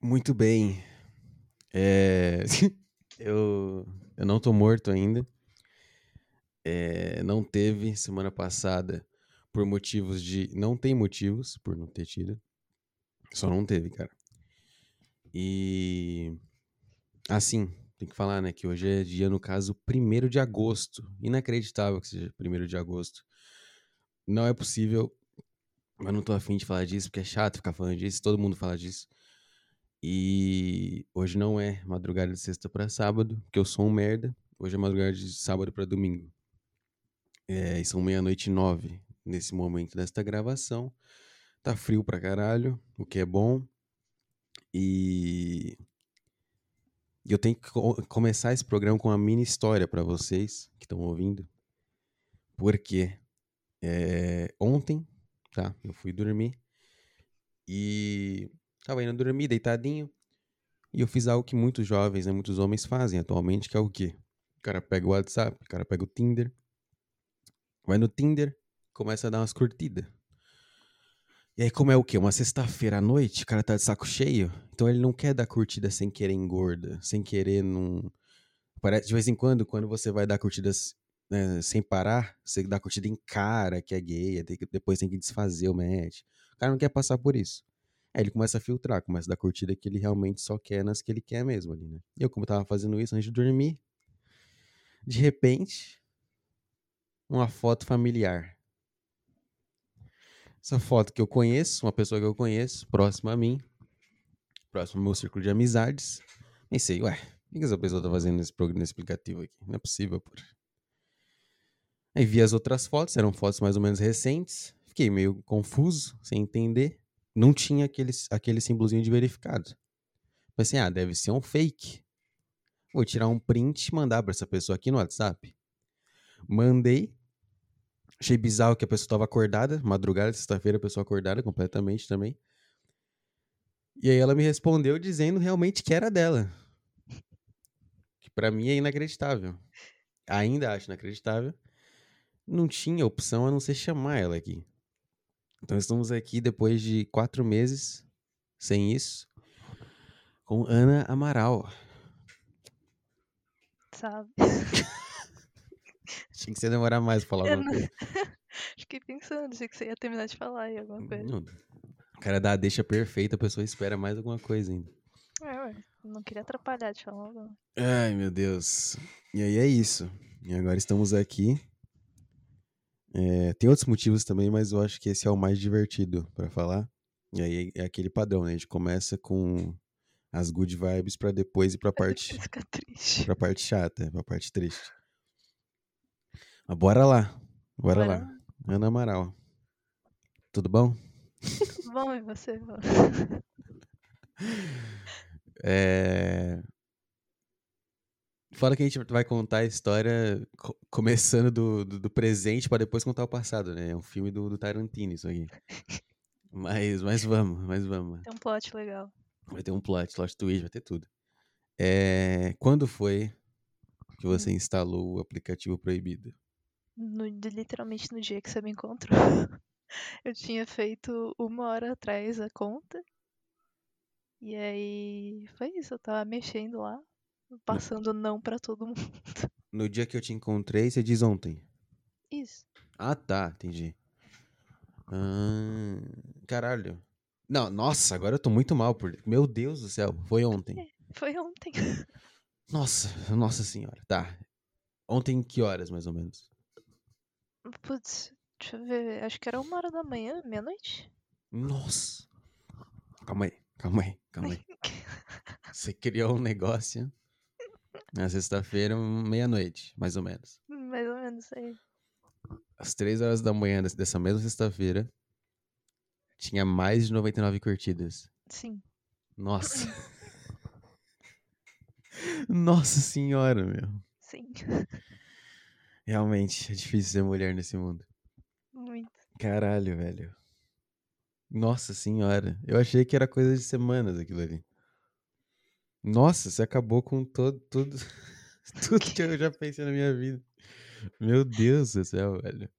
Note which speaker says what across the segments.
Speaker 1: Muito bem. É, eu, eu não tô morto ainda. É, não teve semana passada por motivos de. Não tem motivos por não ter tido. Só não teve, cara. E. Assim, tem que falar, né? Que hoje é dia, no caso, 1 de agosto. Inacreditável que seja 1 de agosto. Não é possível. Mas não tô afim de falar disso, porque é chato ficar falando disso. Todo mundo fala disso. E hoje não é madrugada de sexta para sábado, porque eu sou um merda. Hoje é madrugada de sábado para domingo. É, e são meia-noite e nove nesse momento desta gravação. Tá frio pra caralho, o que é bom. E eu tenho que co começar esse programa com uma mini história para vocês que estão ouvindo. Porque é, ontem, tá? Eu fui dormir e tava indo dormir deitadinho. E eu fiz algo que muitos jovens, né, muitos homens fazem atualmente, que é o quê? O cara pega o WhatsApp, o cara pega o Tinder, vai no Tinder, começa a dar umas curtidas. E aí, como é o quê? Uma sexta-feira à noite, o cara tá de saco cheio, então ele não quer dar curtida sem querer engorda, sem querer não. Parece, de vez em quando, quando você vai dar curtidas né, sem parar, você dá curtida em cara que é gay, depois tem que desfazer o match. O cara não quer passar por isso. Aí ele começa a filtrar, começa a dar curtida que ele realmente só quer nas que ele quer mesmo ali, né? Eu, como tava fazendo isso antes de dormir, de repente, uma foto familiar. Essa foto que eu conheço, uma pessoa que eu conheço, próxima a mim, próximo ao meu círculo de amizades. Pensei, ué, o que essa pessoa tá fazendo nesse programa nesse aplicativo aqui? Não é possível, por. Aí vi as outras fotos, eram fotos mais ou menos recentes. Fiquei meio confuso, sem entender. Não tinha aquele, aquele símbolozinho de verificado. Pensei, ah, deve ser um fake. Vou tirar um print e mandar para essa pessoa aqui no WhatsApp. Mandei, Achei bizarro que a pessoa estava acordada, madrugada, sexta-feira, a pessoa acordada completamente também. E aí ela me respondeu dizendo realmente que era dela. Que para mim é inacreditável. Ainda acho inacreditável. Não tinha opção a não ser chamar ela aqui. Então estamos aqui depois de quatro meses sem isso, com Ana Amaral.
Speaker 2: Sabe?
Speaker 1: Achei que você demorar mais pra falar
Speaker 2: Eu
Speaker 1: alguma
Speaker 2: não-
Speaker 1: coisa.
Speaker 2: Fiquei pensando, achei que você ia terminar de falar aí alguma coisa.
Speaker 1: Não, O cara dá a deixa perfeita, a pessoa espera mais alguma coisa ainda.
Speaker 2: É, ué. Não queria atrapalhar de falar algo.
Speaker 1: Ai, meu Deus. E aí é isso. E agora estamos aqui. É, tem outros motivos também, mas eu acho que esse é o mais divertido pra falar. E aí é aquele padrão, né? A gente começa com as good vibes pra depois ir pra parte,
Speaker 2: Fica triste.
Speaker 1: pra parte chata, pra parte triste. Mas bora lá. Bora,
Speaker 2: Bora
Speaker 1: lá. Ana Amaral. Tudo bom?
Speaker 2: Bom, e você?
Speaker 1: É... Fala que a gente vai contar a história co- começando do, do, do presente pra depois contar o passado, né? É um filme do, do Tarantino isso aqui. Mas, mas vamos, mas vamos.
Speaker 2: Tem um plot legal.
Speaker 1: Vai ter um plot, plot twist, vai ter tudo. É... Quando foi que você instalou o aplicativo proibido?
Speaker 2: No- literalmente no dia que você me encontrou. Eu tinha feito uma hora atrás a conta. E aí foi isso, eu tava mexendo lá, passando não pra todo mundo.
Speaker 1: No dia que eu te encontrei, você diz ontem.
Speaker 2: Isso.
Speaker 1: Ah, tá, entendi. Ah, caralho. Não, nossa, agora eu tô muito mal por. Meu Deus do céu, foi ontem.
Speaker 2: Foi ontem.
Speaker 1: Nossa, nossa senhora. Tá. Ontem que horas, mais ou menos?
Speaker 2: Putz, deixa eu ver. Acho que era uma hora da manhã, meia-noite.
Speaker 1: Nossa. Calma aí, calma aí, calma aí. Você criou um negócio na sexta-feira, meia-noite, mais ou menos.
Speaker 2: Mais ou menos aí.
Speaker 1: Às três horas da manhã dessa mesma sexta-feira, tinha mais de 99 curtidas.
Speaker 2: Sim.
Speaker 1: Nossa. Nossa senhora, meu.
Speaker 2: Sim.
Speaker 1: Realmente, é difícil ser mulher nesse mundo.
Speaker 2: Muito.
Speaker 1: Caralho, velho. Nossa senhora. Eu achei que era coisa de semanas aquilo ali. Nossa, você acabou com todo, tudo, tudo que eu já pensei na minha vida. Meu Deus do céu, velho.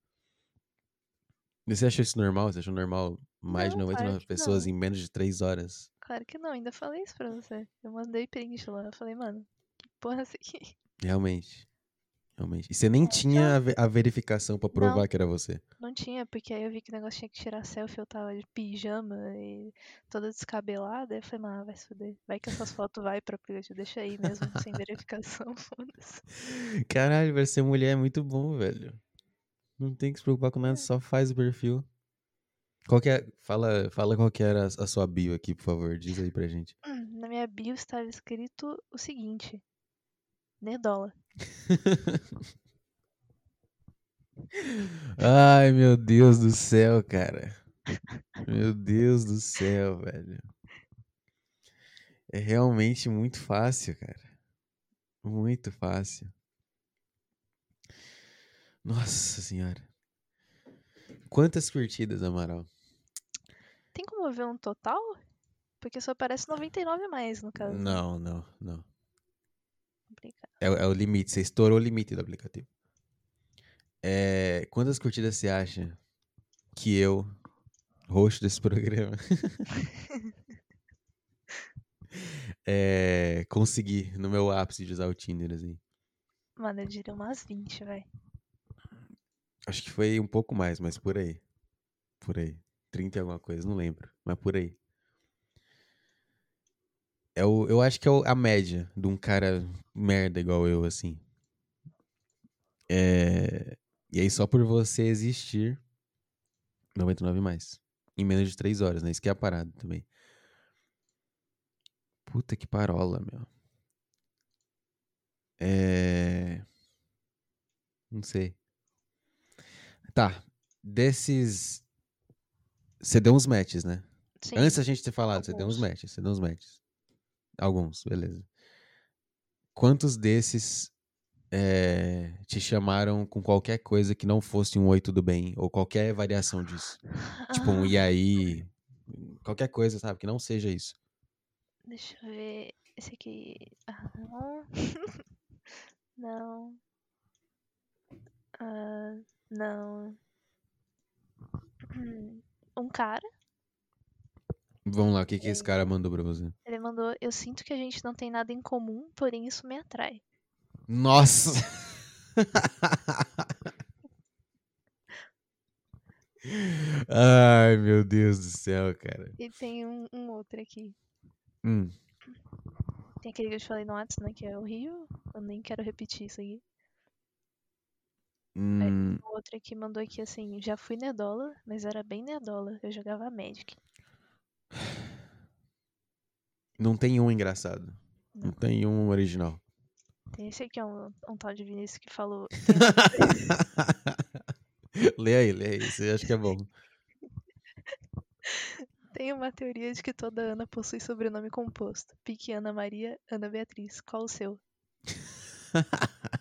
Speaker 1: E Você achou isso normal? Você achou normal mais de
Speaker 2: Não,
Speaker 1: 99
Speaker 2: claro
Speaker 1: pessoas
Speaker 2: não.
Speaker 1: em menos de 3 horas?
Speaker 2: Claro que não, ainda falei isso pra você. Eu mandei print lá. Eu falei, mano, que porra é essa aqui?
Speaker 1: Realmente. Realmente. E você nem
Speaker 2: É,
Speaker 1: tinha a, ve- a verificação pra provar
Speaker 2: Não.
Speaker 1: que era você.
Speaker 2: Não tinha, porque aí eu vi que o negócio tinha que tirar selfie, eu tava de pijama e toda descabelada. Aí eu falei, mano, vai se fuder. Vai que essas fotos vai pro aplicativo, deixa aí mesmo, sem verificação, foda-se.
Speaker 1: Caralho, vai ser mulher é muito bom, velho. Não tem que se preocupar com nada,
Speaker 2: É.
Speaker 1: só faz o perfil. Qual que é, fala, fala qual que era a, a sua bio aqui, por favor. Diz aí pra gente.
Speaker 2: Hum, Na minha bio estava escrito o seguinte: Nerdola.
Speaker 1: Ai, meu Deus do céu, cara. Meu Deus do céu, velho. É realmente muito fácil, cara. Muito fácil. Nossa senhora. Quantas curtidas, Amaral?
Speaker 2: Tem como ver um total? Porque só aparece 99 a mais, no caso.
Speaker 1: Não, não, não. É, o- é o limite. Você estourou o limite do aplicativo. É, quantas curtidas você acha que eu, host desse programa, é, consegui no meu ápice de usar o Tinder, assim?
Speaker 2: Mano, eu diria umas 20, vai.
Speaker 1: Acho que foi um pouco mais, mas por aí. Por aí. 30 e alguma coisa, não lembro. Mas por aí. É o, eu acho que é o- a média de um cara merda igual eu, assim. É, e aí, só por você existir, 99 mais. Em menos de 3 horas, né? Isso que é a parada também. Puta que parola, meu. É. Não sei. Tá. Desses. Você deu uns matches, né?
Speaker 2: Sim.
Speaker 1: Antes da gente ter falado, você deu uns matches. Você deu uns matches. Alguns, beleza. Quantos desses é, te chamaram com qualquer coisa que não fosse um oi, tudo bem? Ou qualquer variação disso? Tipo um
Speaker 2: Ah,
Speaker 1: e aí? Qualquer coisa, sabe? Que não seja isso.
Speaker 2: Deixa eu ver. Esse aqui. Ah, não. não. Ah, não. Um cara,
Speaker 1: Vamos lá, o que, que esse cara mandou pra você?
Speaker 2: ele mandou: Eu sinto que a gente não tem nada em comum, porém isso me atrai.
Speaker 1: Nossa! Ai, meu Deus do céu, cara.
Speaker 2: E tem um, um outro aqui.
Speaker 1: Hum,
Speaker 2: Tem aquele que eu te falei no WhatsApp, né? Que é o Rio. Eu nem quero repetir isso aqui.
Speaker 1: hum,
Speaker 2: O outro aqui mandou aqui assim: Já fui nerdola, mas era bem nerdola. Eu jogava Magic.
Speaker 1: Não tem um engraçado. Não
Speaker 2: Não.
Speaker 1: tem um original.
Speaker 2: Tem esse aqui, é um, um tal de Vinícius que falou.
Speaker 1: lê aí, lê aí. Você acha que é bom.
Speaker 2: Tem uma teoria de que toda Ana possui sobrenome composto. Pique Ana Maria, Ana Beatriz. Qual o seu?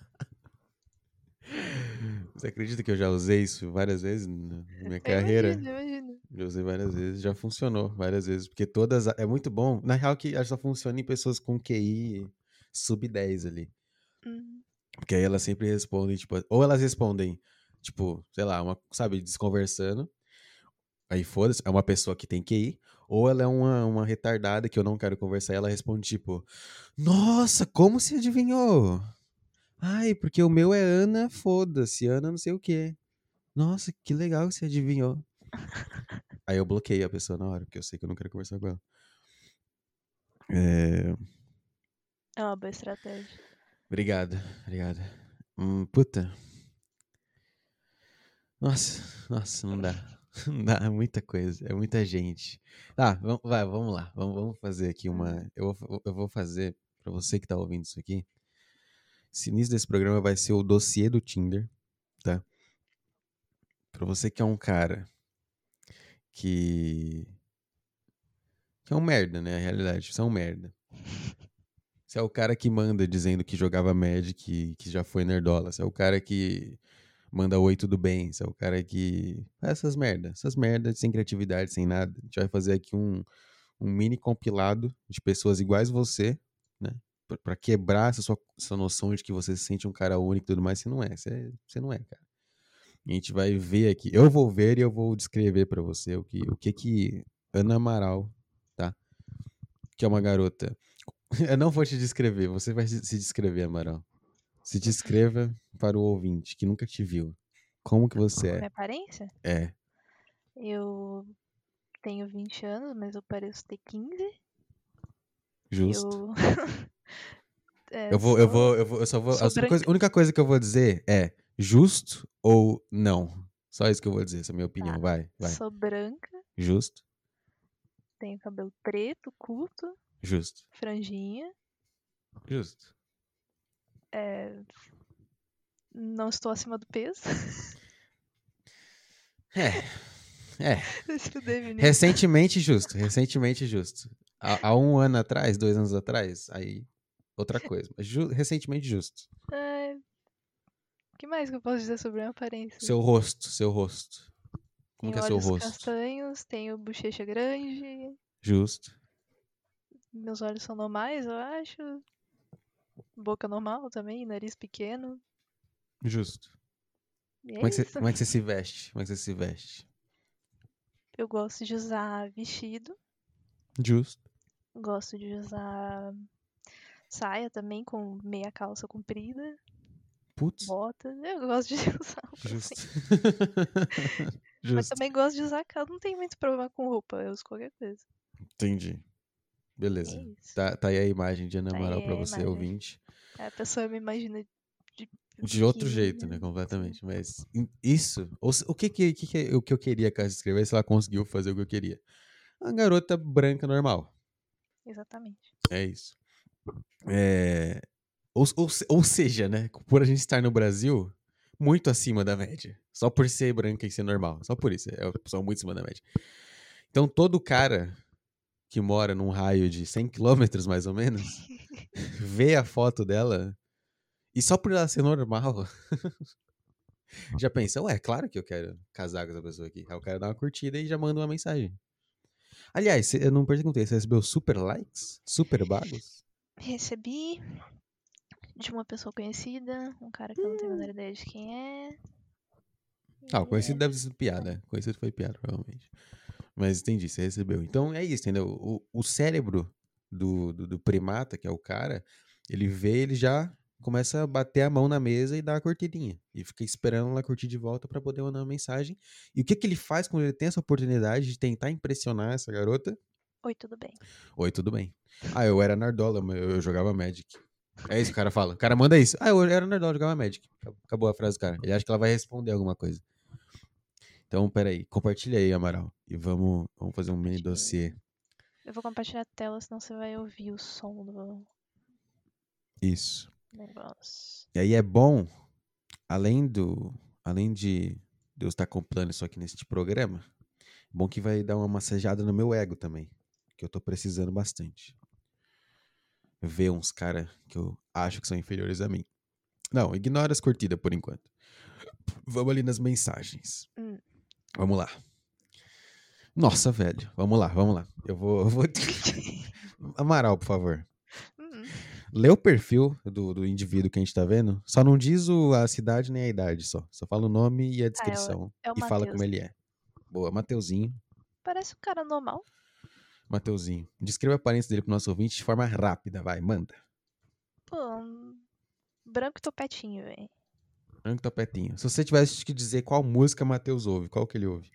Speaker 1: Você acredita que eu já usei isso várias vezes na minha
Speaker 2: Eu
Speaker 1: carreira?
Speaker 2: Imagino, imagino.
Speaker 1: Já usei várias vezes, já funcionou várias vezes, porque todas. É muito bom. Na real, que só funciona em pessoas com QI sub 10 ali.
Speaker 2: Hum,
Speaker 1: Porque aí elas sempre respondem, tipo, ou elas respondem, tipo, sei lá, uma, sabe, desconversando. Aí foda-se, é uma pessoa que tem QI, ou ela é uma, uma retardada que eu não quero conversar e ela responde, tipo, Nossa, como você adivinhou? Ai, porque o meu é Ana, foda-se, Ana não sei o quê. Nossa, que legal que você adivinhou. Aí eu bloqueio a pessoa na hora, porque eu sei que eu não quero conversar com ela. É,
Speaker 2: É uma boa estratégia.
Speaker 1: Obrigado, obrigado. Hum, puta. Nossa, nossa, não dá. Não dá, é muita coisa, é muita gente. Tá, vamos, vai, vamos lá. Vamos, vamos fazer aqui uma. Eu vou, eu vou fazer, pra você que tá ouvindo isso aqui. Esse início desse programa vai ser o dossiê do Tinder, tá? Pra você que é um cara que. que é um merda, né? A realidade, você é um merda. Você é o cara que manda dizendo que jogava Magic, que, que já foi nerdola. Você é o cara que manda oi, tudo bem. Você é o cara que. Essas merdas. Essas merdas sem criatividade, sem nada. A gente vai fazer aqui um, um mini compilado de pessoas iguais você, né? Pra, pra quebrar essa sua essa noção de que você se sente um cara único e tudo mais. Você não é. Você, você não é, cara. A gente vai ver aqui. Eu vou ver e eu vou descrever pra você o que, o que que Ana Amaral, tá? que é uma garota. Eu não vou te descrever, você vai se descrever, Amaral. Se descreva para o ouvinte que nunca te viu. Como que você
Speaker 2: Minha
Speaker 1: é?
Speaker 2: aparência?
Speaker 1: É,
Speaker 2: Eu tenho 20 anos, mas eu pareço ter 15.
Speaker 1: justo.
Speaker 2: Eu. é,
Speaker 1: Eu vou, eu
Speaker 2: sou-
Speaker 1: vou, eu vou, eu só vou. A só coisa- a única coisa que eu vou dizer é justo ou não. Só isso que eu vou dizer, essa é a minha opinião. Vai, vai.
Speaker 2: Sou branca,
Speaker 1: Justo,
Speaker 2: tenho cabelo preto, curto,
Speaker 1: justo,
Speaker 2: franjinha.
Speaker 1: justo.
Speaker 2: é, Não estou acima do peso.
Speaker 1: É, é. Recentemente justo, recentemente justo. Há, há um ano atrás, dois anos atrás, aí outra coisa. Mas ju- recentemente justo.
Speaker 2: É, O que mais que eu posso dizer sobre a minha aparência?
Speaker 1: Seu rosto, seu rosto. Como
Speaker 2: tenho
Speaker 1: que é seu
Speaker 2: olhos
Speaker 1: rosto?
Speaker 2: castanhos, tenho bochecha grande,
Speaker 1: Justo.
Speaker 2: meus olhos são normais, eu acho. Boca normal também, nariz pequeno.
Speaker 1: Justo.
Speaker 2: É
Speaker 1: Como é, que você, como é que você se veste? Como é que você se veste?
Speaker 2: Eu gosto de usar vestido,
Speaker 1: Justo.
Speaker 2: gosto de usar saia também com meia calça comprida,
Speaker 1: Putz.
Speaker 2: bota. Eu gosto de usar roupa assim.
Speaker 1: Justo.
Speaker 2: Mas
Speaker 1: Justo.
Speaker 2: também gosto de usar calça. Não tem muito problema com roupa, eu uso qualquer coisa.
Speaker 1: Entendi. Beleza.
Speaker 2: É.
Speaker 1: Tá, tá aí a imagem de Ana
Speaker 2: Tá
Speaker 1: Amaral pra
Speaker 2: a
Speaker 1: você,
Speaker 2: imagem.
Speaker 1: ouvinte.
Speaker 2: A pessoa me imagina de.
Speaker 1: De outro jeito, né? Completamente. Mas isso. ou O que, que, que, que- o que eu queria que ela escrevesse, ela conseguiu fazer o que eu queria. Uma garota branca normal.
Speaker 2: Exatamente.
Speaker 1: É isso. É, ou, ou, ou seja, né? Por a gente estar no Brasil, muito acima da média. Só por ser branca e ser normal. Só por isso. É uma pessoa muito acima da média. Então, todo cara que mora num raio de 100 quilômetros, mais ou menos, vê a foto dela e só por ela ser normal, já pensa, ué, claro que eu quero casar com essa pessoa aqui. Aí o cara dá uma curtida e já manda uma mensagem. Aliás, eu não perguntei, você recebeu super likes? Super bagos?
Speaker 2: Recebi de uma pessoa conhecida, um cara que eu não tenho a menor ideia de quem é.
Speaker 1: Ah, o conhecido deve ser piada. Conhecido foi piada, provavelmente. Mas entendi, você recebeu. Então é isso, entendeu? O, o cérebro do, do, do primata, que é o cara, ele vê, ele já começa a bater a mão na mesa e dar a curtidinha. E fica esperando ela curtir de volta pra poder mandar uma mensagem. E o que, que ele faz quando ele tem essa oportunidade de tentar impressionar essa garota?
Speaker 2: Oi, tudo bem.
Speaker 1: Oi, tudo bem. Ah, eu era Nardola, eu, eu jogava Magic. É isso que o cara fala. O cara manda isso. Ah, eu era eu jogava Magic. Acabou a frase do cara. Ele acha que ela vai responder alguma coisa. Então, peraí. Compartilha aí, Amaral. E vamos, vamos fazer um mini dossiê.
Speaker 2: Eu vou compartilhar a tela, senão você vai ouvir o som do
Speaker 1: Isso.
Speaker 2: negócio.
Speaker 1: E aí é bom, além do. Além de Deus estar comprando isso aqui neste programa, bom que vai dar uma massageada no meu ego também. Que eu tô precisando bastante. Ver uns caras que eu acho que são inferiores a mim. Não, ignora as curtidas por enquanto. Vamos ali nas mensagens.
Speaker 2: Hum.
Speaker 1: Vamos lá. Nossa, velho. Vamos lá, vamos lá. Eu vou. Eu vou... Amaral, por favor.
Speaker 2: Hum,
Speaker 1: Lê o perfil do, do indivíduo que a gente tá vendo. Só não diz o- a cidade nem a idade, só. Só fala o nome e a descrição.
Speaker 2: é o
Speaker 1: e fala
Speaker 2: Mateus.
Speaker 1: como ele é. Boa, Mateuzinho.
Speaker 2: Parece um cara normal.
Speaker 1: Mateuzinho. Descreva a aparência dele pro nosso ouvinte de forma rápida, vai, manda.
Speaker 2: Pô, um branco e topetinho, velho.
Speaker 1: Branco topetinho. Se você tivesse que dizer qual música Mateus ouve, qual que ele ouve?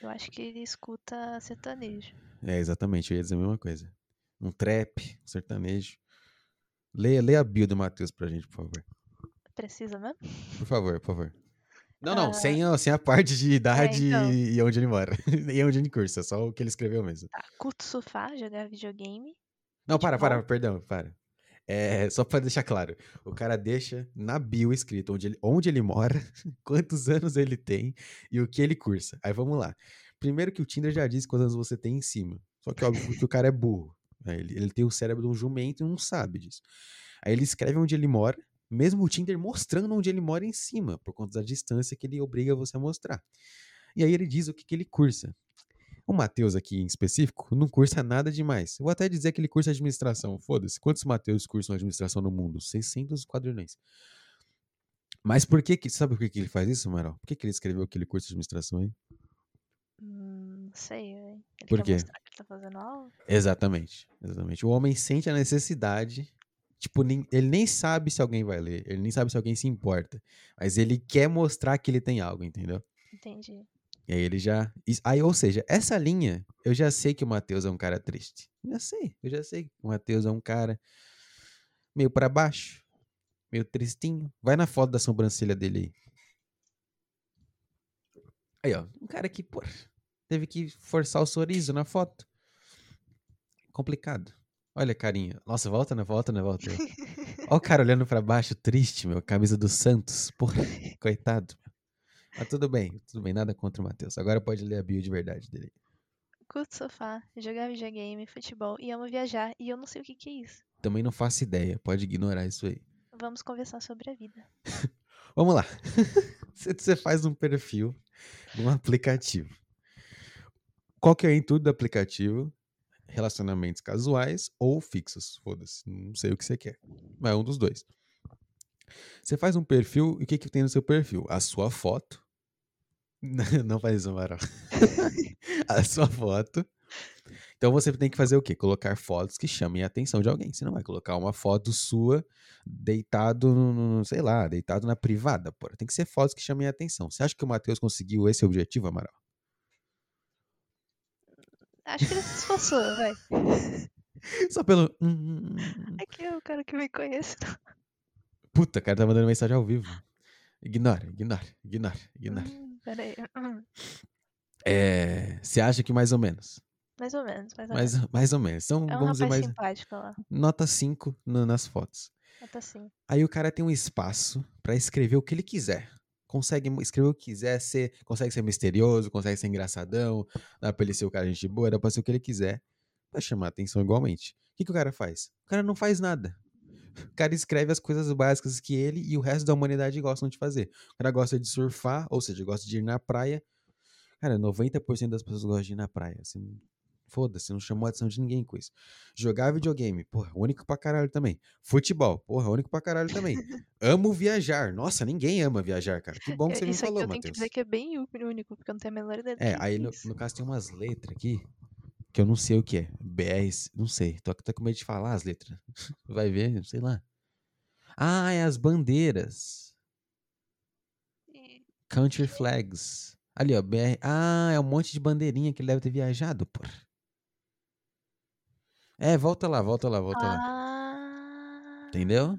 Speaker 2: Eu acho que ele escuta sertanejo.
Speaker 1: É, exatamente, eu ia dizer a mesma coisa. Um trap, um sertanejo. Leia, leia a bio do Matheus pra gente, por favor.
Speaker 2: Precisa mesmo?
Speaker 1: Por favor, por favor. Não, não,
Speaker 2: Ah.
Speaker 1: sem, a- sem a parte de idade
Speaker 2: então.
Speaker 1: e, onde ele mora. e onde ele cursa, só o que ele escreveu mesmo.
Speaker 2: Tá, curto surfar, jogar videogame.
Speaker 1: Não, para, para, perdão, para. É, só pra deixar claro, o cara deixa na bio escrito onde ele, onde ele mora, quantos anos ele tem e o que ele cursa. Aí vamos lá. Primeiro que o Tinder já diz quantos anos você tem em cima. Só que óbvio que o cara é burro. né? Ele, ele tem o cérebro de um jumento e não sabe disso. Aí ele escreve onde ele mora, mesmo o Tinder mostrando onde ele mora em cima, por conta da distância que ele obriga você a mostrar. E aí ele diz o que, que ele cursa. O Matheus aqui em específico não cursa nada demais. Eu vou até dizer que ele cursa administração. Foda-se. Quantos Matheus cursam administração no mundo? 600 quadrilhões. Mas por que que... Sabe por que, que ele faz isso, Amaral? Por que, que ele escreveu que ele cursa administração aí?
Speaker 2: Hum, não sei, velho. Ele
Speaker 1: Por quê?
Speaker 2: mostrar que Tá?
Speaker 1: Exatamente, exatamente. O homem sente a necessidade, tipo, nem- ele nem sabe se alguém vai ler, ele nem sabe se alguém se importa, mas ele quer mostrar que ele tem algo, entendeu?
Speaker 2: Entendi.
Speaker 1: E aí ele já. Aí, ou seja, essa linha, eu já sei que o Matheus é um cara triste. Já sei, eu já sei. O Matheus é um cara meio pra baixo, meio tristinho. Vai na foto da sobrancelha dele aí. Aí, ó. Um cara que, pô, teve que forçar o sorriso na foto. Complicado. Olha a carinha. Nossa, volta, né? Volta, né? Volta. Olha o cara olhando pra baixo, triste, meu. Camisa do Santos. Porra, coitado. Mas tudo bem, tudo bem. Nada contra o Matheus. Agora pode ler a bio de verdade dele.
Speaker 2: Curto sofá, jogar videogame, futebol e amo viajar e eu não sei o que, que é isso.
Speaker 1: Também não faço ideia. Pode ignorar isso aí.
Speaker 2: Vamos conversar sobre a vida.
Speaker 1: Vamos lá. Você- Você faz um perfil num aplicativo. Qual que é o intuito do aplicativo? Relacionamentos casuais ou fixos. Foda-se. Não sei o que você quer. Mas é um dos dois. Você faz um perfil e o que, que tem no seu perfil? A sua foto. Não faz isso, Amaral. a sua foto. Então você tem que fazer o quê? Colocar fotos que chamem a atenção de alguém. Você não vai colocar uma foto sua deitado no, sei lá, deitado na privada, pô. Tem que ser fotos que chamem a atenção. Você acha que o Matheus conseguiu esse objetivo, Amaral?
Speaker 2: Acho que ele se esforçou, vai.
Speaker 1: Só pelo. hum, hum, hum, hum.
Speaker 2: É é o cara que me conhece.
Speaker 1: Puta, o cara tá mandando mensagem ao vivo. Ignora, ignora, ignora, ignora.
Speaker 2: Hum, peraí. Hum,
Speaker 1: É, você acha que mais ou menos?
Speaker 2: Mais ou menos, mais ou
Speaker 1: Mais,
Speaker 2: menos.
Speaker 1: mais ou menos. Então,
Speaker 2: É um
Speaker 1: vamos dizer
Speaker 2: rapaz
Speaker 1: mais.
Speaker 2: simpático lá.
Speaker 1: Nota 5 no- nas fotos.
Speaker 2: Nota sim.
Speaker 1: Aí o cara tem um espaço pra escrever o que ele quiser. Consegue escrever o que quiser, ser, consegue ser misterioso, consegue ser engraçadão, dá pra ele ser o cara gente boa, dá pra ser o que ele quiser. Pra chamar atenção igualmente. O que, que o cara faz? O cara não faz nada. O cara escreve as coisas básicas que ele e o resto da humanidade gostam de fazer. O cara gosta de surfar, ou seja, gosta de ir na praia. Cara, 90% das pessoas gostam de ir na praia. Assim, Foda-se, não chamou a atenção de ninguém com isso. Jogar videogame, porra, único pra caralho também. Futebol, porra, único pra caralho também. Amo viajar. Nossa, ninguém ama viajar, cara. Que bom que
Speaker 2: Eu-
Speaker 1: você me
Speaker 2: Isso aqui
Speaker 1: falou,
Speaker 2: eu tenho que
Speaker 1: Matheus.
Speaker 2: dizer que é bem único, porque eu não tenho a menor ideia
Speaker 1: É,
Speaker 2: que
Speaker 1: aí
Speaker 2: é
Speaker 1: no, no caso tem umas letras aqui que eu não sei o que é. BR, não sei. Tô, tô com medo de falar as letras. Vai ver, sei lá. Ah, é as bandeiras. Country flags. Ali, ó, BR. Ah, é um monte de bandeirinha que ele deve ter viajado, porra. É, volta lá, volta lá, volta lá.
Speaker 2: Ah.
Speaker 1: Entendeu?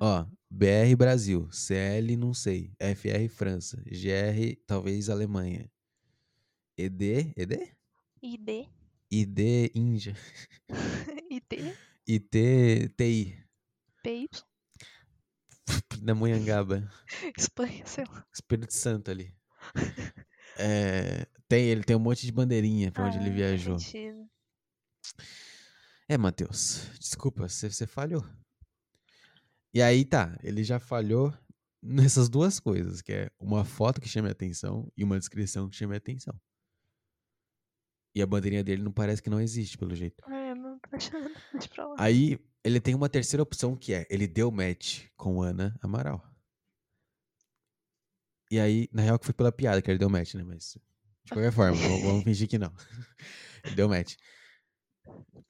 Speaker 1: Ó, BR Brasil, CL não sei, FR França, GR talvez Alemanha. ED, ED?
Speaker 2: ID.
Speaker 1: ID Índia,
Speaker 2: ID.
Speaker 1: IT TI,
Speaker 2: PY.
Speaker 1: Pindamonhangaba,
Speaker 2: Espanha, sei lá.
Speaker 1: Espírito Santo ali. É, tem, ele tem um monte de bandeirinha pra onde ele
Speaker 2: Ah,
Speaker 1: viajou.
Speaker 2: sentido.
Speaker 1: É, Matheus, desculpa, você você falhou. E aí tá, ele já falhou nessas duas coisas, que é uma foto que chame a atenção e uma descrição que chame a atenção. E a bandeirinha dele não parece que não existe, pelo jeito.
Speaker 2: É, não tô achando. Deixa pra lá.
Speaker 1: Aí ele tem uma terceira opção que é, ele deu match com Ana Amaral. E aí, na real que foi pela piada que ele deu match, né? Mas, de qualquer forma, vamos, vamos fingir que não. Deu match.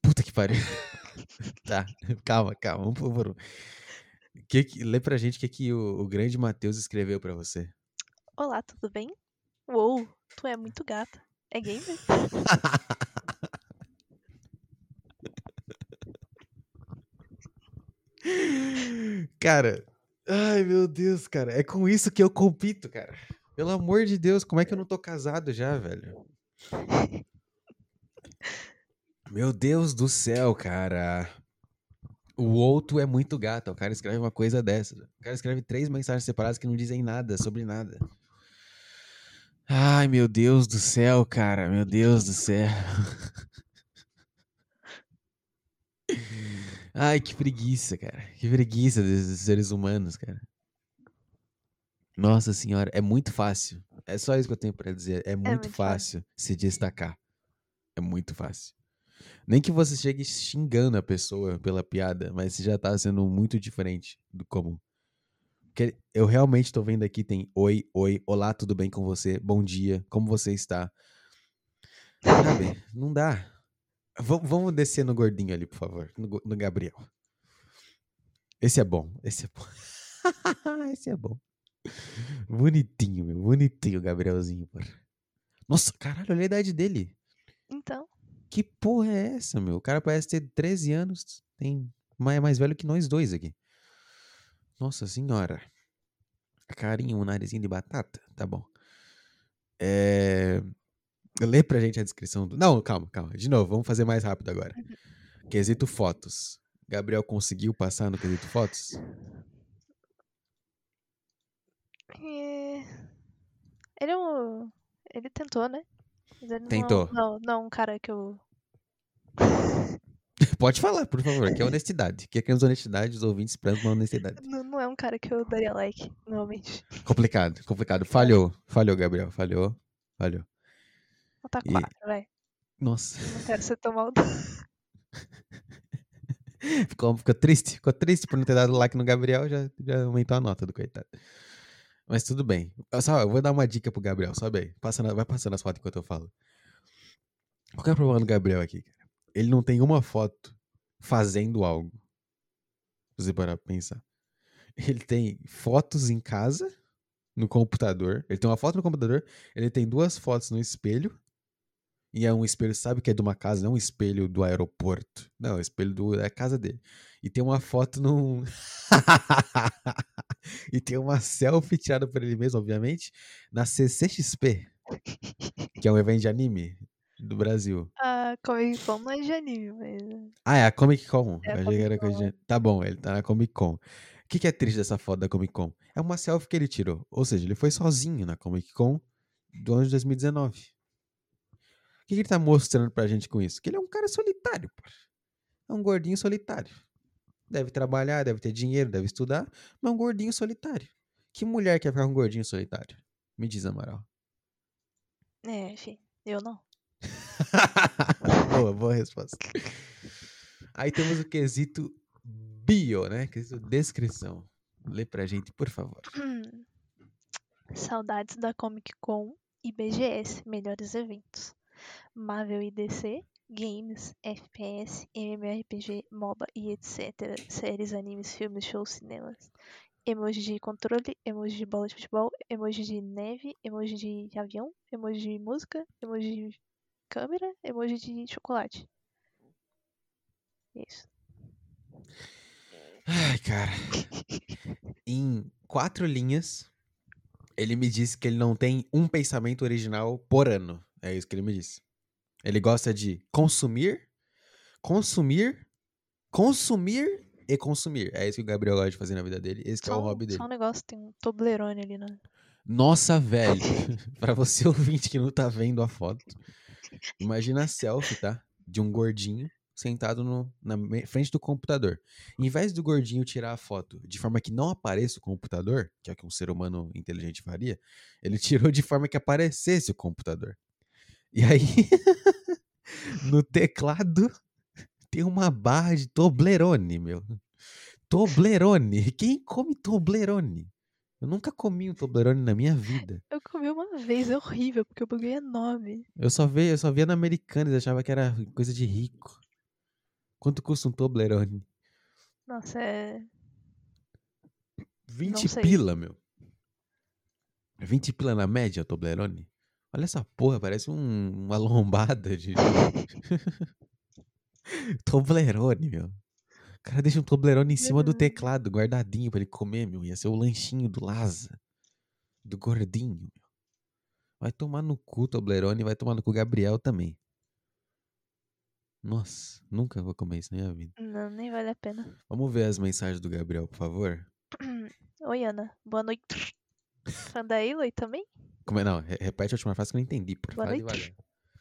Speaker 1: Puta que pariu. tá, calma, calma, vamos por um. Que que, lê pra gente o que, que o, o grande Matheus escreveu pra você.
Speaker 2: Olá, tudo bem? Uou, tu é muito gata. É gamer?
Speaker 1: Cara, ai meu Deus, cara, é com isso que eu compito, cara. Pelo amor de Deus, como é que eu não tô casado já, velho? Meu Deus do céu, cara. O outro é muito gato. O cara escreve uma coisa dessa. O cara escreve três mensagens separadas que não dizem nada sobre nada. Ai, meu Deus do céu, cara. Meu Deus do céu. Ai, que preguiça, cara. Que preguiça desses seres humanos, cara. Nossa senhora, é muito fácil. É só isso que eu tenho pra dizer. É muito,
Speaker 2: muito
Speaker 1: fácil,
Speaker 2: fácil.
Speaker 1: se destacar. É muito fácil. Nem que você chegue xingando a pessoa pela piada, mas já tá sendo muito diferente do comum. Porque eu realmente tô vendo aqui, tem oi, oi, olá, tudo bem com você? Bom dia, como você está? Sabe? Não dá. V- vamos descer no gordinho ali, por favor. No, no Gabriel. Esse é bom. Esse é bom. esse é bom. Bonitinho, meu. Bonitinho Gabrielzinho. Nossa, caralho, olha a idade dele.
Speaker 2: Então,
Speaker 1: Que porra é essa, meu? O cara parece ter 13 anos. Tem mais, é mais velho que nós dois aqui. Nossa senhora. Carinho, um narizinho de batata. Tá bom. É... Lê pra gente a descrição do. Não, calma, calma. De novo, vamos fazer mais rápido agora. Quesito fotos. Gabriel conseguiu passar no quesito fotos?
Speaker 2: é, ele é um. Ele tentou, né? Não
Speaker 1: Tentou.
Speaker 2: Não, não, é um cara que eu.
Speaker 1: Pode falar, por favor. Aqui é honestidade. Aqui é queremos honestidade, os ouvintes esperando uma honestidade.
Speaker 2: Não, não é um cara que eu daria like, normalmente.
Speaker 1: Complicado, complicado. Falhou. Falhou, Gabriel. Falhou. Falhou.
Speaker 2: Nota
Speaker 1: E-
Speaker 2: 4, vai.
Speaker 1: Nossa.
Speaker 2: Não quero ser tão mal.
Speaker 1: Ficou, ficou triste, ficou triste por não ter dado like no Gabriel, já, já aumentou a nota do coitado. Mas tudo bem. Eu Só, eu vou dar uma dica pro Gabriel, sobe aí. Passa na- vai passando as fotos enquanto eu falo. Qual é o problema do Gabriel aqui, cara? Ele não tem uma foto fazendo algo. Se você parar pra pensar. Ele tem fotos em casa, no computador. Ele tem uma foto no computador, ele tem duas fotos no espelho. E é um espelho, sabe que é de uma casa, não é um espelho do aeroporto. Não, é um espelho do, da casa dele. E tem uma foto num. e tem uma selfie tirada por ele mesmo, obviamente, na CCXP, que é um evento de anime do Brasil.
Speaker 2: A Comic Con não é de anime, mas.
Speaker 1: Ah, é a Comic Con.
Speaker 2: É a Comic
Speaker 1: de... Tá bom, ele tá na Comic Con. O que, que é triste dessa foto da Comic Con? É uma selfie que ele tirou. Ou seja, ele foi sozinho na Comic Con do ano de 2019. O que, ele tá mostrando pra gente com isso? Que ele é um cara solitário, pô. É um gordinho solitário. Deve trabalhar, deve ter dinheiro, deve estudar, mas é um gordinho solitário. Que mulher quer ficar com um gordinho solitário? Me diz, Amaral.
Speaker 2: É, enfim, eu não.
Speaker 1: boa, boa resposta. Aí temos o quesito bio, né? Quesito descrição. Lê pra gente, por favor.
Speaker 2: Saudades da Comic Con e BGS, melhores eventos. Marvel e DC, games, FPS, MMORPG, MOBA e etc. Séries, animes, filmes, shows, cinemas. Emoji de controle, emoji de bola de futebol, emoji de neve, emoji de avião, emoji de música, emoji de câmera, emoji de chocolate. Isso.
Speaker 1: Ai, cara. Em quatro linhas, ele me disse que ele não tem um pensamento original por ano. É isso que ele me disse. Ele gosta de consumir, consumir, consumir e consumir. É isso que o Gabriel gosta de fazer na vida dele. Esse que é o
Speaker 2: Só, um-
Speaker 1: hobby dele.
Speaker 2: só um negócio, tem um Toblerone ali, né?
Speaker 1: Nossa, velho. pra você ouvinte que não tá vendo a foto, imagina a selfie, tá? De um gordinho sentado no- na frente do computador. Em vez do gordinho tirar a foto de forma que não apareça o computador, que é o que um ser humano inteligente faria, ele tirou de forma que aparecesse o computador. E aí, no teclado, tem uma barra de Toblerone, meu. Toblerone. Quem come Toblerone? Eu nunca comi um Toblerone na minha vida.
Speaker 2: Eu comi uma vez, é horrível, porque o bagulho é enorme.
Speaker 1: Eu só via, eu só via na Americanas, achava que era coisa de rico. Quanto custa um Toblerone?
Speaker 2: Nossa, é.
Speaker 1: 20
Speaker 2: sei.
Speaker 1: pila, meu. 20 pila na média, Toblerone? Olha essa porra, parece um- uma lombada de. Toblerone, meu. O cara deixa um Toblerone em cima do teclado, guardadinho pra ele comer, meu. Ia ser o lanchinho do Laza. Do gordinho, meu. Vai tomar no cu, Toblerone, e vai tomar no cu Gabriel também. Nossa, nunca vou comer isso na minha vida.
Speaker 2: Não, nem vale a pena.
Speaker 1: Vamos ver as mensagens do Gabriel, por favor.
Speaker 2: Oi, Ana. Boa noite. Fã da Aloy também?
Speaker 1: Como é? Não, re- repete a última frase que eu não entendi, por
Speaker 2: Boa noite.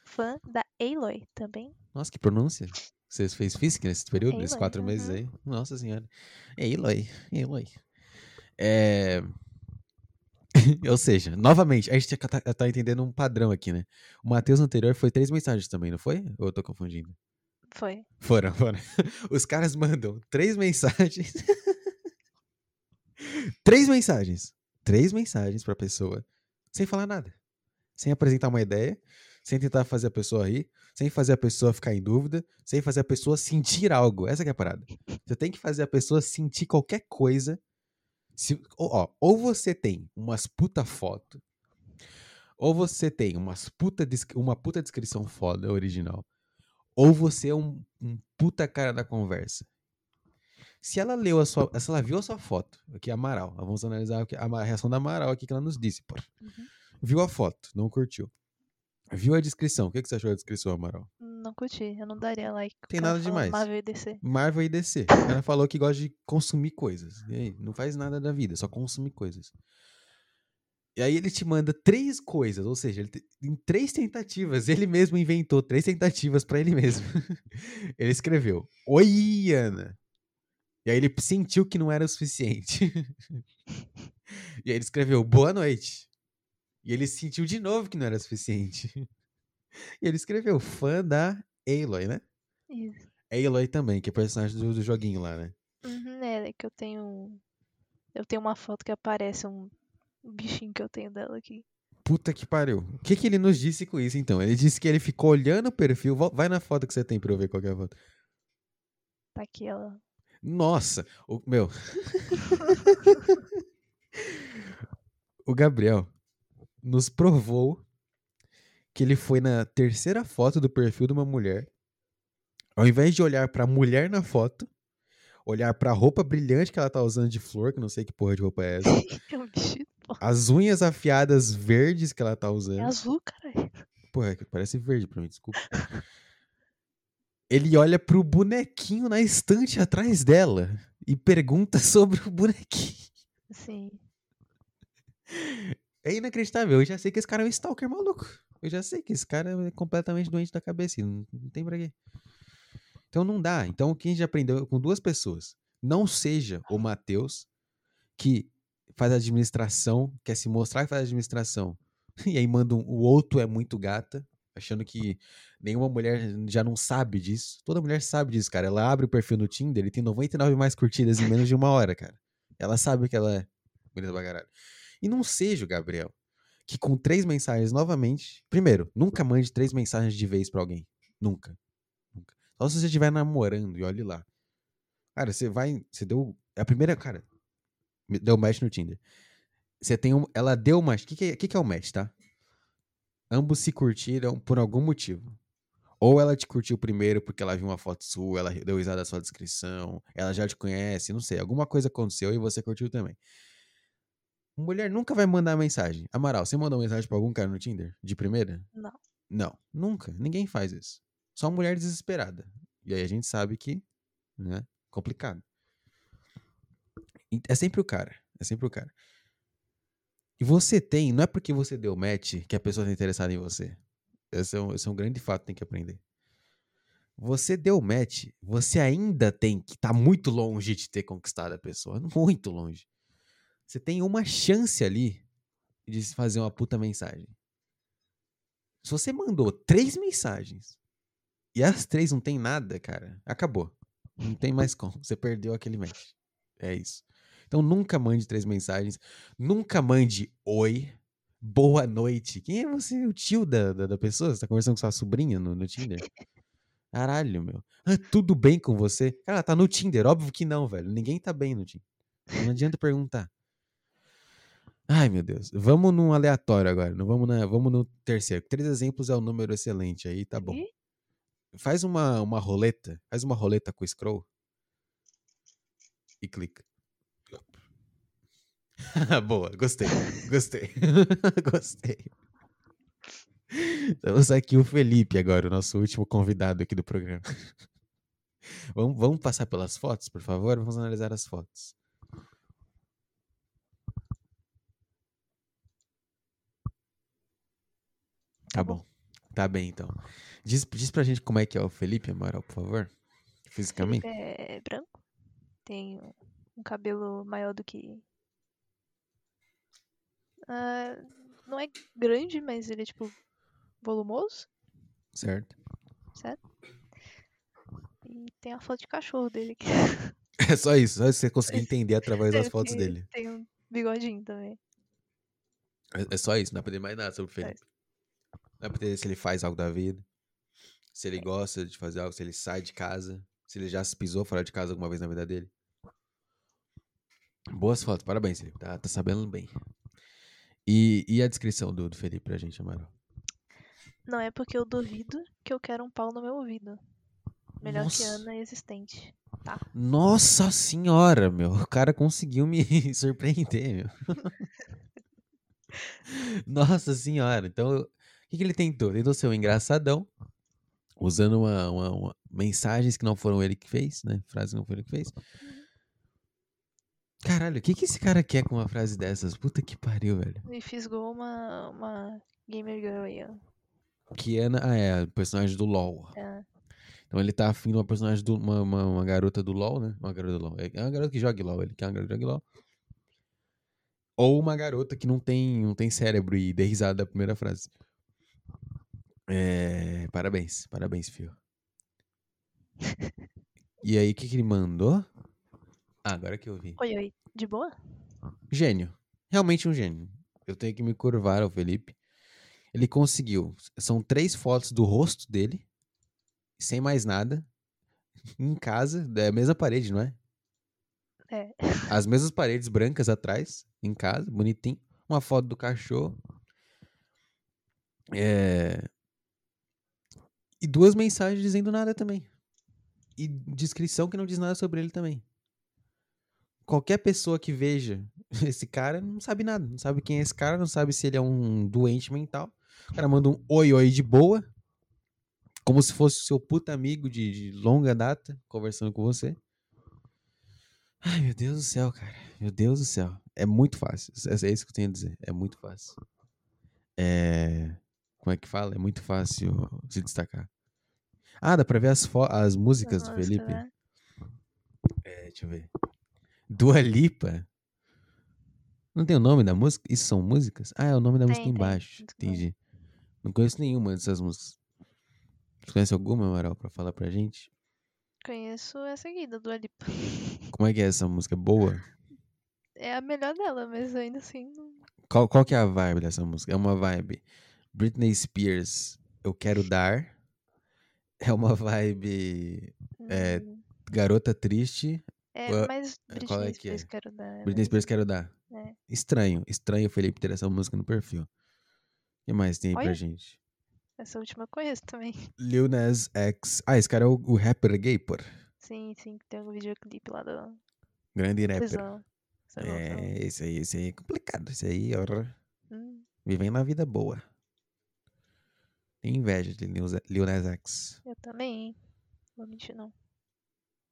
Speaker 2: Fã da Aloy também?
Speaker 1: Nossa, que pronúncia. Você fez física nesse período, nesses
Speaker 2: Aloy,
Speaker 1: quatro meses
Speaker 2: uhum.
Speaker 1: aí? Nossa senhora. Eloy, Eloy. É... Ou seja, novamente, a gente tá, tá entendendo um padrão aqui, né? O Matheus anterior foi três mensagens também, não foi? Ou eu tô confundindo?
Speaker 2: Foi.
Speaker 1: Foram, foram. Os caras mandam três mensagens. três mensagens. Três mensagens pra pessoa. Sem falar nada. Sem apresentar uma ideia. sem tentar fazer a pessoa rir, sem fazer a pessoa ficar em dúvida, sem fazer a pessoa sentir algo. Essa é a parada. Você tem que fazer a pessoa sentir qualquer coisa. Se, ó, ou você tem umas puta foto, ou você tem umas puta, uma puta descrição foda original, ou você é um, um puta cara da conversa. Se ela leu a sua. Se ela viu a sua foto, aqui, Amaral. Vamos analisar a reação da Amaral aqui que ela nos disse, pô. Uhum. Viu a foto, não curtiu. Viu a descrição. O que, que você achou da descrição, Amaral?
Speaker 2: Não curti, eu não daria like.
Speaker 1: Tem nada demais.
Speaker 2: Marvel e DC.
Speaker 1: Marvel e DC. Ela falou que gosta de consumir coisas. E aí, não faz nada da vida, só consumir coisas. E aí ele te manda três coisas, ou seja, ele em três tentativas, ele mesmo inventou três tentativas para ele mesmo. ele escreveu: Oi, Ana. E aí ele sentiu que não era o suficiente. e aí ele escreveu boa noite. E ele sentiu de novo que não era suficiente. e ele escreveu fã da Aloy, né?
Speaker 2: Isso.
Speaker 1: Aloy também, que é personagem do, do joguinho lá, né?
Speaker 2: Uhum, é, é que eu tenho. Eu tenho uma foto que aparece um bichinho que eu tenho dela aqui.
Speaker 1: Puta que pariu. O que, que ele nos disse com isso, então? Ele disse que ele ficou olhando o perfil. Vai na foto que você tem pra eu ver qual é a foto.
Speaker 2: Tá aqui ela.
Speaker 1: Nossa, o meu. o Gabriel nos provou que ele foi na terceira foto do perfil de uma mulher. Ao invés de olhar para a mulher na foto, olhar para a roupa brilhante que ela tá usando de flor, que não sei que porra de roupa é essa.
Speaker 2: É
Speaker 1: as unhas afiadas verdes que ela tá usando. É
Speaker 2: azul, caralho.
Speaker 1: Porra, parece verde pra mim, desculpa ele olha pro bonequinho na estante atrás dela e pergunta sobre o bonequinho.
Speaker 2: Sim.
Speaker 1: É inacreditável. Eu já sei que esse cara é um stalker maluco. Eu já sei que esse cara é completamente doente da cabeça. Não, não tem pra quê. Então não dá. Então o que a gente aprendeu com duas pessoas? Não seja o Matheus que faz administração, quer se mostrar que faz administração. E aí manda um, o outro é muito gata achando que nenhuma mulher já não sabe disso. Toda mulher sabe disso, cara. Ela abre o perfil no Tinder e tem 99 mais curtidas em menos de uma hora, cara. Ela sabe que ela é bonita pra caralho. E não seja o Gabriel, que com três mensagens novamente. Primeiro, nunca mande três mensagens de vez para alguém. Nunca. Nunca. Só se você estiver namorando e olhe lá. Cara, você vai. Você deu. É a primeira. Cara, deu match no Tinder. Você tem um. Ela deu match. O que, que, é, que, que é o match, tá? Ambos se curtiram por algum motivo. Ou ela te curtiu primeiro porque ela viu uma foto sua, ela deu risada da sua descrição, ela já te conhece, não sei, alguma coisa aconteceu e você curtiu também. Mulher nunca vai mandar mensagem. Amaral, você mandou mensagem pra algum cara no Tinder? De primeira?
Speaker 2: Não.
Speaker 1: Não, nunca. Ninguém faz isso. Só mulher desesperada. E aí a gente sabe que, né, complicado. É sempre o cara. É sempre o cara. E você tem, não é porque você deu match que a pessoa está interessada em você. Esse é, um, esse é um grande fato que tem que aprender. Você deu match, você ainda tem que estar tá muito longe de ter conquistado a pessoa. Muito longe. Você tem uma chance ali de fazer uma puta mensagem. Se você mandou três mensagens e as três não tem nada, cara, acabou. Não tem mais como. Você perdeu aquele match. É isso. Então nunca mande três mensagens. Nunca mande oi, boa noite. Quem é você? O tio da, da, da pessoa? Você tá conversando com sua sobrinha no, no Tinder? Caralho, meu. Ah, tudo bem com você? Cara, tá no Tinder. Óbvio que não, velho. Ninguém tá bem no Tinder. Não adianta perguntar. Ai, meu Deus. Vamos num aleatório agora. Não vamos, na, vamos no terceiro. Três exemplos é um número excelente aí, tá bom. Faz uma, uma roleta. Faz uma roleta com o scroll. E clica. Boa, gostei, gostei, gostei. Temos aqui o Felipe agora, o nosso último convidado aqui do programa. vamos, vamos passar pelas fotos, por favor? Vamos analisar as fotos. Tá bom. Tá bem, então. Diz, diz pra gente como é que é o Felipe Amaral, por favor. Fisicamente.
Speaker 2: Felipe é branco. Tem um cabelo maior do que Uh, não é grande, mas ele é tipo volumoso.
Speaker 1: Certo.
Speaker 2: Certo? E tem a foto de cachorro dele aqui.
Speaker 1: É só isso, só você conseguir entender através das fotos dele.
Speaker 2: Tem um bigodinho também.
Speaker 1: É, é, só isso, não dá pra ter mais nada sobre o Felipe. Dá pra entender se ele faz algo da vida. Se ele gosta de fazer algo, se ele sai de casa. Se ele já se pisou fora de casa alguma vez na vida dele. Boas fotos, parabéns, Felipe. Tá, tá sabendo bem. E, e a descrição do, do Felipe pra gente, Amaral?
Speaker 2: Não é porque eu duvido que eu quero um pau no meu ouvido. Melhor que
Speaker 1: Nossa.
Speaker 2: Ana é existente. Tá.
Speaker 1: Nossa senhora, meu. O cara conseguiu me surpreender, meu. Nossa senhora. Então, o que, que ele tentou? Tentou ser um engraçadão, usando uma, uma- uma- mensagens que não foram ele que fez, né? Frases que não foram ele que fez. Caralho, o que, que esse cara quer com uma frase dessas? Puta que pariu, velho.
Speaker 2: E fisgou uma, uma gamer girl aí, ó.
Speaker 1: Kiana, ah, é, personagem do LoL.
Speaker 2: É.
Speaker 1: Então ele tá afim de uma personagem, do, uma, uma, uma garota do LoL, né? Uma garota do LoL. É uma garota que joga LoL, ele quer uma garota que joga LoL. Ou uma garota que não tem, não tem cérebro e dê risada da primeira frase. É, parabéns, parabéns, Fio. E aí, o que, que ele mandou? Ah, agora que eu vi.
Speaker 2: Oi, oi. De boa?
Speaker 1: Gênio. Realmente um gênio. Eu tenho que me curvar ao Felipe. Ele conseguiu. São três fotos do rosto dele, sem mais nada, em casa, da mesma parede, não é?
Speaker 2: É.
Speaker 1: As mesmas paredes brancas atrás, em casa, bonitinho. Uma foto do cachorro. É... E duas mensagens dizendo nada também. E descrição que não diz nada sobre ele também. Qualquer pessoa que veja esse cara não sabe nada. Não sabe quem é esse cara, não sabe se ele é um doente mental. O cara manda um oi, oi de boa. Como se fosse o seu puta amigo de, de longa data conversando com você. Ai, meu Deus do céu, cara. Meu Deus do céu. É muito fácil. É é isso que eu tenho a dizer. É muito fácil. É. Como é que fala? É muito fácil se destacar. Ah, dá pra ver as, as músicas do Felipe? É, deixa eu ver. Dua Lipa. Não tem o nome da música? Isso são músicas? Ah, é o nome da música
Speaker 2: Tem, tem.
Speaker 1: embaixo. Entendi. Não conheço nenhuma dessas músicas. Você conhece alguma, Amaral, pra falar pra gente?
Speaker 2: Conheço essa aqui, da Dua Lipa.
Speaker 1: Como é que é essa música? Boa?
Speaker 2: É a melhor dela, mas ainda assim. não-
Speaker 1: Qual, qual que é a vibe dessa música? É uma vibe Britney Spears, Eu Quero Dar. É uma vibe É,
Speaker 2: não-
Speaker 1: Garota Triste.
Speaker 2: É,
Speaker 1: Ué,
Speaker 2: mas
Speaker 1: é, é
Speaker 2: Britney
Speaker 1: é?
Speaker 2: Spears quero dar.
Speaker 1: Britney
Speaker 2: mas-
Speaker 1: Spears, Quero Dar.
Speaker 2: É.
Speaker 1: Estranho. Estranho o Felipe ter essa música no perfil. O que mais tem aí pra
Speaker 2: Olha.
Speaker 1: gente?
Speaker 2: Essa última eu conheço também.
Speaker 1: Lil Nas X. Ah, esse cara é o, o rapper gay, pô.
Speaker 2: Sim, sim, tem um videoclipe lá do
Speaker 1: Grande rapper.
Speaker 2: prisão. Noção.
Speaker 1: É, esse aí, esse aí é complicado. Esse aí, ó.
Speaker 2: Hum,
Speaker 1: Vivendo na vida boa. Tem inveja de Lil Nas X.
Speaker 2: eu também, hein? Vou mentir, não.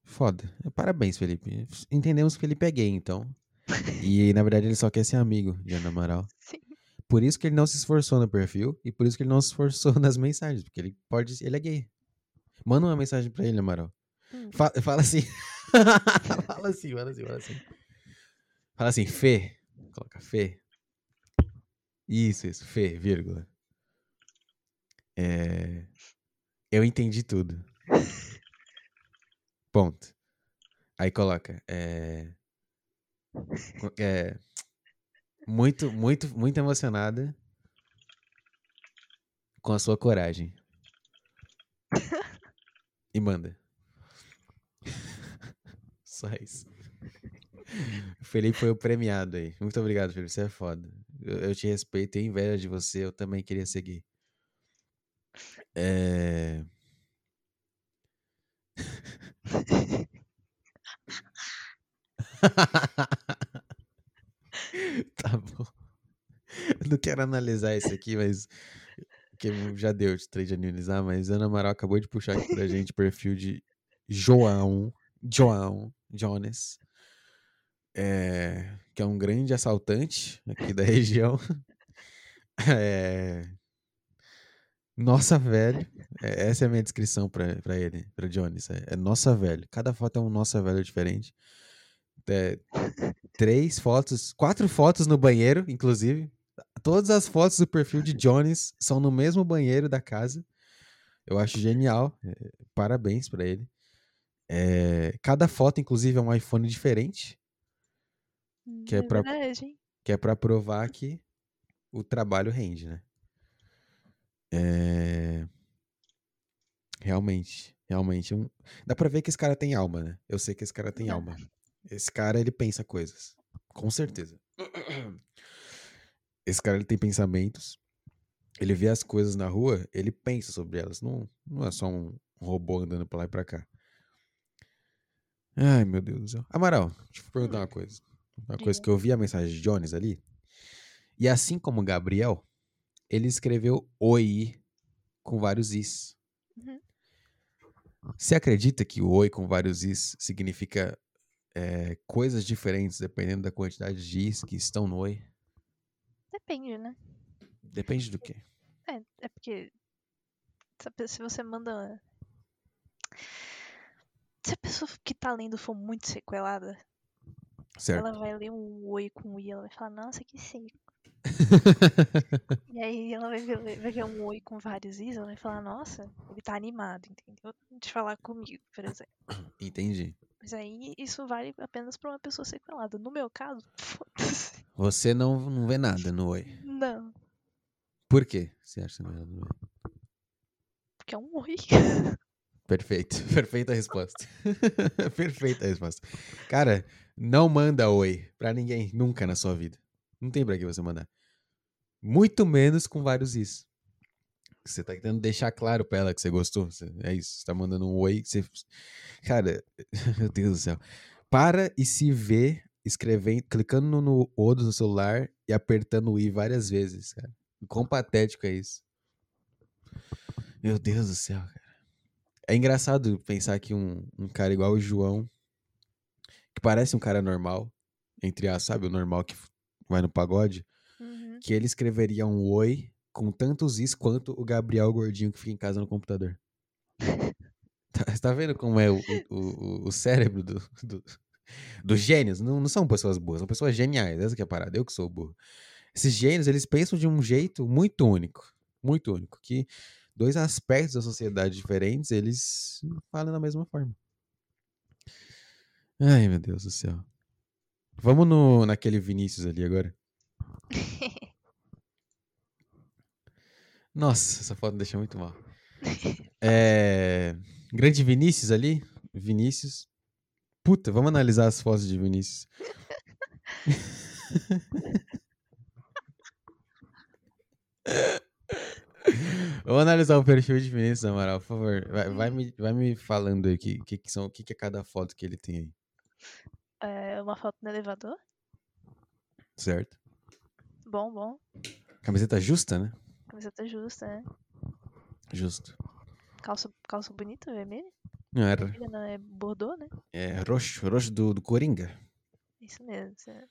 Speaker 1: Foda. Parabéns, Felipe. Entendemos que o Felipe é gay, então. E, na verdade, ele só quer ser amigo de Ana Amaral.
Speaker 2: Sim.
Speaker 1: Por isso que ele não se esforçou no perfil e por isso que ele não se esforçou nas mensagens, porque ele pode, ele é gay. Manda uma mensagem pra ele, Amaral.
Speaker 2: Hum.
Speaker 1: Fa- Fala, assim. fala assim, fala assim, fala assim. Fala assim, Fê. Coloca Fê. Isso, isso, Fê, vírgula. É... Eu entendi tudo. Ponto. Aí coloca. É... é, Muito, muito, muito emocionada com a sua coragem. E manda. Só isso. O Felipe foi o premiado aí. Muito obrigado, Felipe. Você é foda. Eu, eu te respeito, tenho inveja de você. Eu também queria seguir. É... tá bom. Eu não quero analisar isso aqui, mas. Que já deu de trade de analisar, mas Ana Amaral acabou de puxar aqui pra gente o perfil de João. João Jonas. É, que é um grande assaltante aqui da região. É, nossa, velho. É, essa é a minha descrição pra, pra ele, pra Jones. É, é nossa, velho. Cada foto é um nossa, velho diferente. É, três fotos, quatro fotos no banheiro, inclusive. Todas as fotos do perfil de Jones são no mesmo banheiro da casa. Eu acho genial. é, parabéns pra ele. É, cada foto, inclusive, é um iPhone diferente,
Speaker 2: Hum,
Speaker 1: Que é pra-
Speaker 2: verdade, hein?
Speaker 1: que é pra provar que o trabalho rende, né? É... Realmente, realmente. Um... Dá pra ver que esse cara tem alma, né? Eu sei que esse cara tem alma. Esse cara, ele pensa coisas. Com certeza. Esse cara, ele tem pensamentos. Ele vê as coisas na rua, ele pensa sobre elas. Não, não é só um robô andando pra lá e pra cá. Ai, meu Deus do céu. Amaral, deixa eu perguntar uma coisa. Uma coisa que eu vi a mensagem de Jones ali. E assim como o Gabriel, ele escreveu oi com vários is.
Speaker 2: Uhum.
Speaker 1: Você acredita que o oi com vários is significa é, coisas diferentes dependendo da quantidade de is que estão no oi?
Speaker 2: Depende, né?
Speaker 1: Depende do quê?
Speaker 2: É, é porque se você manda. Se a pessoa que tá lendo for muito sequelada,
Speaker 1: Certo.
Speaker 2: ela vai ler um oi com i, ela vai falar, nossa, que seco. E aí ela vai ver, vai ver um oi com vários is, ela vai falar, nossa, ele tá animado, entendeu? De falar comigo, por exemplo.
Speaker 1: Entendi.
Speaker 2: Mas aí isso vale apenas pra uma pessoa sequelada. No meu caso, foda-se.
Speaker 1: Você não, não vê nada no oi.
Speaker 2: Não,
Speaker 1: Por quê? Você acha nada no oi?
Speaker 2: porque é um oi.
Speaker 1: Perfeito. Perfeita resposta. Perfeita resposta. Cara, não manda oi pra ninguém, nunca na sua vida. Não tem pra que você mandar. Muito menos com vários is. Você tá tentando deixar claro pra ela que você gostou. É isso. Você tá mandando um oi. Você... Cara, meu Deus do céu. Para e se vê escrevendo, clicando no, O do celular e apertando o i várias vezes, cara. Quão patético é isso? Meu Deus do céu, cara. É engraçado pensar que um, um cara igual o João, que parece um cara normal, entre as, sabe, o normal que vai no pagode,
Speaker 2: Uhum.
Speaker 1: que ele escreveria um oi com tantos is quanto o Gabriel Gordinho que fica em casa no computador. Tá, você tá vendo como é o, o, o- o cérebro do, do- dos gênios? Não, não são pessoas boas, são pessoas geniais. Essa que é a parada, eu que sou burro. Esses gênios, eles pensam de um jeito muito único. Muito único. Que dois aspectos da sociedade diferentes, eles falam da mesma forma. Ai, meu Deus do céu. Vamos no, naquele Vinícius ali agora. Nossa, essa foto deixa muito mal. É... Grande Vinícius ali. Vinícius. Puta, vamos analisar as fotos de Vinícius. Vamos analisar o perfil de Vinícius Amaral, por favor. Vai, vai me, vai me falando aí o que, que, que, são, que é cada foto que ele tem aí,
Speaker 2: É uma foto no elevador.
Speaker 1: certo?
Speaker 2: Bom, bom.
Speaker 1: Camiseta justa, né?
Speaker 2: Camiseta justa, né?
Speaker 1: Justo.
Speaker 2: Calça, calça bonita, vermelha.
Speaker 1: Não era.
Speaker 2: Vermelha não, é bordô, né?
Speaker 1: É roxo, roxo do, do Coringa.
Speaker 2: Isso mesmo. é.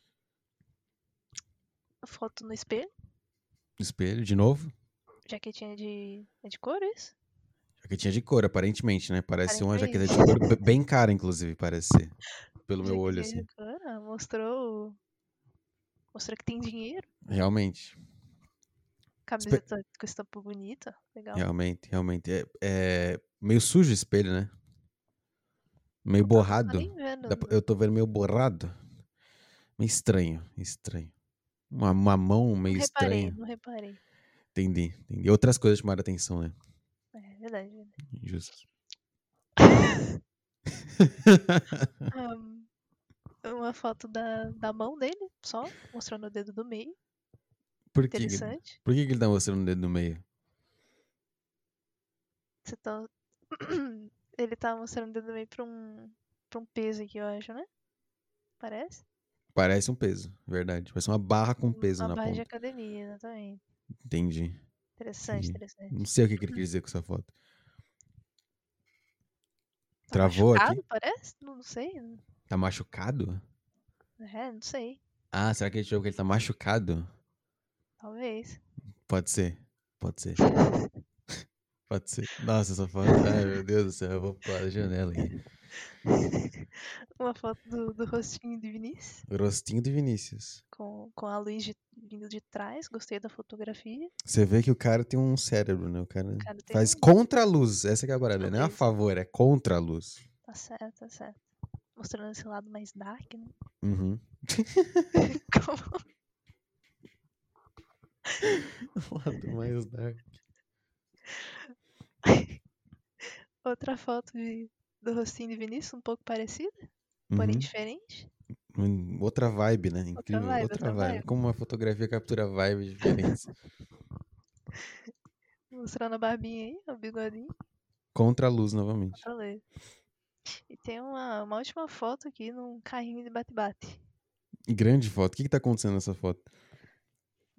Speaker 2: Foto no espelho.
Speaker 1: Espelho, de novo.
Speaker 2: Jaquetinha de. É de couro isso?
Speaker 1: Jaquetinha de couro, aparentemente, né? Parece uma jaqueta de
Speaker 2: Aparentemente.
Speaker 1: couro be- bem cara, inclusive, parece ser. Pelo meu olho, assim.
Speaker 2: ah, Mostrou. Mostrou que tem dinheiro.
Speaker 1: Realmente,
Speaker 2: Camiseta com estampa bonita. Legal.
Speaker 1: realmente, realmente. É, é meio sujo o espelho, né? Meio
Speaker 2: Não não tô
Speaker 1: borrado.
Speaker 2: vendo.
Speaker 1: Pra- Eu tô vendo meio borrado. Meio estranho, estranho. Uma, uma mão
Speaker 2: não
Speaker 1: meio
Speaker 2: reparei,
Speaker 1: estranha.
Speaker 2: não reparei.
Speaker 1: Entendi, entendi. Outras coisas chamaram atenção, né?
Speaker 2: É verdade. verdade.
Speaker 1: Justo.
Speaker 2: Ahn, uma foto da, da mão dele, só, mostrando o dedo do meio.
Speaker 1: Por que,
Speaker 2: Interessante.
Speaker 1: por que, que ele tá mostrando o dedo no meio?
Speaker 2: Você tá... Ele tá mostrando o dedo do meio pra um, pra um peso aqui, eu acho, né? Parece?
Speaker 1: Parece um peso, verdade. Parece uma barra com peso
Speaker 2: Uma
Speaker 1: na
Speaker 2: barra de
Speaker 1: ponta.
Speaker 2: academia, exatamente.
Speaker 1: Entendi.
Speaker 2: Interessante,
Speaker 1: Sim.
Speaker 2: interessante.
Speaker 1: Não sei o que, ele quis dizer com essa foto.
Speaker 2: Tá
Speaker 1: Travou aqui?
Speaker 2: parece? Não, não sei.
Speaker 1: Tá machucado?
Speaker 2: É, não sei.
Speaker 1: Ah, será que ele achou que ele tá machucado?
Speaker 2: Talvez.
Speaker 1: Pode ser. Pode ser. Pode ser. Nossa, essa foto. Ai, meu Deus do céu. Eu vou pular da janela aqui.
Speaker 2: Uma foto do, do rostinho de Vinícius,
Speaker 1: O rostinho de Vinícius.
Speaker 2: com, com a luz de- vindo de trás. Gostei da fotografia.
Speaker 1: Você vê que o cara tem um cérebro, né? O cara
Speaker 2: O cara
Speaker 1: faz
Speaker 2: um-
Speaker 1: contra a luz. Essa que é a parada. Não é a favor, é contra a luz.
Speaker 2: Tá certo, tá certo. Mostrando esse lado mais dark, né?
Speaker 1: Uhum.
Speaker 2: Como-
Speaker 1: O lado mais dark.
Speaker 2: Outra foto de, do rostinho de Vinícius, um pouco parecida, porém
Speaker 1: Uhum.
Speaker 2: diferente.
Speaker 1: Hum, Outra vibe, né? Incrível.
Speaker 2: vibe,
Speaker 1: outra
Speaker 2: outra
Speaker 1: vibe.
Speaker 2: vibe.
Speaker 1: Como uma fotografia captura vibes diferentes.
Speaker 2: Mostrando a barbinha aí, o bigodinho.
Speaker 1: Contra a luz novamente.
Speaker 2: Pra ler. E tem uma, uma última foto aqui num carrinho de bate-bate.
Speaker 1: Grande foto. O que, que tá acontecendo nessa foto?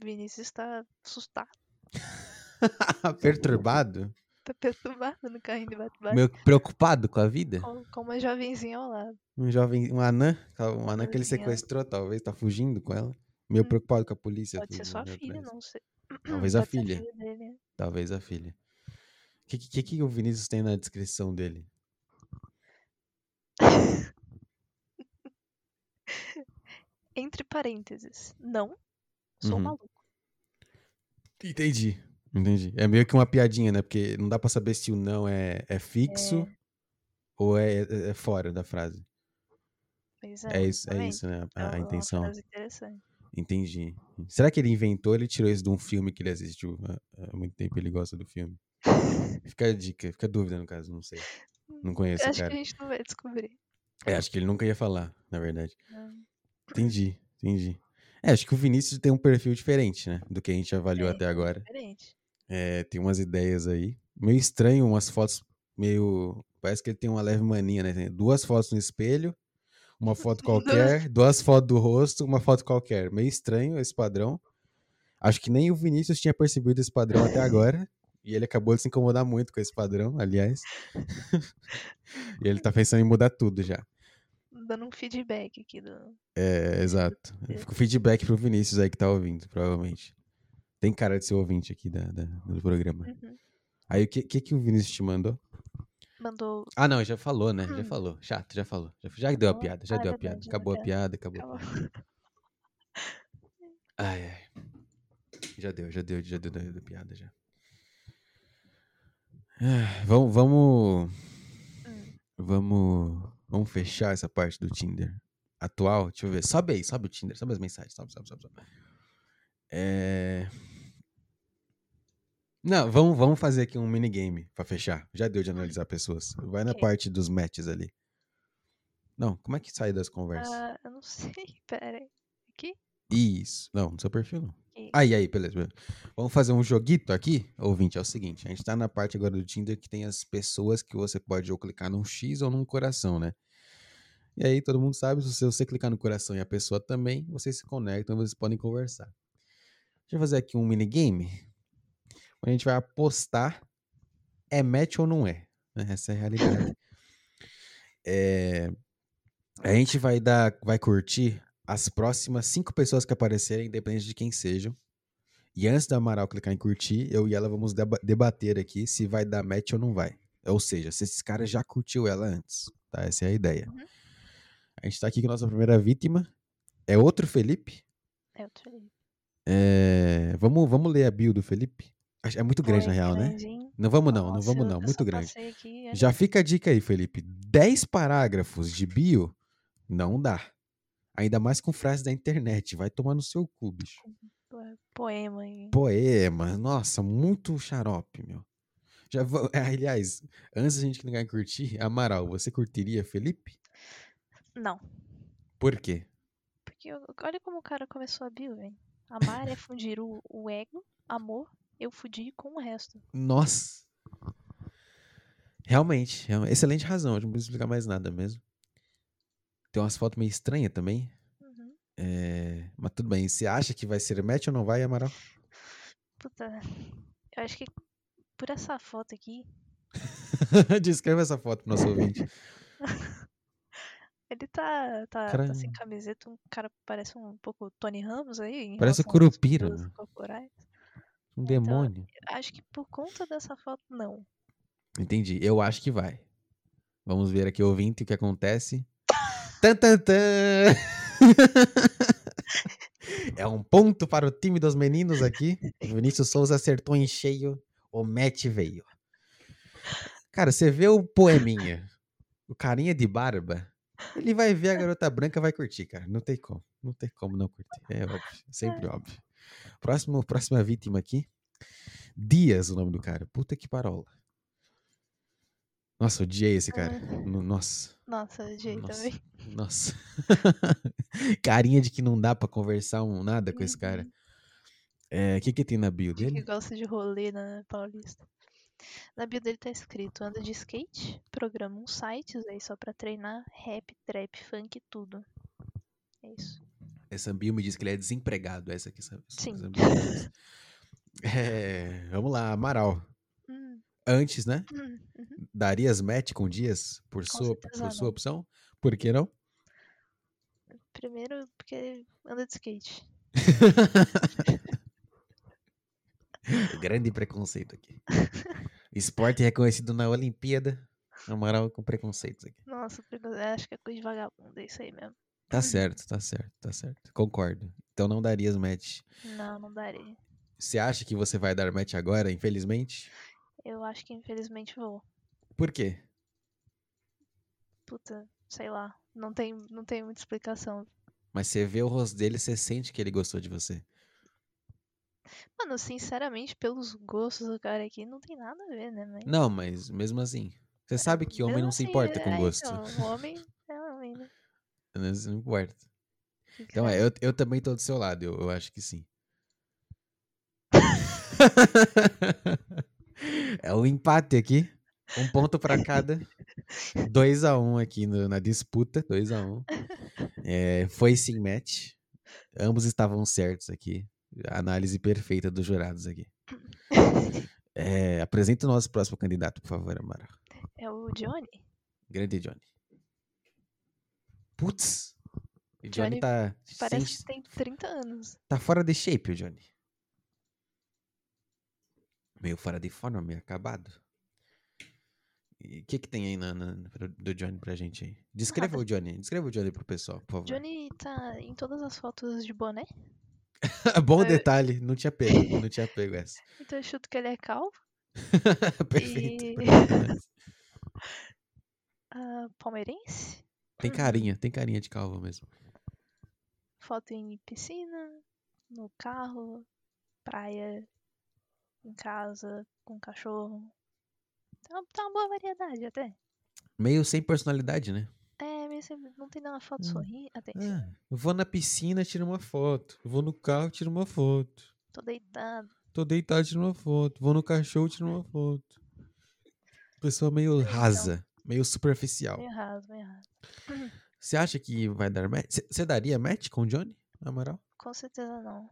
Speaker 2: Vinícius está assustado,
Speaker 1: Perturbado?
Speaker 2: tá perturbado no carrinho de bate-bate.
Speaker 1: Meio preocupado com a vida?
Speaker 2: Com, com uma jovenzinha ao lado.
Speaker 1: Um jovem, um anã, um anã que ele sequestrou, talvez, tá fugindo com ela. Meio
Speaker 2: Hum.
Speaker 1: preocupado com a polícia.
Speaker 2: Pode ser sua
Speaker 1: ali
Speaker 2: filha,
Speaker 1: atrás.
Speaker 2: não sei.
Speaker 1: Talvez a filha.
Speaker 2: filha dele, né?
Speaker 1: Talvez a filha. O que, que, que o Vinícius tem na descrição dele?
Speaker 2: Entre parênteses, não sou
Speaker 1: Uhum.
Speaker 2: maluco.
Speaker 1: Entendi. Entendi. É meio que uma piadinha, né? Porque não dá pra saber se o não é, é fixo ou é, é- é fora da frase.
Speaker 2: Pois
Speaker 1: É, isso, é isso, né?
Speaker 2: É
Speaker 1: A, a
Speaker 2: uma
Speaker 1: intenção.
Speaker 2: frase interessante.
Speaker 1: Entendi. Será que ele inventou? Ele tirou isso de um filme que ele assistiu há, há muito tempo. Ele gosta do filme. Fica a dica, fica a dúvida no caso, não sei. Não conheço,
Speaker 2: Acho
Speaker 1: cara.
Speaker 2: que a gente não vai descobrir.
Speaker 1: É, acho que ele nunca ia falar, na verdade.
Speaker 2: Não.
Speaker 1: Entendi, entendi. É, acho que o Vinícius tem um perfil diferente, né? Do que a gente avaliou
Speaker 2: Tem,
Speaker 1: até agora.
Speaker 2: Diferente.
Speaker 1: É, tem umas ideias aí. Meio estranho, umas fotos meio. Parece que ele tem uma leve mania, né? Tem duas fotos no espelho, uma foto qualquer, duas fotos do rosto, uma foto qualquer. Meio estranho esse padrão. Acho que nem o Vinícius tinha percebido esse padrão até agora. E ele acabou de se incomodar muito com esse padrão, aliás. e ele tá pensando em mudar tudo já.
Speaker 2: Dando um feedback aqui do.
Speaker 1: É, exato. Fica o feedback pro Vinícius aí que tá ouvindo, provavelmente. Tem cara de ser ouvinte aqui da, da- do programa.
Speaker 2: Uhum.
Speaker 1: Aí o que, que que o Vinícius te mandou?
Speaker 2: Mandou.
Speaker 1: Ah, não, já falou, né? Já
Speaker 2: Hum.
Speaker 1: falou. Chato, já falou. Já, já deu a piada, já
Speaker 2: Ah,
Speaker 1: deu a piada.
Speaker 2: já
Speaker 1: Acabou a piada, acabou.
Speaker 2: Calma.
Speaker 1: Ai, ai. Já deu, já deu, já deu, deu, deu piada já. Ah, vamos, vamos,
Speaker 2: Hum.
Speaker 1: vamos, vamos fechar essa parte do Tinder atual. Deixa eu ver. Sobe aí, sobe o Tinder, sobe as mensagens, sobe, sobe, sobe, sobe. É... Não, vamos, vamos fazer aqui um minigame pra fechar. Já deu de analisar pessoas. Vai na parte dos matches ali. Não, como é que sai das conversas?
Speaker 2: Ah, eu não sei. Pera aí. Aqui?
Speaker 1: Isso. Não, no seu perfil não. Aí, aí, beleza, beleza. Vamos fazer um joguito aqui, ouvinte. É o seguinte: a gente tá na parte agora do Tinder que tem as pessoas que você pode ou clicar num X ou num coração, né? E aí, todo mundo sabe, se você clicar no coração e a pessoa também, vocês se conectam e vocês podem conversar. Deixa eu fazer aqui um minigame. A gente vai apostar é match ou não é. né? Essa é a realidade. É, a gente vai dar, vai curtir as próximas cinco pessoas que aparecerem, independente de quem sejam. E antes da Amaral clicar em curtir, eu e ela vamos deba- debater aqui se vai dar match ou não vai. Ou seja, se esses caras já curtiu ela antes. Tá? Essa é a ideia.
Speaker 2: Uhum.
Speaker 1: A gente tá aqui com a nossa primeira vítima. É outro Felipe.
Speaker 2: É outro ali.
Speaker 1: É, Vamos, vamos ler a bio do Felipe? É muito grande, na real, né?
Speaker 2: grandinho.
Speaker 1: Não vamos não, não vamos não. Muito grande.
Speaker 2: aqui,
Speaker 1: Já fica a dica aí, Felipe. 10 parágrafos de bio não dá. Ainda mais com frases da internet. Vai tomar no seu cu, bicho.
Speaker 2: po- Poema aí.
Speaker 1: Poema. Nossa, muito xarope, meu. Já vou... Aliás, antes da gente clicar em curtir, Amaral, você curtiria Felipe?
Speaker 2: Não.
Speaker 1: Por quê?
Speaker 2: Porque olha como o cara começou a bio, velho. Amar é fundir o, o ego, amor, eu fudi com o resto.
Speaker 1: Nossa. Realmente, real- excelente razão. Eu não preciso explicar mais nada mesmo. Tem umas fotos meio estranhas também.
Speaker 2: Uhum.
Speaker 1: É, Mas tudo bem. Você acha que vai ser match ou não vai, Amaral?
Speaker 2: Puta, eu acho que por essa foto aqui,
Speaker 1: Descreva essa foto pro nosso ouvinte.
Speaker 2: ele tá, tá, tá sem camiseta, um cara parece um pouco Tony Ramos aí.
Speaker 1: Parece Curupira, né? Um
Speaker 2: Então,
Speaker 1: demônio.
Speaker 2: Acho que por conta dessa foto, não.
Speaker 1: Entendi. Eu acho que vai. Vamos ver aqui, ouvinte, o que acontece. Tan, tan, tan. É um ponto para o time dos meninos aqui. O Vinícius Souza acertou em cheio. O match veio. Cara, você vê o poeminha, o carinha de barba, ele vai ver a garota branca vai curtir, cara. Não tem como. Não tem como não curtir. É óbvio. Sempre óbvio. Próximo, próxima vítima aqui. Dias, o nome do cara. Puta que parola. Nossa, odiei esse cara.
Speaker 2: Ah.
Speaker 1: No- Nossa,
Speaker 2: Nossa, odiei
Speaker 1: Nossa.
Speaker 2: também.
Speaker 1: nossa. Carinha de que não dá pra conversar um nada com esse cara.
Speaker 2: Uhum.
Speaker 1: É, o que que tem na bio
Speaker 2: De que
Speaker 1: dele?
Speaker 2: gosta de rolê na Paulista. Na bio dele tá escrito: anda de skate, programa uns sites aí só pra treinar, rap, trap, funk, tudo. É isso.
Speaker 1: Essa bio me diz que ele é desempregado. Essa aqui, sabe?
Speaker 2: Sim.
Speaker 1: Essa. É, vamos lá, Amaral. Antes, né?
Speaker 2: hum, uhum.
Speaker 1: Darias match com Dias por,
Speaker 2: Com
Speaker 1: sua, por sua opção? Por que não?
Speaker 2: Primeiro porque anda de skate.
Speaker 1: Grande preconceito aqui. Esporte reconhecido na Olimpíada. Amaral com preconceitos aqui.
Speaker 2: Nossa, acho que é coisa de vagabundo, é isso aí mesmo.
Speaker 1: Tá certo, tá certo, tá certo. Concordo. Então não darias match.
Speaker 2: Não, não daria.
Speaker 1: Você acha que você vai dar match agora, infelizmente?
Speaker 2: Eu acho que infelizmente vou.
Speaker 1: Por quê?
Speaker 2: Puta, sei lá. Não tem, não tem muita explicação.
Speaker 1: Mas você vê o rosto dele, você sente que ele gostou de você.
Speaker 2: Mano, sinceramente, pelos gostos do cara aqui, não tem nada a ver, né? Mas...
Speaker 1: Não, mas mesmo assim. Você sabe que homem
Speaker 2: mesmo
Speaker 1: não se
Speaker 2: assim,
Speaker 1: importa com
Speaker 2: é,
Speaker 1: gosto.
Speaker 2: Então, o homem é homem, né?
Speaker 1: Não importa.
Speaker 2: Que que
Speaker 1: Então
Speaker 2: você
Speaker 1: é, eu, eu também tô do seu lado, eu, eu acho que sim. é um empate aqui. Um ponto pra cada. 2 a 1 um aqui no- na disputa. 2 a 1 um. É, foi sim match. Ambos estavam certos aqui. Análise perfeita dos jurados aqui. É, apresenta o nosso próximo candidato, por favor, Amara.
Speaker 2: É o Johnny?
Speaker 1: Grande Johnny. Putz! O Johnny,
Speaker 2: Johnny
Speaker 1: tá.
Speaker 2: Parece
Speaker 1: sem-
Speaker 2: que tem 30 anos.
Speaker 1: Tá fora de shape o Johnny. Meio fora de forma, meio acabado. O que que tem aí na, na- do Johnny pra gente aí? Descreva
Speaker 2: Nada.
Speaker 1: o Johnny. Descreva o Johnny pro pessoal, por favor.
Speaker 2: Johnny tá em todas as fotos de boné.
Speaker 1: Bom
Speaker 2: eu-
Speaker 1: detalhe. Não tinha pego. Não tinha pego essa.
Speaker 2: Então eu chuto que ele é calvo.
Speaker 1: perfeito.
Speaker 2: E-. Ah, palmeirense.
Speaker 1: Tem carinha. Tem carinha de calvo mesmo.
Speaker 2: Foto em piscina, no carro, praia, em casa, com cachorro. Tá, tá uma boa variedade até.
Speaker 1: Meio sem personalidade, né?
Speaker 2: É, meio sempre, não tem nenhuma foto
Speaker 1: Hum.
Speaker 2: sorrindo. Até,
Speaker 1: Ah, eu vou na piscina, tiro uma foto. Eu vou no carro, tiro uma foto.
Speaker 2: tô deitado.
Speaker 1: Tô deitado, tiro uma foto. Vou no cachorro, tiro uma foto. Pessoa meio rasa, meio superficial.
Speaker 2: Meio raso, meio raso.
Speaker 1: Você acha que vai dar match? Você daria match com o Johnny, na moral?
Speaker 2: Com certeza não.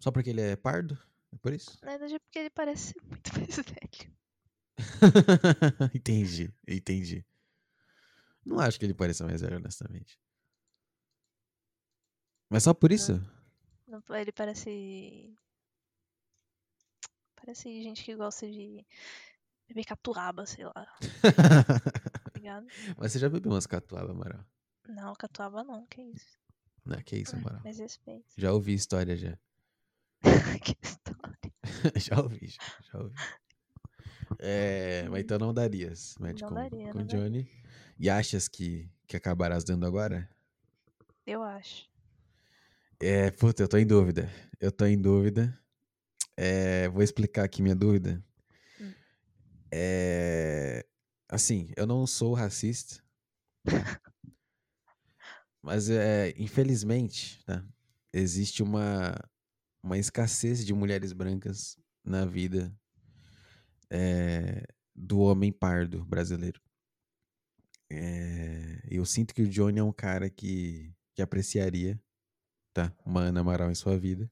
Speaker 1: Só porque ele é pardo? É por isso?
Speaker 2: Na verdade é porque ele parece muito mais velho.
Speaker 1: entendi, entendi. Não acho que ele pareça mais velho, honestamente. Mas só por isso?
Speaker 2: Não- Ele parece. Parece gente que gosta de beber catuaba, sei lá, tá ligado?
Speaker 1: Mas você já bebeu umas catuaba, Amaral?
Speaker 2: Não, catuaba não, que isso.
Speaker 1: Não, que isso, Amaral.
Speaker 2: Mais respeito.
Speaker 1: Já ouvi história já.
Speaker 2: que história.
Speaker 1: já ouvi, já, já ouvi. É, mas então não darias match
Speaker 2: Não
Speaker 1: com,
Speaker 2: daria,
Speaker 1: com
Speaker 2: não
Speaker 1: o
Speaker 2: daria.
Speaker 1: Johnny. E achas que, que acabarás dando agora?
Speaker 2: Eu acho.
Speaker 1: É, puta, eu tô em dúvida. Eu tô em dúvida. É, vou explicar aqui minha dúvida.
Speaker 2: Hum.
Speaker 1: É, assim, eu não sou racista. Mas, é, infelizmente, tá? existe uma, uma escassez de mulheres brancas na vida é, do homem pardo brasileiro. É, eu sinto que o Johnny é um cara que, que apreciaria tá? Uma Ana Amaral em sua vida.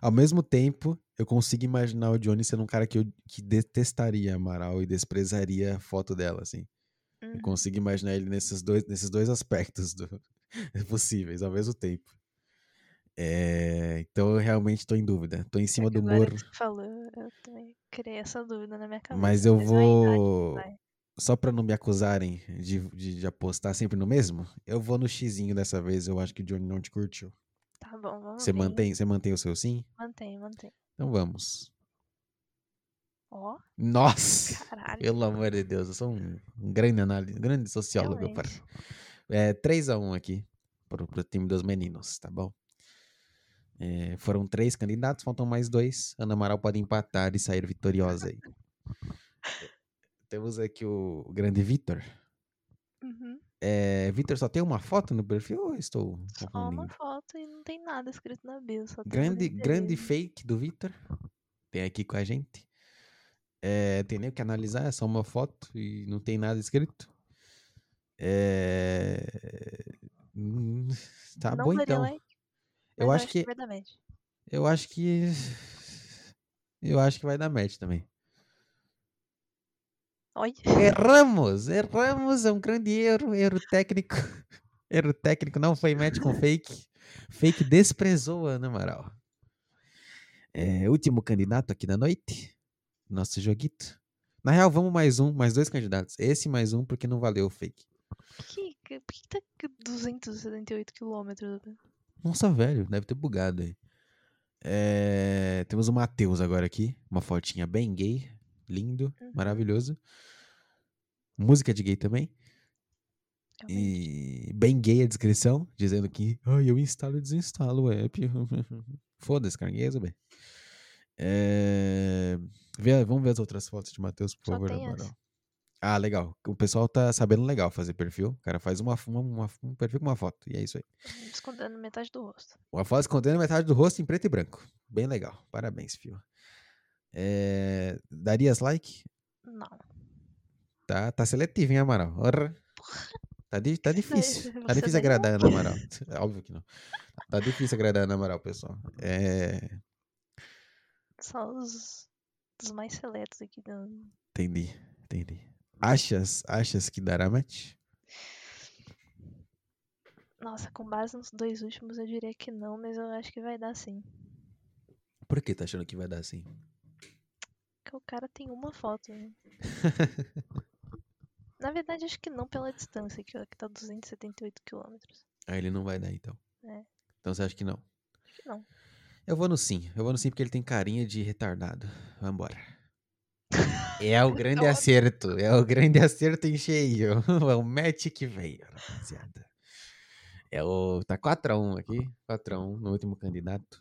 Speaker 1: Ao mesmo tempo, eu consigo imaginar o Johnny sendo um cara que, eu, que detestaria a Amaral e desprezaria a foto dela, assim. Eu
Speaker 2: Uhum.
Speaker 1: consigo imaginar ele nesses dois, nesses dois aspectos do- possíveis ao mesmo tempo. É, então eu realmente tô em dúvida. Tô em cima
Speaker 2: É que
Speaker 1: do
Speaker 2: agora
Speaker 1: morro.
Speaker 2: que você falou, eu também criei essa dúvida na minha cabeça.
Speaker 1: Mas eu
Speaker 2: não
Speaker 1: vou.
Speaker 2: vai.
Speaker 1: Só pra não me acusarem de, de, de apostar sempre no mesmo, eu vou no xizinho dessa vez. Eu acho que o Johnny não te curtiu.
Speaker 2: Tá bom, vamos
Speaker 1: Você
Speaker 2: ver.
Speaker 1: mantém, você mantém o seu sim?
Speaker 2: Mantém, mantém.
Speaker 1: Então vamos.
Speaker 2: Ó,
Speaker 1: Nossa!
Speaker 2: caralho.
Speaker 1: Pelo amor de Deus, eu sou um, um grande análise, um grande sociólogo. Para. É 3x1 aqui pro, pro time dos meninos, tá bom? É, foram três candidatos, faltam mais dois. Ana Amaral pode empatar e sair vitoriosa aí. Temos aqui o grande Vitor.
Speaker 2: Uhum.
Speaker 1: É, Vitor só tem uma foto no perfil ou estou
Speaker 2: Só uma foto e não tem nada escrito na bio.
Speaker 1: Grande, grande fake do Vitor. Tem aqui com a gente. É, tem nem o que analisar, é só uma foto e não tem nada escrito. É, Tá
Speaker 2: não
Speaker 1: bom então. Eu acho que
Speaker 2: vai dar match.
Speaker 1: eu acho que eu acho que vai dar match também.
Speaker 2: Olha.
Speaker 1: Erramos, erramos, é um grande erro, erro técnico. Erro técnico, não foi match com fake. Fake desprezou a Ana Amaral. É, último candidato aqui da noite. Nosso joguito. Na real, vamos mais um, mais dois candidatos. Esse mais um, porque não valeu o fake.
Speaker 2: Por que, que- por que tá com 278 quilômetros?
Speaker 1: Nossa, velho, deve ter bugado aí. É, temos o Matheus agora aqui. Uma fotinha bem gay. Lindo,
Speaker 2: Uhum.
Speaker 1: maravilhoso. Música de gay também. E bem gay a descrição, dizendo que Ai, eu instalo e desinstalo o app. Foda-se, cargueza, bem. É, vê- vamos ver as outras fotos de Matheus, por
Speaker 2: Só
Speaker 1: favor, Amaral. Ah, legal. O pessoal tá sabendo legal fazer perfil. O cara faz uma, uma- uma- um perfil com uma foto. E é isso aí.
Speaker 2: Escondendo metade do rosto.
Speaker 1: Uma foto escondendo metade do rosto em preto e branco. Bem legal. Parabéns, Fio. É, darias like?
Speaker 2: Não.
Speaker 1: Tá, tá seletivo, hein, Amaral? Orra. Tá, di- tá difícil. Tá difícil agradar a Ana Amaral. É Óbvio que não. Tá difícil agradar a Ana Amaral, pessoal. É,
Speaker 2: Só os, os mais seletos aqui. Do...
Speaker 1: entendi, entendi. Achas, achas que dará match?
Speaker 2: Nossa, com base nos dois últimos eu diria que não, mas eu acho que vai dar sim.
Speaker 1: Por que tá achando que vai dar assim?
Speaker 2: Porque o cara tem uma foto. Né? Na verdade, acho que não pela distância, que, tá 278 quilômetros.
Speaker 1: Aí ele não vai dar, então.
Speaker 2: É.
Speaker 1: Então você acha que não?
Speaker 2: Acho que não.
Speaker 1: Eu vou no sim. Eu vou no sim porque ele tem carinha de retardado. Vambora. É o grande
Speaker 2: Então-
Speaker 1: acerto. É o grande acerto em cheio. É o match que veio, rapaziada. É o. Tá 4x1 aqui. 4x1 no último candidato.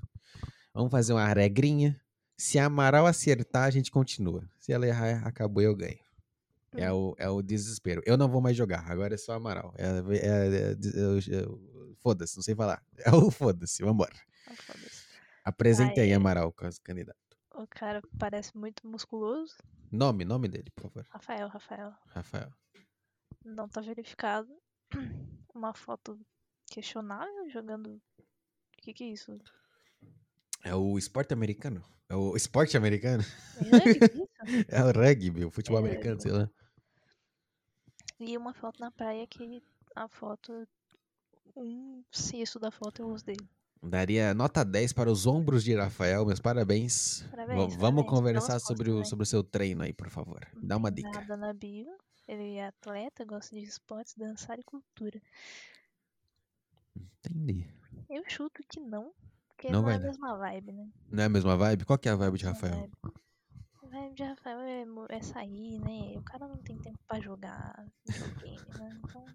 Speaker 1: Vamos fazer uma regrinha. Se a Amaral acertar, a gente continua. Se ela errar, acabou eu ganho. É o, é o desespero. Eu não vou mais jogar. Agora é só Amaral. É, é- é- é- é- foda-se, não sei falar. É o foda-se. Vambora.
Speaker 2: Foda-se.
Speaker 1: Apresente aí,
Speaker 2: Ai, ai.
Speaker 1: Amaral, com as candidato.
Speaker 2: O cara parece muito musculoso.
Speaker 1: Nome, nome dele, por favor.
Speaker 2: Rafael, Rafael.
Speaker 1: Rafael.
Speaker 2: Não tá verificado. Uma foto questionável jogando. O que, que é isso?
Speaker 1: É o esporte americano? É o esporte americano?
Speaker 2: É?
Speaker 1: É o rugby, o futebol
Speaker 2: É
Speaker 1: americano, sei lá.
Speaker 2: E uma foto na praia que a foto. Um sexto da foto é o rosto dele.
Speaker 1: Daria nota 10 para os ombros de Rafael, meus parabéns.
Speaker 2: Parabéns,
Speaker 1: Vamos
Speaker 2: parabéns,
Speaker 1: conversar sobre o, sobre o seu treino aí, por favor. Dá uma dica.
Speaker 2: Nada na bio. Ele é atleta, gosta de esportes, dançar e cultura.
Speaker 1: Entendi.
Speaker 2: Eu chuto que não, porque
Speaker 1: Não
Speaker 2: não, é a mesma vibe, né?
Speaker 1: Não é a mesma vibe? Qual que é a vibe de Rafael?
Speaker 2: A vibe de Rafael é, é sair, né? O cara não tem tempo pra jogar videogame, né? Então,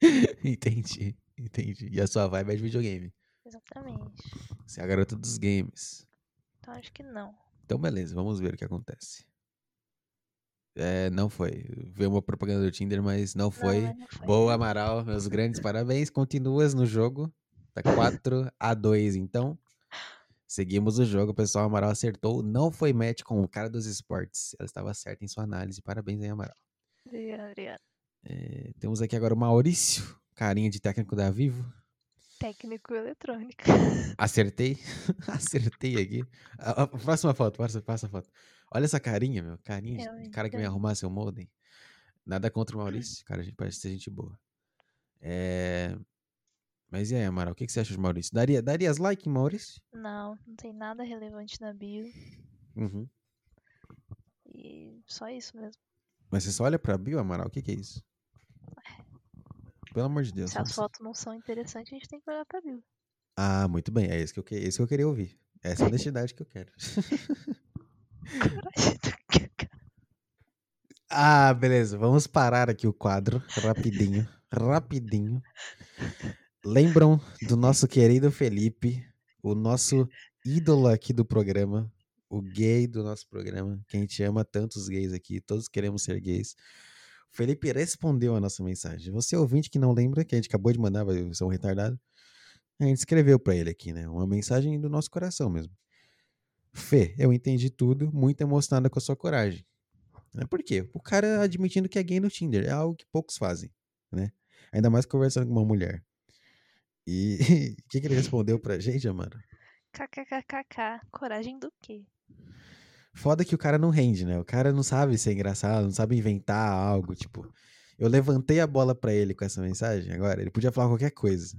Speaker 1: entendi, entendi. E a sua vibe é de videogame.
Speaker 2: exatamente.
Speaker 1: Você é a garota dos games.
Speaker 2: Então acho que não.
Speaker 1: Então, beleza, vamos ver o que acontece. É, não foi. Veio uma propaganda do Tinder, mas não foi.
Speaker 2: Não, não foi.
Speaker 1: Boa, Amaral. Meus grandes parabéns. Continuas no jogo. Tá 4 a 2 então. Seguimos o jogo, pessoal. Amaral acertou. Não foi match com o cara dos esportes. Ela estava certa em sua análise. Parabéns aí, Amaral.
Speaker 2: Obrigado, obrigado.
Speaker 1: É, temos aqui agora o Maurício, carinha de técnico da Vivo.
Speaker 2: Técnico eletrônica.
Speaker 1: Acertei. Acertei aqui. A, a próxima foto, passa, passa a foto. Olha essa carinha, meu. Carinha
Speaker 2: Realmente,
Speaker 1: cara que vem
Speaker 2: é.
Speaker 1: arrumar seu modem. Nada contra o Maurício. Cara, a gente parece ser gente boa. É... Mas e aí, Amaral, o que, que você acha de Maurício? Daria, darias like em Maurício?
Speaker 2: Não, não tem nada relevante na bio.
Speaker 1: Uhum.
Speaker 2: E só isso mesmo.
Speaker 1: Mas você só olha pra bio, Amaral? O que, que é isso? Pelo amor de Deus.
Speaker 2: Se as fotos não são interessantes, a gente tem que olhar pra bio.
Speaker 1: Ah, muito bem. É isso que eu, que... isso que eu queria ouvir. Essa é a honestidade que eu quero. Ah, beleza. Vamos parar aqui o quadro, rapidinho, rapidinho. Lembram do nosso querido Felipe, o nosso ídolo aqui do programa, o gay do nosso programa, que a gente ama tantos gays aqui, todos queremos ser gays. Felipe respondeu a nossa mensagem. Você ouvinte que não lembra, que a gente acabou de mandar, vai ser um retardado. A gente escreveu para ele aqui, né? Uma mensagem do nosso coração mesmo. Fê, eu entendi tudo, muito emocionada com a sua coragem. É por quê? O cara admitindo que é gay no Tinder é algo que poucos fazem, né? Ainda mais conversando com uma mulher. E o que, que ele respondeu pra gente, mano?
Speaker 2: KKKKK. Coragem do quê?
Speaker 1: Foda que o cara não rende, né? O cara não sabe ser engraçado, não sabe inventar algo. Tipo, eu levantei a bola pra ele com essa mensagem agora. Ele podia falar qualquer coisa.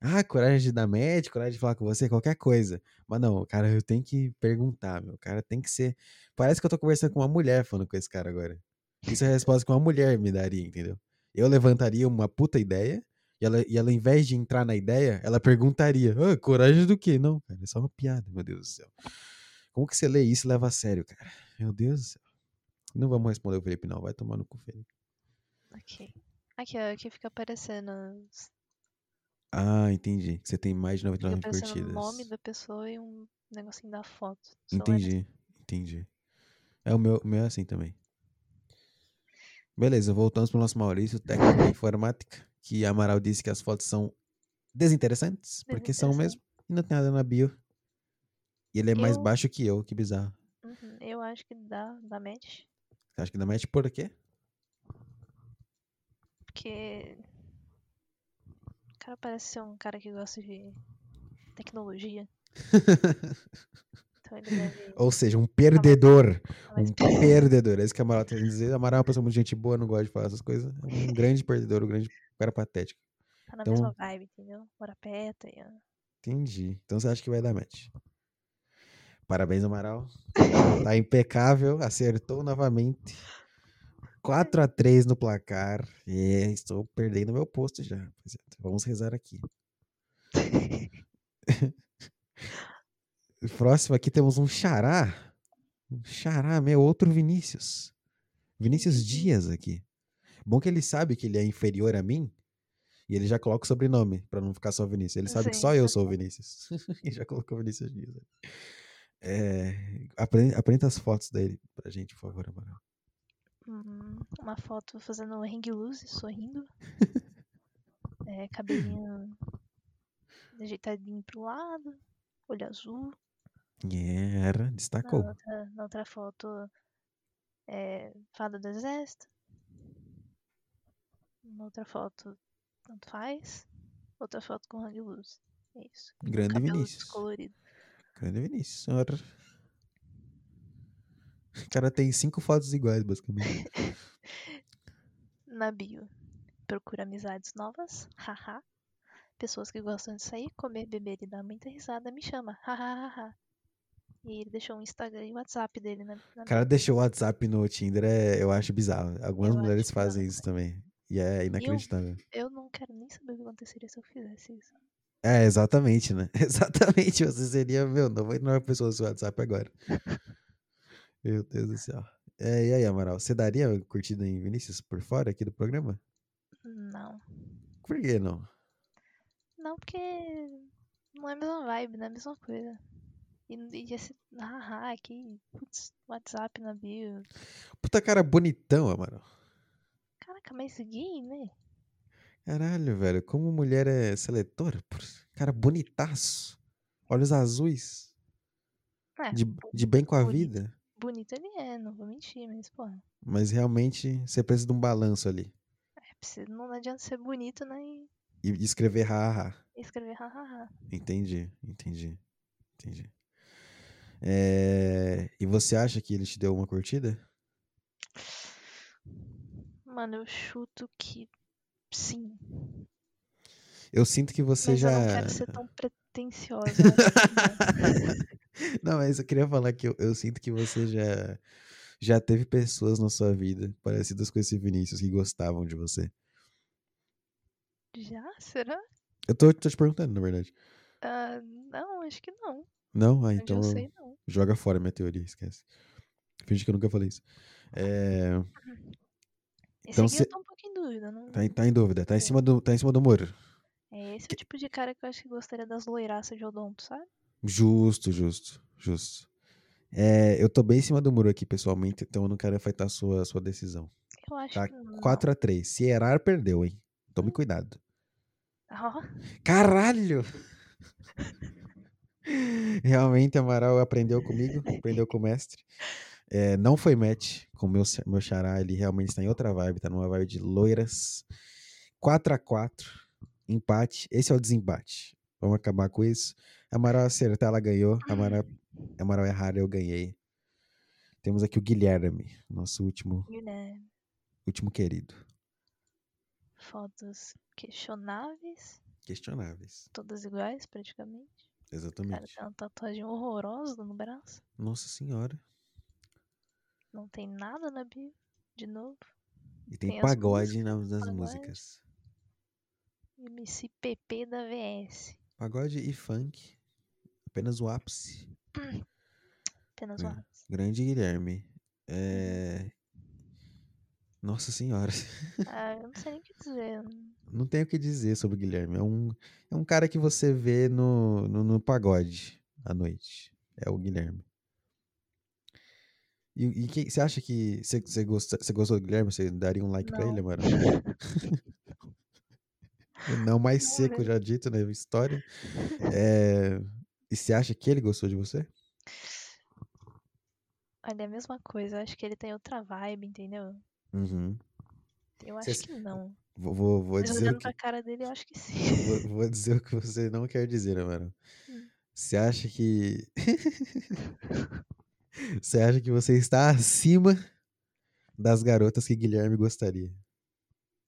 Speaker 1: Ah, coragem de dar match, coragem de falar com você, qualquer coisa. Mas não, cara, eu tenho que perguntar, meu. O cara tem que ser. Parece que eu tô conversando com uma mulher falando com esse cara agora. Isso é a resposta que uma mulher me daria, entendeu? Eu levantaria uma puta ideia e ela, e ela, ao invés de entrar na ideia, ela perguntaria: coragem do quê? Não, cara, é só uma piada, meu Deus do céu. Como que você lê isso e leva a sério, cara? Meu Deus do céu. Não vamos responder o Felipe, não. Vai tomar no cu, Felipe.
Speaker 2: Ok. Aqui, ó, aqui fica aparecendo.
Speaker 1: Ah, entendi. Você tem mais de
Speaker 2: Fica
Speaker 1: 99
Speaker 2: aparecendo o
Speaker 1: curtidas.
Speaker 2: nome da pessoa e um negocinho da foto. Só
Speaker 1: Entendi, entendi. É o meu, o meu é assim também. Beleza, voltamos pro nosso Maurício, técnico em informática, que Amaral disse que as fotos são desinteressantes, porque são mesmo, e não tem nada na bio. E ele é mais
Speaker 2: Eu-
Speaker 1: baixo que eu, que bizarro.
Speaker 2: Uhum, Eu acho que dá, dá match.
Speaker 1: Você acha que dá match por quê?
Speaker 2: Porque. O cara parece ser um cara que gosta de tecnologia. Então ele deve.
Speaker 1: Ou seja, um perdedor.
Speaker 2: mais
Speaker 1: Um perdedor. É isso que a Amaral tem que dizer. A Amaral é uma pessoa muito gente boa, não gosta de falar essas coisas. É um grande perdedor, um grande cara patético.
Speaker 2: Tá na
Speaker 1: Então-
Speaker 2: mesma vibe, entendeu? Mora perto e.
Speaker 1: Entendi. Então você acha que vai dar match. Parabéns, Amaral. Tá impecável, acertou novamente. 4 a 3 no placar. É, estou perdendo meu posto já. rapaziada. Vamos rezar aqui. Próximo aqui temos um xará. Um xará, meu outro Vinícius. Vinícius Dias aqui. Bom que ele sabe que ele é inferior a mim. E ele já coloca o sobrenome, pra não ficar só Vinícius. Ele sabe que
Speaker 2: Sim,
Speaker 1: só eu sou o Vinícius. e já colocou Vinícius Dias. É, apre- apresenta as fotos dele pra gente, por favor, Amaral.
Speaker 2: Hum, uma foto fazendo hang loose, sorrindo. É, cabelinho ajeitadinho pro lado, olho azul.
Speaker 1: Era,
Speaker 2: Na
Speaker 1: destacou.
Speaker 2: outra, na outra foto, é, fada do exército. Na outra foto, tanto faz. Outra foto com hang loose. É isso.
Speaker 1: Grande Vinícius.
Speaker 2: descolorido.
Speaker 1: Grande Vinícius. Ora. O cara tem cinco fotos iguais, basicamente.
Speaker 2: Na bio, procura amizades novas, haha. Pessoas que gostam de sair, comer, beber e dar muita risada, me chama, hahaha. E ele deixou um Instagram e WhatsApp dele na, na
Speaker 1: O cara deixou o WhatsApp no Tinder, é, eu acho bizarro. Algumas
Speaker 2: Eu
Speaker 1: mulheres fazem
Speaker 2: bizarro
Speaker 1: isso também. E é inacreditável.
Speaker 2: Eu não quero nem saber o que aconteceria se eu fizesse isso.
Speaker 1: É, exatamente, né? Exatamente. Você seria, meu, 99 pessoas no seu WhatsApp agora. Meu Deus do céu. É, e aí, Amaral, você daria curtida em Vinícius por fora aqui do programa?
Speaker 2: Não.
Speaker 1: Por que não?
Speaker 2: Não, porque não é a mesma vibe, não é a mesma coisa. E, e esse haha aqui, putz, WhatsApp na bio.
Speaker 1: Puta cara bonitão, Amaral.
Speaker 2: Caraca, mas gay, né?
Speaker 1: Caralho, velho, como mulher é seletora? Cara bonitaço. Olhos azuis.
Speaker 2: É,
Speaker 1: De, de bem com a
Speaker 2: bonito.
Speaker 1: vida.
Speaker 2: bonito ele é, não vou mentir, mas, porra.
Speaker 1: Mas realmente você precisa de um balanço ali.
Speaker 2: É, não adianta ser bonito, né? E
Speaker 1: E escrever haha.
Speaker 2: escrever hahaha.
Speaker 1: Entendi, entendi, entendi. É, E você acha que ele te deu uma curtida?
Speaker 2: Mano, eu chuto que sim.
Speaker 1: Eu sinto que você
Speaker 2: Mas
Speaker 1: já.
Speaker 2: eu não quero ser tão pretensiosa. acho que não.
Speaker 1: Mas eu queria falar que eu, eu sinto que você já já teve pessoas na sua vida parecidas com esse Vinícius que gostavam de você.
Speaker 2: Já? Será?
Speaker 1: Eu tô, tô te perguntando, na verdade.
Speaker 2: Ah, não, acho que não.
Speaker 1: Não? Ah, então
Speaker 2: eu sei, não.
Speaker 1: joga fora minha teoria, esquece. Finge que eu nunca falei isso. É,
Speaker 2: Esse
Speaker 1: Então
Speaker 2: aqui
Speaker 1: cê-
Speaker 2: eu tô dúvida. Não...
Speaker 1: tá, em, tá em dúvida, tá em cima do, tá em cima do muro.
Speaker 2: É esse o tipo de cara que eu acho que gostaria das loiraças de odonto, sabe?
Speaker 1: Justo, justo, justo. É, eu tô bem em cima do muro aqui, pessoalmente, então eu não quero afetar a sua, sua decisão.
Speaker 2: Eu acho
Speaker 1: Tá
Speaker 2: que não.
Speaker 1: 4x3. Se errar, perdeu, hein? Tome
Speaker 2: Hum.
Speaker 1: cuidado.
Speaker 2: Ó,
Speaker 1: Caralho! Realmente, Amaral aprendeu comigo, aprendeu com o mestre. É, não foi match com o meu, meu xará, ele realmente está em outra vibe, tá numa vibe de loiras. 4x4, empate. Esse é o desempate. Vamos acabar com isso. Amaral acertar, ela ganhou. Amaral, Amaral errar, eu ganhei. Temos aqui o Guilherme, nosso último,
Speaker 2: Guilherme.
Speaker 1: último querido.
Speaker 2: Fotos questionáveis.
Speaker 1: Questionáveis.
Speaker 2: Todas iguais, praticamente. O cara
Speaker 1: Exatamente.
Speaker 2: tem uma tatuagem horrorosa no braço.
Speaker 1: Nossa senhora.
Speaker 2: Não tem nada na bio. De novo.
Speaker 1: E tem,
Speaker 2: Tem
Speaker 1: pagode
Speaker 2: músicas,
Speaker 1: nas, nas
Speaker 2: pagode.
Speaker 1: músicas.
Speaker 2: MCPP da VS.
Speaker 1: Pagode e funk. Apenas o ápice.
Speaker 2: Apenas o
Speaker 1: É.
Speaker 2: ápice.
Speaker 1: Grande Guilherme. É... Nossa senhora.
Speaker 2: Ah, eu não sei nem o que dizer.
Speaker 1: Não tenho o que dizer sobre o Guilherme. É um, é um cara que você vê no, no, no pagode à noite. É o Guilherme. E, e que- você acha que você, você, você gostou do Guilherme? Você daria um like pra ele,
Speaker 2: Não.
Speaker 1: mano? Não mais
Speaker 2: Não
Speaker 1: seco
Speaker 2: mesmo.
Speaker 1: já dito na história. É, E você acha que ele gostou de você?
Speaker 2: Olha, é a mesma coisa. Eu acho que ele tem outra vibe, entendeu?
Speaker 1: Uhum.
Speaker 2: Eu acho
Speaker 1: s-
Speaker 2: que não.
Speaker 1: Vou, vou, vou
Speaker 2: Mas
Speaker 1: dizer
Speaker 2: olhando
Speaker 1: que,
Speaker 2: pra cara dele, eu acho que sim.
Speaker 1: vou, vou dizer o que você não quer dizer, Amaral.
Speaker 2: Hum.
Speaker 1: Você acha que. Você acha que você está acima das garotas que Guilherme gostaria?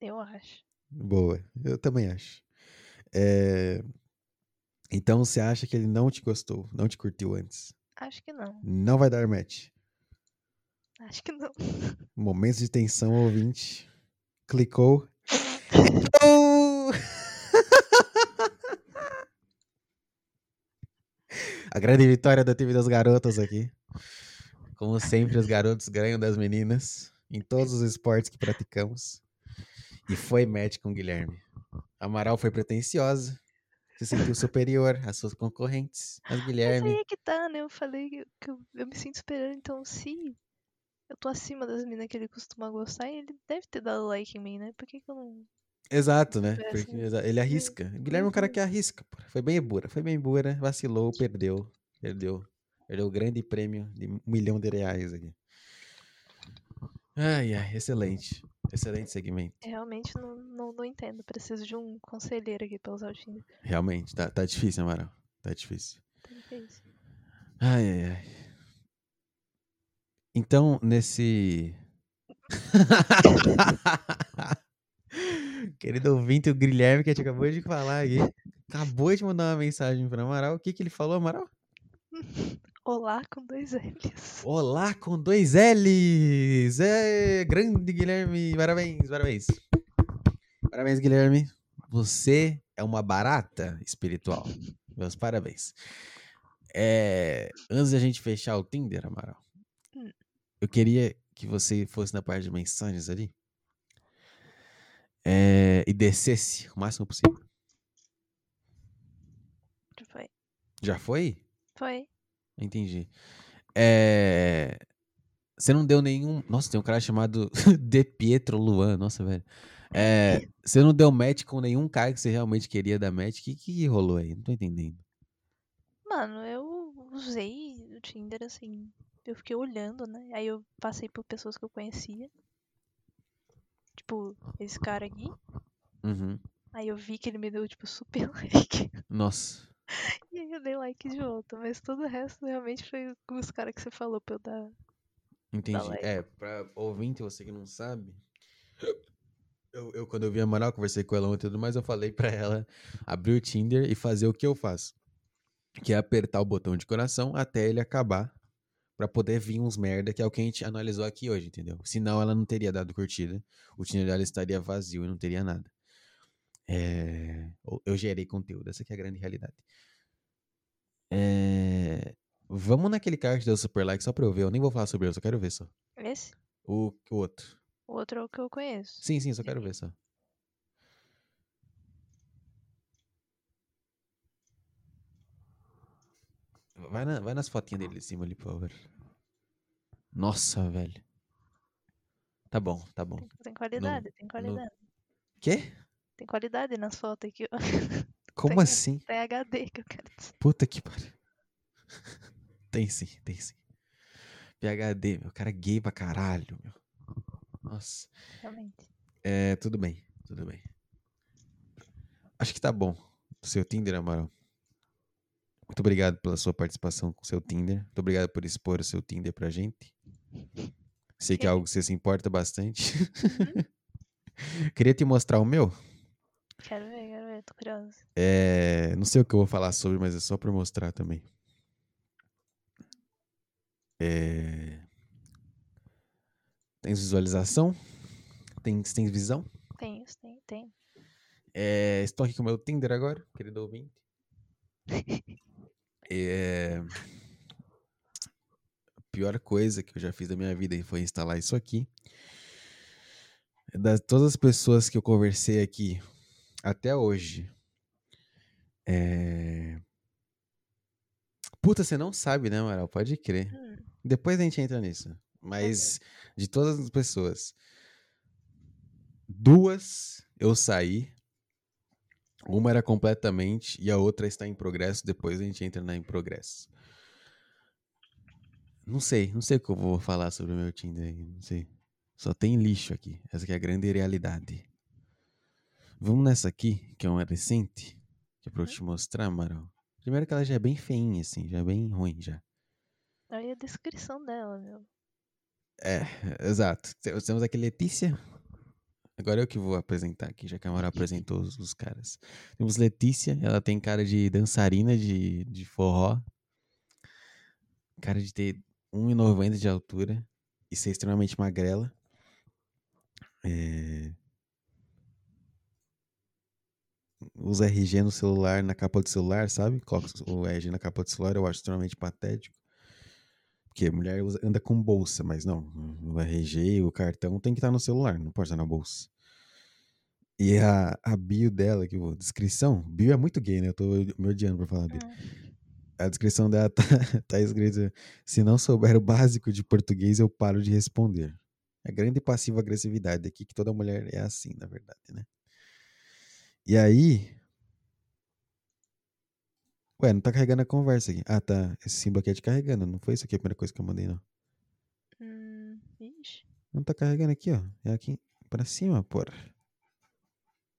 Speaker 2: Eu acho.
Speaker 1: Boa, eu também acho. É, Então você acha que ele não te gostou, não te curtiu antes?
Speaker 2: Acho que não.
Speaker 1: Não vai dar match.
Speaker 2: Acho que não.
Speaker 1: Momentos de tensão, ouvinte. Clicou. A grande vitória do time das garotas aqui. Como sempre, os garotos ganham das meninas em todos os esportes que praticamos. E foi match com o Guilherme. Amaral foi pretensiosa, se sentiu superior às suas concorrentes. Mas
Speaker 2: Mas aí
Speaker 1: Guilherme,
Speaker 2: é que tá, né? Eu falei que, eu, eu me sinto superior, então se eu tô acima das minas que ele costuma gostar, ele deve ter dado like em mim, né? Por que, que eu não.
Speaker 1: exato, né? Porque
Speaker 2: assim.
Speaker 1: ele arrisca. O Guilherme é um cara que arrisca. pô. Foi bem bura, foi bem bura, vacilou, perdeu. Perdeu. Perdeu o grande prêmio de um milhão de reais aqui. Ai, ai, excelente. Excelente segmento.
Speaker 2: Eu realmente não, não, não entendo. Preciso de um conselheiro aqui pra usar o Tinder.
Speaker 1: Realmente, tá, tá difícil, Amaral. Tá difícil.
Speaker 2: Tá difícil.
Speaker 1: Ai, ai, ai. Então, nesse. Querido ouvinte, o Guilherme que a gente acabou de falar aqui, acabou de mandar uma mensagem para Amaral. O que, que ele falou, Amaral?
Speaker 2: Olá com dois L's.
Speaker 1: Olá com dois L's! É, grande Guilherme, parabéns, parabéns. Parabéns, Guilherme. Você é uma barata espiritual. Meus parabéns. É, antes da gente fechar o Tinder, Amaral,
Speaker 2: Hum.
Speaker 1: eu queria que você fosse na parte de mensagens ali é, e descesse o máximo possível.
Speaker 2: Foi.
Speaker 1: Já foi?
Speaker 2: Foi.
Speaker 1: Entendi. É, Você não deu nenhum. Nossa, tem um cara chamado De Pietro Luan. Nossa, velho. É, Você não deu match com nenhum cara que você realmente queria dar match. O que, que rolou aí? Não tô entendendo.
Speaker 2: Mano, eu usei o Tinder assim. Eu fiquei olhando, né? Aí eu passei por pessoas que eu conhecia. Tipo, esse cara aqui.
Speaker 1: Uhum.
Speaker 2: Aí eu vi que ele me deu, tipo, super like.
Speaker 1: Nossa.
Speaker 2: E aí eu dei like de volta. Mas todo o resto realmente foi com os caras que você falou pra eu dar.
Speaker 1: Entendi.
Speaker 2: like.
Speaker 1: É, pra ouvinte, você que não sabe. Eu, eu, quando eu vi a Amaral, conversei com ela ontem e tudo mais, eu falei pra ela abrir o Tinder e fazer o que eu faço. Que é apertar o botão de coração até ele acabar. Pra poder vir uns merda, que é o que a gente analisou aqui hoje, entendeu? Senão ela não teria dado curtida. O Tinder dela estaria vazio e não teria nada. É... Eu gerei conteúdo, essa aqui é a grande realidade. É... Vamos naquele cara que deu super like só pra eu ver. Eu nem vou falar sobre ele, eu só quero ver só.
Speaker 2: Esse?
Speaker 1: O, o outro.
Speaker 2: O outro é o que eu conheço.
Speaker 1: Sim, sim, só quero ver só. Vai, na- vai nas fotinhas dele de cima ali, por favor. Nossa, velho. Tá bom, tá bom.
Speaker 2: Tem, qualidade, tem qualidade.
Speaker 1: Quê?
Speaker 2: Tem qualidade nas fotos aqui, ó.
Speaker 1: Como
Speaker 2: Tem-
Speaker 1: assim?
Speaker 2: Tem HD que eu quero dizer.
Speaker 1: Puta que pariu. Tem sim, tem sim. PHD, meu cara é gay pra caralho, meu. Nossa.
Speaker 2: Realmente.
Speaker 1: É, tudo bem, tudo bem. Acho que tá bom. O seu Tinder, Amaral. Muito obrigado pela sua participação com o seu Tinder. Muito obrigado por expor o seu Tinder pra gente. Sei que é algo que você se importa bastante. Queria te mostrar o meu.
Speaker 2: Quero ver, quero ver, tô curiosa.
Speaker 1: É, não sei o que eu vou falar sobre, mas é só pra mostrar também. É... Tem visualização? Tem, tem visão?
Speaker 2: Tem tem, tem.
Speaker 1: É, estou aqui com o meu Tinder agora, querido ouvinte. É... A pior coisa que eu já fiz da minha vida foi instalar isso aqui. Das todas as pessoas que eu conversei aqui até hoje. É... Puta, você não sabe, né, Amaral? Pode crer.
Speaker 2: Hum,
Speaker 1: Depois a gente entra nisso. Mas de todas as pessoas, duas eu saí. Uma era completamente e a outra está em progresso. Depois a gente entra na em progresso. Não sei, não sei o que eu vou falar sobre o meu Tinder aí. Não sei. Só tem lixo aqui. Essa é a grande realidade. Vamos nessa aqui, que é uma recente. Que é pra eu te mostrar, Amaral. Primeiro que ela já é bem feinha, assim, já é bem ruim já.
Speaker 2: olha a descrição dela, meu.
Speaker 1: É, exato. Te- Temos aqui Letícia. Agora eu que vou apresentar aqui, já que a Mara apresentou os, os caras. Temos Letícia, ela tem cara de dançarina de, de forró. Cara de ter 1,90 de altura e ser extremamente magrela. É... Usa RG no celular, na capa do celular, sabe? Coloca o RG na capa do celular, eu acho extremamente patético. Porque a mulher usa- anda com bolsa, mas não. O RG, o cartão tem que estar no celular, não pode estar na bolsa. E a, a bio dela, que descrição, bio é muito gay, né? Eu tô me odiando por falar bio.
Speaker 2: Hum,
Speaker 1: A descrição dela tá, tá escrito: se não souber o básico de português, eu paro de responder. É grande passiva agressividade aqui, que toda mulher é assim, na verdade, né? E aí. Ué, não tá carregando a conversa aqui. Ah, tá. Esse símbolo aqui é de carregando. Não foi isso aqui a primeira coisa que eu mandei, não.
Speaker 2: hum, ixi.
Speaker 1: Não tá carregando aqui, ó. É aqui pra cima, porra.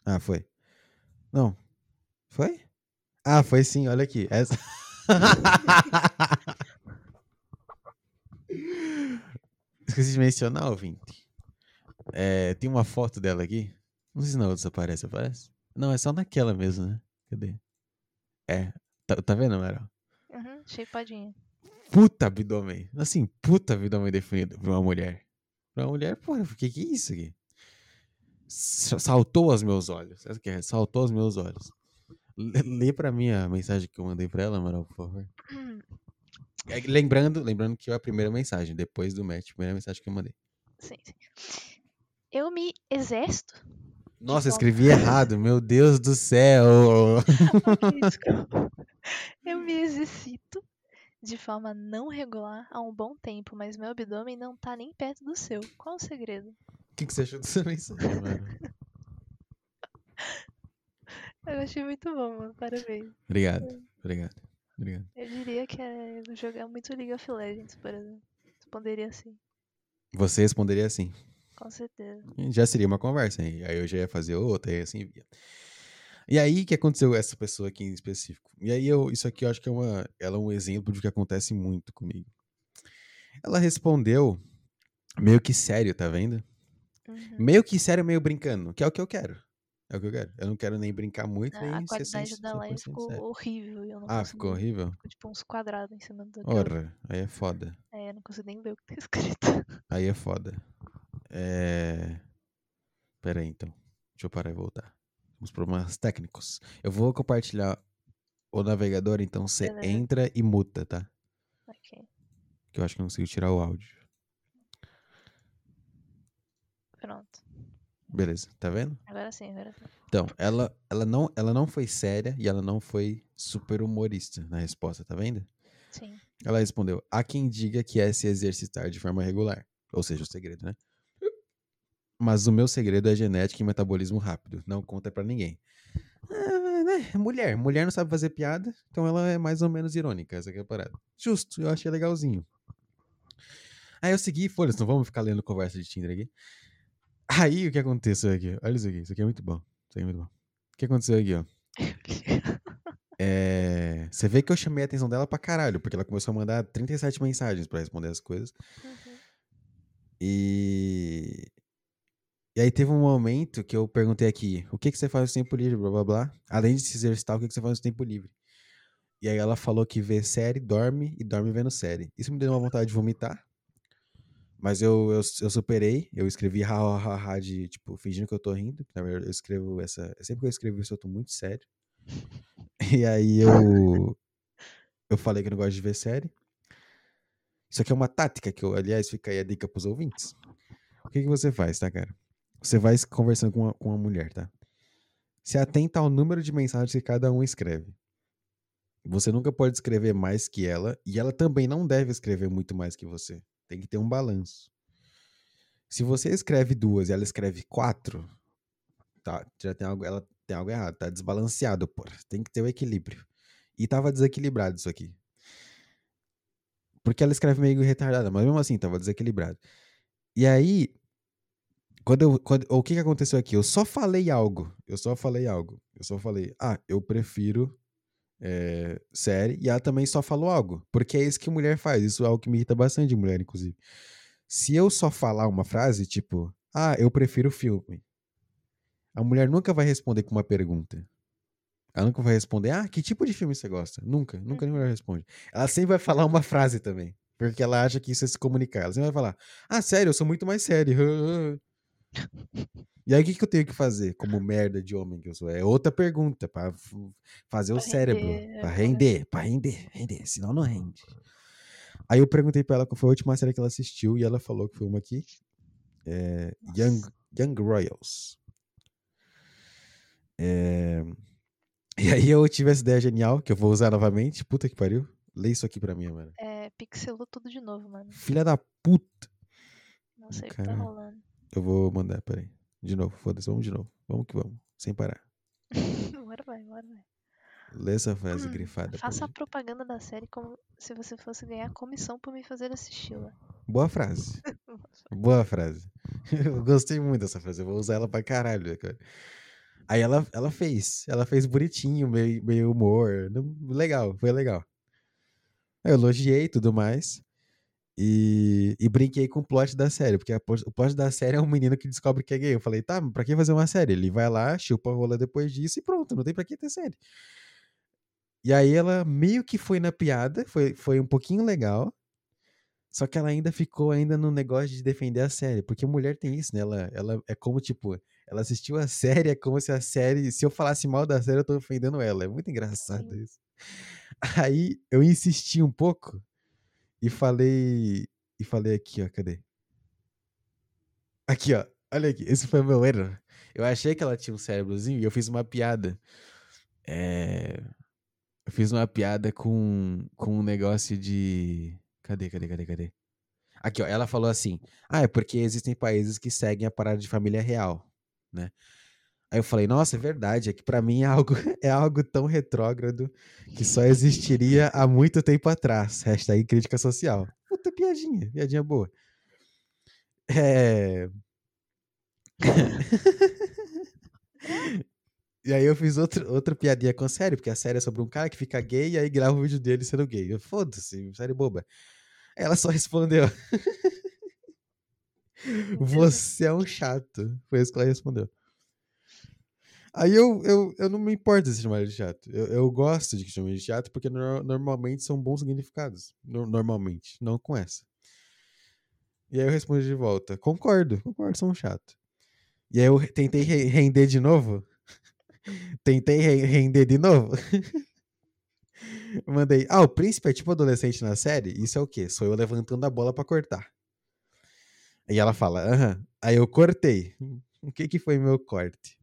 Speaker 1: Ah, foi. Não. Foi? Ah, foi sim, olha aqui. Essa. Esqueci de mencionar, ouvinte. É, tem uma foto dela aqui. Não sei se na outra aparece, aparece? Não, é só naquela mesmo, né? Cadê? É. Tá, tá vendo, Amaral?
Speaker 2: Uhum, shapeadinha.
Speaker 1: puta abdômen. Assim, puta abdômen definido pra uma mulher. Pra uma mulher, porra, o que que é isso aqui? Saltou aos meus olhos. Que é? Saltou aos meus olhos. Lê, lê pra mim a mensagem que eu mandei pra ela, Amaral, por favor.
Speaker 2: Hum,
Speaker 1: É, lembrando, lembrando que é a primeira mensagem, depois do match, a primeira mensagem que eu mandei.
Speaker 2: sim, sim. Eu me exercito.
Speaker 1: Nossa,
Speaker 2: bom.
Speaker 1: escrevi errado, meu Deus do céu.
Speaker 2: Desculpa. Eu me exercito de forma não regular há um bom tempo, mas meu abdômen não tá nem perto do seu. Qual o segredo?
Speaker 1: O que, que você achou dessa mensagem, mano?
Speaker 2: Eu achei muito bom, mano. Parabéns.
Speaker 1: Obrigado, obrigado, obrigado.
Speaker 2: Eu diria que é jogar muito League of Legends, por exemplo. Responderia assim,
Speaker 1: Você responderia assim.
Speaker 2: Com certeza.
Speaker 1: Já seria uma conversa, hein? aí eu já ia fazer outra, e assim via. E aí, que aconteceu essa pessoa aqui em específico? E aí, eu, isso aqui eu acho que é uma, ela é um exemplo de que acontece muito comigo. Ela respondeu meio que sério, tá vendo?
Speaker 2: Uhum.
Speaker 1: Meio que sério, meio brincando, que é o que eu quero. É o que eu quero. Eu não quero nem brincar muito,
Speaker 2: A,
Speaker 1: nem
Speaker 2: a qualidade
Speaker 1: 100%
Speaker 2: da live
Speaker 1: 100%
Speaker 2: ficou
Speaker 1: sério.
Speaker 2: horrível. Eu não
Speaker 1: Ah, ficou horrível?
Speaker 2: Ficou tipo uns quadrados em cima do.
Speaker 1: Ora, aí é foda.
Speaker 2: É, eu não consigo nem ver o que tá escrito.
Speaker 1: Aí é foda. É. Pera aí, então. Deixa eu parar e voltar. Temos problemas técnicos. Eu vou compartilhar o navegador, então você
Speaker 2: Beleza.
Speaker 1: entra e muta, tá?
Speaker 2: ok,
Speaker 1: Que eu acho que eu não consigo tirar o áudio.
Speaker 2: pronto.
Speaker 1: Beleza, tá vendo?
Speaker 2: Agora sim, agora sim.
Speaker 1: Então, ela, ela, não, ela não foi séria e ela não foi super humorista na resposta, tá vendo?
Speaker 2: Sim.
Speaker 1: Ela respondeu: há quem diga que é se exercitar de forma regular. Ou seja, o segredo, né? Mas o meu segredo é genética e metabolismo rápido. Não conta pra ninguém. Ah, né? Mulher. Mulher não sabe fazer piada, então ela é mais ou menos irônica, essa aqui é a parada. Justo, eu achei legalzinho. Aí eu segui, foda-se, não vamos ficar lendo conversa de Tinder aqui. Aí o que aconteceu aqui? Olha isso aqui, isso aqui é muito bom. Isso aqui é muito bom. O que aconteceu aqui, ó? É, Você vê que eu chamei a atenção dela pra caralho, porque ela começou a mandar 37 mensagens pra responder as coisas.
Speaker 2: Uhum.
Speaker 1: E. E aí teve um momento que eu perguntei aqui, o que, que você faz no tempo livre, blá blá blá. Além de se exercitar, o que, que você faz no tempo livre? E aí ela falou que vê série, dorme e dorme vendo série. Isso me deu uma vontade de vomitar. Mas eu, eu, eu superei, eu escrevi ha, ha, ha, de, tipo, fingindo que eu tô rindo. Na verdade, eu escrevo essa. Sempre que eu escrevo isso, eu tô muito sério. E aí eu. Eu falei que eu não gosto de ver série. Isso aqui é uma tática que eu, aliás, fica aí a dica pros ouvintes. O que, que você faz, tá, cara? Você vai conversando com uma, com uma mulher, tá? Se atenta ao número de mensagens que cada um escreve. Você nunca pode escrever mais que ela, e ela também não deve escrever muito mais que você. Tem que ter um balanço. Se você escreve duas e ela escreve quatro, tá, já tem algo, ela tem algo errado, tá desbalanceado, pô. Tem que ter o equilíbrio. E tava desequilibrado isso aqui. Porque ela escreve meio retardada, mas mesmo assim tava desequilibrado. E aí, quando eu, quando, o que que aconteceu aqui? Eu só falei algo. Eu só falei algo. Eu só falei, ah, eu prefiro é, série. E ela também só falou algo. Porque é isso que mulher faz. Isso é algo que me irrita bastante de mulher, inclusive. Se eu só falar uma frase, tipo, ah, eu prefiro filme. A mulher nunca vai responder com uma pergunta. Ela nunca vai responder, ah, que tipo de filme você gosta? Nunca, nunca nenhuma mulher responde. Ela sempre vai falar uma frase também. Porque ela acha que isso é se comunicar. Ela sempre vai falar, ah, sério, eu sou muito mais sério. E aí o que, que eu tenho que fazer como merda de homem que eu sou? É outra pergunta para fazer o
Speaker 2: Pra
Speaker 1: cérebro,
Speaker 2: render,
Speaker 1: para
Speaker 2: é.
Speaker 1: render, para render, render, senão não rende. Aí eu perguntei pra ela qual foi a última série que ela assistiu e ela falou que foi uma aqui, é, Young, Young Royals. É, E aí eu tive essa ideia genial que eu vou usar novamente. Puta que pariu. Lê isso aqui pra mim, mano.
Speaker 2: É, pixelou tudo de novo, mano.
Speaker 1: Filha da puta.
Speaker 2: Não sei o que tá rolando.
Speaker 1: Eu vou mandar, peraí. De novo, foda-se, vamos de novo. Vamos que vamos, sem parar.
Speaker 2: Bora vai, bora vai.
Speaker 1: Lê essa frase
Speaker 2: Hum,
Speaker 1: grifada.
Speaker 2: Faça a propaganda da série como se você fosse ganhar comissão por me fazer assisti-la.
Speaker 1: Boa frase. Boa frase. Eu gostei muito dessa frase. Eu vou usar ela pra caralho, cara. Aí ela, ela fez. Ela fez bonitinho, meio, meio humor. Legal, foi legal. Eu elogiei e tudo mais. E, e brinquei com o plot da série, porque a o plot da série é um menino que descobre que é gay. Eu falei, tá, mas pra que fazer uma série? Ele vai lá, chupa a rola depois disso e pronto, não tem pra que ter série. E aí ela meio que foi na piada, foi, foi um pouquinho legal. Só que ela ainda ficou ainda no negócio de defender a série, porque mulher tem isso, né? Ela, ela é como, tipo, ela assistiu a série, é como se a série, se eu falasse mal da série, eu tô ofendendo ela. É muito engraçado isso. Aí eu insisti um pouco e falei, e falei aqui, ó, cadê? Aqui, ó, olha aqui, esse foi meu erro. Eu achei que ela tinha um cérebrozinho e eu fiz uma piada. É... Eu fiz uma piada com, com um negócio de. Cadê, cadê, cadê, cadê? Aqui, ó, ela falou assim: Ah, é porque existem países que seguem a parada de família real, né? Aí eu falei, nossa, é verdade, é que pra mim é algo, é algo tão retrógrado que só existiria há muito tempo atrás. Hashtag crítica social. Puta piadinha, piadinha boa. É... E aí eu fiz outro, outra piadinha com a série, porque a série é sobre um cara que fica gay e aí grava o vídeo dele sendo gay. Foda-se, série boba. Ela só respondeu: Você é um chato. Foi isso que ela respondeu. Aí eu, eu, eu não me importo chamar ele de chato. Eu, eu gosto de que chamem de chato porque no- normalmente são bons significados. No- normalmente, não com essa. E aí eu respondi de volta: Concordo, concordo, um chato. E aí eu tentei re- render de novo. Tentei re- render de novo. Mandei. Ah, o príncipe é tipo adolescente na série? Isso é o quê? Sou eu levantando a bola pra cortar. E ela fala, aham. Aí eu cortei. O que que foi meu corte?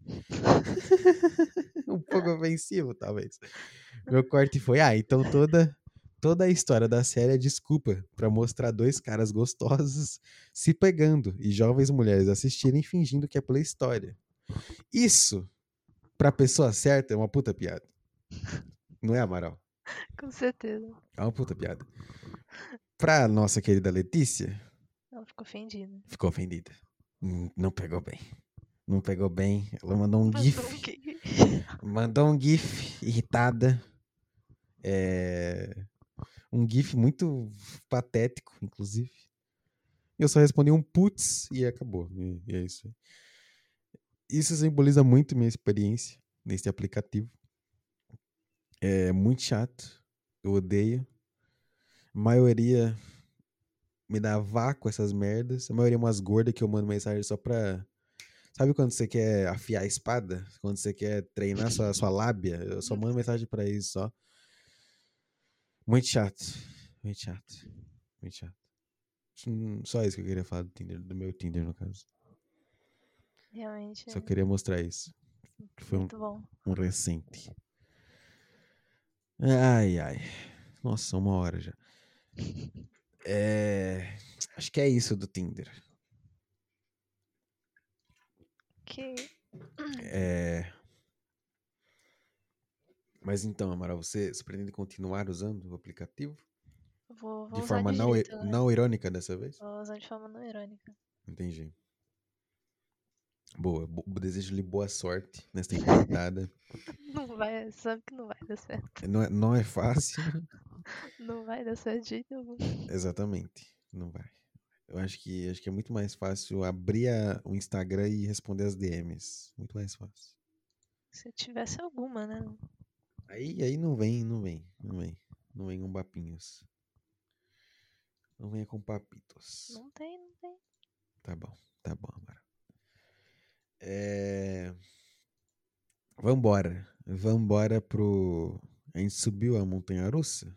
Speaker 1: um pouco ofensivo, talvez. Meu corte foi, ah, então toda Toda a história da série é desculpa pra mostrar dois caras gostosos se pegando e jovens mulheres assistirem fingindo que é pela história. Isso, pra pessoa certa, é uma puta piada. Não é, Amaral?
Speaker 2: Com certeza.
Speaker 1: É uma puta piada. Pra nossa querida Letícia,
Speaker 2: Ela ficou ofendida.
Speaker 1: ficou ofendida. Não pegou bem. Não pegou bem. Ela mandou um
Speaker 2: Mandou
Speaker 1: gif.
Speaker 2: um gif.
Speaker 1: Mandou um gif irritada. É... Um gif muito patético, inclusive. Eu só respondi um putz e acabou. E, e é isso. Isso simboliza muito minha experiência nesse aplicativo. É muito chato. Eu odeio. A maioria me dá vácuo essas merdas. A maioria é umas gordas que eu mando mensagem só pra. Sabe quando você quer afiar a espada? Quando você quer treinar sua, sua lábia? Eu só mando mensagem pra isso só. Muito chato. Muito chato. Muito chato. Só isso que eu queria falar do Tinder, do meu Tinder, no caso.
Speaker 2: Realmente.
Speaker 1: Só
Speaker 2: é
Speaker 1: queria mostrar isso. Que foi um,
Speaker 2: bom.
Speaker 1: um recente. Ai, ai. Nossa, uma hora já. É. Acho que é isso do Tinder.
Speaker 2: Que
Speaker 1: É. Mas então, Amaral, você, você pretende continuar usando o aplicativo?
Speaker 2: vou, vou
Speaker 1: De forma
Speaker 2: de
Speaker 1: não,
Speaker 2: jeito, né?
Speaker 1: não irônica dessa vez?
Speaker 2: Vou usar de forma não irônica.
Speaker 1: Entendi. Boa. bo- Desejo-lhe boa sorte nesta empreitada.
Speaker 2: Não vai, sabe que não vai dar certo.
Speaker 1: não, é, não é fácil.
Speaker 2: Não vai dar certo de algum.
Speaker 1: Exatamente. Não vai. Eu acho que, acho que é muito mais fácil abrir a- o Instagram e responder as DMs. Muito mais fácil.
Speaker 2: Se eu tivesse alguma, né?
Speaker 1: Aí, aí não vem, não vem, não vem. Não vem com papinhos. Não venha com papitos.
Speaker 2: Não tem, não tem.
Speaker 1: Tá bom, tá bom, Amara. É... Vambora. Vambora pro. A gente subiu a montanha russa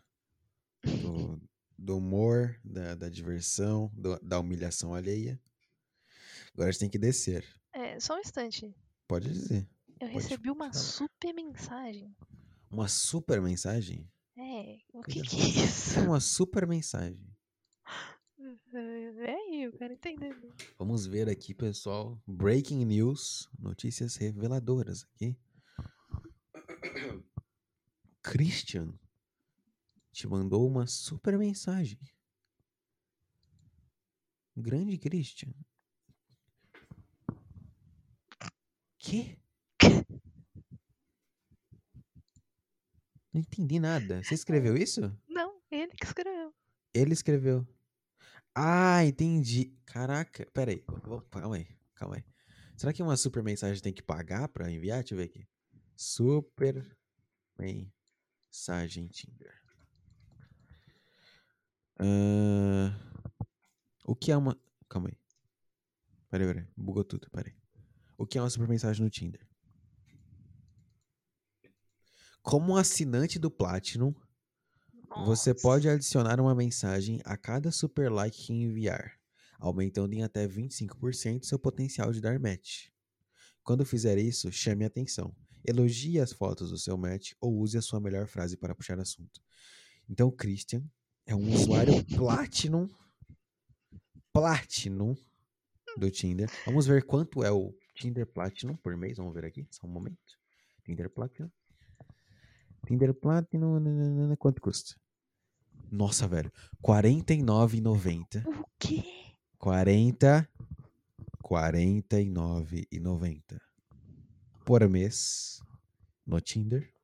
Speaker 1: do, do humor, da, da diversão, do- da humilhação alheia. Agora a gente tem que descer.
Speaker 2: É, só um instante.
Speaker 1: Pode dizer.
Speaker 2: Eu
Speaker 1: Pode
Speaker 2: recebi uma
Speaker 1: falar.
Speaker 2: super mensagem.
Speaker 1: Uma super mensagem?
Speaker 2: É, o que
Speaker 1: Coisa
Speaker 2: que é isso?
Speaker 1: Uma super mensagem.
Speaker 2: É aí, eu quero entender.
Speaker 1: Vamos ver aqui, pessoal. Breaking news, notícias reveladoras aqui. Christian te mandou uma super mensagem. Grande Christian. Que? Não entendi nada. Você escreveu isso?
Speaker 2: Não, ele que escreveu.
Speaker 1: Ele escreveu. Ah, entendi. Caraca, pera aí. Vou- Calma aí, calma aí. Será que uma super mensagem tem que pagar pra enviar? Deixa eu ver aqui. Super mensagem Tinder. Ahn, o que é uma. Calma aí. Peraí, peraí. Bugou tudo, peraí. O que é uma super mensagem no Tinder? Como um assinante do Platinum, você
Speaker 2: Nossa.
Speaker 1: pode adicionar uma mensagem a cada super like que enviar, aumentando em até 25% seu potencial de dar match. Quando fizer isso, chame a atenção. Elogie as fotos do seu match ou use a sua melhor frase para puxar assunto. Então, Christian é um usuário Platinum. Platinum do Tinder. Vamos ver quanto é o Tinder Platinum por mês. Vamos ver aqui, só um momento. Tinder Platinum. Tinder Platinum, nananana, quanto custa? Nossa, velho. R$ 49,90.
Speaker 2: O quê?
Speaker 1: 40 49,90 por mês no Tinder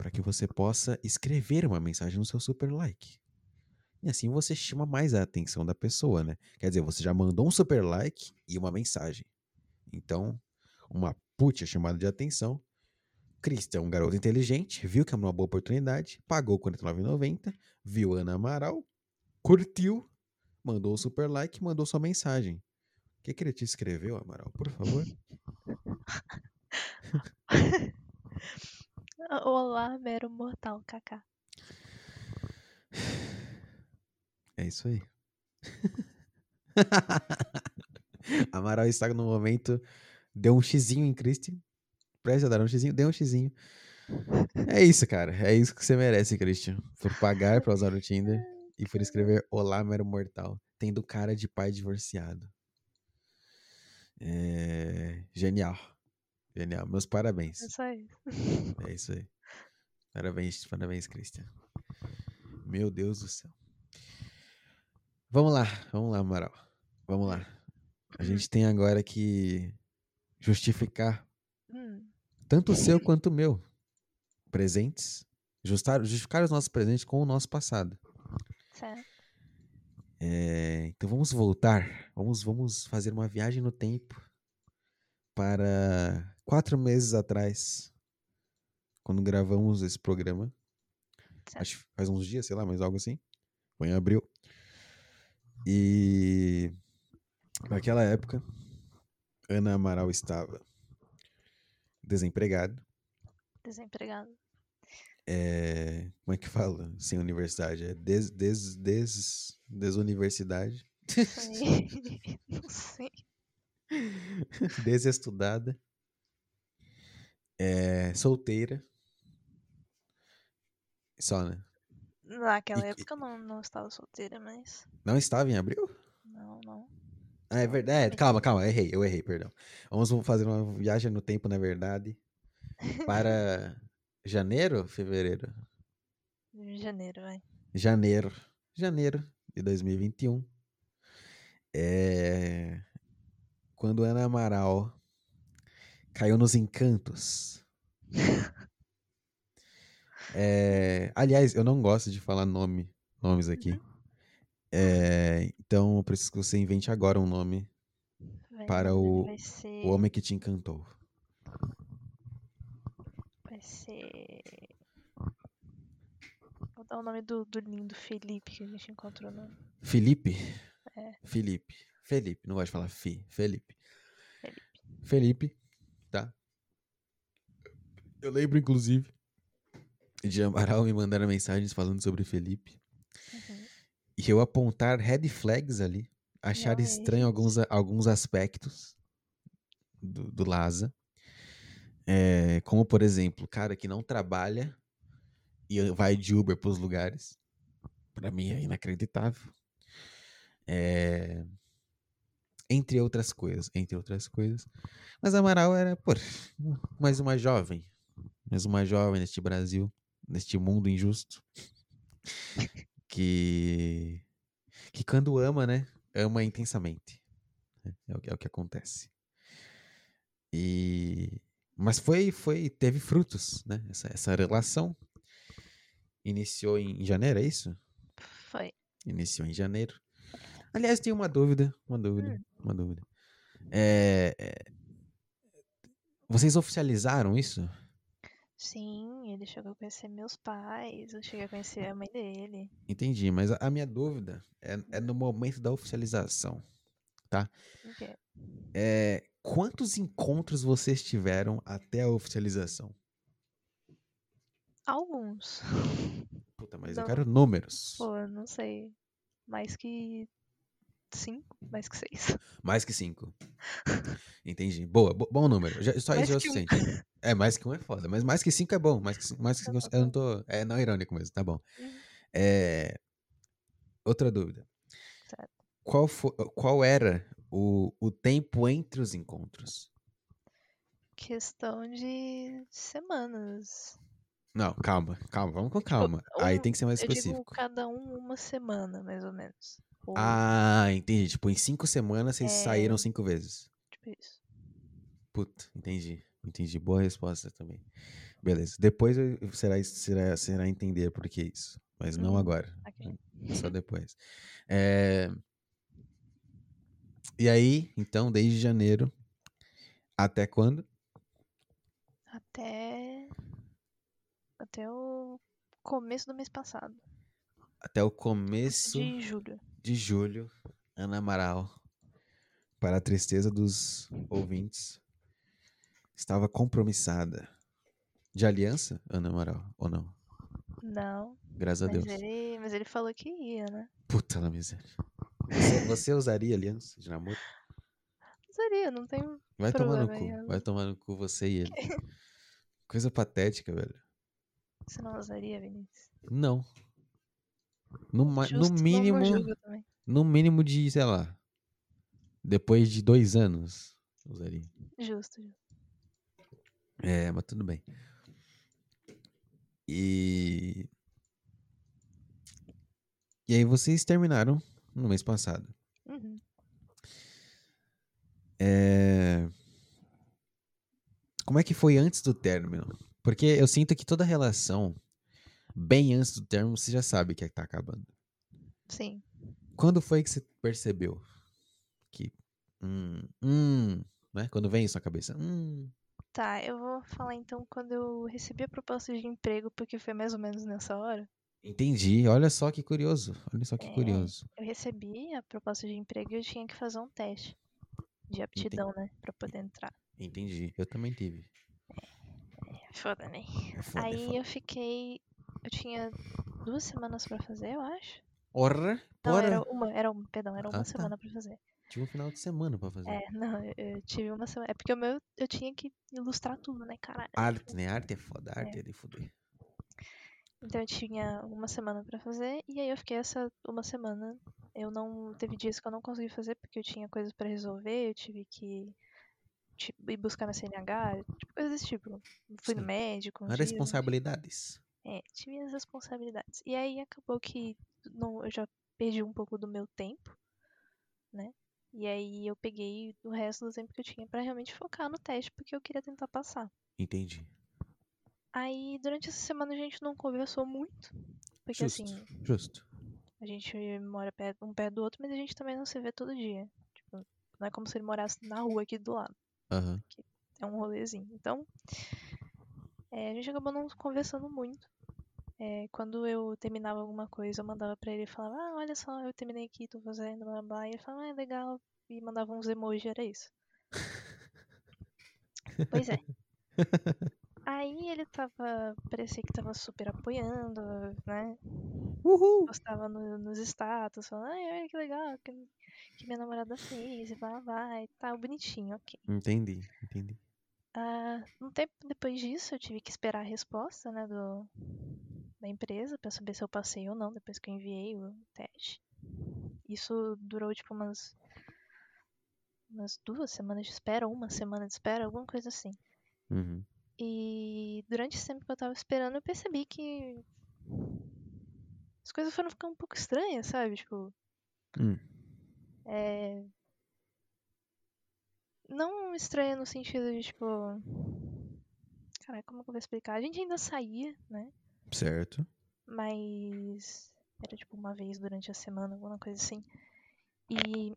Speaker 1: para que você possa escrever uma mensagem no seu super like. E assim você chama mais a atenção da pessoa, né? Quer dizer, você já mandou um super like e uma mensagem. Então, uma puta chamada de atenção. Cristian é um garoto inteligente, viu que é uma boa oportunidade, pagou R$ 49,90, viu Ana Amaral, curtiu, mandou o super like, mandou sua mensagem. O que, que ele te escreveu, Amaral? Por favor.
Speaker 2: Olá, mero mortal, kaká.
Speaker 1: É isso aí. Amaral está no momento. Deu um xizinho em Christian. Presta a dar um xizinho. Deu um xizinho. É isso, cara. É isso que você merece, Christian. Por pagar pra usar o Tinder e por escrever Olá, mero mortal. Tendo cara de pai divorciado. É... Genial. Genial. Meus parabéns.
Speaker 2: É isso.
Speaker 1: É isso aí. Parabéns, parabéns, Christian. Meu Deus do céu. Vamos lá, vamos lá, Amaral. Vamos lá. A gente tem agora que justificar
Speaker 2: Hum,
Speaker 1: tanto o seu quanto o meu presentes. Justar, justificar os nossos presentes com o nosso passado.
Speaker 2: certo.
Speaker 1: É, então vamos voltar. Vamos, vamos fazer uma viagem no tempo para quatro meses atrás, quando gravamos esse programa.
Speaker 2: Certo.
Speaker 1: Acho que faz uns dias, sei lá, mas algo assim. Foi em abril. E naquela época, Ana Amaral estava desempregada.
Speaker 2: Desempregado.
Speaker 1: É, como é que fala? Sem universidade. É des, des, des, desuniversidade.
Speaker 2: Não sei.
Speaker 1: Desestudada. É, solteira. Só, né?
Speaker 2: Naquela
Speaker 1: E-
Speaker 2: época eu não, não estava solteira, mas.
Speaker 1: Não estava em abril?
Speaker 2: Não, não.
Speaker 1: Ah, é verdade.
Speaker 2: também.
Speaker 1: calma, calma, errei, eu errei, perdão. Vamos fazer uma viagem no tempo, na verdade, para janeiro, fevereiro,
Speaker 2: janeiro, vai.
Speaker 1: janeiro, janeiro de 2021. É quando Ana Amaral caiu nos encantos. É, aliás, eu não gosto de falar nome, nomes aqui. É, então eu preciso que você invente agora um nome
Speaker 2: Vai-
Speaker 1: Para o-
Speaker 2: Vai ser.
Speaker 1: O homem que te encantou.
Speaker 2: Vai ser. Vou dar o nome do, do lindo Felipe que a gente encontrou no.
Speaker 1: Felipe?
Speaker 2: É.
Speaker 1: Felipe. Felipe, não gosto de falar Fi. Felipe.
Speaker 2: Felipe.
Speaker 1: Felipe? Eu lembro, inclusive, de Amaral me mandar mensagens falando sobre Felipe.
Speaker 2: Uhum.
Speaker 1: E eu apontar red flags ali. Achar
Speaker 2: Não, é
Speaker 1: estranho alguns, a- alguns aspectos do, do Laza. É, como, por exemplo, cara que não trabalha e vai de Uber pros lugares. Pra mim é inacreditável. É, entre outras coisas, entre outras coisas. Mas Amaral era, pô, mais uma jovem. Mais uma jovem neste Brasil, neste mundo injusto. Que que quando ama, né? Ama intensamente. né, É o que, é o que acontece. E mas foi foi teve frutos, né? Essa, essa relação iniciou em, janeiro, é isso?
Speaker 2: Foi.
Speaker 1: Iniciou em janeiro. Aliás, tem uma dúvida, uma dúvida, uma dúvida. É, é, vocês oficializaram isso?
Speaker 2: Sim, ele chegou a conhecer meus pais, eu cheguei a conhecer a mãe dele.
Speaker 1: Entendi, mas a, a minha dúvida é, é no momento da oficialização.
Speaker 2: O quê?
Speaker 1: É, quantos encontros vocês tiveram até a oficialização?
Speaker 2: Alguns.
Speaker 1: Puta, mas eu
Speaker 2: Não.
Speaker 1: quero números.
Speaker 2: Pô, eu não sei. Mais que cinco? Mais que seis.
Speaker 1: Mais que cinco. Entendi. Boa, bo- bom número. Já, só
Speaker 2: Mais
Speaker 1: isso é
Speaker 2: um.
Speaker 1: suficiente. É, mais que um é foda. Mas mais que cinco é bom. Mais que, cinco- mais que cinco, eu não tô. É não irônico mesmo, tá bom.
Speaker 2: Uhum.
Speaker 1: É, outra dúvida.
Speaker 2: Certo.
Speaker 1: Qual, fo- qual era o, o tempo entre os encontros?
Speaker 2: Questão de semanas.
Speaker 1: Não, calma, calma, vamos com calma. Aí
Speaker 2: um-
Speaker 1: tem que ser mais
Speaker 2: Eu digo
Speaker 1: específico.
Speaker 2: cada um uma semana, mais ou menos. Ou,
Speaker 1: Ah, entendi. Tipo, em cinco semanas vocês
Speaker 2: É.
Speaker 1: saíram cinco vezes.
Speaker 2: tipo isso.
Speaker 1: Puta, entendi. Entendi. Boa resposta também. Beleza. Depois será, será, será entender por que isso. Mas não
Speaker 2: Uhum.
Speaker 1: agora.
Speaker 2: Ok.
Speaker 1: Só depois. É, E aí, então, desde janeiro até quando?
Speaker 2: Até. Até o começo do mês passado.
Speaker 1: Até o começo
Speaker 2: De julho.
Speaker 1: De julho, Ana Amaral, para a tristeza dos ouvintes, estava compromissada. De aliança, Ana Amaral, ou não?
Speaker 2: Não.
Speaker 1: Graças a Deus.
Speaker 2: ele, mas ele falou que ia, né?
Speaker 1: Puta la miséria. Você, você usaria aliança de namoro?
Speaker 2: Usaria, não tem.
Speaker 1: Vai tomar no
Speaker 2: aí,
Speaker 1: cu.
Speaker 2: eu-
Speaker 1: Vai tomar no cu você e ele. Coisa patética, velho.
Speaker 2: Você não usaria, Vinícius?
Speaker 1: Não. No,
Speaker 2: Justo,
Speaker 1: no mínimo. No mínimo de, sei lá. Depois de dois anos. Usaria.
Speaker 2: Justo, justo.
Speaker 1: É, mas tudo bem. E. E aí vocês terminaram no mês passado.
Speaker 2: Uhum.
Speaker 1: É... Como é que foi antes do término? Porque eu sinto que toda relação, bem antes do término, você já sabe que tá acabando.
Speaker 2: Sim.
Speaker 1: Quando foi que você percebeu que. Hum, hum, né? Quando vem isso na cabeça. Hum,
Speaker 2: Tá, eu vou falar então quando eu recebi a proposta de emprego, porque foi mais ou menos nessa hora.
Speaker 1: entendi. Olha só que curioso. Olha só que
Speaker 2: É.
Speaker 1: curioso.
Speaker 2: Eu recebi a proposta de emprego e eu tinha que fazer um teste de aptidão, né? Pra poder entrar.
Speaker 1: Entendi. Eu também tive.
Speaker 2: É Foda, né?
Speaker 1: É foda, é
Speaker 2: Aí
Speaker 1: foda.
Speaker 2: eu fiquei. Eu tinha duas semanas pra fazer, eu acho.
Speaker 1: Porra,
Speaker 2: Não, era uma, era uma, perdão, era uma
Speaker 1: Ah, tá.
Speaker 2: semana pra fazer.
Speaker 1: Tive um final de semana pra fazer.
Speaker 2: É, não, eu, tive uma semana. É porque o meu eu tinha que ilustrar tudo, né, caralho?
Speaker 1: Arte, né? Arte é foda. Arte é, de foder.
Speaker 2: Então eu tinha uma semana pra fazer e aí eu fiquei essa uma semana. Eu não teve dias que eu não consegui fazer porque eu tinha coisas pra resolver, eu tive que tipo, ir buscar na CNH, tipo, coisas desse tipo. Fui no
Speaker 1: Sim.
Speaker 2: médico, uns dias, enfim.
Speaker 1: Responsabilidades.
Speaker 2: É, tive as responsabilidades. E aí acabou que não, eu já perdi um pouco do meu tempo, né? E aí eu peguei o resto do tempo que eu tinha pra realmente focar no teste, porque eu queria tentar passar.
Speaker 1: Entendi.
Speaker 2: Aí durante essa semana a gente não conversou muito, porque
Speaker 1: Justo.
Speaker 2: assim,
Speaker 1: Justo.
Speaker 2: a gente mora perto, um perto do outro, mas a gente também não se vê todo dia. Tipo, não é como se ele morasse na rua aqui do lado.
Speaker 1: Aham.
Speaker 2: É um rolezinho. Então, é, a gente acabou não conversando muito. É, quando eu terminava alguma coisa, eu mandava pra ele e falava, ah, olha só, eu terminei aqui, tô fazendo, blá blá. blá. E ele falava, ah, é legal. E mandava uns emojis, era isso. pois é. Aí ele tava. Parecia que tava super apoiando, né?
Speaker 1: Uhul!
Speaker 2: Postava no- nos status, falando, ai, olha que legal que, que minha namorada fez, e blá blá, e tal, bonitinho, ok.
Speaker 1: Entendi, entendi.
Speaker 2: Ah, um tempo depois disso, eu tive que esperar a resposta, né, do, da empresa pra saber se eu passei ou não, depois que eu enviei o teste. Isso durou, tipo, umas, umas duas semanas de espera, uma semana de espera, alguma coisa assim.
Speaker 1: Uhum.
Speaker 2: E durante esse tempo que eu tava esperando, eu percebi que as coisas foram ficando um pouco estranhas, sabe? Tipo,
Speaker 1: Hum.
Speaker 2: é... Não estranha no sentido de, tipo... Caralho, como que eu vou explicar? A gente ainda saía, né?
Speaker 1: Certo.
Speaker 2: Mas era tipo uma vez durante a semana, alguma coisa assim. E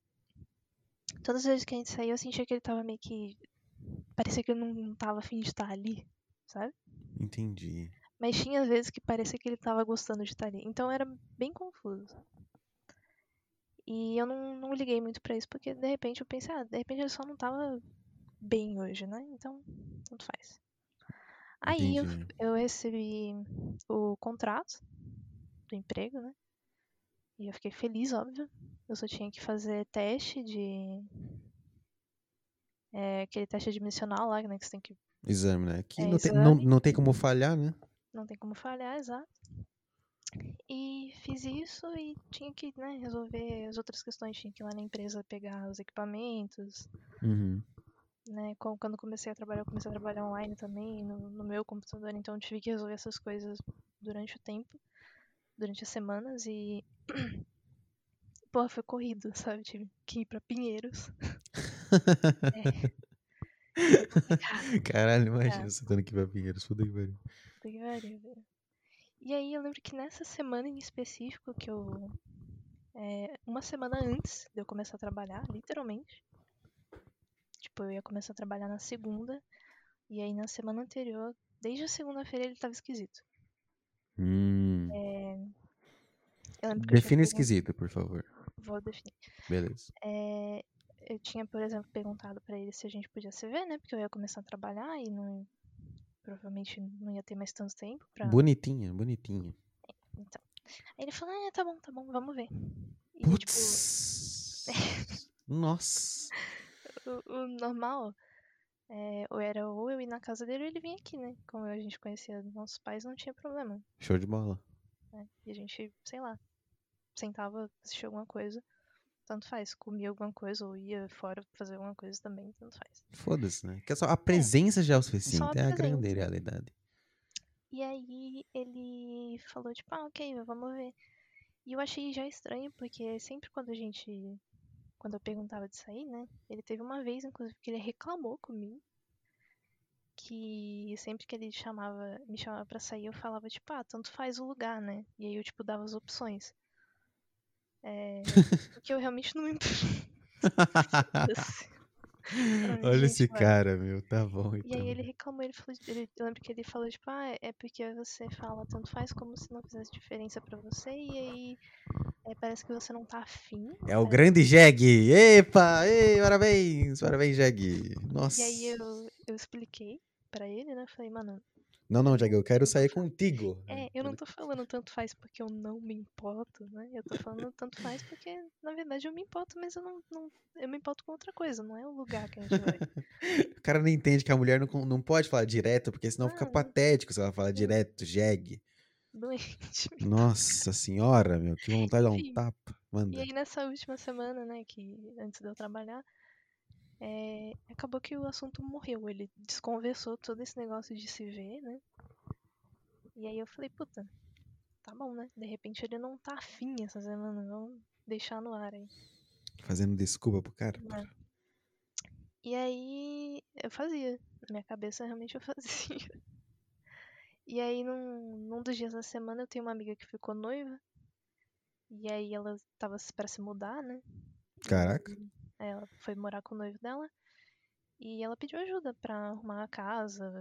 Speaker 2: todas as vezes que a gente saía, eu sentia que ele tava meio que. Parecia que ele não, não tava afim de estar ali, sabe?
Speaker 1: Entendi.
Speaker 2: Mas tinha vezes que parecia que ele tava gostando de estar ali. Então era bem confuso. E eu não, não liguei muito pra isso, porque de repente eu pensei, ah, de repente ele só não tava bem hoje, né? Então, tanto faz. Aí eu, eu recebi o contrato do emprego, né? E eu fiquei feliz, óbvio. Eu só tinha que fazer teste de. É, aquele teste admissional lá, né? Que você tem que.
Speaker 1: Exame, né? Que
Speaker 2: É,
Speaker 1: não, tem, não,
Speaker 2: exame.
Speaker 1: não tem como falhar, né?
Speaker 2: Não tem como falhar, exato. E fiz isso e tinha que né, resolver as outras questões. Tinha que ir lá na empresa pegar os equipamentos,
Speaker 1: Uhum.
Speaker 2: né? Quando comecei a trabalhar, eu comecei a trabalhar online também, no, no meu computador, então tive que resolver essas coisas durante o tempo, durante as semanas e. Porra, foi corrido, sabe? Tive que ir pra Pinheiros. Complicado,
Speaker 1: Caralho, imagina
Speaker 2: Complicado.
Speaker 1: você tendo que ir pra Pinheiros. Que pariu.
Speaker 2: puta que pariu, velho. E aí eu lembro que nessa semana em específico, que eu. é, uma semana antes de eu começar a trabalhar, literalmente. Tipo, eu ia começar a trabalhar na segunda. E aí na semana anterior, desde a segunda-feira, ele tava esquisito.
Speaker 1: Hum.
Speaker 2: Eu lembro que eu tinha
Speaker 1: Defina esquisito, por favor.
Speaker 2: Vou definir.
Speaker 1: Beleza.
Speaker 2: É, eu tinha, por exemplo, perguntado pra ele se a gente podia se ver, né? Porque eu ia começar a trabalhar e não, provavelmente não ia ter mais tanto tempo pra.
Speaker 1: Bonitinha, bonitinha.
Speaker 2: Então. Aí ele falou, ah, tá bom, tá bom, vamos ver. E tipo,
Speaker 1: Putz. Nossa.
Speaker 2: o, o normal é, ou era ou eu ir na casa dele ou ele vinha aqui, né? Como a gente conhecia nossos pais, não tinha problema.
Speaker 1: Show de bola.
Speaker 2: né? E a gente, sei lá, sentava, assistia alguma coisa, tanto faz. Comia alguma coisa ou ia fora fazer alguma coisa também, tanto faz.
Speaker 1: Foda-se, né? Que é só a presença já é o suficiente.
Speaker 2: a
Speaker 1: É a grande realidade.
Speaker 2: E aí ele falou, tipo, ah, ok, vamos ver. E eu achei já estranho, porque sempre quando a gente. Quando eu perguntava de sair, né? Ele teve uma vez, inclusive, que ele reclamou comigo. Que sempre que ele chamava, me chamava pra sair, eu falava, tipo, ah, tanto faz o lugar, né? E aí eu, tipo, dava as opções. É, porque eu realmente não me.
Speaker 1: Olha
Speaker 2: gente,
Speaker 1: esse cara, meu. Tá bom,
Speaker 2: E
Speaker 1: então.
Speaker 2: aí ele reclamou, ele falou, ele, eu lembro que ele falou, tipo, ah, é porque você fala tanto faz como se não fizesse diferença pra você, e aí é, parece que você não tá afim.
Speaker 1: É o
Speaker 2: parece-
Speaker 1: grande Jeg! Epa! Ei, parabéns! Parabéns, Jeg! Nossa!
Speaker 2: E aí eu, eu expliquei pra ele, né? Falei, mano,
Speaker 1: Não, não, Jag, eu quero sair contigo.
Speaker 2: é, eu não tô falando tanto faz porque eu não me importo, né? Eu tô falando tanto faz porque, na verdade, eu me importo, mas eu não, não eu me importo com outra coisa, não é o lugar que a gente vai.
Speaker 1: O cara não entende que a mulher não, não pode falar direto, porque senão fica
Speaker 2: Ah, não.
Speaker 1: patético se ela falar direto, Jeg.
Speaker 2: Doente.
Speaker 1: Nossa senhora, meu, que vontade de dar um tapa.
Speaker 2: E
Speaker 1: Manda.
Speaker 2: aí nessa última semana, né, que antes de eu trabalhar, é, acabou que o assunto morreu. Ele desconversou todo esse negócio de se ver, né? E aí eu falei, puta, tá bom, né? De repente ele não tá afim essa semana, vamos deixar no ar aí.
Speaker 1: Fazendo desculpa pro cara.
Speaker 2: né? E aí eu fazia. Na minha cabeça realmente eu fazia. E aí num, num dos dias da semana eu tenho uma amiga que ficou noiva. E aí ela tava pra se mudar, né?
Speaker 1: Caraca.
Speaker 2: E ela foi morar com o noivo dela. E ela pediu ajuda pra arrumar a casa.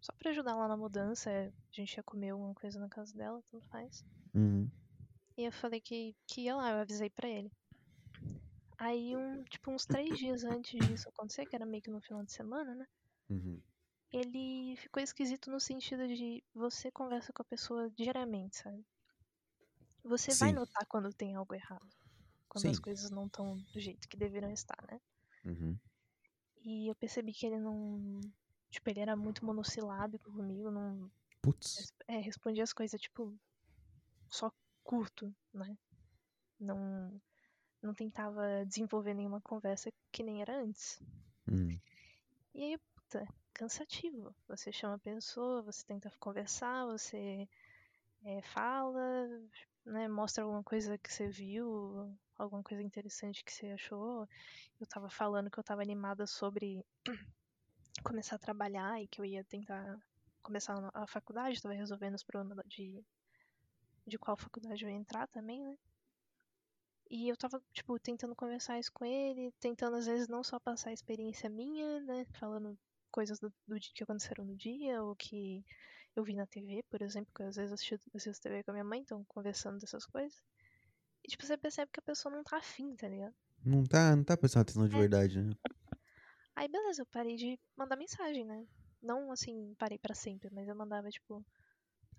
Speaker 2: Só pra ajudar lá na mudança. A gente ia comer alguma coisa na casa dela, tanto faz.
Speaker 1: Uhum.
Speaker 2: E eu falei que, que ia lá, eu avisei pra ele. Aí, um, tipo, uns três dias antes disso acontecer, que era meio que no final de semana, né?
Speaker 1: Uhum.
Speaker 2: Ele ficou esquisito no sentido de você conversa com a pessoa diariamente, sabe? Você vai
Speaker 1: Sim.
Speaker 2: notar quando tem algo errado. Quando as
Speaker 1: Sim.
Speaker 2: coisas não estão do jeito que deveriam estar, né?
Speaker 1: Uhum.
Speaker 2: E eu percebi que ele não. Tipo, ele era muito monossilábico comigo, não.
Speaker 1: Putz.
Speaker 2: É, respondia as coisas, tipo, só curto, né? Não. Não tentava desenvolver nenhuma conversa que nem era antes.
Speaker 1: Hum.
Speaker 2: E aí, puta, cansativo. Você chama a pessoa, você tenta conversar, você é, fala, né? Mostra alguma coisa que você viu, alguma coisa interessante que você achou. Eu tava falando que eu tava animada sobre começar a trabalhar e que eu ia tentar começar a faculdade, tava resolvendo os problemas de, de qual faculdade eu ia entrar também, né? E eu tava, tipo, tentando conversar isso com ele, tentando às vezes não só passar a experiência minha, né? Falando coisas do, do que aconteceram no dia, ou que eu vi na TV, por exemplo, que às vezes eu assisto, assisto TV com a minha mãe, então conversando dessas coisas. E tipo, você percebe que a pessoa não tá afim, tá ligado?
Speaker 1: Não tá, não tá prestando atenção de
Speaker 2: É.
Speaker 1: verdade, né?
Speaker 2: Aí beleza, eu parei de mandar mensagem, né? Não assim, parei pra sempre, mas eu mandava tipo,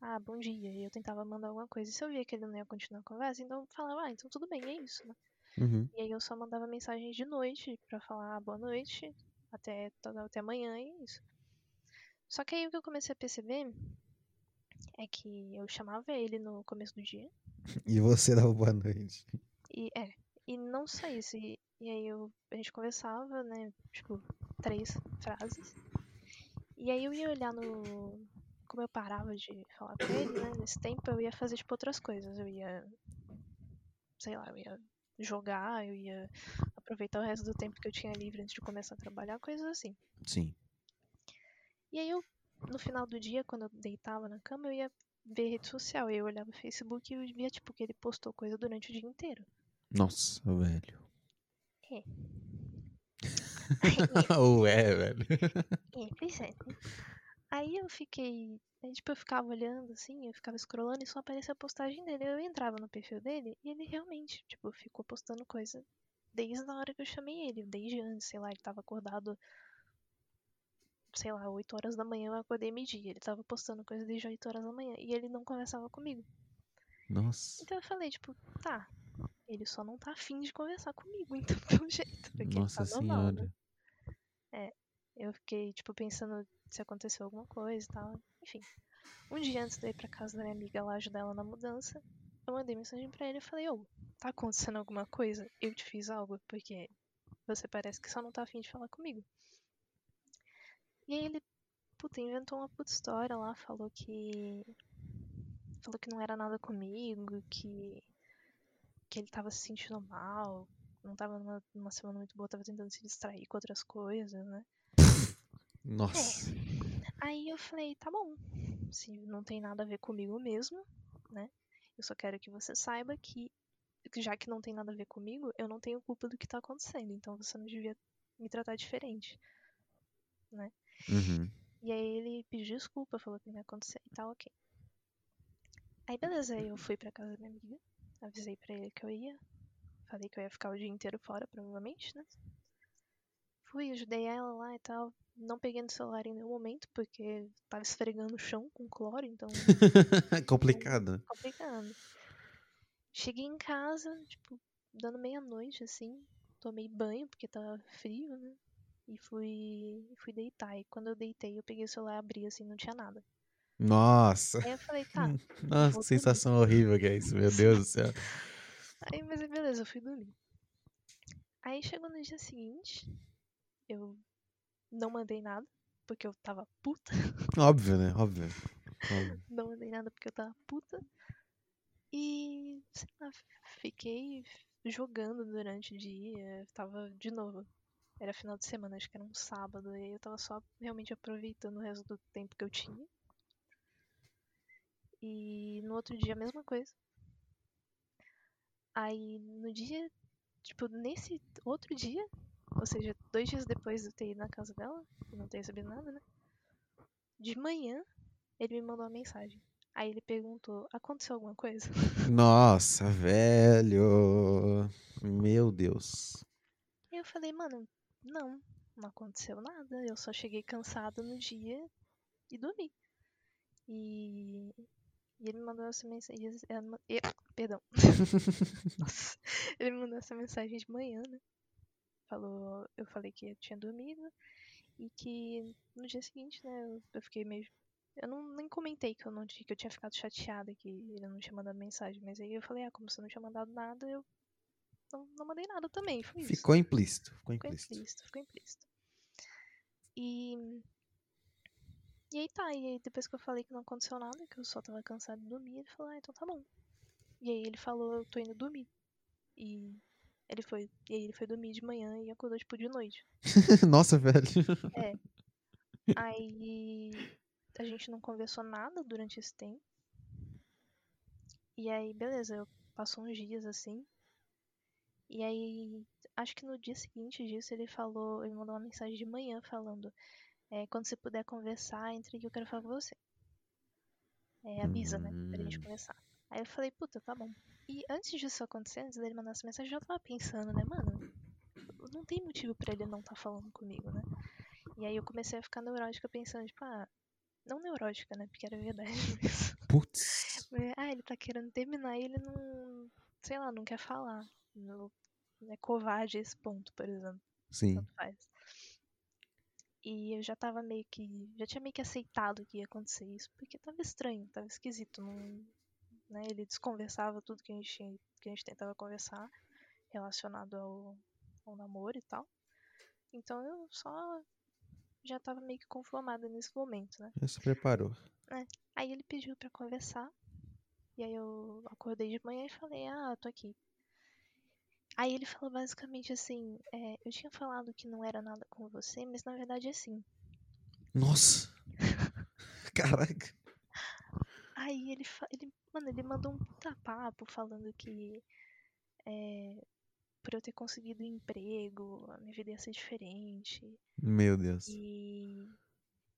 Speaker 2: ah, bom dia, e eu tentava mandar alguma coisa. E se eu via que ele não ia continuar a conversa, então eu falava, ah, então tudo bem, é isso, né?
Speaker 1: Uhum.
Speaker 2: E aí eu só mandava mensagem de noite pra falar ah, boa noite, até, até amanhã e é isso. Só que aí o que eu comecei a perceber é que eu chamava ele no começo do dia.
Speaker 1: E você dava boa noite.
Speaker 2: E é, e não só isso. E, e aí eu, a gente conversava, né? Tipo, três frases. E aí eu ia olhar no. Como eu parava de falar com ele, né? Nesse tempo eu ia fazer tipo outras coisas. Eu ia. Sei lá, eu ia jogar, eu ia aproveitar o resto do tempo que eu tinha livre antes de começar a trabalhar, coisas assim.
Speaker 1: Sim.
Speaker 2: E aí eu, no final do dia, quando eu deitava na cama, eu ia ver rede social. Eu olhava o Facebook e eu via, tipo, que ele postou coisa durante o dia inteiro.
Speaker 1: Nossa, velho.
Speaker 2: É.
Speaker 1: Ué, velho.
Speaker 2: É, pois é. né? Aí eu fiquei. Aí, tipo, eu ficava olhando assim, eu ficava scrollando e só aparecia a postagem dele. Eu entrava no perfil dele e ele realmente, tipo, ficou postando coisa desde a hora que eu chamei ele, desde antes, sei lá, ele tava acordado, sei lá, 8 horas da manhã, eu acordei meio-dia. Ele tava postando coisa desde 8 horas da manhã e ele não conversava comigo.
Speaker 1: Nossa.
Speaker 2: Então eu falei, tipo, tá, ele só não tá afim de conversar comigo, então, pelo jeito. Porque
Speaker 1: Nossa
Speaker 2: tá normal, né?
Speaker 1: senhora.
Speaker 2: Eu fiquei, tipo, pensando se aconteceu alguma coisa e tal. Enfim. Um dia antes de ir pra casa da minha amiga lá ajudar ela na mudança, eu mandei mensagem pra ele e falei, ô, tá acontecendo alguma coisa? Eu te fiz algo? Porque você parece que só não tá afim de falar comigo. E aí ele, puta, inventou uma puta história lá, falou que. Falou que não era nada comigo, que. que ele tava se sentindo mal, não tava numa, numa semana muito boa, tava tentando se distrair com outras coisas, né?
Speaker 1: Nossa.
Speaker 2: Aí eu falei, tá bom, se não tem nada a ver comigo mesmo, né? Eu só quero que você saiba que, que já que não tem nada a ver comigo, eu não tenho culpa do que tá acontecendo, então você não devia me tratar diferente, né?
Speaker 1: Uhum.
Speaker 2: E aí ele pediu desculpa, falou que não ia acontecer e tal, ok. Aí beleza, eu fui pra casa da minha amiga, avisei pra ele que eu ia, falei que eu ia ficar o dia inteiro fora, provavelmente, né? Fui, ajudei ela lá e tal. Não peguei no celular em nenhum momento, porque tava esfregando o chão com cloro, então
Speaker 1: Complicado.
Speaker 2: complicado. Cheguei em casa, tipo, dando meia-noite, assim. Tomei banho, porque tava frio, né? E fui, fui deitar. E quando eu deitei, eu peguei o celular, abri, assim, não tinha nada.
Speaker 1: Nossa.
Speaker 2: Aí eu falei, tá.
Speaker 1: Nossa, que sensação horrível que é isso, meu Deus do céu.
Speaker 2: Aí, mas beleza, eu fui dormir. Aí chegou no dia seguinte, eu não mandei nada, porque eu tava puta.
Speaker 1: Óbvio, né? Óbvio. Óbvio.
Speaker 2: Não mandei nada porque eu tava puta. E, sei lá, fiquei jogando durante o dia. Tava, de novo, era final de semana, acho que era um sábado. E eu tava só realmente aproveitando o resto do tempo que eu tinha. E no outro dia a mesma coisa. Aí no dia, tipo, nesse outro dia, ou seja, dois dias depois de eu ter ido na casa dela, e não ter recebido nada, né? De manhã, ele me mandou uma mensagem. Aí ele perguntou, aconteceu alguma coisa?
Speaker 1: Nossa, velho. Meu Deus.
Speaker 2: E eu falei, mano, não, não aconteceu nada. Eu só cheguei cansada no dia e dormi. E, e ele me mandou essa mensagem. eh, Perdão. Nossa. Ele me mandou essa mensagem de manhã, né? Falou, eu falei que eu tinha dormido e que no dia seguinte, né, eu, eu fiquei meio. Eu não, nem comentei que eu não que eu tinha ficado chateada que ele não tinha mandado mensagem, mas aí eu falei, ah, como você não tinha mandado nada, eu não, não mandei nada também, foi.
Speaker 1: Ficou implícito. Ficou
Speaker 2: Ficou
Speaker 1: implícito.
Speaker 2: implícito, ficou implícito. E. E aí tá, e aí depois que eu falei que não aconteceu nada, que eu só tava cansado de dormir, ele falou, ah, então tá bom. E aí ele falou, eu tô indo dormir. E ele foi. E aí ele foi dormir de manhã e acordou, tipo, de noite.
Speaker 1: Nossa, velho.
Speaker 2: Aí a gente não conversou nada durante esse tempo. E aí, beleza, eu passou uns dias assim. E aí, acho que no dia seguinte disso ele falou, ele mandou uma mensagem de manhã falando, é, quando você puder conversar, entre que eu quero falar com você. É, avisa, né? Pra gente
Speaker 1: Hum.
Speaker 2: conversar. Aí eu falei, puta, tá bom. E antes disso acontecer, antes dele mandar essa mensagem, eu já tava pensando, né, mano? Não tem motivo pra ele não tá falando comigo, né? E aí eu comecei a ficar neurótica pensando, tipo, ah, não neurótica, né? Porque era verdade.
Speaker 1: Putz.
Speaker 2: Mas, Ah, ele tá querendo terminar e ele não, sei lá, não quer falar. Não, é covarde esse ponto, por exemplo.
Speaker 1: Sim.
Speaker 2: Tanto faz. E eu já tava meio que. Já tinha meio que aceitado que ia acontecer isso, porque tava estranho, tava esquisito. Não, né? Ele desconversava tudo que a gente, que a gente tentava conversar relacionado ao, ao namoro e tal. Então eu só já tava meio que conformada nesse momento, né?
Speaker 1: Já se preparou.
Speaker 2: Aí ele pediu pra conversar. E aí eu acordei de manhã e falei, ah, tô aqui. Aí ele falou basicamente assim, é, eu tinha falado que não era nada com você, mas na verdade é sim.
Speaker 1: Nossa. Caraca.
Speaker 2: Aí ele, ele, mano, ele mandou um puta papo falando que é, por eu ter conseguido um emprego, a minha vida ia ser diferente.
Speaker 1: Meu Deus.
Speaker 2: E,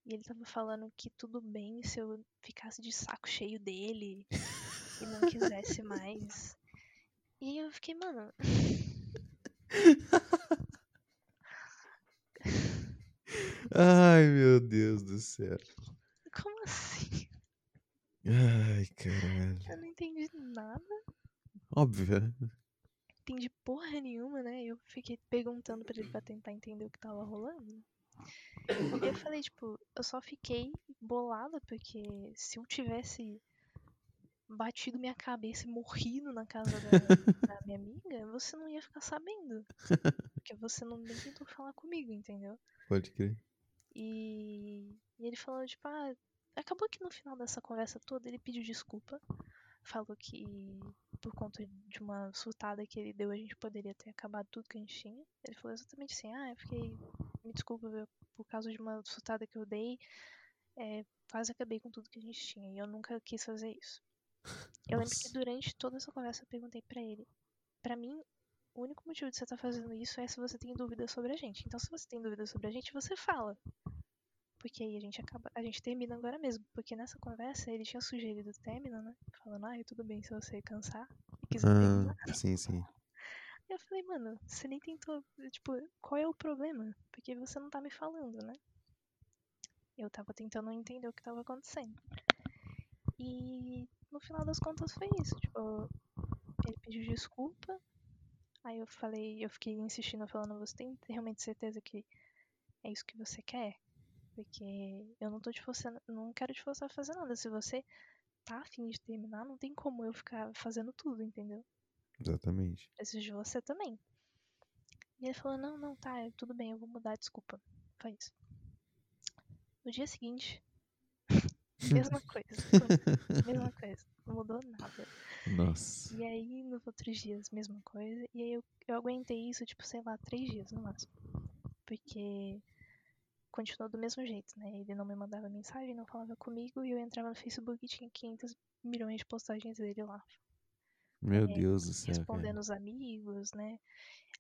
Speaker 2: e ele tava falando que tudo bem se eu ficasse de saco cheio dele e não quisesse mais. E aí eu fiquei, mano,
Speaker 1: Ai, meu Deus do céu.
Speaker 2: como assim?
Speaker 1: Ai, caralho.
Speaker 2: Eu não entendi nada,
Speaker 1: Óbvio, né?
Speaker 2: entendi porra nenhuma, né? Eu fiquei perguntando pra ele pra tentar entender o que tava rolando. E eu falei, tipo, eu só fiquei bolada porque se eu tivesse batido minha cabeça e morrido na casa da, da minha amiga, você não ia ficar sabendo. Porque você não nem tentou falar comigo, entendeu?
Speaker 1: Pode crer.
Speaker 2: E, e ele falou, tipo, ah, acabou que no final dessa conversa toda ele pediu desculpa. Falou que por conta de uma surtada que ele deu, a gente poderia ter acabado tudo que a gente tinha. Ele falou exatamente assim, ah, eu fiquei. Me desculpa por causa de uma surtada que eu dei. é, quase acabei com tudo que a gente tinha. E eu nunca quis fazer isso. Eu lembro que durante toda essa conversa eu perguntei pra ele. Pra mim, o único motivo de você estar fazendo isso é se você tem dúvidas sobre a gente. Então, se você tem dúvidas sobre a gente, você fala. Porque aí a gente acaba, a gente termina agora mesmo. Porque nessa conversa ele tinha sugerido o término, né? Falando, ah, tudo bem se você cansar e quiser terminar.
Speaker 1: Ah, sim, sim.
Speaker 2: Aí eu falei, mano, você nem tentou. Tipo, qual é o problema? Porque você não tá me falando, né? Eu tava tentando entender o que tava acontecendo. E no final das contas foi isso. Tipo, ele pediu desculpa. Aí eu falei, eu fiquei insistindo, falando, você tem realmente certeza que é isso que você quer? Porque eu não tô te forçando, não quero te forçar a fazer nada. Se você tá afim de terminar, não tem como eu ficar fazendo tudo, entendeu?
Speaker 1: Exatamente.
Speaker 2: Preciso de você também. E ele falou, não, não, tá, tudo bem, eu vou mudar, desculpa. Foi isso. No dia seguinte, mesma coisa. mesma coisa. Não mudou nada.
Speaker 1: Nossa.
Speaker 2: E aí, nos outros dias, mesma coisa. E aí eu, eu aguentei isso, tipo, sei lá, três dias no máximo. Porque continuou do mesmo jeito, né? Ele não me mandava mensagem, não falava comigo, e eu entrava no Facebook e tinha 500 milhões de postagens dele lá.
Speaker 1: Meu
Speaker 2: É,
Speaker 1: Deus do céu,
Speaker 2: respondendo os amigos, né?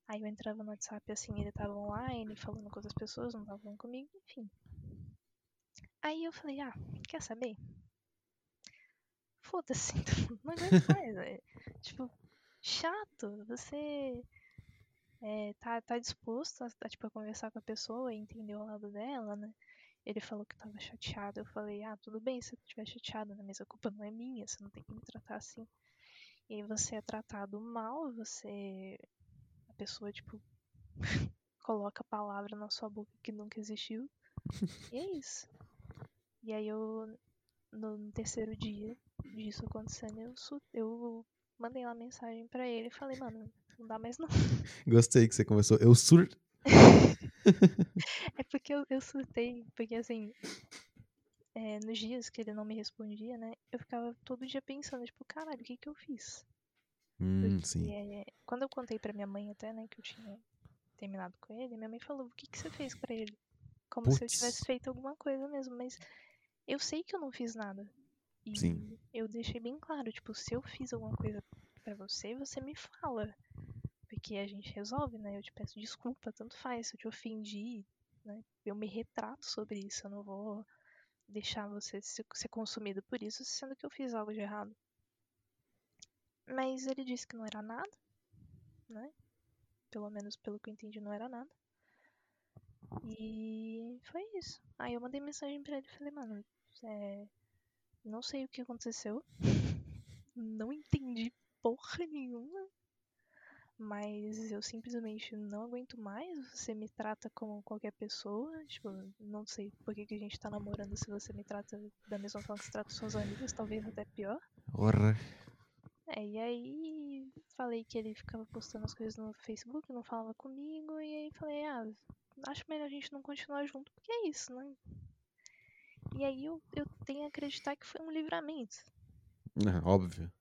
Speaker 2: Aí eu entrava no WhatsApp assim, ele tava online, falando com outras pessoas, não tava falando comigo, enfim. Aí eu falei, ah, quer saber? Foda-se, não aguento mais, velho. Tipo, chato, você é, tá, tá disposto a, a, tipo, a conversar com a pessoa e entender o lado dela, né? Ele falou que tava chateado, eu falei, ah, tudo bem se eu estiver chateado, né? Mas a culpa não é minha, você não tem que me tratar assim. E aí você é tratado mal, você. A pessoa, tipo, coloca palavra na sua boca que nunca existiu. E é isso. E aí eu, no, terceiro dia disso acontecendo, eu, eu mandei uma mensagem pra ele e falei, mano, não dá mais não.
Speaker 1: Gostei que você começou. Eu sur.
Speaker 2: É porque eu, eu surtei, porque assim, é, nos dias que ele não me respondia, né, eu ficava todo dia pensando, tipo, caralho, o que que eu fiz?
Speaker 1: Hum,
Speaker 2: Porque
Speaker 1: sim.
Speaker 2: é, quando eu contei pra minha mãe até, né, que eu tinha terminado com ele, minha mãe falou, o que que você fez pra ele? Como se eu tivesse feito alguma coisa mesmo, mas eu sei que eu não fiz nada. E
Speaker 1: Sim.
Speaker 2: eu deixei bem claro, tipo, se eu fiz alguma coisa pra você, você me fala. Porque a gente resolve, né? Eu te peço desculpa, tanto faz. Se eu te ofendi, né? Eu me retrato sobre isso. Eu não vou deixar você se- ser consumido por isso, sendo que eu fiz algo de errado. Mas ele disse que não era nada, né? Pelo menos pelo que eu entendi, não era nada. E foi isso. Aí eu mandei mensagem pra ele e falei, mano, é, não sei o que aconteceu. Não entendi porra nenhuma. Mas eu simplesmente não aguento mais. Você me trata como qualquer pessoa. Tipo, não sei por que, que a gente tá namorando se você me trata da mesma forma que você trata suas amigas, talvez até pior.
Speaker 1: Porra.
Speaker 2: É, e aí falei que ele ficava postando as coisas no Facebook, não falava comigo, e aí falei, ah, acho melhor a gente não continuar junto, porque é isso, né? E aí eu, eu tenho a acreditar que foi um livramento.
Speaker 1: Ah, óbvio.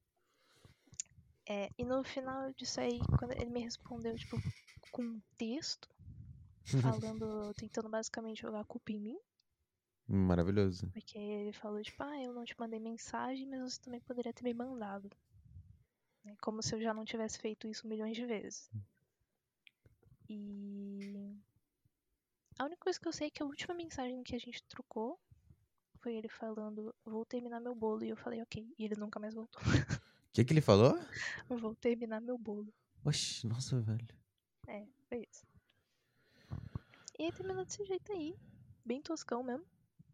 Speaker 2: É, e no final disso aí, quando ele me respondeu, tipo, com um texto, falando, tentando basicamente jogar a culpa em mim,
Speaker 1: Maravilhoso.
Speaker 2: porque ele falou, tipo, ah, eu não te mandei mensagem, mas você também poderia ter me mandado. Né? Como se eu já não tivesse feito isso milhões de vezes. E a única coisa que eu sei é que a última mensagem que a gente trocou foi ele falando, vou terminar meu bolo, e eu falei, ok, e ele nunca mais voltou.
Speaker 1: O que, que ele falou?
Speaker 2: vou terminar meu bolo.
Speaker 1: Oxi, nossa, velho.
Speaker 2: É, foi isso. E aí terminou desse jeito aí. Bem toscão mesmo.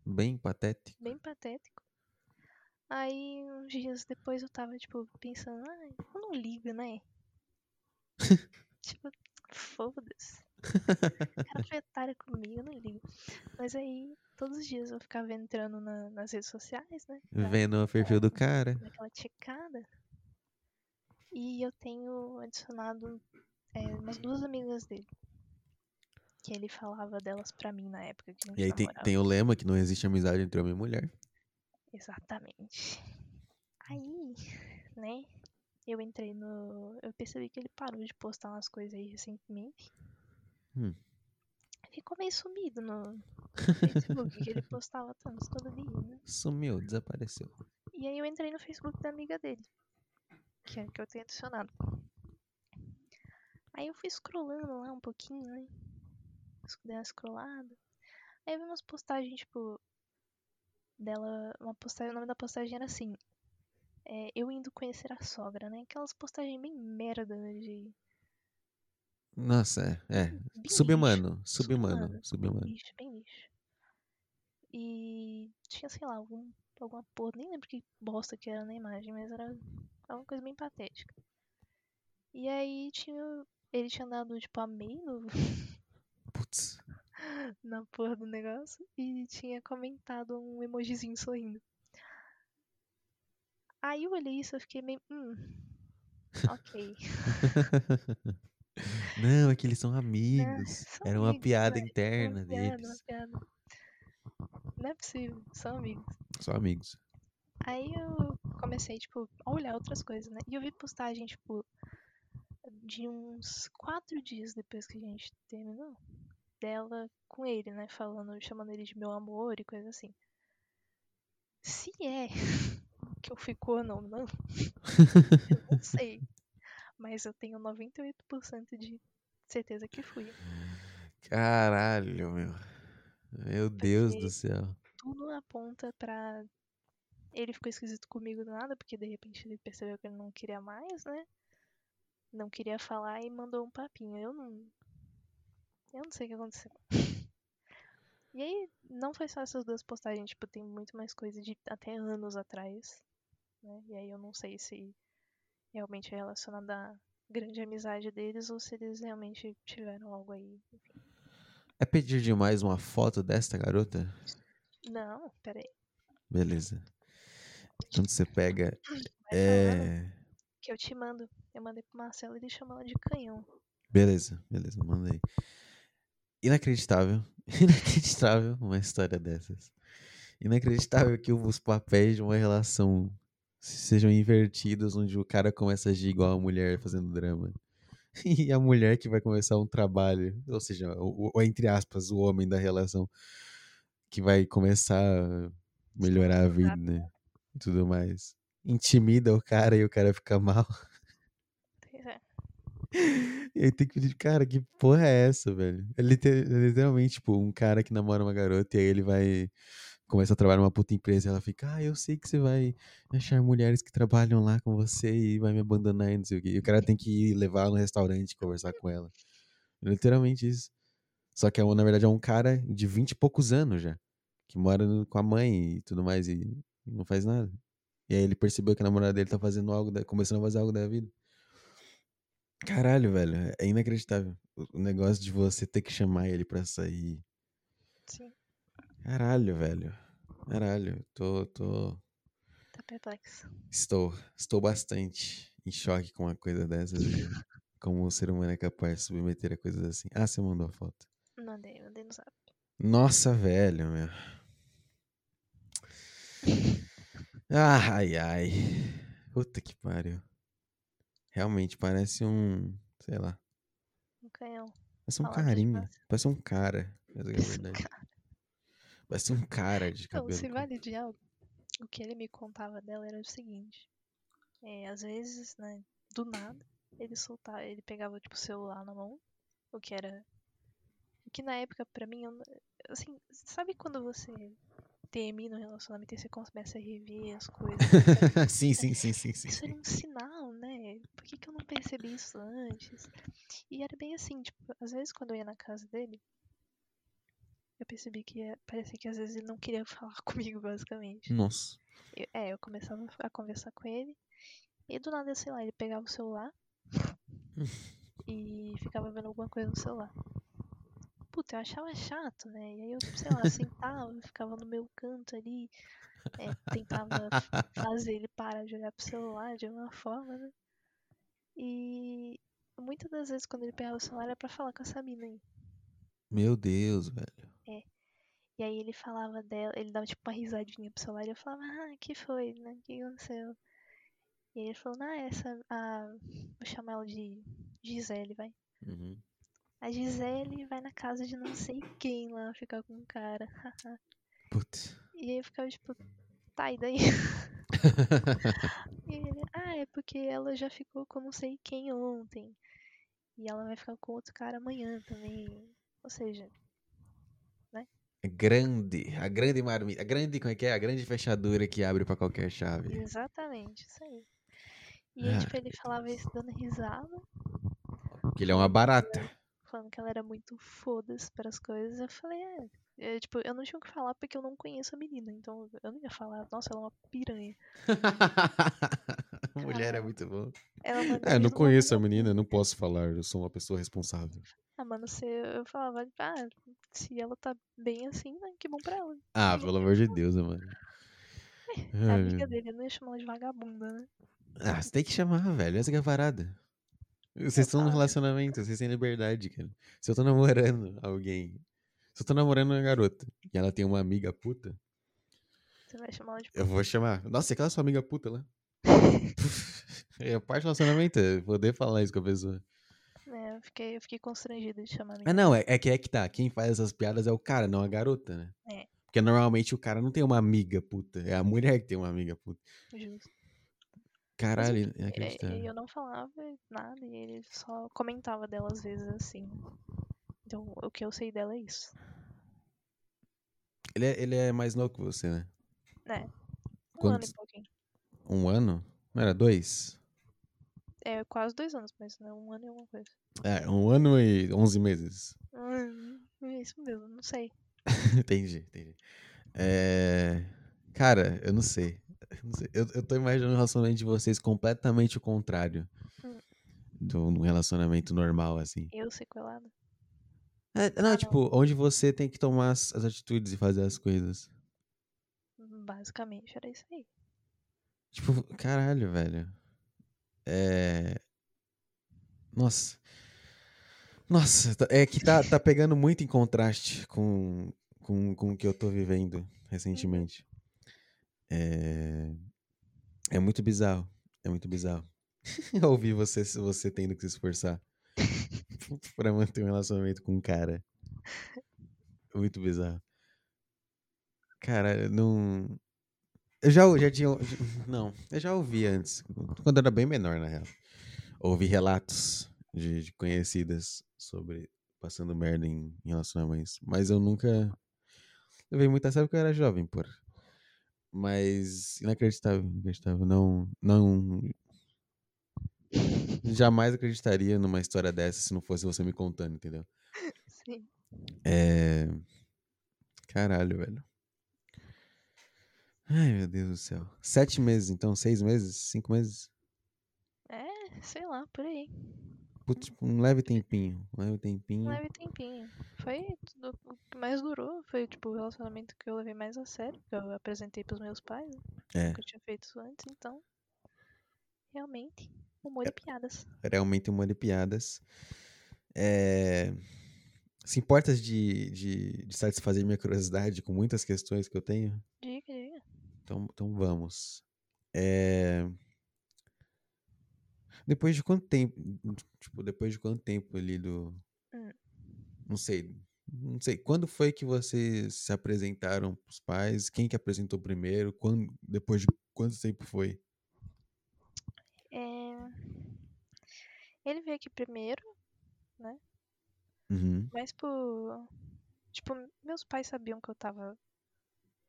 Speaker 1: Bem patético.
Speaker 2: Bem patético. Aí, uns dias depois eu tava, tipo, pensando, ah, eu não ligo, né? tipo, foda-se. O cara foi otário comigo, eu não ligo. Mas aí, todos os dias eu ficava entrando na- nas redes sociais, né? pra
Speaker 1: Vendo o perfil do cara.
Speaker 2: aquela checada. E eu tenho adicionado é, umas duas amigas dele. Que ele falava delas pra mim na época que a gente
Speaker 1: E aí tem, tem o lema que não existe amizade entre homem e mulher.
Speaker 2: Exatamente. Aí, né? Eu entrei no. Eu percebi que ele parou de postar umas coisas aí recentemente.
Speaker 1: Hum.
Speaker 2: Ficou meio sumido no Facebook, que ele postava tanto todo dia, né?
Speaker 1: Sumiu, desapareceu.
Speaker 2: E aí eu entrei no Facebook da amiga dele. Que é que eu tenho adicionado. Aí eu fui scrollando lá um pouquinho, né? Dei uma scrollada. Aí eu vi umas postagens, tipo. Dela. Uma postagem. O nome da postagem era assim. é, eu indo conhecer a sogra, né? Aquelas postagens bem merda né, de.
Speaker 1: Nossa, é. é.
Speaker 2: lixo.
Speaker 1: Subhumano, subhumano,
Speaker 2: Bem
Speaker 1: subhumano.
Speaker 2: lixo, bem lixo. E tinha, sei lá, algum, alguma porra, nem lembro que bosta que era na imagem, mas era alguma coisa bem patética. E aí tinha. Ele tinha dado, tipo, amei no,
Speaker 1: Putz.
Speaker 2: na porra do negócio e tinha comentado um emojizinho sorrindo. Aí eu olhei isso e fiquei meio. Hum. Ok.
Speaker 1: Não, é que eles são amigos.
Speaker 2: São
Speaker 1: Era uma
Speaker 2: amigos,
Speaker 1: piada
Speaker 2: velho.
Speaker 1: interna
Speaker 2: Uma piada, uma
Speaker 1: deles.
Speaker 2: piada. Não é possível, são amigos.
Speaker 1: Só amigos.
Speaker 2: Aí eu comecei, tipo, a olhar outras coisas, né? E eu vi postagem, tipo, de uns quatro dias depois que a gente terminou, dela com ele, né? Falando, chamando ele de meu amor e coisa assim. Se é que eu fui corno ou não, eu não sei. Mas eu tenho 98% de certeza que fui.
Speaker 1: Caralho, meu. Meu Deus do
Speaker 2: Porque-
Speaker 1: céu.
Speaker 2: Tudo aponta pra. Ele ficou esquisito comigo do nada, porque de repente ele percebeu que ele não queria mais, né? Não queria falar e mandou um papinho. Eu não. Eu não sei o que aconteceu. E aí, não foi só essas duas postagens, tipo, tem muito mais coisa de até anos atrás. Né? E aí eu não sei se realmente é relacionado à grande amizade deles ou se eles realmente tiveram algo aí. Enfim.
Speaker 1: É pedir demais uma foto desta garota?
Speaker 2: Não, peraí.
Speaker 1: Beleza. Quando você pega. É.
Speaker 2: que eu te mando. Eu mandei pro Marcelo e ele chamou ela de canhão.
Speaker 1: Beleza, beleza, mandei. Inacreditável. Inacreditável uma história dessas. Inacreditável que os papéis de uma relação sejam invertidos, onde o cara começa a agir igual a mulher fazendo drama. E a mulher que vai começar um trabalho, ou seja, o, o- entre aspas, o homem da relação, que vai começar a melhorar a vida, né? E tudo mais. Intimida o cara e o cara fica mal.
Speaker 2: É.
Speaker 1: E aí tem que pedir, cara, que porra é essa, velho? É é literalmente, tipo, um cara que namora uma garota e aí ele vai começa a trabalhar numa puta empresa e ela fica, ah, eu sei que você vai achar mulheres que trabalham lá com você e vai me abandonar e não sei o quê. E o cara tem que ir levar no restaurante conversar com ela. Literalmente isso. Só que, é na verdade, é um cara de vinte e poucos anos já, que mora com a mãe e tudo mais e, não faz nada. E aí ele percebeu que a namorada dele tá fazendo algo, da- começando a fazer algo da vida. Caralho, velho, é inacreditável. O o negócio de você ter que chamar ele pra sair.
Speaker 2: Sim,
Speaker 1: Caralho, velho. Caralho, tô, tô,
Speaker 2: tá perplexo.
Speaker 1: estou, estou bastante em choque com uma coisa dessas como o ser humano é capaz de submeter a coisas assim. Ah, você mandou a foto.
Speaker 2: Mandei, mandei no zap.
Speaker 1: Nossa, velho, meu. Ah, ai, ai. Puta que pariu. Realmente parece um, sei lá,
Speaker 2: Um canhão.
Speaker 1: parece um carinha,
Speaker 2: massa.
Speaker 1: parece um cara, essa que verdade. Parece um cara de
Speaker 2: Então,
Speaker 1: cabelo.
Speaker 2: se
Speaker 1: curto.
Speaker 2: vale de algo, o que ele me contava dela era o seguinte. É, às vezes, né, do nada, ele soltava, ele pegava, tipo, o celular na mão, o que era... O que na época, pra mim, assim, sabe quando você termina um relacionamento e você começa a rever as coisas? Você
Speaker 1: sim, sim, sim, sim, sim.
Speaker 2: Isso era um sinal, né? Por que, que eu não percebi isso antes? E era bem assim, tipo, às vezes quando eu ia na casa dele, eu percebi que é- parecia que às vezes ele não queria falar comigo, basicamente.
Speaker 1: Nossa.
Speaker 2: Eu- é, eu começava a conversar com ele, e do nada, sei lá, ele pegava o celular e ficava vendo alguma coisa no celular. puta, eu achava chato, né? E aí eu, sei lá, sentava, ficava no meu canto ali, é, tentava fazer ele parar de olhar pro celular de alguma forma, né? E muitas das vezes quando ele pegava o celular era pra falar com essa mina aí.
Speaker 1: Meu Deus, velho.
Speaker 2: E aí ele falava dela, ele dava tipo uma risadinha pro celular e eu falava, ah, que foi, né? O que aconteceu? E ele falou, ah, essa, a, vou chamar ela de Gisele, vai.
Speaker 1: Uhum.
Speaker 2: A Gisele vai na casa de não sei quem lá ficar com o cara.
Speaker 1: Putz.
Speaker 2: e aí eu ficava tipo, tá, e daí? e ele, ah, é porque ela já ficou com não sei quem ontem. E ela vai ficar com outro cara amanhã também. Ou seja,
Speaker 1: grande, a grande marmita, a grande, como é que é? A grande fechadura que abre pra qualquer chave.
Speaker 2: exatamente, isso aí. E aí,
Speaker 1: Ah.
Speaker 2: tipo, ele falava isso dando risada,
Speaker 1: Porque ele é uma barata.
Speaker 2: falando que ela era muito foda-se para as coisas. Eu falei, é, é, Tipo, eu não tinha o que falar porque eu não conheço a menina. Então eu não ia falar, nossa, ela é uma piranha.
Speaker 1: Mulher é muito bom. É, eu não conheço a menina, não posso falar, eu sou uma pessoa responsável.
Speaker 2: Ah, mano, você, eu falava, ah, se ela tá bem assim, né, que bom pra ela.
Speaker 1: Ah, pelo amor de Deus, mano.
Speaker 2: É a amiga dele, eu não ia chamar ela de vagabunda, né?
Speaker 1: Ah, você tem que chamar, velho. Essa que é a parada. Vocês estão no relacionamento, vocês têm liberdade, cara. Se eu tô namorando alguém, se eu tô namorando uma garota e ela tem uma amiga puta,
Speaker 2: Você vai chamar ela de
Speaker 1: eu vou chamar. Nossa, é aquela sua amiga puta lá. É parte do relacionamento, é poder falar isso com a pessoa.
Speaker 2: É, eu fiquei, eu fiquei constrangida de chamar a
Speaker 1: Ah, não, é, é que é que tá. Quem faz essas piadas é o cara, não a garota, né?
Speaker 2: É.
Speaker 1: Porque normalmente o cara não tem uma amiga puta, é a mulher que tem uma amiga puta.
Speaker 2: Justo.
Speaker 1: Caralho,
Speaker 2: É,
Speaker 1: inacreditável.
Speaker 2: eu não falava nada e ele só comentava dela às vezes assim. Então o que eu sei dela é isso.
Speaker 1: Ele é, ele é mais novo que você, né?
Speaker 2: Um ano
Speaker 1: Quantos-
Speaker 2: e pouquinho.
Speaker 1: Um ano? Não era dois?
Speaker 2: É quase dois anos, mas não um ano e alguma coisa.
Speaker 1: É, um ano e onze meses.
Speaker 2: Hum, é isso mesmo, não sei.
Speaker 1: entendi, entendi. É... Cara, eu não sei. Eu. Eu, tô imaginando um relacionamento de vocês completamente o contrário.
Speaker 2: Hum.
Speaker 1: Do, um relacionamento normal, assim.
Speaker 2: Eu sequelada.
Speaker 1: É,
Speaker 2: Ah,
Speaker 1: não,
Speaker 2: não.
Speaker 1: tipo, onde você tem que tomar as, as atitudes e fazer as coisas.
Speaker 2: Basicamente era isso aí.
Speaker 1: Tipo, caralho, velho. É. Nossa. Nossa, tá- é que tá, tá pegando muito em contraste com, com, com o que eu tô vivendo recentemente. É. É muito bizarro. É muito bizarro. Ouvir você, você tendo que se esforçar pra manter um relacionamento com um cara. Muito bizarro. Cara, não. Eu já, já tinha. Não, eu já ouvi antes. Quando eu era bem menor, na real. Ouvi relatos de, de conhecidas sobre passando merda em, em relacionamentos. Mas eu nunca. Levei muito a sério porque eu era jovem, por. Mas inacreditável, inacreditável. Não. Não. Jamais acreditaria numa história dessa se não fosse você me contando, entendeu?
Speaker 2: Sim.
Speaker 1: É. Caralho, velho. Ai, meu Deus do céu. Sete meses, então? Seis meses? Cinco meses?
Speaker 2: É, sei lá, por aí.
Speaker 1: Putz, tipo, um leve tempinho. Um leve tempinho.
Speaker 2: Um leve tempinho. Foi tudo, o que mais durou. Foi tipo o relacionamento que eu levei mais a sério. Que eu apresentei pros meus pais. Né?
Speaker 1: É.
Speaker 2: Nunca tinha feito isso antes, então. Realmente, humor e piadas.
Speaker 1: Realmente uma de piadas. É... Se importas de, de, de satisfazer minha curiosidade com muitas questões que eu tenho?
Speaker 2: Diga, diga.
Speaker 1: Então, então vamos. É... Depois de quanto tempo? Tipo, depois de quanto tempo ali do.
Speaker 2: Hum.
Speaker 1: Não sei. Não sei. Quando foi que vocês se apresentaram pros pais? Quem que apresentou primeiro? Quando, depois de quanto tempo foi?
Speaker 2: Ele veio aqui primeiro,
Speaker 1: Uhum.
Speaker 2: mas por. Tipo, meus pais sabiam que eu tava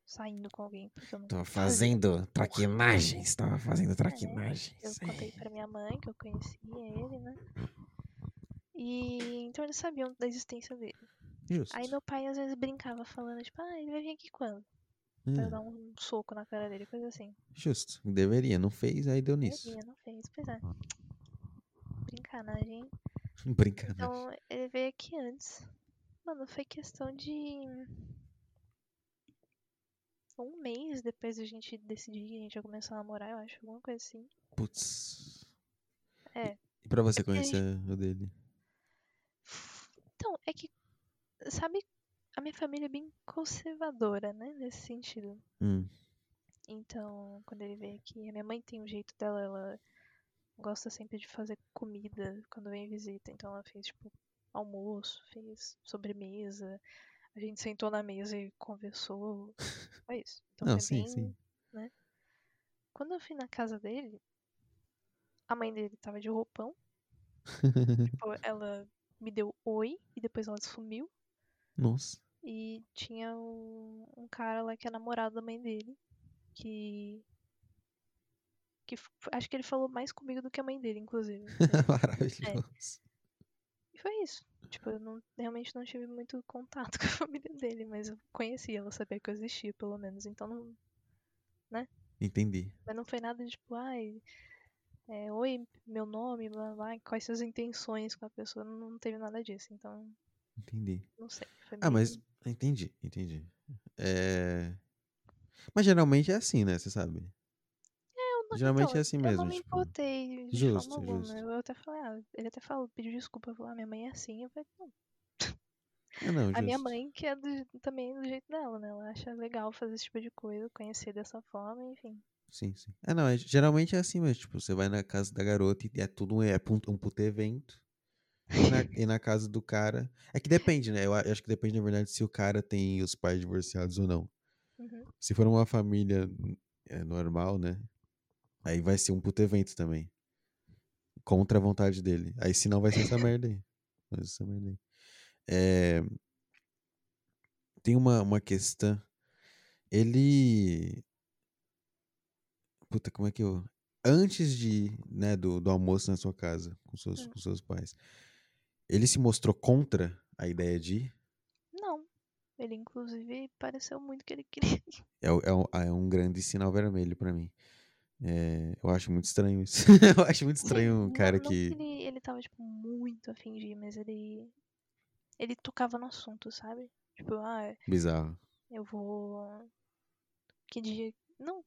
Speaker 2: saindo com alguém. Porque eu não
Speaker 1: fazendo traquinagens. Tava fazendo
Speaker 2: Eu
Speaker 1: traquinagens.
Speaker 2: contei pra minha mãe que eu conhecia ele, né? E então eles sabiam da existência dele.
Speaker 1: Justo.
Speaker 2: Aí meu pai às vezes brincava falando, tipo, ah, ele vai vir aqui quando? Pra eu
Speaker 1: Hum,
Speaker 2: dar um soco na cara dele, coisa assim.
Speaker 1: justo. Deveria. Não fez, aí deu nisso.
Speaker 2: Ele não fez, pois é. Hein?
Speaker 1: Brincadeira.
Speaker 2: Então ele veio aqui antes. Mano, foi questão de. Um mês depois da gente decidir que a gente ia começar a namorar, eu acho, alguma coisa assim.
Speaker 1: Putz.
Speaker 2: É.
Speaker 1: E pra você
Speaker 2: É que a gente-
Speaker 1: conhecer o dele?
Speaker 2: Então, é que. Sabe, a minha família é bem conservadora, né? Nesse sentido.
Speaker 1: Hum.
Speaker 2: Então, quando ele veio aqui, a minha mãe tem um jeito dela, ela gosta sempre de fazer comida quando vem visita. Então ela fez, tipo, almoço, fez sobremesa. A gente sentou na mesa e conversou. Foi isso. Então
Speaker 1: Não, sim,
Speaker 2: bem,
Speaker 1: sim.
Speaker 2: né? Quando eu fui na casa dele, a mãe dele tava de roupão. Tipo, ela me deu oi e depois ela sumiu.
Speaker 1: Nossa.
Speaker 2: E tinha um, um cara lá que é namorado da mãe dele. Que. Que acho que ele falou mais comigo do que a mãe dele, inclusive.
Speaker 1: Maravilhoso.
Speaker 2: E foi isso. Tipo, eu não, realmente não tive muito contato com a família dele, mas eu conhecia, ela sabia que eu existia, pelo menos. Então não.
Speaker 1: Entendi.
Speaker 2: Mas não foi nada de tipo, ai. é, Oi, meu nome, blá blá, quais suas intenções com a pessoa. Não, não teve nada disso. Então,
Speaker 1: Entendi.
Speaker 2: não sei.
Speaker 1: Ah, mas entendi, entendi. É... Mas geralmente é assim, né? Você sabe.
Speaker 2: Não,
Speaker 1: geralmente
Speaker 2: então,
Speaker 1: é assim
Speaker 2: Eu
Speaker 1: mesmo,
Speaker 2: não me
Speaker 1: tipo,
Speaker 2: importei de
Speaker 1: justo,
Speaker 2: forma alguma.
Speaker 1: justo.
Speaker 2: Eu até falei, ah, ele até falou, pediu desculpa, falou, ah, minha mãe é assim. Eu falei, não.
Speaker 1: Ah, não,
Speaker 2: A minha mãe, que é do- também do jeito dela, né? Ela acha legal fazer esse tipo de coisa, conhecer dessa forma, enfim.
Speaker 1: Sim, sim. É, não, é- geralmente é assim mesmo. Tipo, você vai na casa da garota e é tudo um, é um puto evento. E na, e na casa do cara. É que depende, né? Eu eu acho que depende, na verdade, se o cara tem os pais divorciados ou não.
Speaker 2: Uhum.
Speaker 1: Se for uma família é, normal, né? Aí vai ser um puto evento também. Contra a vontade dele. Aí se não vai ser essa merda aí. Vai ser essa merda aí. É, Tem uma, uma questão. Ele. Puta, como é que eu. Antes de, né, do, do almoço na sua casa, com seus,
Speaker 2: Hum.
Speaker 1: com seus pais, ele se mostrou contra a ideia de ir?
Speaker 2: Não. Ele, inclusive, pareceu muito que ele queria.
Speaker 1: É, é, é um grande sinal vermelho pra mim. É, eu acho muito estranho isso. eu acho muito estranho um
Speaker 2: Não-
Speaker 1: cara
Speaker 2: não
Speaker 1: que.
Speaker 2: ele, ele tava, tipo, muito afim de ir, mas ele. Ele tocava no assunto, sabe? Tipo, ah,
Speaker 1: Bizarro.
Speaker 2: eu vou. Que dia. Não.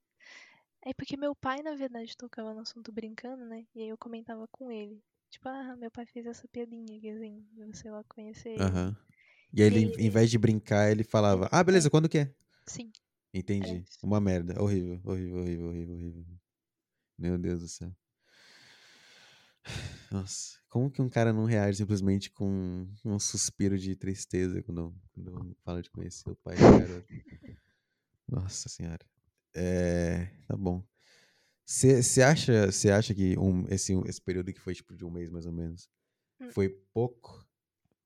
Speaker 2: É porque meu pai, na verdade, tocava no assunto brincando, né? E aí eu comentava com ele. Tipo, ah, meu pai fez essa piadinha aqui, assim, você lá conhecer ele.
Speaker 1: Aham. E aí, ele, em vez de brincar, ele falava: Ah, beleza, quando que é?
Speaker 2: Sim.
Speaker 1: Entendi.
Speaker 2: isso.
Speaker 1: Uma merda. Horrível, horrível, horrível, horrível, horrível. Meu Deus do céu. Nossa, como que um cara não reage simplesmente com um suspiro de tristeza quando, quando fala de conhecer o pai da garota? Nossa senhora. É, tá bom. Você acha, cê acha que um, esse, esse período que foi tipo de um mês mais ou menos
Speaker 2: Hum.
Speaker 1: foi pouco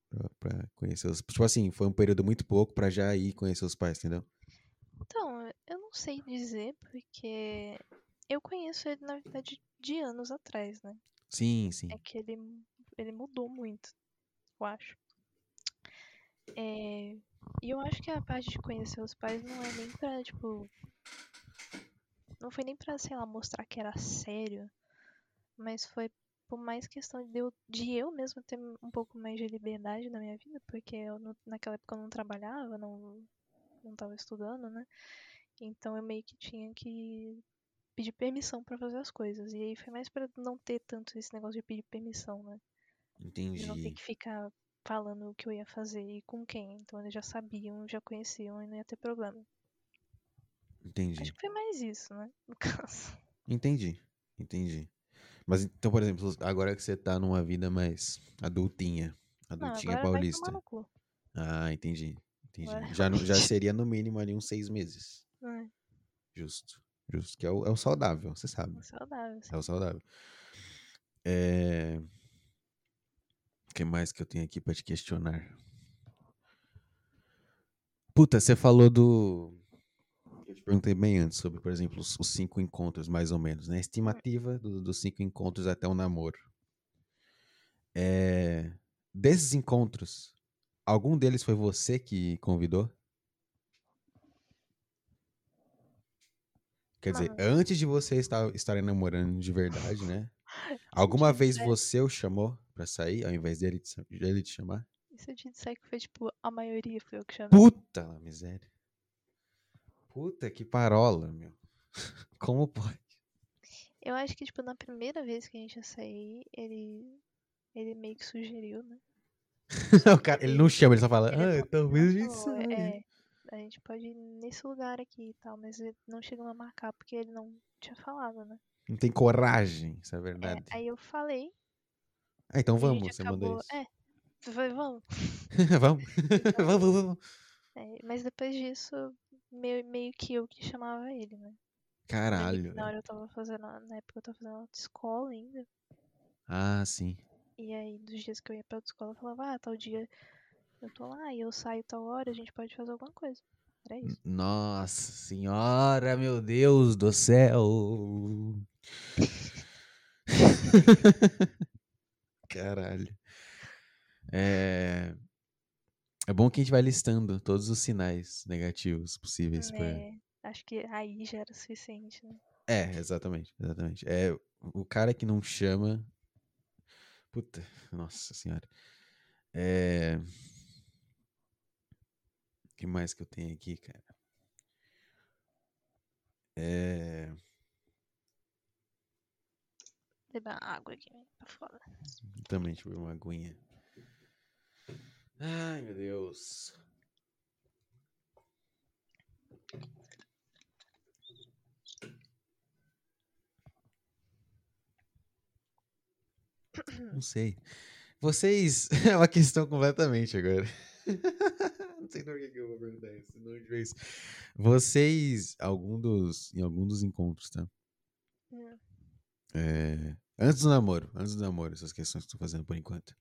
Speaker 1: pra, pra conhecer os. Tipo assim, foi um período muito pouco pra já ir conhecer os pais, entendeu?
Speaker 2: Então, eu não sei dizer, porque eu conheço ele, na verdade, de anos atrás, né?
Speaker 1: Sim, sim.
Speaker 2: É que ele, ele mudou muito, eu acho. É, e eu acho que a parte de conhecer os pais não é nem pra, tipo. Não foi nem pra, sei lá, mostrar que era sério. Mas foi por mais questão de eu, de eu mesma ter um pouco mais de liberdade na minha vida, porque eu não- naquela época eu não trabalhava, não, não tava estudando, né? Então eu meio que tinha que pedir permissão pra fazer as coisas. E aí foi mais pra não ter tanto esse negócio de pedir permissão, né? De não ter
Speaker 1: Entendi.
Speaker 2: que ficar falando o que eu ia fazer e com quem. Então eles já sabiam, já conheciam e não ia ter problema.
Speaker 1: Entendi.
Speaker 2: Acho que foi mais isso, né? No caso.
Speaker 1: Entendi. Entendi. Mas então, por exemplo, agora que você tá numa vida mais adultinha,
Speaker 2: Não,
Speaker 1: adultinha
Speaker 2: vai
Speaker 1: paulista. Ah, entendi. Entendi.
Speaker 2: Agora
Speaker 1: Já, já seria no mínimo ali uns seis meses.
Speaker 2: É,
Speaker 1: Justo. Justo. Que é o, é o saudável, você sabe.
Speaker 2: é saudável. assim.
Speaker 1: É o saudável. É... O que mais que eu tenho aqui pra te questionar? Puta, você falou do. Eu te perguntei bem antes sobre, por exemplo, os, os cinco encontros, mais ou menos, né? A estimativa do- dos cinco encontros até o namoro. É... Desses encontros, algum deles foi você que convidou? Quer dizer,
Speaker 2: Mano.
Speaker 1: antes de você estar, estarem namorando de verdade, né? Alguma vez você o chamou pra sair, ao invés dele te, dele te chamar?
Speaker 2: se eu te disser que foi, tipo, a maioria foi eu que chamei.
Speaker 1: Puta miséria. Puta que parola, meu. Como pode?
Speaker 2: Eu acho que, tipo, na primeira vez que a gente ia sair, ele. Ele meio que sugeriu, né?
Speaker 1: cara, ele não chama, ele só fala,
Speaker 2: Ele
Speaker 1: ah, talvez a gente saia.
Speaker 2: é, a gente pode ir nesse lugar aqui e tal, mas não chegou a marcar porque ele não tinha falado, né?
Speaker 1: Não tem coragem, isso é
Speaker 2: É,
Speaker 1: verdade.
Speaker 2: aí eu falei.
Speaker 1: Ah, então vamos, você mandou
Speaker 2: acabou.
Speaker 1: isso.
Speaker 2: É, falei, vamos.
Speaker 1: vamos.
Speaker 2: Então,
Speaker 1: vamos, vamos.
Speaker 2: é, mas depois disso, meio, meio que eu que chamava ele, né?
Speaker 1: Caralho.
Speaker 2: Na hora eu tava fazendo, na época eu tava fazendo autoescola ainda.
Speaker 1: Ah, sim.
Speaker 2: E aí, dos dias que eu ia pra autoescola, eu falava, ah, tal dia eu tô lá e eu saio tal hora, a gente pode fazer alguma coisa. Era isso.
Speaker 1: Nossa senhora, meu Deus do céu. Caralho. É... é bom que a gente vai listando todos os sinais negativos possíveis pra...
Speaker 2: É, acho que aí já era suficiente, né?
Speaker 1: É, exatamente, exatamente. É o cara que não chama. Puta, nossa senhora. É. O que mais que eu tenho aqui, cara? É.
Speaker 2: Beber água aqui? Tá foda.
Speaker 1: Também, deixa eu ver uma aguinha. Ai, meu Deus. Não sei. Vocês. É uma questão completamente agora. Não sei por que que eu vou perguntar isso. Não isso. Vocês, algum dos, em algum dos encontros, tá?
Speaker 2: Hum.
Speaker 1: É, antes do namoro, antes do namoro, essas questões que eu tô fazendo por enquanto.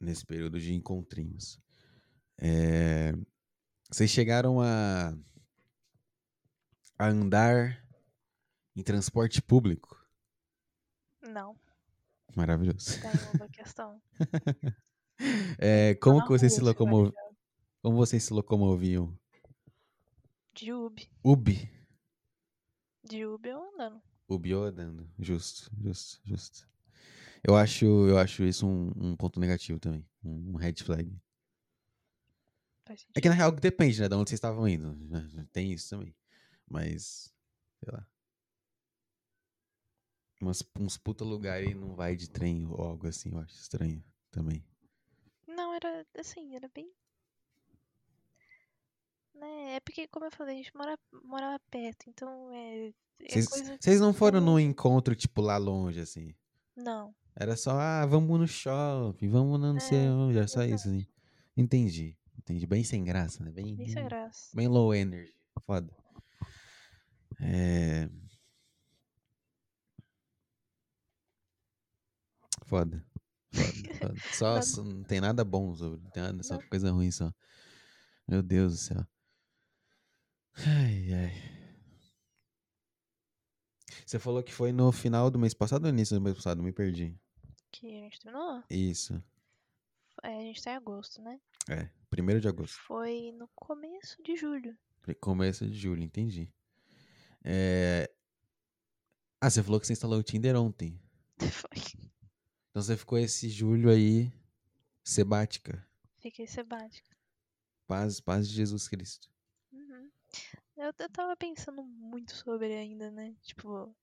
Speaker 1: Nesse período de encontrinhos. É, vocês chegaram a, a andar em transporte público?
Speaker 2: Não,
Speaker 1: Maravilhoso.
Speaker 2: tá em outra questão.
Speaker 1: É, como que vocês se
Speaker 2: rua agora
Speaker 1: locomov...
Speaker 2: já.
Speaker 1: como vocês se locomoviam?
Speaker 2: De Ubi.
Speaker 1: Ubi?
Speaker 2: De Ubi eu andando.
Speaker 1: Ubi ou andando? Justo, justo, justo. Eu acho, eu acho isso um, um ponto negativo também. Um red flag. É que na real depende, né? De onde vocês estavam indo. né, Tem isso também. Mas, sei lá. Umas, uns puta lugar aí não vai de trem ou algo assim, eu acho estranho também.
Speaker 2: Não, era assim, era bem. Né, é porque, como eu falei, a gente mora, morava perto, então é. é
Speaker 1: Vocês vocês não foram num encontro, tipo, lá longe, assim?
Speaker 2: Não.
Speaker 1: Era só, ah, vamos no shopping, vamos no não sei
Speaker 2: É,
Speaker 1: onde, era só isso, assim. Entendi, entendi. Bem sem graça, né? Bem,
Speaker 2: Bem sem graça.
Speaker 1: bem low energy. Foda. É... Foda. Só,
Speaker 2: Nada.
Speaker 1: só- não tem nada bom sobre, não tem nada, só
Speaker 2: Não.
Speaker 1: coisa ruim só. Meu Deus do céu. Ai, ai. Você falou que foi no final do mês passado ou no início do mês passado? Me perdi.
Speaker 2: Que a gente terminou?
Speaker 1: Isso.
Speaker 2: É, a gente tá em agosto, né?
Speaker 1: É, primeiro de agosto.
Speaker 2: Foi no começo de julho.
Speaker 1: Começo de julho, entendi. É... Ah, você falou que você instalou o Tinder ontem.
Speaker 2: Foi.
Speaker 1: Então você ficou esse julho aí sebática.
Speaker 2: Fiquei sebática.
Speaker 1: Paz, paz de Jesus Cristo.
Speaker 2: Uhum. Eu, eu tava pensando muito sobre ainda, né? Tipo.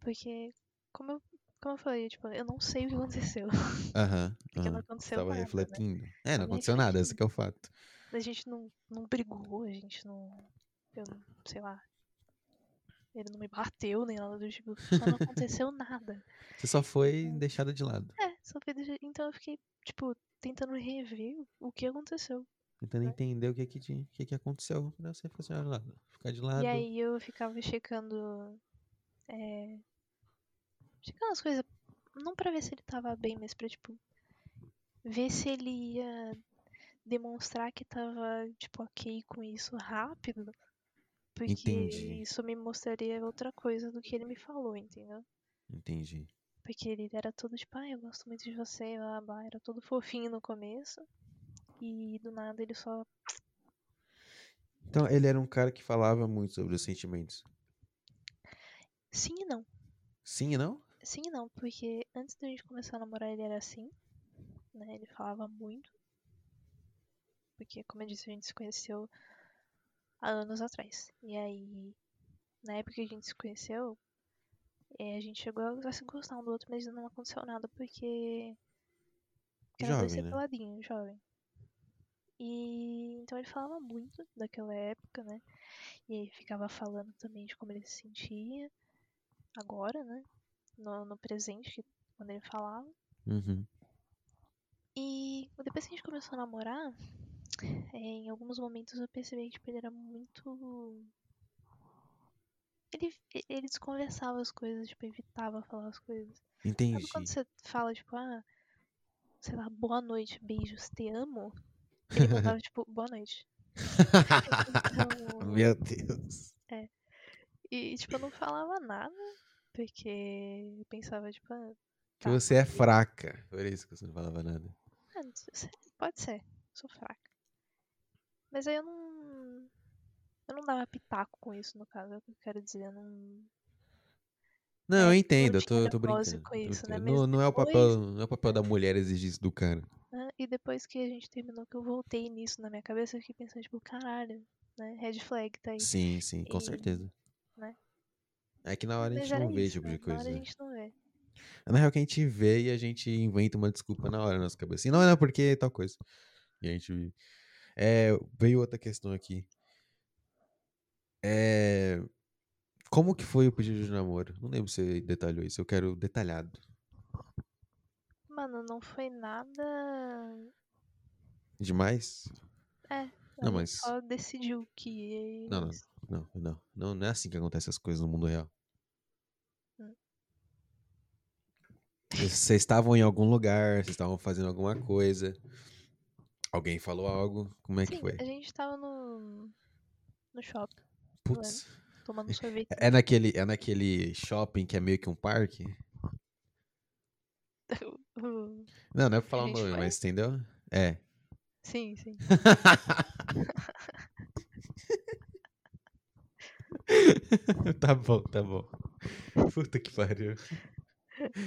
Speaker 2: Porque, como eu, como eu falei, tipo, eu não sei o que aconteceu.
Speaker 1: Aham.
Speaker 2: Porque não
Speaker 1: aham.
Speaker 2: aconteceu
Speaker 1: Tava
Speaker 2: nada, né?
Speaker 1: refletindo. É, não
Speaker 2: Tava
Speaker 1: aconteceu nada, esse é o fato.
Speaker 2: A gente não, não brigou, a gente não. Eu não, sei lá. Ele não me bateu nem nada do tipo. Só não aconteceu nada.
Speaker 1: Você só foi deixada de lado.
Speaker 2: É, só foi deixa- Então eu fiquei, tipo, tentando rever o que aconteceu.
Speaker 1: Tentando
Speaker 2: É.
Speaker 1: entender o que que, o que, que aconteceu pra você ficar de lado. Ficar de lado.
Speaker 2: E aí eu ficava checando. É, checando as coisas. Não pra ver se ele tava bem, mas pra, tipo. Ver se ele ia demonstrar que tava, tipo, ok com isso rápido. Porque
Speaker 1: Entendi.
Speaker 2: isso me mostraria outra coisa do que ele me falou, entendeu?
Speaker 1: Entendi.
Speaker 2: Porque ele era todo tipo, ah, eu gosto muito de você, blá, blá. Era todo fofinho no começo. E do nada ele só.
Speaker 1: Então, ele era um cara que falava muito sobre os sentimentos.
Speaker 2: Sim e não.
Speaker 1: Sim e não?
Speaker 2: Sim e não, porque antes da gente começar a namorar ele era assim. né? Ele falava muito. Porque, como eu disse, a gente se conheceu há anos atrás. E aí, na época que a gente se conheceu, é, a gente chegou a se gostar um do outro, mas não aconteceu nada porque. porque era
Speaker 1: Jovem, né?
Speaker 2: separadinhos, jovem. E então ele falava muito daquela época, né? E aí ficava falando também de como ele se sentia agora, né? No, no presente, que, quando ele falava.
Speaker 1: Uhum.
Speaker 2: E depois que a gente começou a namorar, é, em alguns momentos eu percebi que tipo, ele era muito. Ele, ele desconversava as coisas, tipo, evitava falar as coisas. Sabe
Speaker 1: Entendi.
Speaker 2: quando você fala, tipo, ah, sei lá, boa noite, beijos, te amo? Ele mandava, tipo, boa noite. Então,
Speaker 1: Meu Deus.
Speaker 2: e, tipo, eu não falava nada, porque eu pensava, tipo, ah,
Speaker 1: Que
Speaker 2: Tá,
Speaker 1: você é
Speaker 2: ok.
Speaker 1: fraca. Por isso que você não falava nada.
Speaker 2: sei, pode ser, sou fraca. Mas aí eu não. Eu não dava pitaco com isso, no caso, é o que eu quero dizer. Eu não.
Speaker 1: Não,
Speaker 2: É,
Speaker 1: eu
Speaker 2: não
Speaker 1: entendo, eu tô, eu tô brincando.
Speaker 2: com isso, né?
Speaker 1: brincando. Não, não é o
Speaker 2: depois-
Speaker 1: papel, não é o papel da mulher exigir isso do cara.
Speaker 2: né, E depois que a gente terminou, que eu voltei nisso na minha cabeça, eu fiquei pensando, tipo, caralho, né? Red flag tá aí.
Speaker 1: Sim, sim, com
Speaker 2: E-
Speaker 1: certeza.
Speaker 2: né?
Speaker 1: É que na hora a
Speaker 2: Mas
Speaker 1: gente
Speaker 2: era
Speaker 1: não vê esse tipo
Speaker 2: né?
Speaker 1: de
Speaker 2: Na hora
Speaker 1: coisa.
Speaker 2: a gente não vê.
Speaker 1: Na real, que a gente vê e a gente inventa uma desculpa na hora na nossa cabeça. E não é porque tal coisa. E a gente. É, veio outra questão aqui. É. Como que foi o pedido de namoro? Não lembro se você detalhou isso. Eu quero detalhado.
Speaker 2: Mano, não foi nada.
Speaker 1: Demais?
Speaker 2: É.
Speaker 1: Não, mas-
Speaker 2: Só decidiu que ia.
Speaker 1: Não, não. Não, não. Não, não é assim que acontecem as coisas no mundo real.
Speaker 2: Hum.
Speaker 1: Vocês estavam em algum lugar, vocês estavam fazendo alguma coisa. Alguém falou algo. Como é que
Speaker 2: Sim,
Speaker 1: foi?
Speaker 2: a gente tava no. no shopping,
Speaker 1: Putz.
Speaker 2: tomando sorvete.
Speaker 1: É naquele, é naquele shopping que é meio que um parque? Não, não é pra falar o nome,
Speaker 2: foi?
Speaker 1: mas entendeu? É.
Speaker 2: sim, sim.
Speaker 1: tá bom, tá bom. Puta que pariu.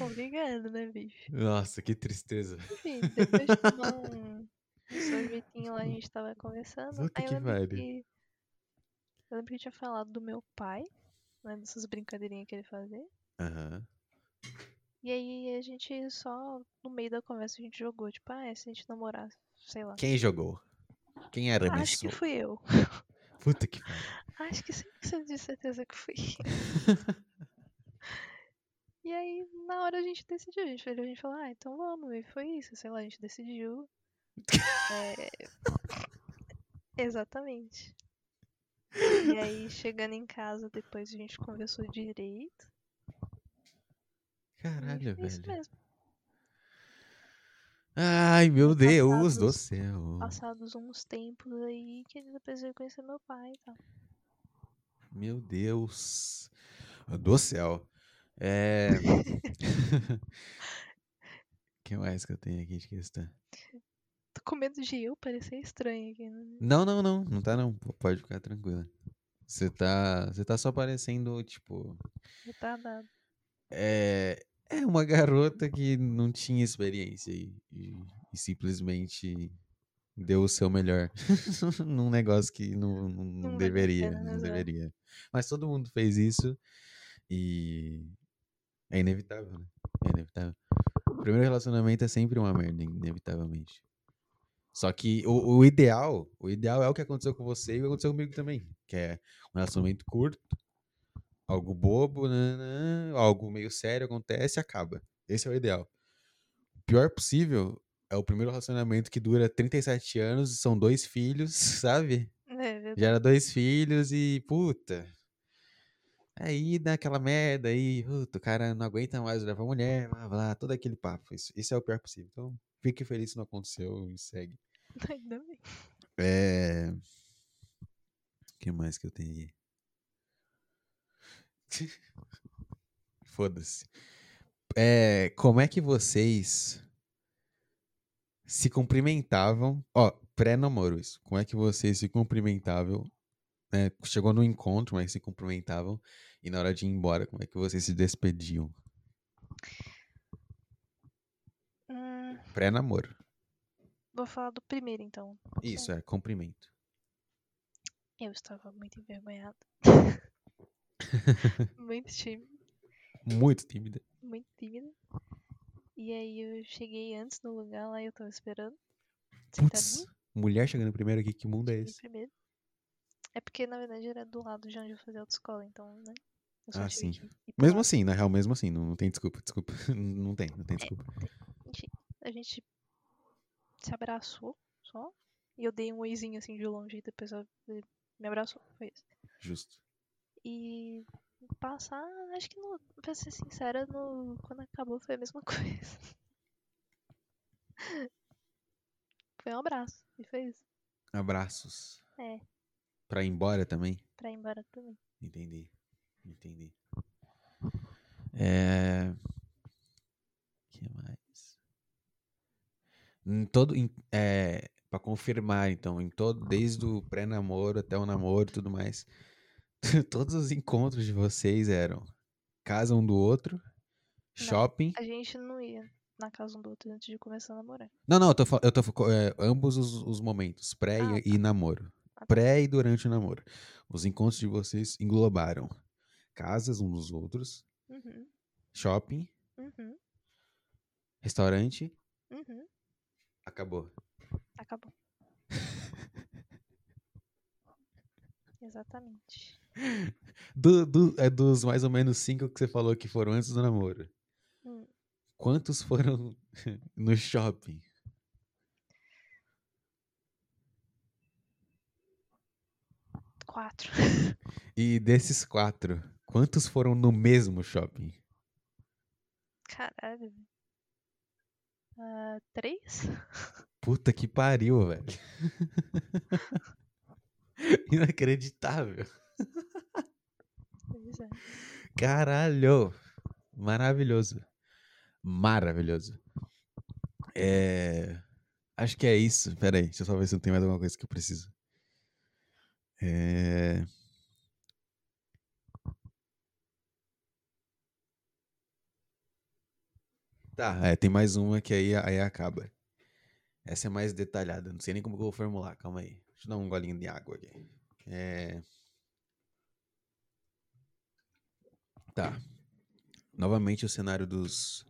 Speaker 2: Obrigado, né, bicho?
Speaker 1: Nossa, que tristeza.
Speaker 2: Enfim, depois de tomar um sorvetinho lá, a gente tava conversando.
Speaker 1: Puta
Speaker 2: aí eu
Speaker 1: que
Speaker 2: lembro
Speaker 1: pariu.
Speaker 2: que. Eu lembro que eu tinha falado do meu pai, né? Dessas brincadeirinhas que ele fazia.
Speaker 1: Aham.
Speaker 2: E aí a gente só, no meio da conversa, a gente jogou, tipo, ah, é, se a gente namorar, sei lá.
Speaker 1: Quem jogou? Quem era
Speaker 2: Acho que fui eu.
Speaker 1: Puta que.
Speaker 2: Acho que 100% de certeza que fui. E aí, na hora a gente decidiu. A gente, a gente falou, ah, então vamos. E foi isso, sei lá, a gente decidiu. É, Exatamente. E aí, chegando em casa, depois a gente conversou direito.
Speaker 1: Caralho,
Speaker 2: foi isso
Speaker 1: velho.
Speaker 2: mesmo.
Speaker 1: Ai, meu Deus do
Speaker 2: passados-
Speaker 1: céu.
Speaker 2: Passados uns tempos aí, que ele depois veio conhecer meu pai e tal.
Speaker 1: Meu Deus do céu. É. O que mais que eu tenho aqui de questão?
Speaker 2: Tô com medo de eu parecer estranho aqui, né?
Speaker 1: Não, não, não. Não tá não. Pode ficar tranquila. Você tá, você tá só parecendo, tipo,
Speaker 2: Retardado.
Speaker 1: é, é uma garota que não tinha experiência e, e- e simplesmente deu o seu melhor num negócio que não, não, não
Speaker 2: Não
Speaker 1: deveria, não deveria. Mas todo mundo fez isso e é inevitável, né? É inevitável. O primeiro relacionamento é sempre uma merda, inevitavelmente. Só que o, o ideal, o ideal é o que aconteceu com você e o que aconteceu comigo também, que é um relacionamento curto, algo bobo, nanã, algo meio sério acontece e acaba. Esse é o ideal. O pior possível é o primeiro relacionamento que dura 37 anos, são dois filhos, sabe?
Speaker 2: É.
Speaker 1: Gera dois filhos e, puta. Aí dá aquela merda aí, puta, o cara não aguenta mais olhar pra mulher, blá, blá, todo aquele papo. Isso, isso é o pior possível. Então, fique feliz se não aconteceu e segue.
Speaker 2: Ainda bem.
Speaker 1: É. O que mais que eu tenho aí? Foda-se. É, como é que vocês se cumprimentavam? Ó, pré-namoro isso. Como é que vocês se cumprimentavam? né? Chegou no encontro, mas se cumprimentavam. E na hora de ir embora, como é que vocês se despediam? Pré-namoro.
Speaker 2: Vou falar do primeiro, então.
Speaker 1: Isso, é, cumprimento.
Speaker 2: Eu estava muito envergonhada. muito tímida.
Speaker 1: Muito tímida.
Speaker 2: Muito tímida. E aí eu cheguei antes no lugar lá e eu tava esperando.
Speaker 1: Putz, mulher chegando primeiro aqui, que mundo é esse?
Speaker 2: primeiro. É porque, na verdade, era do lado de onde eu fazia autoescola, então, né?
Speaker 1: Ah, sim. Mesmo assim, na real, mesmo assim, não, não tem desculpa, desculpa. Não tem, não tem desculpa.
Speaker 2: Enfim, a gente se abraçou só. E eu dei um oizinho assim de longe e depois ela me abraçou. Foi isso.
Speaker 1: Justo.
Speaker 2: E passar, acho que no, pra ser sincera, no, quando acabou foi a mesma coisa. Foi um abraço. E foi isso.
Speaker 1: Abraços.
Speaker 2: É,
Speaker 1: Pra ir embora também?
Speaker 2: pra ir embora também.
Speaker 1: Entendi. Entendi. É. que mais? Em todo. Em, é, pra confirmar, então, em todo, desde o pré-namoro até o namoro e tudo mais. Todos os encontros de vocês eram casa um do outro, shopping.
Speaker 2: A gente não ia na casa um do outro antes de começar a namorar.
Speaker 1: Não, não, eu tô, eu tô é, ambos os, os momentos, pré e-
Speaker 2: Ah,
Speaker 1: e, namoro.
Speaker 2: Ah, tá.
Speaker 1: Pré e durante o namoro. Os encontros de vocês englobaram casas um dos outros,
Speaker 2: Uhum,
Speaker 1: shopping,
Speaker 2: uhum,
Speaker 1: restaurante,
Speaker 2: uhum.
Speaker 1: Acabou.
Speaker 2: Acabou. Exatamente.
Speaker 1: Do, do- é dos mais ou menos cinco que você falou que foram antes do namoro.
Speaker 2: Hum.
Speaker 1: Quantos foram no shopping?
Speaker 2: Quatro.
Speaker 1: E desses quatro, quantos foram no mesmo shopping?
Speaker 2: Caralho. Ah, três?
Speaker 1: Puta que pariu, velho. Inacreditável.
Speaker 2: Pois é.
Speaker 1: Caralho. Maravilhoso. Maravilhoso. É... Acho que é isso. Pera aí, deixa eu só ver se não tem mais alguma coisa que eu preciso. É... Tá, é, tem mais uma que aí, aí acaba. Essa é mais detalhada. Não sei nem como que eu vou formular. Calma aí. Deixa eu dar um golinho de água aqui. É... Tá. Novamente o cenário dos,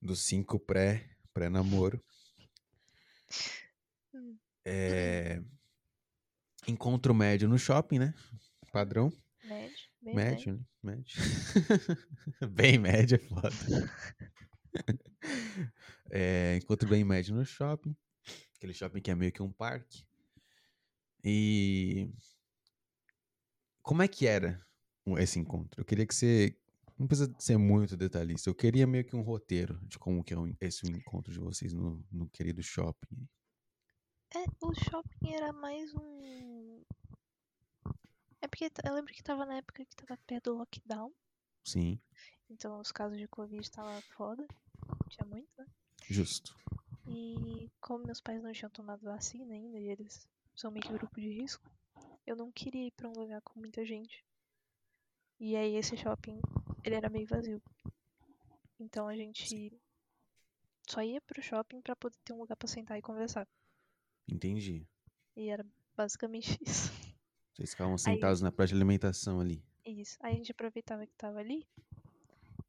Speaker 1: dos cinco pré, pré-namoro. É... Encontro médio no shopping, né? Padrão.
Speaker 2: Médio. Bem
Speaker 1: Médio, né? Médio. bem médio é foda. É, encontro bem médio no shopping. Aquele shopping que é meio que um parque. E. Como é que era esse encontro? Eu queria que você. Não precisa ser muito detalhista. Eu queria meio que um roteiro de como que é esse encontro de vocês no, no querido shopping.
Speaker 2: É, o shopping era mais um. É porque eu lembro que tava na época que tava perto do lockdown.
Speaker 1: Sim,
Speaker 2: Então os casos de Covid tava foda. Tinha muito, né?
Speaker 1: justo.
Speaker 2: E como meus pais não tinham tomado vacina ainda, e eles são meio que grupo de risco, eu não queria ir pra um lugar com muita gente. E aí esse shopping, ele era meio vazio. Então a gente só ia pro shopping pra poder ter um lugar pra sentar e conversar.
Speaker 1: Entendi.
Speaker 2: E era basicamente isso.
Speaker 1: Vocês ficavam sentados na praça de alimentação ali.
Speaker 2: Isso. Aí a gente aproveitava que tava ali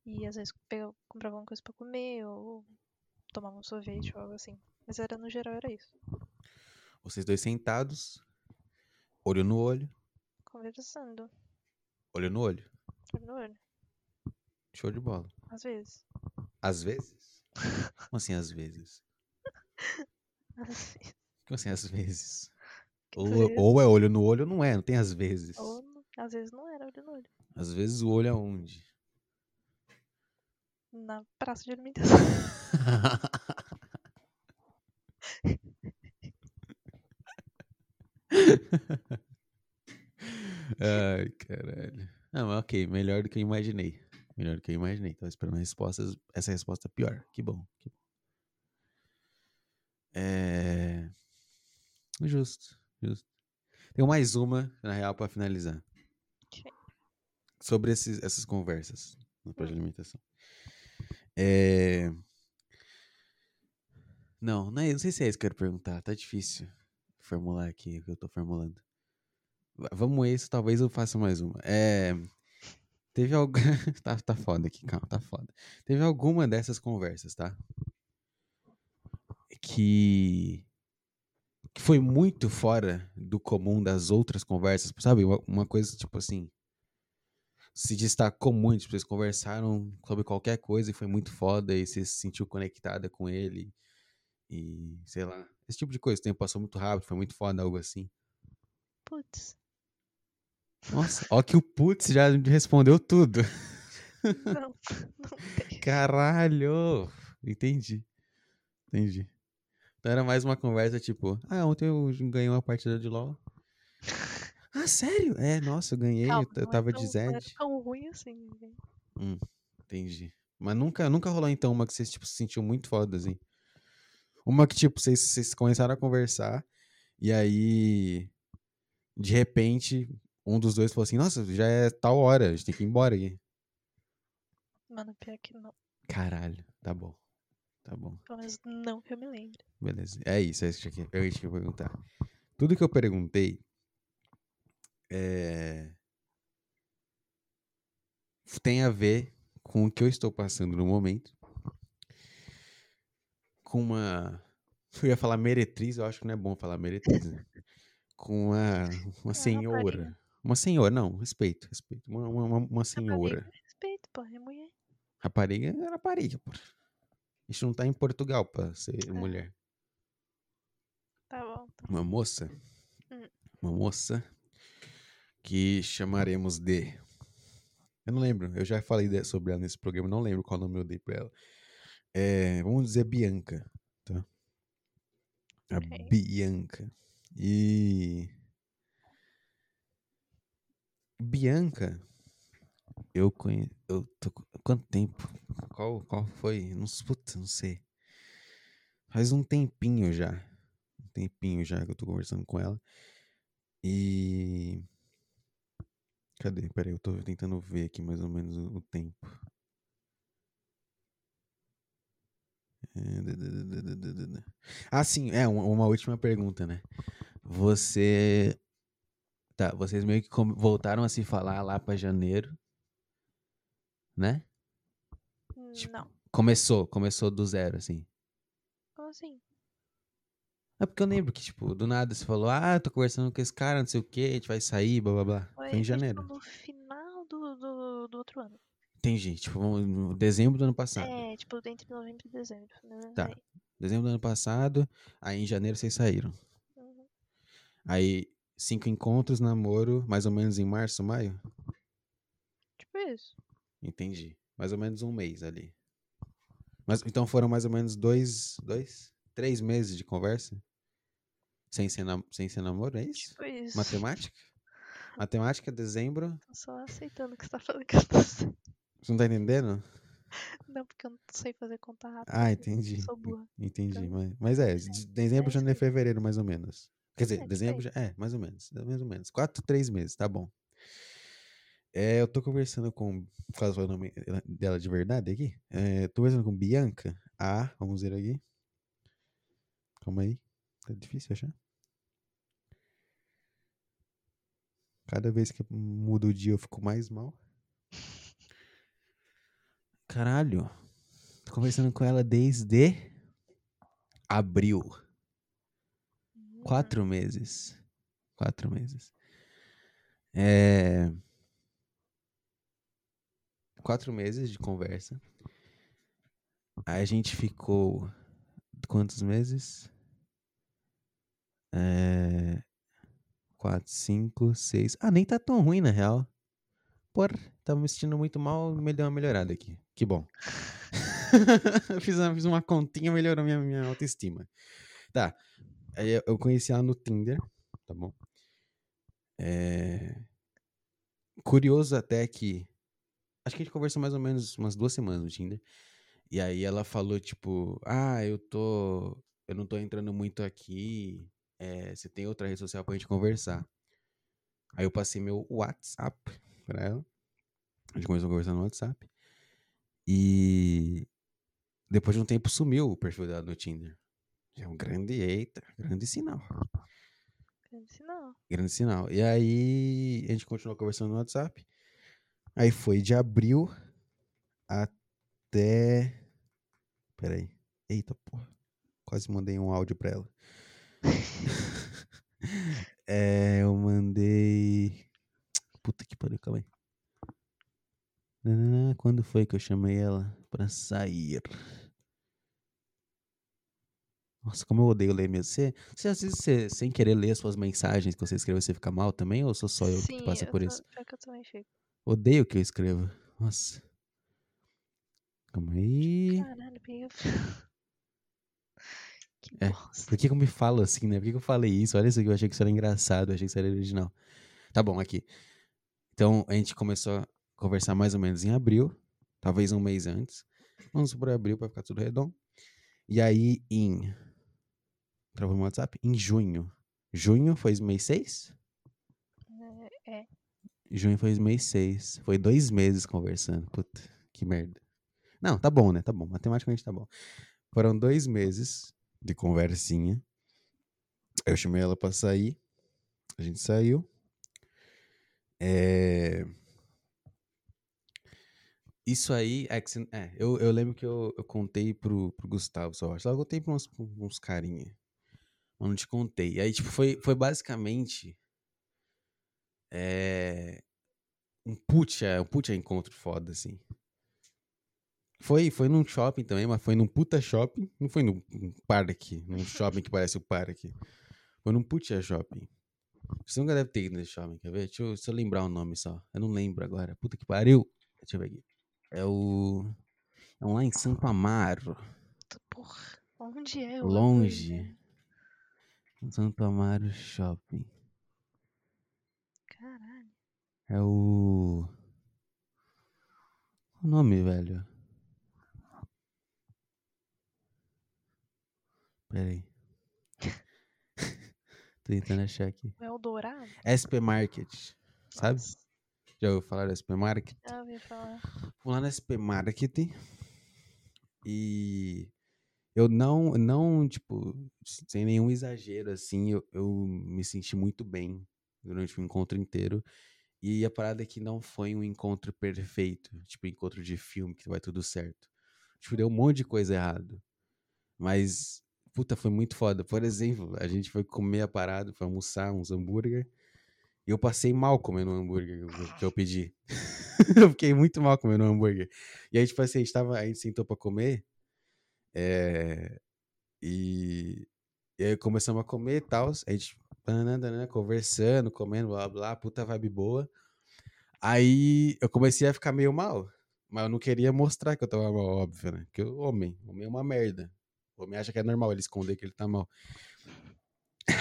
Speaker 2: e às vezes pegava, comprava uma coisa pra comer ou tomava um sorvete ou algo assim. Mas era no geral era isso.
Speaker 1: Vocês dois sentados, olho no olho,
Speaker 2: Conversando.
Speaker 1: olho no olho.
Speaker 2: Olho no olho.
Speaker 1: Show de bola.
Speaker 2: Às vezes.
Speaker 1: Às vezes? Como assim, às vezes?
Speaker 2: Às vezes.
Speaker 1: Como assim, às vezes? Ou, ou é olho no olho ou não é, não tem às vezes.
Speaker 2: Ou às vezes não era olho no olho.
Speaker 1: Às vezes o olho é onde?
Speaker 2: Na praça de alimentação.
Speaker 1: Ai, caralho. Não, mas ok, melhor do que eu imaginei. Melhor do que eu imaginei. Tava esperando respostas, essa resposta pior. Que bom, que bom. É... Justo, justo. Tenho mais uma, na real, pra finalizar. Sobre esses, essas conversas na praça de alimentação. É... Não, não, é, não sei se é isso que eu quero perguntar. Tá difícil formular aqui o que eu tô formulando. Va- Vamos esse, talvez eu faça mais uma. É. Teve algum. tá, tá foda aqui, calma, tá foda. Teve alguma dessas conversas, tá? Que. Que foi muito fora do comum das outras conversas, sabe? Uma, uma coisa tipo assim. Se destacou muito, tipo, vocês conversaram sobre qualquer coisa e foi muito foda e você se sentiu conectada com ele. E sei lá. Esse tipo de coisa. O tempo passou muito rápido, foi muito foda, algo assim.
Speaker 2: Putz.
Speaker 1: Nossa, ó que o putz já respondeu tudo.
Speaker 2: Não, não tem.
Speaker 1: Caralho! Entendi. Entendi. Então era mais uma conversa tipo, ah, ontem eu ganhei uma partida de LoL. Ah, sério? É, nossa, eu ganhei,
Speaker 2: Calma,
Speaker 1: eu, t- eu
Speaker 2: não é
Speaker 1: tava
Speaker 2: tão-
Speaker 1: de
Speaker 2: Não é
Speaker 1: Zed.
Speaker 2: tão ruim assim.
Speaker 1: Hum, entendi. Mas nunca, nunca rolou então uma que vocês tipo, se sentiu muito foda, assim. Uma que, tipo, vocês, vocês começaram a conversar e aí, de repente, um dos dois falou assim, nossa, já é tal hora, a gente tem que ir embora aqui.
Speaker 2: Mano, pior que não.
Speaker 1: Caralho, tá bom. Tá bom.
Speaker 2: Pelo menos não que eu me lembre.
Speaker 1: Beleza. É isso, é isso que eu ia te perguntar. Tudo que eu perguntei é... tem a ver com o que eu estou passando no momento. Com uma. Eu ia falar meretriz, eu acho que não é bom falar meretriz, né? Com uma, uma senhora. Uma senhora, não, respeito, respeito. Uma, uma, uma- senhora.
Speaker 2: Rapariga, Respeito, pô, é mulher.
Speaker 1: Rapariga é rapariga, pô. A gente não tá em Portugal pra ser
Speaker 2: É.
Speaker 1: mulher.
Speaker 2: Tá bom, tá.
Speaker 1: uma moça,
Speaker 2: Hum.
Speaker 1: uma moça que chamaremos de. Eu não lembro, eu já falei sobre ela nesse programa, não lembro qual nome eu dei pra ela. É, vamos dizer Bianca, tá? A
Speaker 2: Ok.
Speaker 1: Bianca. E. Bianca, eu conheço. Eu tô, quanto tempo? Qual, qual foi? Não, putz, não sei. Faz um tempinho já. Um tempinho já que eu tô conversando com ela. E. Cadê? Peraí, eu tô tentando ver aqui mais ou menos o, o tempo. Ah, sim, é uma, uma última pergunta, né? Você. Tá, vocês meio que voltaram a se falar lá pra janeiro, né? Tipo,
Speaker 2: Não.
Speaker 1: Começou, começou do zero, assim.
Speaker 2: Como assim?
Speaker 1: É porque eu lembro que, tipo, do nada você falou, ah, tô conversando com esse cara, não sei o que, a gente vai sair, blá blá blá. Foi, em
Speaker 2: tipo,
Speaker 1: janeiro.
Speaker 2: no final do, do, do outro ano.
Speaker 1: Entendi, tipo, no dezembro do ano passado.
Speaker 2: É, tipo, entre novembro e dezembro. né?
Speaker 1: Tá. Dezembro do ano passado, aí em janeiro vocês saíram.
Speaker 2: Uhum.
Speaker 1: Aí, cinco encontros, namoro, mais ou menos em março, maio?
Speaker 2: Tipo isso.
Speaker 1: Entendi. Mais ou menos um mês ali. Mas, então foram mais ou menos dois, dois, três meses de conversa? Sem ser, nam- sem ser namoro, é isso?
Speaker 2: Tipo isso.
Speaker 1: Matemática? Matemática, dezembro.
Speaker 2: Tô só aceitando o que você tá falando que eu sei.
Speaker 1: Você não tá entendendo?
Speaker 2: Não, porque eu não sei fazer conta rápida.
Speaker 1: Ah,
Speaker 2: eu
Speaker 1: entendi.
Speaker 2: Sou burra.
Speaker 1: Entendi.
Speaker 2: Então,
Speaker 1: Mas, mas é, de dezembro,
Speaker 2: é
Speaker 1: janeiro,
Speaker 2: aí.
Speaker 1: fevereiro, mais ou menos. Quer dizer,
Speaker 2: É, tipo
Speaker 1: dezembro, já, é, mais ou menos. Mais ou menos. Quatro, três meses, tá bom. É, eu tô conversando com. Qual é o nome dela de verdade aqui? É, tô conversando com Bianca. A, vamos ver aqui. Calma aí. Tá difícil achar. Cada vez que muda o dia eu fico mais mal. Caralho. Tô conversando com ela desde abril. Quatro meses. Quatro meses. É... Quatro meses de conversa. A gente ficou. Quantos meses? É... Quatro, cinco, seis. Ah, nem tá tão ruim na real. Porra, tava me sentindo muito mal, me deu uma melhorada aqui. Que bom. fiz, uma, fiz uma continha, melhorou minha, minha autoestima. Tá. Aí eu conheci ela no Tinder, tá bom? É... Curioso até que. Acho que a gente conversou mais ou menos umas duas semanas no Tinder. E aí ela falou, tipo, ah, eu tô. Eu não tô entrando muito aqui. É, você tem outra rede social pra gente conversar. Aí eu passei meu WhatsApp pra ela. A gente começou a conversar no WhatsApp. E depois de um tempo sumiu o perfil dela no Tinder. É um grande, eita, grande sinal.
Speaker 2: Grande sinal.
Speaker 1: Grande sinal. E aí a gente continuou conversando no WhatsApp. Aí foi de abril até. Peraí. Eita porra. Quase mandei um áudio pra ela. é, eu mandei. Puta que pariu, calma aí. Quando foi que eu chamei ela pra sair? Nossa, como eu odeio ler mesmo. Você, você às vezes, você, sem querer ler suas mensagens que você escreveu, você fica mal também? Ou sou só eu
Speaker 2: Sim,
Speaker 1: que passa
Speaker 2: eu
Speaker 1: por
Speaker 2: tô-
Speaker 1: isso?
Speaker 2: pior que eu também fico.
Speaker 1: Odeio o que eu escrevo. Nossa. Calma aí.
Speaker 2: Caralho. Que
Speaker 1: É,
Speaker 2: bosta.
Speaker 1: Por que, que eu me falo assim, né? Por que, que eu falei isso? Olha isso aqui, eu achei que isso era engraçado, eu achei que isso era original. Tá bom, aqui. Então, a gente começou a conversar mais ou menos em abril, talvez um mês antes. Vamos por abril pra ficar tudo redondo. E aí, em. Travou no WhatsApp? Em junho. Junho foi mês 6?
Speaker 2: É.
Speaker 1: Junho foi mês 6. Foi dois meses conversando. Puta, que merda. Não, tá bom, né? Tá bom. Matematicamente tá bom. Foram dois meses de conversinha. Eu chamei ela pra sair. A gente saiu. É... Isso aí, é, que é, eu, eu lembro que eu, eu contei pro, pro Gustavo só. Acho eu contei pra uns, pra uns carinha. Mas não te contei. E aí, tipo, foi, foi basicamente. É, um puta, um puta encontro foda, assim. Foi, foi num shopping também, mas foi num puta shopping. Não foi num, parque, num shopping que parece o parque. Foi num puta shopping. Você nunca deve ter ido nesse shopping, quer ver? Deixa eu, deixa eu lembrar o nome só. Eu não lembro agora. Puta que pariu. Deixa eu ver aqui. É o. É um lá em Santo Amaro.
Speaker 2: Porra, onde é o
Speaker 1: Longe. Santo Amaro Shopping.
Speaker 2: Caralho.
Speaker 1: É o. O nome, velho. Pera aí. Tô tentando achar aqui.
Speaker 2: É o Dourado?
Speaker 1: SP Market. Sabe?
Speaker 2: Nossa,
Speaker 1: Já ouviu falar do SP Market?
Speaker 2: Já ouvi falar.
Speaker 1: Fui lá na SP Market e eu não, não, tipo, sem nenhum exagero, assim, eu, eu me senti muito bem durante o encontro inteiro. E a parada é que não foi um encontro perfeito, tipo, encontro de filme, que vai tudo certo. Tipo, deu um monte de coisa errado. Mas, puta, foi muito foda. Por exemplo, a gente foi comer a parada, foi almoçar uns hambúrguer. E eu passei mal comendo o hambúrguer que eu- eu pedi. eu fiquei muito mal comendo o hambúrguer. E aí, tipo assim, a gente, tava, a gente sentou pra comer. é, e, e aí começamos a comer e tal. A gente conversando, comendo, blá blá, puta vibe boa. Aí eu comecei a ficar meio mal. Mas eu não queria mostrar que eu tava mal, óbvio, né? Porque o homem, homem é uma merda. O homem acha que é normal ele esconder que ele tá mal.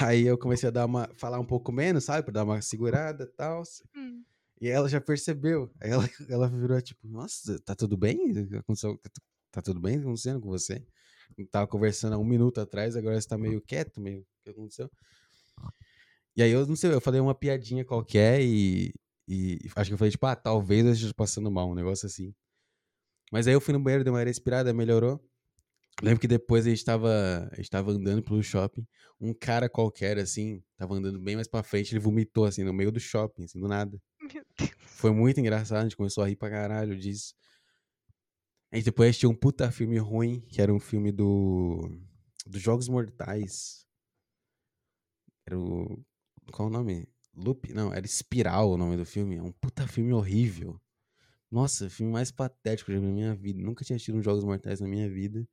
Speaker 1: Aí eu comecei a dar uma, falar um pouco menos, sabe? Pra dar uma segurada e tal.
Speaker 2: Hum.
Speaker 1: E ela já percebeu. Aí ela, ela virou tipo, nossa, tá tudo bem? Aconteceu- Tá tudo bem acontecendo com você? Eu tava conversando há um minuto atrás, agora você tá meio quieto, meio. O que aconteceu? E aí eu não sei, eu falei uma piadinha qualquer e, e acho que eu falei, tipo, ah, talvez eu esteja passando mal, um negócio assim. Mas aí eu fui no banheiro, dei uma respirada, melhorou. Lembro que depois a gente tava, a gente tava andando pelo shopping, um cara qualquer, assim, tava andando bem mais pra frente, ele vomitou, assim, no meio do shopping, assim, do nada. Foi muito engraçado, a gente começou a rir pra caralho disso. A gente depois assistiu um puta filme ruim, que era um filme do. dos Jogos Mortais. Era o. Qual o nome? Loop? Não, era Espiral o nome do filme. É um puta filme horrível. Nossa, filme mais patético que eu já vi na minha vida. Nunca tinha assistido um Jogos Mortais na minha vida.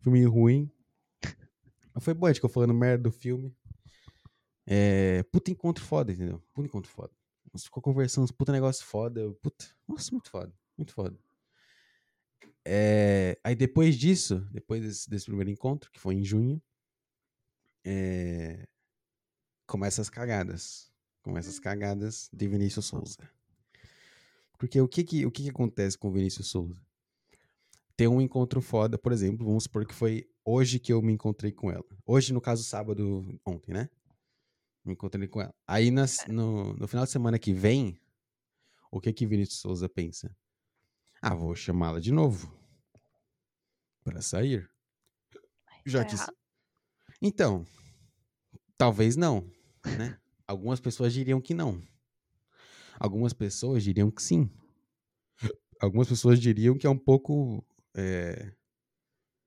Speaker 1: Filme ruim. Foi bom, gente ficou falando merda do filme. É. Puta encontro foda, entendeu? Puta encontro foda. Nós ficou conversando uns puta negócio foda. eu, Puta, nossa, muito foda. Muito foda. É, aí depois disso, depois desse, desse primeiro encontro, que foi em junho, é, começa as cagadas. Começa as cagadas de Vinícius Souza. Porque o que que, o que que acontece com o Vinícius Souza? Tem um encontro foda, por exemplo, vamos supor que foi hoje que eu me encontrei com ela. Hoje, no caso, sábado, ontem, né? Me encontrei com ela. Aí nas- no, no final de semana que vem, o que que Vinícius Souza pensa? Ah, vou chamá-la de novo. Pra sair. Já que? Então, talvez não, né? Algumas pessoas diriam que não. Algumas pessoas diriam que sim. Algumas pessoas diriam que é um pouco é,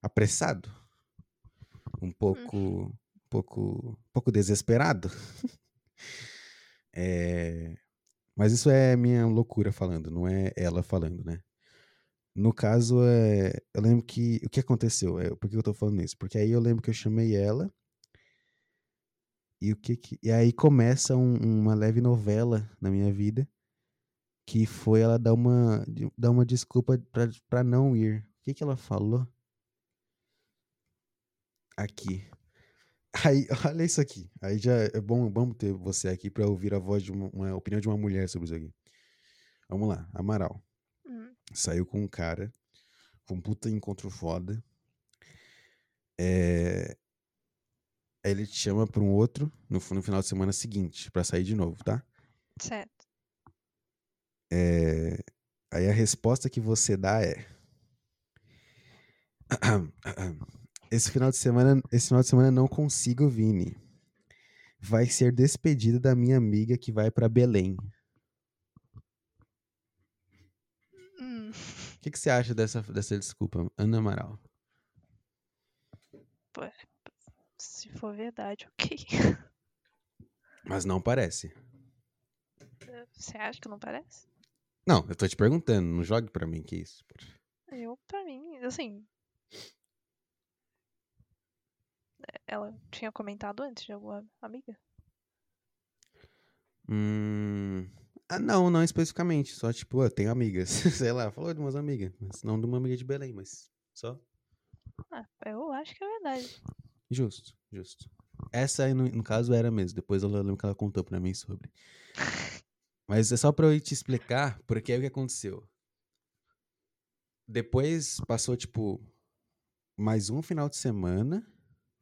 Speaker 1: apressado, um pouco, um pouco, um pouco desesperado. é, mas isso é minha loucura falando, não é ela falando, né? No caso, é, eu lembro que. O que aconteceu? É, por que eu tô falando isso? Porque aí eu lembro que eu chamei ela. E, o que, que e aí começa um, uma leve novela na minha vida. Que foi ela dar uma, dar uma desculpa pra, pra não ir. O que, que ela falou? Aqui. Aí, olha isso aqui. Aí já é bom, bom ter você aqui para ouvir a voz de uma, uma, opinião de uma mulher sobre isso aqui. Vamos lá, Amaral.
Speaker 2: Hum.
Speaker 1: Saiu com um cara. Foi um puta encontro foda. É... Aí ele te chama pra um outro no, no final de semana seguinte, para sair de novo, tá?
Speaker 2: Certo.
Speaker 1: É... Aí a resposta que você dá é. Esse final de semana, esse final de semana não consigo, Vini. Vai ser despedida da minha amiga que vai para Belém.
Speaker 2: Hum.
Speaker 1: O que, que você acha dessa, dessa desculpa, Ana Amaral?
Speaker 2: Pô, se for verdade, ok.
Speaker 1: Mas não parece.
Speaker 2: Você acha que não parece?
Speaker 1: Não, eu tô te perguntando, não jogue pra mim que isso.
Speaker 2: Eu, pra mim, assim. Ela tinha comentado antes de alguma amiga?
Speaker 1: Hum. Ah, não, não especificamente. Só, tipo, eu tenho amigas. Sei lá, falou de umas amigas. Mas não de uma amiga de Belém, mas só.
Speaker 2: Ah, eu acho que é verdade.
Speaker 1: Justo, justo. Essa aí, no, no caso, era mesmo. Depois eu lembro que ela contou pra mim sobre. Mas é só pra eu te explicar, porque aí o que aconteceu. Depois passou, tipo, mais um final de semana.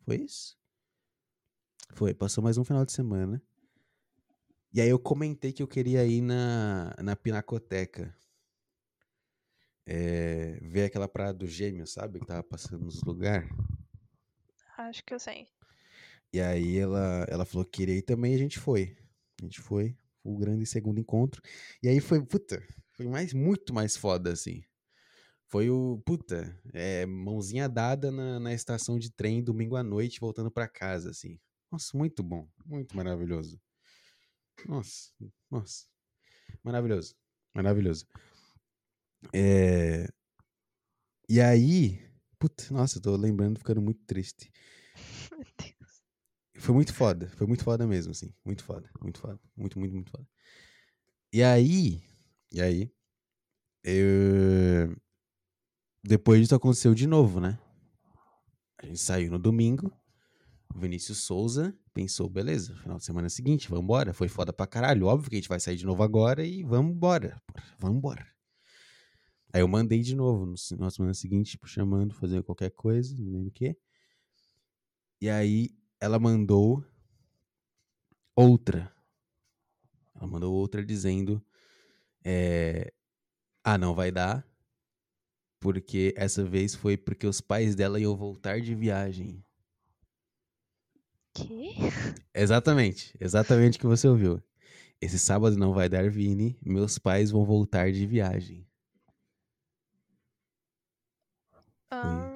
Speaker 1: Foi isso? Foi, passou mais um final de semana. E aí eu comentei que eu queria ir na, na Pinacoteca. É, ver aquela praia do gêmeo, sabe? Que tava passando nos lugares.
Speaker 2: Acho que eu sei.
Speaker 1: E aí ela, ela falou que queria ir também e a gente foi. A gente foi. Foi o grande segundo encontro. E aí foi, puta, foi mais, muito mais foda, assim. Foi o, puta, é, mãozinha dada na, na estação de trem domingo à noite, voltando para casa, assim. Nossa, muito bom, muito maravilhoso. Nossa, nossa. Maravilhoso, maravilhoso. É... E aí, puta, nossa, eu tô lembrando, ficando muito triste.
Speaker 2: Meu Deus.
Speaker 1: Foi muito foda, foi muito foda mesmo, assim. Muito foda, muito foda. Muito, muito, muito foda. E aí, e aí, eu... Depois disso aconteceu de novo, né? A gente saiu no domingo. Vinícius Souza pensou, beleza, final de semana seguinte, vamos embora. Foi foda pra caralho. Óbvio que a gente vai sair de novo agora e vamos embora. Vamos embora. Aí eu mandei de novo no, na semana seguinte, tipo, chamando, fazendo qualquer coisa, não lembro o quê. E aí ela mandou outra. Ela mandou outra dizendo: é, Ah, não vai dar. Porque essa vez foi porque os pais dela iam voltar de viagem.
Speaker 2: Que?
Speaker 1: Exatamente, exatamente o que você ouviu. Esse sábado não vai dar Vini, meus pais vão voltar de viagem.
Speaker 2: Ah,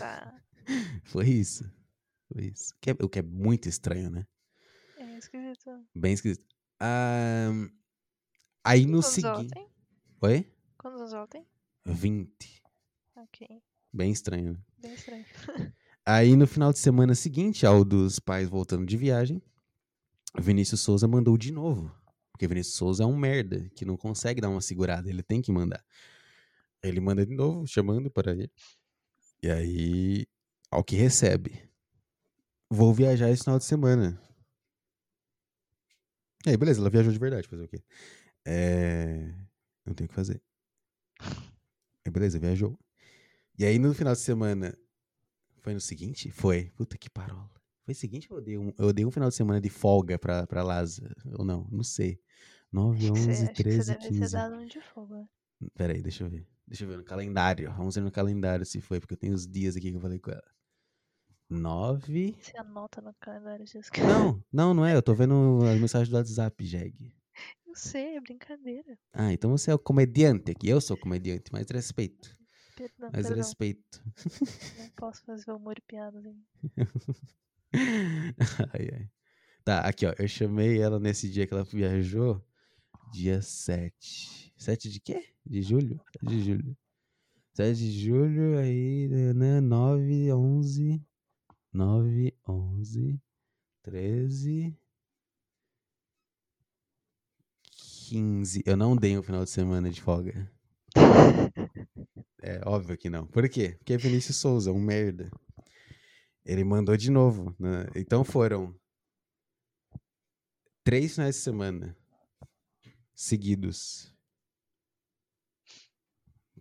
Speaker 2: tá.
Speaker 1: Foi isso. Foi isso. Que é- o que é muito estranho, né?
Speaker 2: É esquisito.
Speaker 1: Bem esquisito. Ah, aí no seguinte. Oi?
Speaker 2: Quantos anos ela tem?
Speaker 1: 20.
Speaker 2: Ok.
Speaker 1: Bem estranho, né?
Speaker 2: Bem estranho.
Speaker 1: Aí no final de semana seguinte, ao dos pais voltando de viagem, Vinícius Souza mandou de novo. Porque Vinícius Souza é um merda, que não consegue dar uma segurada, ele tem que mandar. Ele manda de novo, chamando para ir. E aí, ao que recebe. Vou viajar esse final de semana. E aí, beleza, ela viajou de verdade, fazer o quê? É... Não tem o que fazer. Aí, beleza, viajou. E aí, no final de semana, foi no seguinte? Foi. Puta que parola. Foi o seguinte ou eu dei um, eu dei um final de semana de folga pra, pra Laza? Ou não? Não sei. 9,
Speaker 2: Acho que você-
Speaker 1: 11,
Speaker 2: acho que
Speaker 1: 13,
Speaker 2: você deve ter
Speaker 1: 15.
Speaker 2: dado um de folga.
Speaker 1: Peraí, deixa eu ver. Deixa eu ver no calendário. Vamos ver no calendário se foi, porque eu tenho os dias aqui que eu falei com ela. 9.
Speaker 2: Você anota no calendário
Speaker 1: Não, não, não é. Eu tô vendo as mensagens do WhatsApp, Jeg.
Speaker 2: Sei, é brincadeira.
Speaker 1: Ah, então você é o comediante aqui. Eu sou o comediante. Mais respeito.
Speaker 2: Perdão,
Speaker 1: Mais
Speaker 2: perdão.
Speaker 1: respeito.
Speaker 2: Não posso fazer humor e piadas ainda.
Speaker 1: ai, ai. Tá, aqui, ó. Eu chamei ela nesse dia que ela viajou. Dia 7. 7 de quê? De julho? 7 de julho. 7 de julho, aí, né? 9, 11. 9, 11. 13. 15. Eu não dei um final de semana de folga. É óbvio que não. Por quê? Porque é Vinícius Souza, um merda. Ele mandou de novo. né? Então foram três finais de semana seguidos.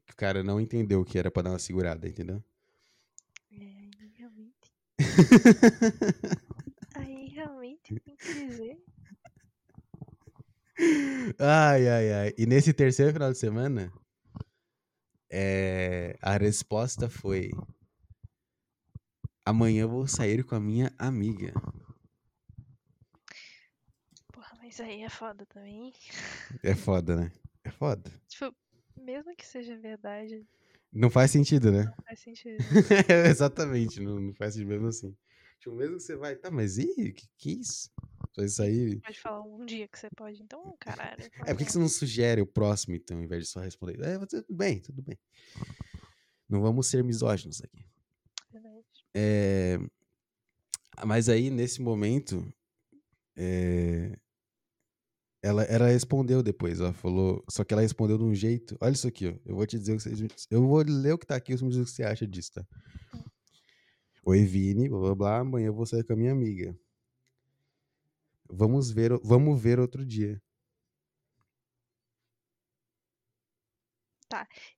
Speaker 1: O cara não entendeu que era pra dar uma segurada, entendeu?
Speaker 2: É, aí realmente. Aí realmente tem que dizer.
Speaker 1: Ai, ai, ai. E nesse terceiro final de semana, é, a resposta foi: Amanhã eu vou sair com a minha amiga.
Speaker 2: Porra, mas aí é foda também.
Speaker 1: É foda, né? É foda.
Speaker 2: Tipo, mesmo que seja verdade,
Speaker 1: Não faz sentido, né?
Speaker 2: não faz sentido.
Speaker 1: Exatamente, não, não faz sentido mesmo assim. Tipo, mesmo que você vai, tá, mas e? Que, que isso? Vai sair.
Speaker 2: Pode falar um dia que você pode, então, caralho.
Speaker 1: É, por que você não sugere o próximo, então, ao invés de só responder? É, tudo bem, tudo bem. Não vamos ser misóginos aqui. É, mas aí, nesse momento, é, ela, ela respondeu depois. Ela falou. Só que ela respondeu de um jeito. Olha isso aqui, ó. Eu vou te dizer o que você. Eu vou ler o que tá aqui e você me diz o que você acha disso, tá? Oi, Vini, blá blá blá. Amanhã eu vou sair com a minha amiga. Vamos ver, vamos ver outro dia.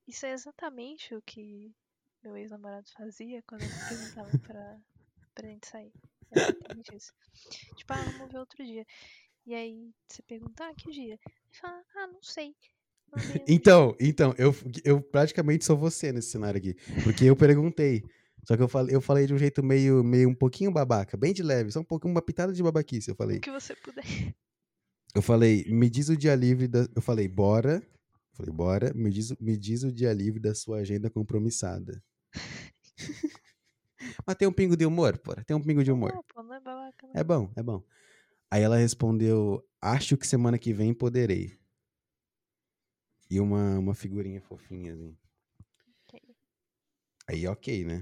Speaker 2: Isso é exatamente o que meu ex-namorado fazia quando ele perguntava pra, pra gente sair. É exatamente isso. Tipo, ah, vamos ver outro dia. E aí você pergunta, ah, que dia? Ele fala, ah, não sei. Não sei, não
Speaker 1: Então, então, eu, eu praticamente sou você nesse cenário aqui. Porque eu perguntei. Só que eu falei, eu falei de um jeito meio, meio um pouquinho babaca, bem de leve, só um pouquinho, uma pitada de babaquice. Eu falei,
Speaker 2: O que você puder.
Speaker 1: eu falei, me diz o dia livre da. Eu falei, bora. Eu falei, bora, me diz, o- me diz o dia livre da sua agenda compromissada. Mas tem um pingo de humor, porra. Tem um pingo de humor.
Speaker 2: Não, pô, não é babaca, não.
Speaker 1: É bom, é bom. Aí ela respondeu: Acho que semana que vem poderei. E uma, uma figurinha fofinha, assim.
Speaker 2: Ok.
Speaker 1: Aí, ok, né?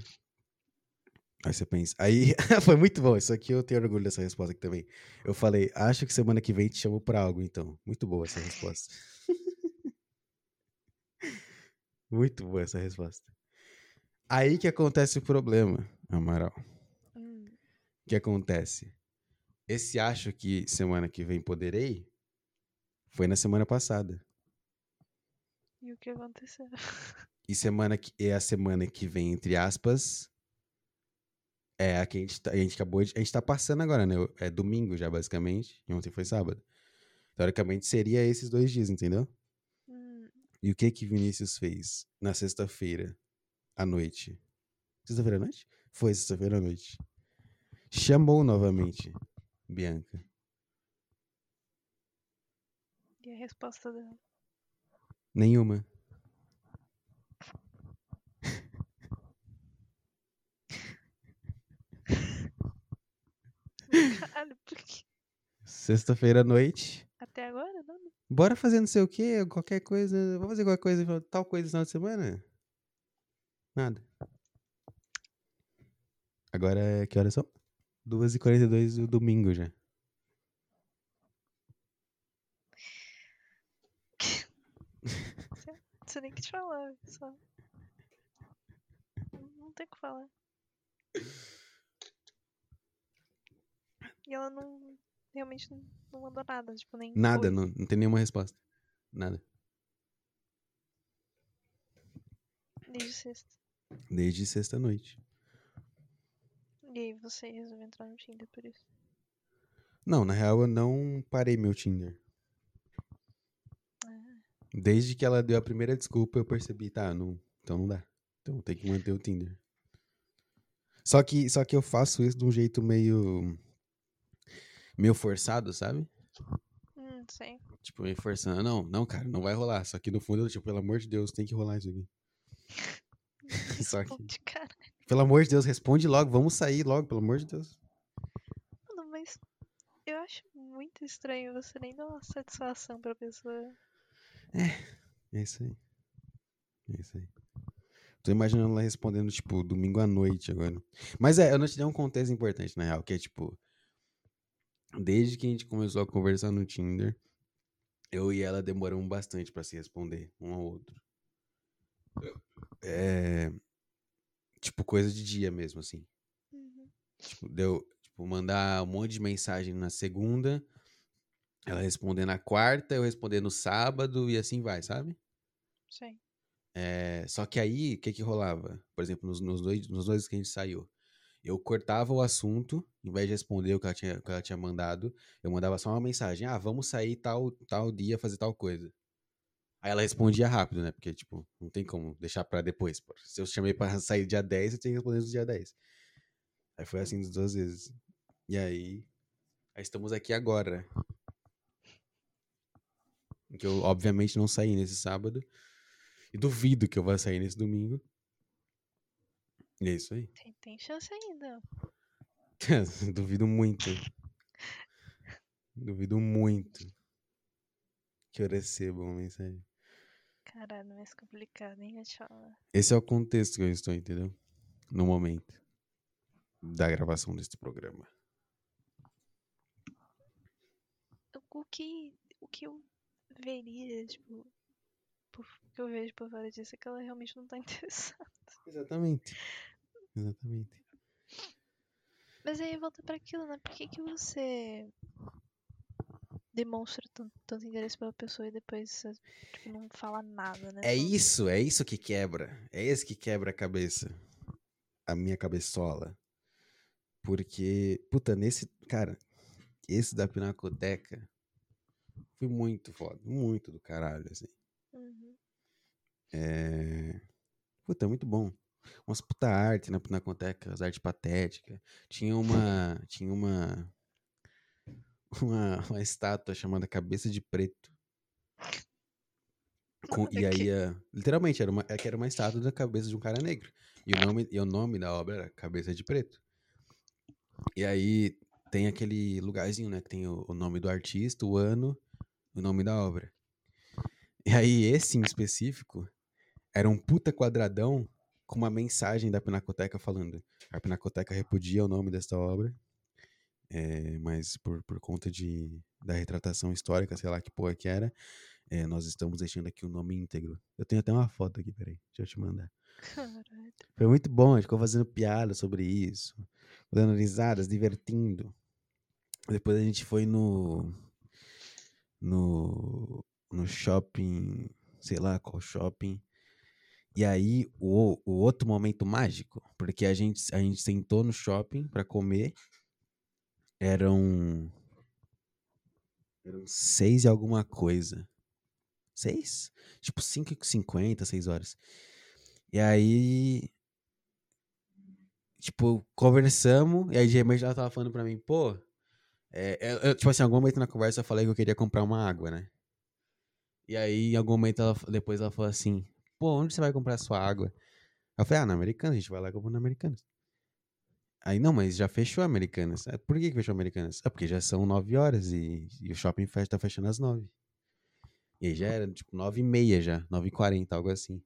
Speaker 1: Aí você pensa. Aí foi muito bom. Isso aqui eu tenho orgulho dessa resposta aqui também. Eu falei: Acho que semana que vem te chamo pra algo, então. Muito boa essa resposta. muito boa essa resposta. Aí que acontece o problema, Amaral.
Speaker 2: Hum,
Speaker 1: O que acontece? Esse acho que semana que vem poderei foi na semana passada.
Speaker 2: e o que aconteceu?
Speaker 1: E semana que é a semana que vem, entre aspas, é a que a gente, tá, a gente acabou de. A gente tá passando agora, né? É domingo já, basicamente. E ontem foi sábado. Teoricamente seria esses dois dias, entendeu?
Speaker 2: Hum,
Speaker 1: E o que que Vinícius fez na sexta-feira à noite? Sexta-feira à noite? Foi sexta-feira à noite. Chamou novamente Bianca.
Speaker 2: e a resposta dela?
Speaker 1: Nenhuma.
Speaker 2: Caralho, por quê?
Speaker 1: Sexta-feira à noite.
Speaker 2: Até agora? Não, não.
Speaker 1: Bora fazer não sei o quê, qualquer coisa. Vamos fazer qualquer coisa, tal coisa no final de semana? Nada. Agora é que horas são? 2h42 do domingo já.
Speaker 2: Não sei nem o que te falar, só. Não tem o que falar. E ela não. Realmente não, não mandou nada, tipo, nem.
Speaker 1: Nada, não, não tem nenhuma resposta. Nada.
Speaker 2: Desde sexta.
Speaker 1: Desde sexta-noite.
Speaker 2: E aí você resolveu entrar no Tinder por isso.
Speaker 1: Não, na real eu não parei meu Tinder.
Speaker 2: Ah,
Speaker 1: Desde que ela deu a primeira desculpa, eu percebi, tá, não, então não dá. Então tem que manter o Tinder. Só que, só que eu faço isso de um jeito meio. Meio forçado, sabe?
Speaker 2: Hum, sei.
Speaker 1: Tipo, meio forçando. Não, não, cara, não vai rolar. Só que no fundo, eu, tipo, pelo amor de Deus, tem que rolar isso aqui. Só que-
Speaker 2: Responde, cara.
Speaker 1: Pelo amor de Deus, responde logo. Vamos sair logo, pelo amor de Deus.
Speaker 2: Mano, mas eu acho muito estranho você nem dar uma satisfação pra pessoa.
Speaker 1: É isso aí. É isso aí. Tô imaginando ela respondendo, tipo, domingo à noite agora. Mas é, eu não te dei um contexto importante, na real, que é tipo. Desde que a gente começou a conversar no Tinder, eu e ela demoramos bastante pra se responder um ao outro. É. Tipo, coisa de dia mesmo, assim.
Speaker 2: Uhum.
Speaker 1: Tipo, deu, tipo, mandar um monte de mensagem na segunda, ela responder na quarta, eu responder no sábado e assim vai, sabe?
Speaker 2: Sei.
Speaker 1: É, só que aí, o que que rolava? Por exemplo, nos, nos dois, nos dois que a gente saiu. Eu cortava o assunto, em vez de responder o que ela tinha, que ela tinha mandado, eu mandava só uma mensagem. Ah, vamos sair tal, tal dia, fazer tal coisa. Aí ela respondia rápido, né? Porque, tipo, não tem como deixar pra depois. pô. Se eu chamei pra sair dia 10, eu tinha que responder no dia 10. Aí foi assim duas vezes. E aí, aí estamos aqui agora. Que eu, obviamente, não saí nesse sábado. E duvido que eu vá sair nesse domingo. E é isso aí.
Speaker 2: Tem, tem chance ainda.
Speaker 1: duvido muito. Duvido muito que eu receba uma mensagem.
Speaker 2: Caralho, mais complicado, hein? Vou te falar.
Speaker 1: Esse é o contexto que eu estou, entendeu? No momento da gravação deste programa.
Speaker 2: O que, o que eu veria, tipo, o que eu vejo por fora disso é que ela realmente não tá interessada.
Speaker 1: Exatamente. Exatamente.
Speaker 2: Mas aí volta pra aquilo, né? Por que, que você demonstra tan- tanto interesse pela pessoa e depois você, tipo, não fala nada, né?
Speaker 1: É isso, é isso que quebra. É esse que quebra a cabeça. A minha cabeçola. Porque, puta, nesse. Cara, esse da Pinacoteca foi muito foda. Muito do caralho, assim.
Speaker 2: Uhum.
Speaker 1: É. Puta, muito bom. Umas puta arte na Pinacoteca, as artes patéticas. Tinha uma. Tinha uma. Uma, uma estátua chamada Cabeça de Preto. Com- e aí, eh, literalmente, era uma, é era uma estátua da cabeça de um cara negro. E o nome, e o nome da obra era Cabeça de Preto. E aí tem aquele lugarzinho, né? Que tem o, o nome do artista, o ano, o nome da obra. E aí, esse em específico era um puta quadradão com uma mensagem da Pinacoteca falando: a Pinacoteca repudia o nome desta obra, é, mas por, por conta de, da retratação histórica, sei lá que porra que era, é, nós estamos deixando aqui o nome íntegro. Eu tenho até uma foto aqui, peraí, deixa eu te mandar.
Speaker 2: Caralho.
Speaker 1: Foi muito bom, a gente ficou fazendo piada sobre isso, dando risadas, divertindo. Depois a gente foi no. No. No shopping, sei lá qual shopping. E aí, o, o outro momento mágico, porque a gente, a gente sentou no shopping pra comer. Eram. Eram seis e alguma coisa. Seis? Tipo, cinco e cinquenta, seis horas. E aí. Tipo, conversamos, e aí de repente ela tava falando pra mim, pô. é, eu- eu, tipo assim, em algum momento na conversa eu falei que eu queria comprar uma água, né? E aí, em algum momento, ela, depois ela falou assim: pô, onde você vai comprar a sua água? Eu falei, ah, na Americanas, a gente vai lá e compra na Americanas. Aí, não, mas já fechou a Americanas. "Ah, Por que, que fechou a Americanas? Ah, porque já são nove horas e, e o shopping fecha, tá fechando às nove. E aí já era, tipo, nove e meia já, nove e quarenta, algo assim.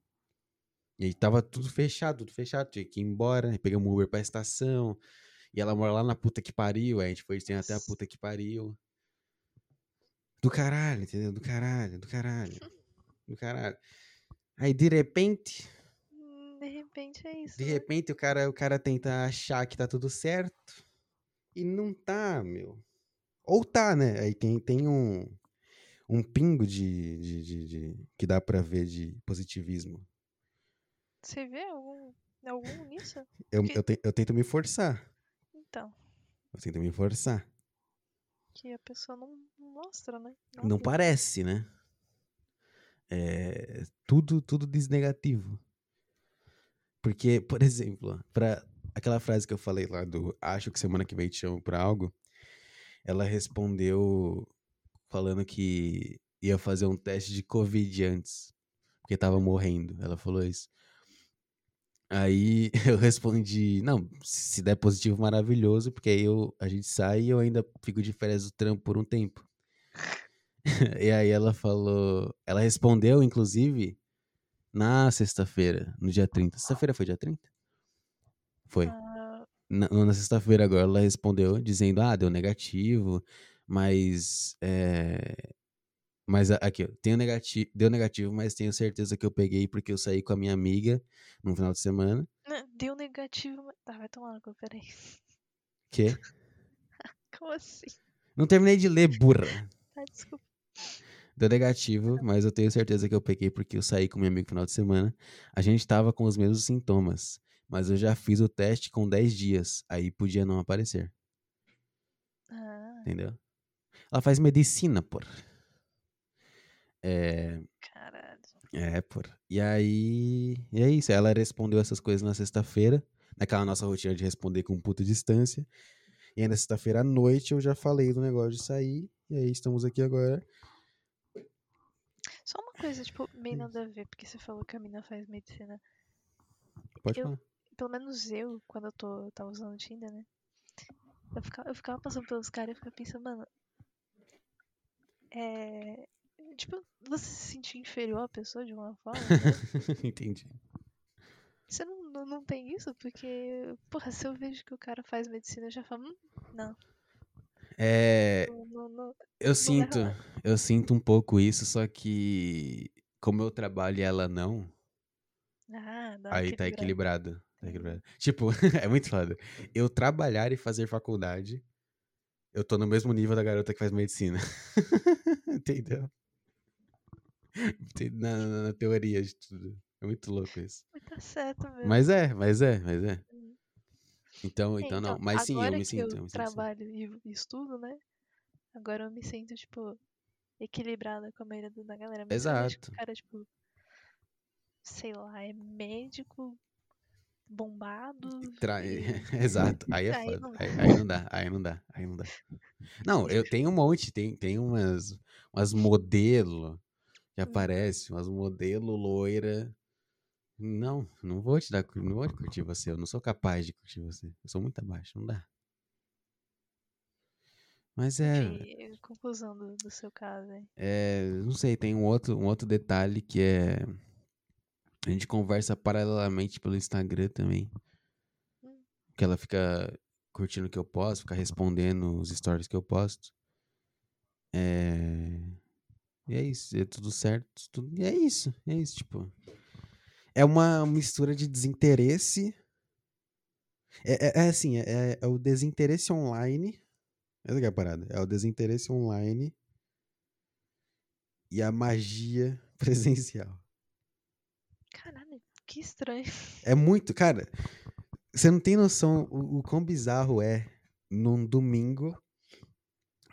Speaker 1: E aí tava tudo fechado, tudo fechado, tinha que ir embora. Aí pegamos um Uber pra estação. E ela mora lá na puta que pariu, aí a gente foi tem até a puta que pariu. Do caralho, entendeu? Do caralho, do caralho. Do caralho. Aí de repente,
Speaker 2: Hum, De repente é isso.
Speaker 1: de
Speaker 2: né?
Speaker 1: repente o cara, o cara tenta achar que tá tudo certo e não tá, meu. Ou tá, né? Aí tem, tem um, um pingo de, de, de- de- que dá pra ver de positivismo.
Speaker 2: Você vê algum, algum nisso?
Speaker 1: Eu,
Speaker 2: Que-
Speaker 1: eu, te- eu tento me forçar.
Speaker 2: Então,
Speaker 1: Eu tento me forçar.
Speaker 2: que a pessoa não não mostra, né?
Speaker 1: Não
Speaker 2: Nada.
Speaker 1: parece, né? É, tudo, tudo diz negativo. Porque, por exemplo, pra, aquela frase que eu falei lá do acho que semana que vem te chamo pra algo, ela respondeu falando que ia fazer um teste de Covid antes, porque tava morrendo. Ela falou isso. Aí eu respondi, não, se der positivo, maravilhoso, porque aí eu, a gente sai e eu ainda fico de férias do trampo por um tempo. e aí ela falou, ela respondeu, inclusive, na sexta-feira, no dia 30. Sexta-feira foi dia 30? Foi.
Speaker 2: Ah,
Speaker 1: Na, na sexta-feira agora ela respondeu dizendo, ah, deu negativo, mas é, mas aqui, tenho negativo, deu negativo, mas tenho certeza que eu peguei porque eu saí com a minha amiga no final de semana.
Speaker 2: deu negativo. mas- Tá, vai tomar no peraí.
Speaker 1: Que?
Speaker 2: Como assim?
Speaker 1: Não terminei de ler, burra.
Speaker 2: Ah, desculpa.
Speaker 1: Deu negativo, mas eu tenho certeza que eu peguei porque eu saí com minha amiga no final de semana. A gente tava com os mesmos sintomas, mas eu já fiz o teste com 10 dias, aí podia não aparecer,
Speaker 2: Ah,
Speaker 1: entendeu? Ela faz medicina, por. É,
Speaker 2: caralho.
Speaker 1: é, por. E aí, e é isso. Ela respondeu essas coisas na sexta-feira, naquela nossa rotina de responder com puta distância. E aí na sexta-feira à noite eu já falei do negócio de sair, e aí estamos aqui agora.
Speaker 2: Só uma coisa, tipo, meio nada a ver, porque você falou que a mina faz medicina.
Speaker 1: Pode
Speaker 2: Eu-
Speaker 1: falar.
Speaker 2: Pelo menos eu, quando eu tô, eu tava usando o Tinder, né? Eu ficava, eu ficava passando pelos caras e eu ficava pensando, mano. É. Tipo, você se sentir inferior à pessoa de uma forma? né?
Speaker 1: Entendi.
Speaker 2: Você não, não, não tem isso? Porque, porra, se eu vejo que o cara faz medicina, eu já falo, hum, não,
Speaker 1: É,
Speaker 2: não, não, não.
Speaker 1: eu sinto, eu sinto um pouco isso, só que como eu trabalho e ela não,
Speaker 2: Ah,
Speaker 1: aí tá equilibrado. Tá equilibrado. Tipo, é muito foda. Eu trabalhar e fazer faculdade, eu tô no mesmo nível da garota que faz medicina. Entendeu? Ente- Na, na- na teoria de tudo. É muito louco isso.
Speaker 2: Tá certo mesmo.
Speaker 1: Mas é, mas é, mas é. Então,
Speaker 2: É,
Speaker 1: então não. Mas sim, eu me sinto.
Speaker 2: eu
Speaker 1: Eu me sinto
Speaker 2: trabalho e e estudo, né? Agora eu me sinto, tipo, equilibrada com a maioria da galera. Mas
Speaker 1: Exato.
Speaker 2: o cara, tipo, sei lá, é médico, bombado.
Speaker 1: Tra- Exato, aí é foda.
Speaker 2: não-
Speaker 1: Aí, aí não dá, aí não dá, aí não dá. Não, eu tenho um monte, tem, tem umas, umas modelo que
Speaker 2: Hum.
Speaker 1: aparece, umas modelo loira. Não, não vou te dar, não vou curtir você, eu não sou capaz de curtir você. Eu sou muito abaixo, não dá. Mas é,
Speaker 2: Enfim, conclusão do, do seu caso, hein?
Speaker 1: é, não sei, tem um outro, um outro detalhe que é a gente conversa paralelamente pelo Instagram também.
Speaker 2: Hum.
Speaker 1: Que ela fica curtindo o que eu posto, fica respondendo os stories que eu posto. É... E é isso, é tudo certo. Tudo... E é isso, é isso, tipo. É uma mistura de desinteresse. É, é- é assim, é, é o desinteresse online. Essa que é a parada. É o desinteresse online e a magia presencial.
Speaker 2: Caralho, que estranho.
Speaker 1: É muito, cara. Você não tem noção o, o quão bizarro é num domingo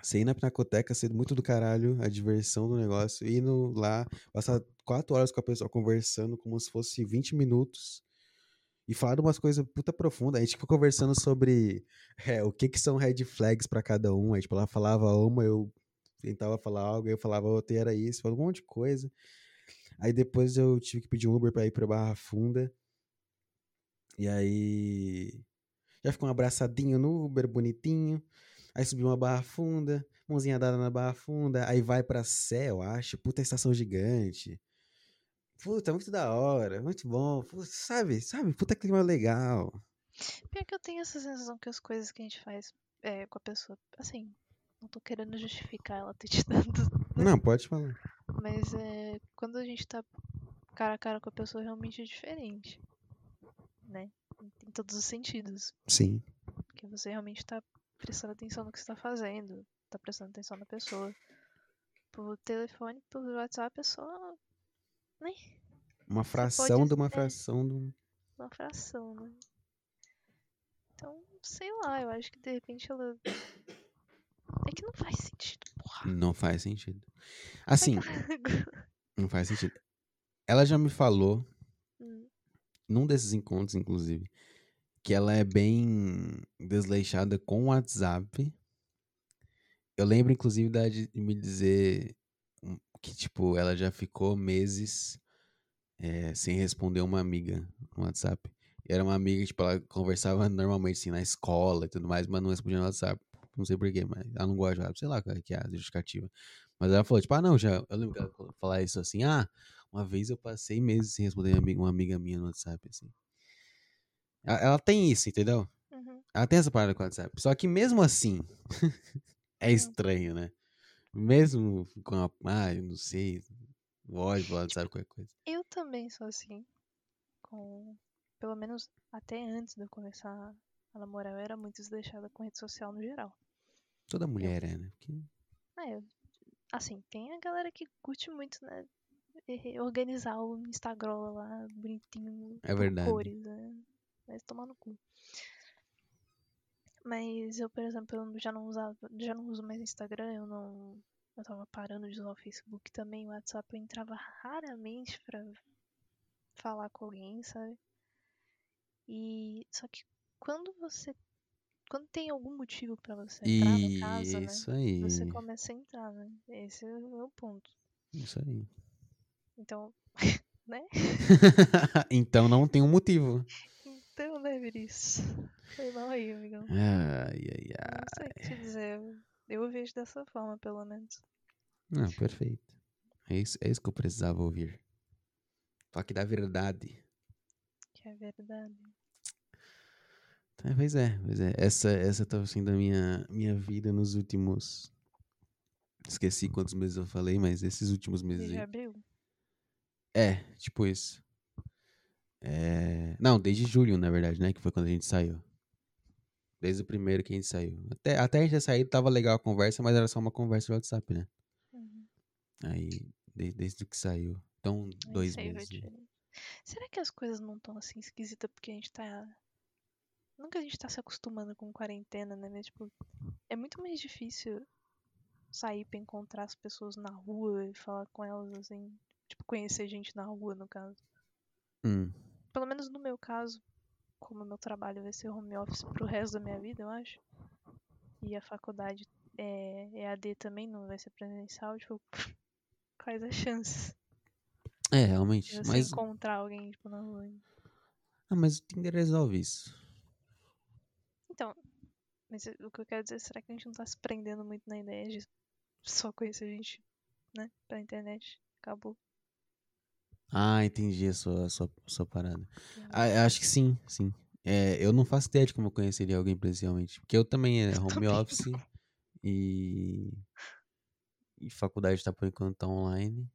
Speaker 1: você ir na pinacoteca, ser muito do caralho, a diversão do negócio, ir no, lá, passar quatro horas com a pessoa conversando como se fosse 20 minutos e falar de umas coisas puta profundas. A gente ficou conversando sobre é, o que que são red flags pra cada um. Aí, tipo, ela falava uma, eu tentava falar algo, eu falava outra era isso, falava um monte de coisa. Aí depois eu tive que pedir um Uber pra ir pra Barra Funda. E aí. Já ficou um abraçadinho no Uber, bonitinho. Aí subiu uma barra funda, mãozinha dada na barra funda. Aí vai pra Sé, eu acho. Puta estação gigante. Puta, muito da hora, muito bom. Puta, sabe, sabe? Puta clima legal.
Speaker 2: Pior que eu tenho essa sensação que as coisas que a gente faz é, com a pessoa, assim, não tô querendo justificar ela ter te dado,
Speaker 1: Não, pode falar.
Speaker 2: mas é, quando a gente tá cara a cara com a pessoa realmente é diferente, né? Em todos os sentidos.
Speaker 1: Sim.
Speaker 2: Porque você realmente tá prestando atenção no que você tá fazendo, tá prestando atenção na pessoa. Por telefone, por WhatsApp, é só
Speaker 1: Uma
Speaker 2: Você
Speaker 1: fração de uma
Speaker 2: é.
Speaker 1: fração de um.
Speaker 2: uma fração, né? Então, sei lá, eu acho que de repente ela. É que não faz sentido, porra.
Speaker 1: Não faz sentido. Assim, não faz sentido. Ela já me falou,
Speaker 2: Hum,
Speaker 1: num desses encontros, inclusive, que ela é bem desleixada com o WhatsApp. Eu lembro, inclusive, da de me dizer hum, que, tipo, ela já ficou meses é, sem responder uma amiga no WhatsApp. E era uma amiga, tipo, ela conversava normalmente, assim, na escola e tudo mais, mas não respondia no WhatsApp. Não sei porquê, mas ela não gosta de WhatsApp, sei lá qual é que é a justificativa. Mas ela falou, tipo, ah, não, já. Eu lembro que ela falar isso assim, ah, uma vez eu passei meses sem responder uma amiga, uma amiga minha no WhatsApp, assim. Ela, tem isso, entendeu?
Speaker 2: Uhum.
Speaker 1: Ela tem essa parada com o WhatsApp. Só que mesmo assim, é estranho, né? Mesmo com a. Ah, eu não sei. Ódio, WhatsApp, qualquer coisa.
Speaker 2: Eu também sou assim. Com. Pelo menos até antes de eu começar a namorar, eu era muito desleixada com rede social no geral.
Speaker 1: Toda mulher é, né? Porque
Speaker 2: Ah, eu. Assim, tem a galera que curte muito, né? Organizar o Instagram lá bonitinho.
Speaker 1: É verdade.
Speaker 2: Cores, né? Mas tomar no cu. Mas eu, por exemplo, eu já não usava, já não uso mais Instagram, eu não. Eu tava parando de usar o Facebook também, o WhatsApp eu entrava raramente pra falar com alguém, sabe? E só que quando você quando tem algum motivo pra você entrar no caso, né?
Speaker 1: Isso aí.
Speaker 2: Você começa a entrar, né? Esse é o ponto.
Speaker 1: Isso aí.
Speaker 2: Então, né?
Speaker 1: então não tem um motivo.
Speaker 2: Então, né, Vinícius? Foi mal aí, amigão.
Speaker 1: Ai, ai, ai.
Speaker 2: Não sei o que te dizer. Eu vejo dessa forma, pelo menos.
Speaker 1: Não, perfeito. É isso, é isso que eu precisava ouvir. Toque da verdade.
Speaker 2: Que é verdade.
Speaker 1: É, pois é, pois é. Essa, essa tá sendo a minha, minha vida nos últimos. Esqueci quantos meses eu falei, mas esses últimos meses
Speaker 2: Desde abril?
Speaker 1: É, tipo isso. É... Não, desde julho, na verdade, né? Que foi quando a gente saiu. Desde o primeiro que a gente saiu. Até, até a gente ter saído, tava legal a conversa, mas era só uma conversa de WhatsApp, né?
Speaker 2: Uhum.
Speaker 1: Aí, de- desde que saiu. Então,
Speaker 2: Aí
Speaker 1: dois meses.
Speaker 2: diferença. Será que as coisas não estão assim esquisitas porque a gente tá. Que a gente tá se acostumando com quarentena, né? Mas, tipo, é muito mais difícil sair pra encontrar as pessoas na rua e falar com elas, assim. Tipo, conhecer gente na rua, no caso.
Speaker 1: Hum.
Speaker 2: Pelo menos no meu caso, como meu trabalho vai ser home office pro resto da minha vida, eu acho. E a faculdade é EAD também, não vai ser presencial, tipo, quais as chances
Speaker 1: É, realmente.
Speaker 2: você
Speaker 1: Mas,
Speaker 2: encontrar alguém, tipo, na rua?
Speaker 1: ah, mas o Tinder resolve isso.
Speaker 2: Então, mas o que eu quero dizer, será que a gente não tá se prendendo muito na ideia de só conhecer gente, né, pela internet? Acabou.
Speaker 1: Ah, entendi a sua, a sua, a sua parada. Ah, acho que sim, sim. É, eu não faço ideia de como eu conheceria alguém presencialmente. Porque eu também é home
Speaker 2: também
Speaker 1: office e. E faculdade tá por enquanto tá online.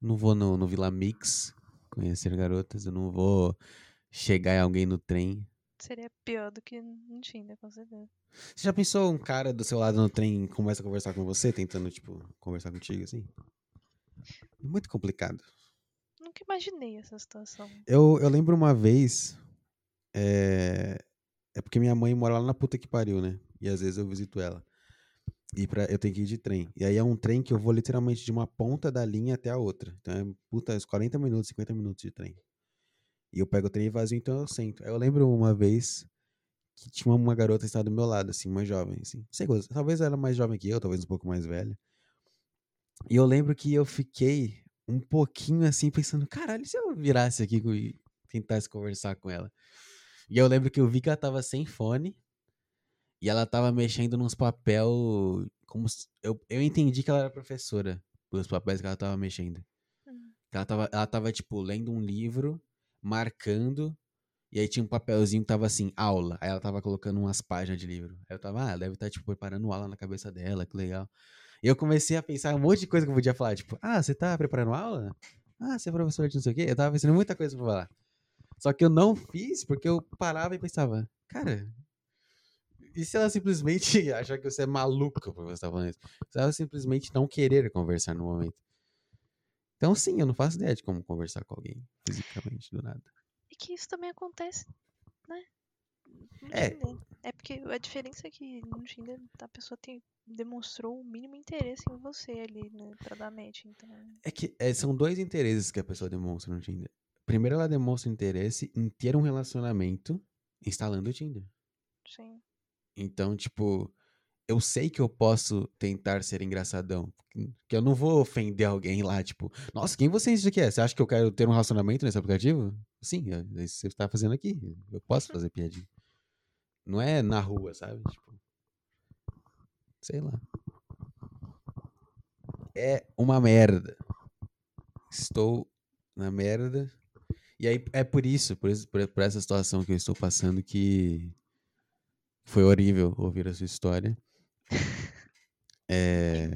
Speaker 1: Não vou no, no Vila Mix conhecer garotas. Eu não vou chegar em alguém no trem.
Speaker 2: Seria pior do que no Tinder, com certeza.
Speaker 1: Você já pensou um cara do seu lado no trem começa a conversar com você, tentando, tipo, conversar contigo assim? Muito complicado.
Speaker 2: Nunca imaginei essa situação.
Speaker 1: Eu, eu lembro uma vez. É, é porque minha mãe mora lá na puta que pariu, né? E às vezes eu visito ela. E pra, eu tenho que ir de trem. E aí é um trem que eu vou literalmente de uma ponta da linha até a outra. Então é puta, uns 40 minutos, 50 minutos de trem. E eu pego o trem vazio, então eu sento. Eu lembro uma vez que tinha uma garota estava do meu lado, assim, uma jovem, assim. Sei, quantos- talvez ela era mais jovem que eu, talvez um pouco mais velha. E eu lembro que eu fiquei um pouquinho assim, pensando, caralho, se eu virasse aqui e tentasse conversar com ela? E eu lembro que eu vi que ela tava sem fone e ela tava mexendo nos papel como se- eu, eu entendi que ela era professora pelos papéis que ela tava mexendo.
Speaker 2: Hum.
Speaker 1: Ela tava, ela tava, tipo, lendo um livro, marcando, e aí tinha um papelzinho que tava assim, aula. Aí ela tava colocando umas páginas de livro. Aí eu tava, ah, ela deve estar, tipo, preparando aula na cabeça dela, que legal. Eu comecei a pensar um monte de coisa que eu podia falar, tipo, ah, você tá preparando aula? Ah, você é professor de não sei o quê? Eu tava pensando muita coisa pra falar. Só que eu não fiz porque eu parava e pensava, cara, e se ela simplesmente achar que você é maluco por você estar falando isso? Se ela simplesmente não querer conversar no momento. Então, sim, eu não faço ideia de como conversar com alguém fisicamente do nada.
Speaker 2: E que isso também acontece, né?
Speaker 1: É.
Speaker 2: É porque a diferença é que no Tinder a pessoa tem, demonstrou o mínimo interesse em você ali, né? Pra dar match. Então.
Speaker 1: É que é, são dois interesses que a pessoa demonstra no Tinder. Primeiro, ela demonstra interesse em ter um relacionamento instalando o Tinder.
Speaker 2: Sim.
Speaker 1: Então, tipo, eu sei que eu posso tentar ser engraçadão. Que eu não vou ofender alguém lá, tipo, nossa, quem você acha que é? Você acha que eu quero ter um relacionamento nesse aplicativo? Sim, é isso que você tá fazendo aqui. Eu posso fazer piadinha. Não é na rua, sabe? Tipo, sei lá. É uma merda. Estou na merda. E aí é por isso, por, isso, por, por essa situação que eu estou passando que foi horrível ouvir a sua história. É,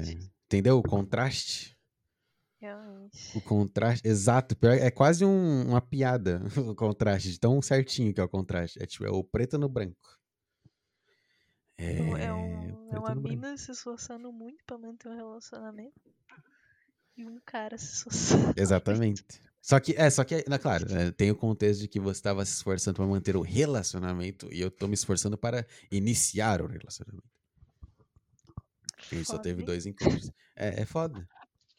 Speaker 1: entendeu? O contraste.
Speaker 2: Realmente.
Speaker 1: O contraste, exato. É quase um, uma piada o contraste, tão certinho que é o contraste. É tipo, é o preto no branco.
Speaker 2: É, é, um, é uma mina se esforçando muito pra manter um relacionamento. E um cara se esforçando.
Speaker 1: Exatamente. Só que, é, só que, é, claro, é, tem o contexto de que você estava se esforçando para manter o relacionamento e eu tô me esforçando para iniciar o relacionamento. A gente só teve dois encontros. É, é foda.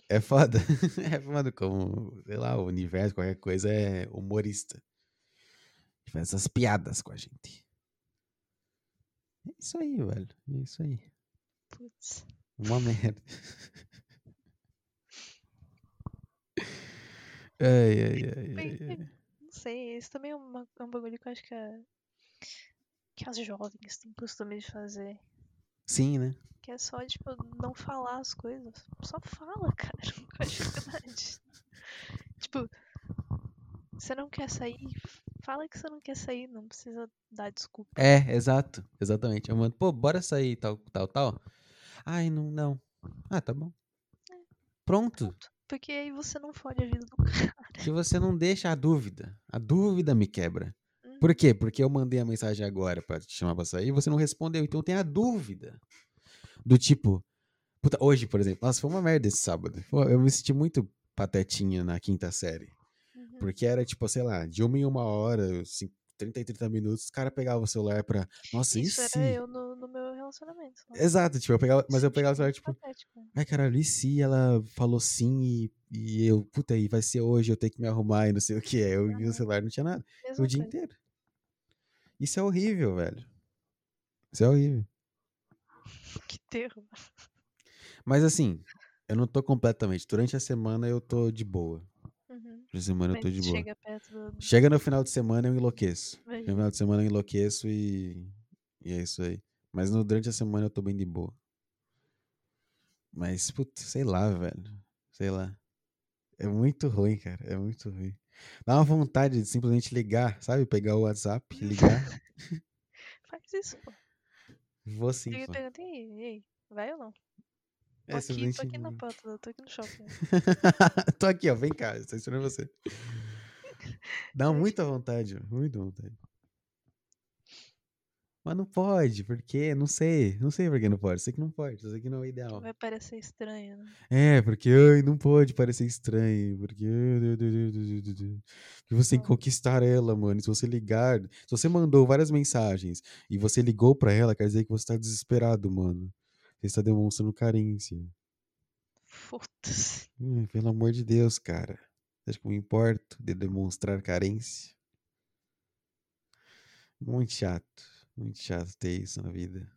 Speaker 1: É foda. é foda como, sei lá, o universo, qualquer coisa é humorista. Faz essas piadas com a gente. É isso aí, velho. É isso aí.
Speaker 2: Putz.
Speaker 1: Uma merda. ai, ai, ai, ai, ai.
Speaker 2: Não sei, isso também é, uma, é um bagulho que eu acho que, é, que as jovens têm costume de fazer.
Speaker 1: Sim, né?
Speaker 2: Que é só, tipo, não falar as coisas. Só fala, cara. Com a dificuldade. tipo, você não quer sair, fala que você não quer sair, não precisa dar desculpa.
Speaker 1: É, exato. Exatamente. Eu mando, pô, bora sair, tal, tal, tal. Ai, não, não. Ah, tá bom. É. Pronto. Pronto.
Speaker 2: Porque aí você não fode a vida do cara.
Speaker 1: Que você não deixa a dúvida. A dúvida me quebra. Por uhum. quê? Porque eu mandei a mensagem agora para te chamar pra sair e você não respondeu. Então tem a dúvida. Do tipo, puta, hoje, por exemplo, nossa, foi uma merda esse sábado. Eu me senti muito patetinha na quinta série. Porque era, tipo, sei lá, de uma em uma hora, assim, 30 e 30 minutos, o cara pegava o celular pra. Nossa,
Speaker 2: isso.
Speaker 1: Isso
Speaker 2: era eu no, no meu relacionamento.
Speaker 1: Não? Né? Exato, tipo, eu pegava, mas eu pegava o celular, tipo. Ai, caralho, e se ela falou sim e, e eu, puta, aí vai ser hoje, eu tenho que me arrumar e não sei o que. Eu uhum. o celular não tinha nada. o dia inteiro. Isso é horrível, velho. Isso é horrível.
Speaker 2: Que terror.
Speaker 1: Mas assim, eu não tô completamente. Durante a semana eu tô de boa. Semana eu tô de boa.
Speaker 2: Chega, perto do...
Speaker 1: chega no final de semana eu enlouqueço. No final de semana eu enlouqueço e. E é isso aí. Mas no, durante a semana eu tô bem de boa. Mas, putz, sei lá, velho. Sei lá. É muito ruim, cara. É muito ruim. Dá uma vontade de simplesmente ligar, sabe? Pegar o WhatsApp, ligar.
Speaker 2: Faz isso, pô.
Speaker 1: Vou sim.
Speaker 2: Eu perguntei, ei, vai ou não? É, tô, aqui, tô aqui na porta, tô aqui no shopping.
Speaker 1: tô aqui, ó, vem cá, estou esperando você. Dá muita vontade, muita vontade. Mas não pode, porque não sei. Não sei por que não pode. Sei que não pode. Sei que não é ideal.
Speaker 2: Vai parecer estranho, né?
Speaker 1: É, porque ai, não pode parecer estranho. Porque. Porque você tem que conquistar ela, mano. Se você ligar. Se você mandou várias mensagens e você ligou pra ela, quer dizer que você tá desesperado, mano. Você está demonstrando carência.
Speaker 2: Foda-se.
Speaker 1: Hum, pelo amor de Deus, cara. Você acha que eu me importo de demonstrar carência? Muito chato. Muito chato ter isso na vida.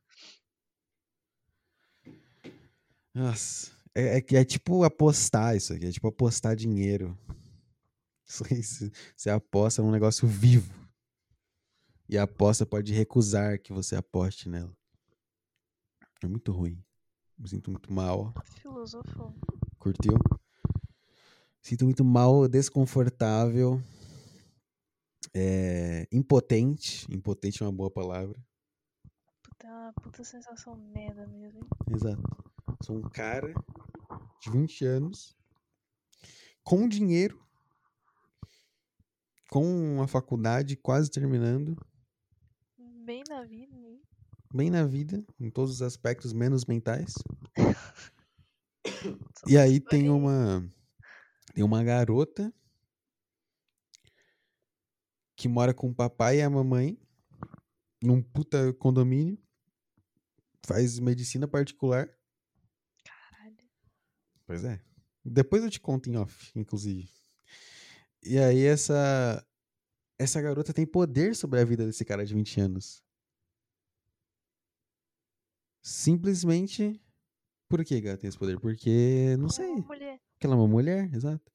Speaker 1: Nossa. É, é, é tipo apostar isso aqui. É tipo apostar dinheiro. Você aposta num negócio vivo. E a aposta pode recusar que você aposte nela. É muito ruim. Me sinto muito mal.
Speaker 2: Filosofou.
Speaker 1: Curtiu? Sinto muito mal, desconfortável é, impotente. Impotente é uma boa palavra.
Speaker 2: Puta, uma puta sensação merda mesmo, hein?
Speaker 1: Exato. Sou um cara de 20 anos, com dinheiro, com uma faculdade quase terminando.
Speaker 2: Bem na vida, hein?
Speaker 1: Bem na vida, em todos os aspectos, menos mentais. e aí tem uma. Tem uma garota que mora com o papai e a mamãe num puta condomínio. Faz medicina particular.
Speaker 2: Caralho.
Speaker 1: Pois é. Depois eu te conto em off, inclusive. E aí essa essa garota tem poder sobre a vida desse cara de 20 anos. Simplesmente. Por que ela tem esse poder? Porque. Não
Speaker 2: é
Speaker 1: sei.
Speaker 2: uma mulher.
Speaker 1: Porque ela é uma mulher, exato.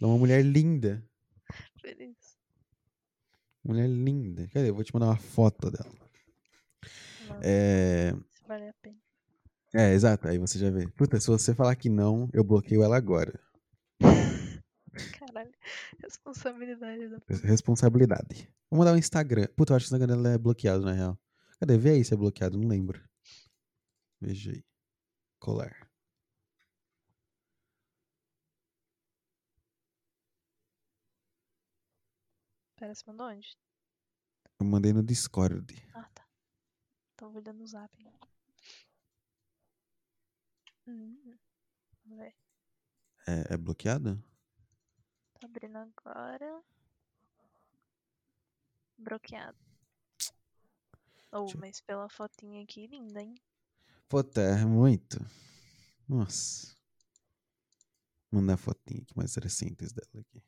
Speaker 1: Ela é uma mulher linda.
Speaker 2: Isso.
Speaker 1: Mulher linda. Cadê? Eu vou te mandar uma foto dela.
Speaker 2: Não,
Speaker 1: É.
Speaker 2: se vale a pena.
Speaker 1: É, exato. Aí você já vê. Puta, se você falar que não, eu bloqueio ela agora.
Speaker 2: Caralho. Responsabilidade da
Speaker 1: Responsabilidade. Vou mandar o Instagram. Puta, eu acho que o Instagram dela é bloqueado, na real. Cadê? Vê aí se é bloqueado, não lembro. Veja aí. Colar.
Speaker 2: Pera, você mandou onde?
Speaker 1: Eu mandei no Discord.
Speaker 2: Ah, tá. Tô olhando o zap. Hum, vamos ver.
Speaker 1: É, é bloqueado?
Speaker 2: Tô abrindo agora. Bloqueado. Oh,
Speaker 1: Deixa eu-
Speaker 2: mas pela fotinha aqui, linda, hein?
Speaker 1: Puta, é muito. Nossa. Vou mandar fotinha aqui mais recentes dela aqui.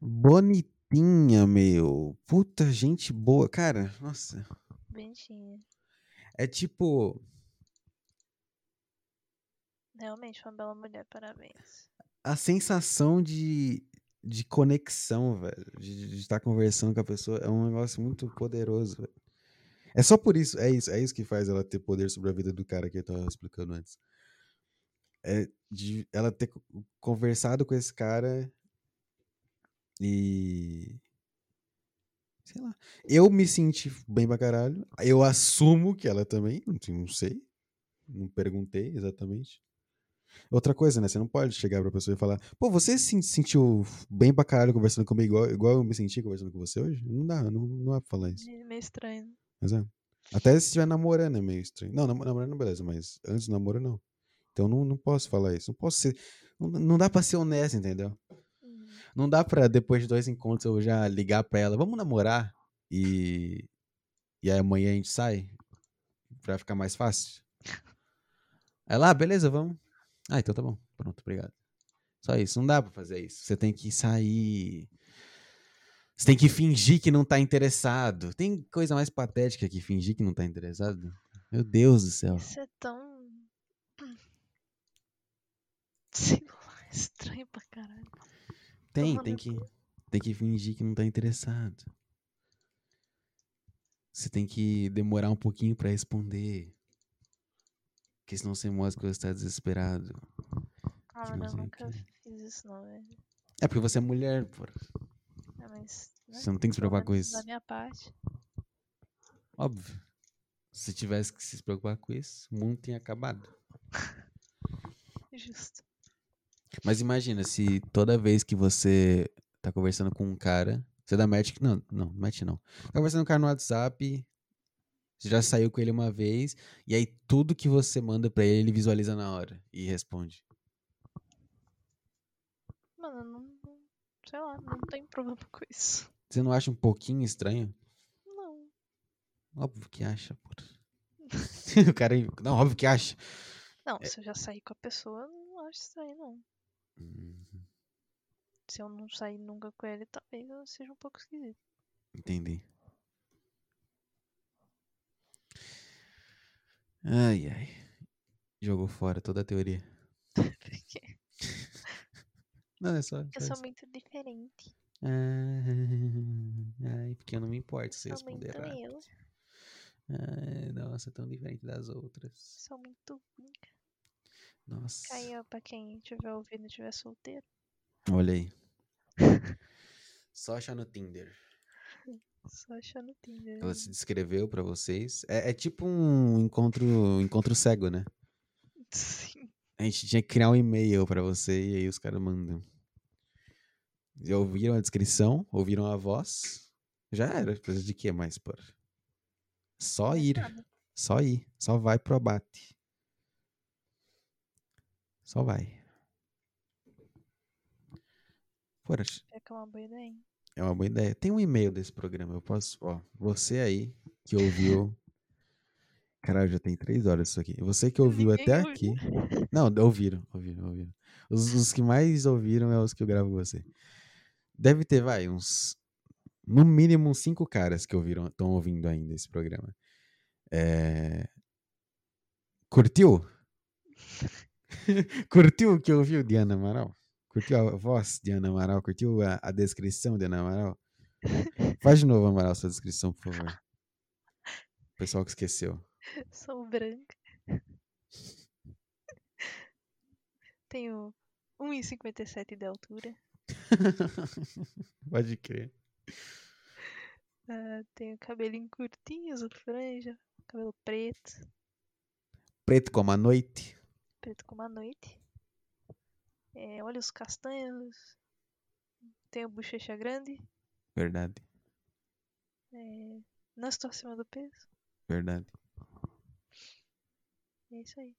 Speaker 1: Bonitinha, meu. Puta, gente boa. Cara, nossa.
Speaker 2: Bonitinha.
Speaker 1: É tipo.
Speaker 2: Realmente uma bela mulher, parabéns.
Speaker 1: a sensação de, de conexão, velho, de estar conversando com a pessoa é um negócio muito poderoso, velho. É só por isso, é isso, é isso que faz ela ter poder sobre a vida do cara que eu tava explicando antes. É de ela ter co- conversado com esse cara e sei lá. Eu me senti bem pra caralho. Eu assumo que ela também, não sei. Não perguntei exatamente. Outra coisa, né? Você não pode chegar pra pessoa e falar, pô, você se sentiu bem pra caralho conversando comigo igual, igual eu me senti conversando com você hoje? Não dá, não, não dá pra falar isso.
Speaker 2: Meio meio estranho. né?
Speaker 1: Exato. Até se estiver namorando é meio estranho. Não, nam- namorando beleza, mas antes do namoro não. Então não, não posso falar isso. Não posso ser. Não, não dá pra ser honesto, entendeu?
Speaker 2: Hum,
Speaker 1: Não dá pra, depois de dois encontros, eu já ligar pra ela, vamos namorar? E. E aí amanhã a gente sai? Pra ficar mais fácil? Ela, ah, beleza, vamos. Ah, então tá bom. Pronto, obrigado. Só isso. Não dá pra fazer isso. Você tem que sair. Você tem que fingir que não tá interessado. Tem coisa mais patética que fingir que não tá interessado? Meu Deus do céu.
Speaker 2: Isso é tão. Sei lá, estranho pra caralho.
Speaker 1: Tem, tem que, tem que fingir que não tá interessado. Você tem que demorar um pouquinho pra responder. Porque senão você mostra que você tá desesperado.
Speaker 2: Ah,
Speaker 1: não
Speaker 2: mano, eu nunca fiz isso não, velho.
Speaker 1: É porque você é mulher, pô.
Speaker 2: Ah, mas. né,
Speaker 1: Você não tem que se preocupar com isso.
Speaker 2: Da minha parte.
Speaker 1: Óbvio. Se tivesse que se preocupar com isso, o mundo tinha acabado.
Speaker 2: Justo.
Speaker 1: Mas imagina se toda vez que você tá conversando com um cara, você dá match. Não, não, match não. Tá conversando com um cara no WhatsApp, você já saiu com ele uma vez, e aí tudo que você manda pra ele, ele visualiza na hora e responde.
Speaker 2: Mano, não. Sei lá, não tem problema com isso.
Speaker 1: Você não acha um pouquinho estranho?
Speaker 2: Não.
Speaker 1: Óbvio que acha, o cara. Não, óbvio que acha.
Speaker 2: Não,
Speaker 1: É.
Speaker 2: se eu já sair com a pessoa, eu não acho estranho, não.
Speaker 1: Hum,
Speaker 2: Se eu não sair nunca com ele, talvez eu seja um pouco esquisito.
Speaker 1: entendi. Ai, ai. Jogou fora toda a teoria.
Speaker 2: Porque
Speaker 1: Não, é só.
Speaker 2: eu sou
Speaker 1: isso.
Speaker 2: muito diferente.
Speaker 1: Ah, Ai, porque eu não me importo se responder errado.
Speaker 2: eu.
Speaker 1: Ai, nossa, tão diferente das outras.
Speaker 2: Sou muito única.
Speaker 1: Nossa.
Speaker 2: Caiu pra quem estiver ouvindo e estiver solteiro.
Speaker 1: Olha aí. Só achar no Tinder.
Speaker 2: Só achando no Tinder.
Speaker 1: Ela se descreveu pra vocês. É, é tipo um encontro, encontro cego, né?
Speaker 2: Sim.
Speaker 1: A gente tinha que criar um e-mail pra você e aí os caras mandam. E ouviram a descrição, ouviram a voz. Já era. Precisa de quê mais, pô? Só ir.
Speaker 2: Nada.
Speaker 1: Só ir. Só vai pro abate. Só vai. Porra,
Speaker 2: É que é uma boa ideia, hein?
Speaker 1: É uma boa ideia. Tem um e-mail desse programa. Eu posso. Ó, você aí que ouviu. Caralho, já tem três horas isso aqui. Você que ouviu
Speaker 2: Ninguém
Speaker 1: até
Speaker 2: ouviu.
Speaker 1: aqui. Não, ouviram, ouviram, ouviram. Os, os que mais ouviram é os que eu gravo com você. Deve ter, vai, uns. No mínimo, uns cinco caras que ouviram, estão ouvindo ainda esse programa. É... Curtiu? Curtiu o que ouviu de Ana Amaral? Curtiu a voz de Ana Amaral? Curtiu a, a descrição de Ana Amaral? Faz de novo, Amaral, sua descrição, por favor. O pessoal que esqueceu.
Speaker 2: Sou branca. Tenho 1,57 de altura.
Speaker 1: Pode crer.
Speaker 2: Ah, tenho cabelinho curtinho, uso franja, cabelo preto,
Speaker 1: Preto como a noite.
Speaker 2: preto como a noite. É, olhos castanhos. Tenho bochecha grande.
Speaker 1: Verdade,
Speaker 2: É, não estou acima do peso.
Speaker 1: verdade.
Speaker 2: É isso aí.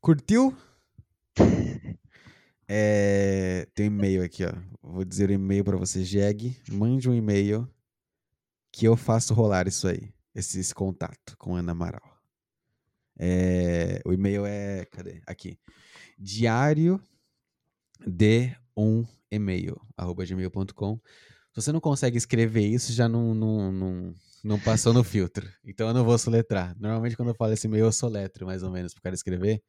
Speaker 1: Curtiu? É, tem um e-mail aqui, ó. Vou dizer o e-mail pra você, Jeg. Mande um e-mail que eu faço rolar isso aí. Esse, esse contato com Ana Amaral. É, o e-mail é. Cadê? Aqui. Diário de um e-mail, arroba gmail.com. Se você não consegue escrever isso, já não, não, não, não passou no filtro. Então eu não vou soletrar. Normalmente quando eu falo esse e-mail, eu soletro mais ou menos pro cara escrever.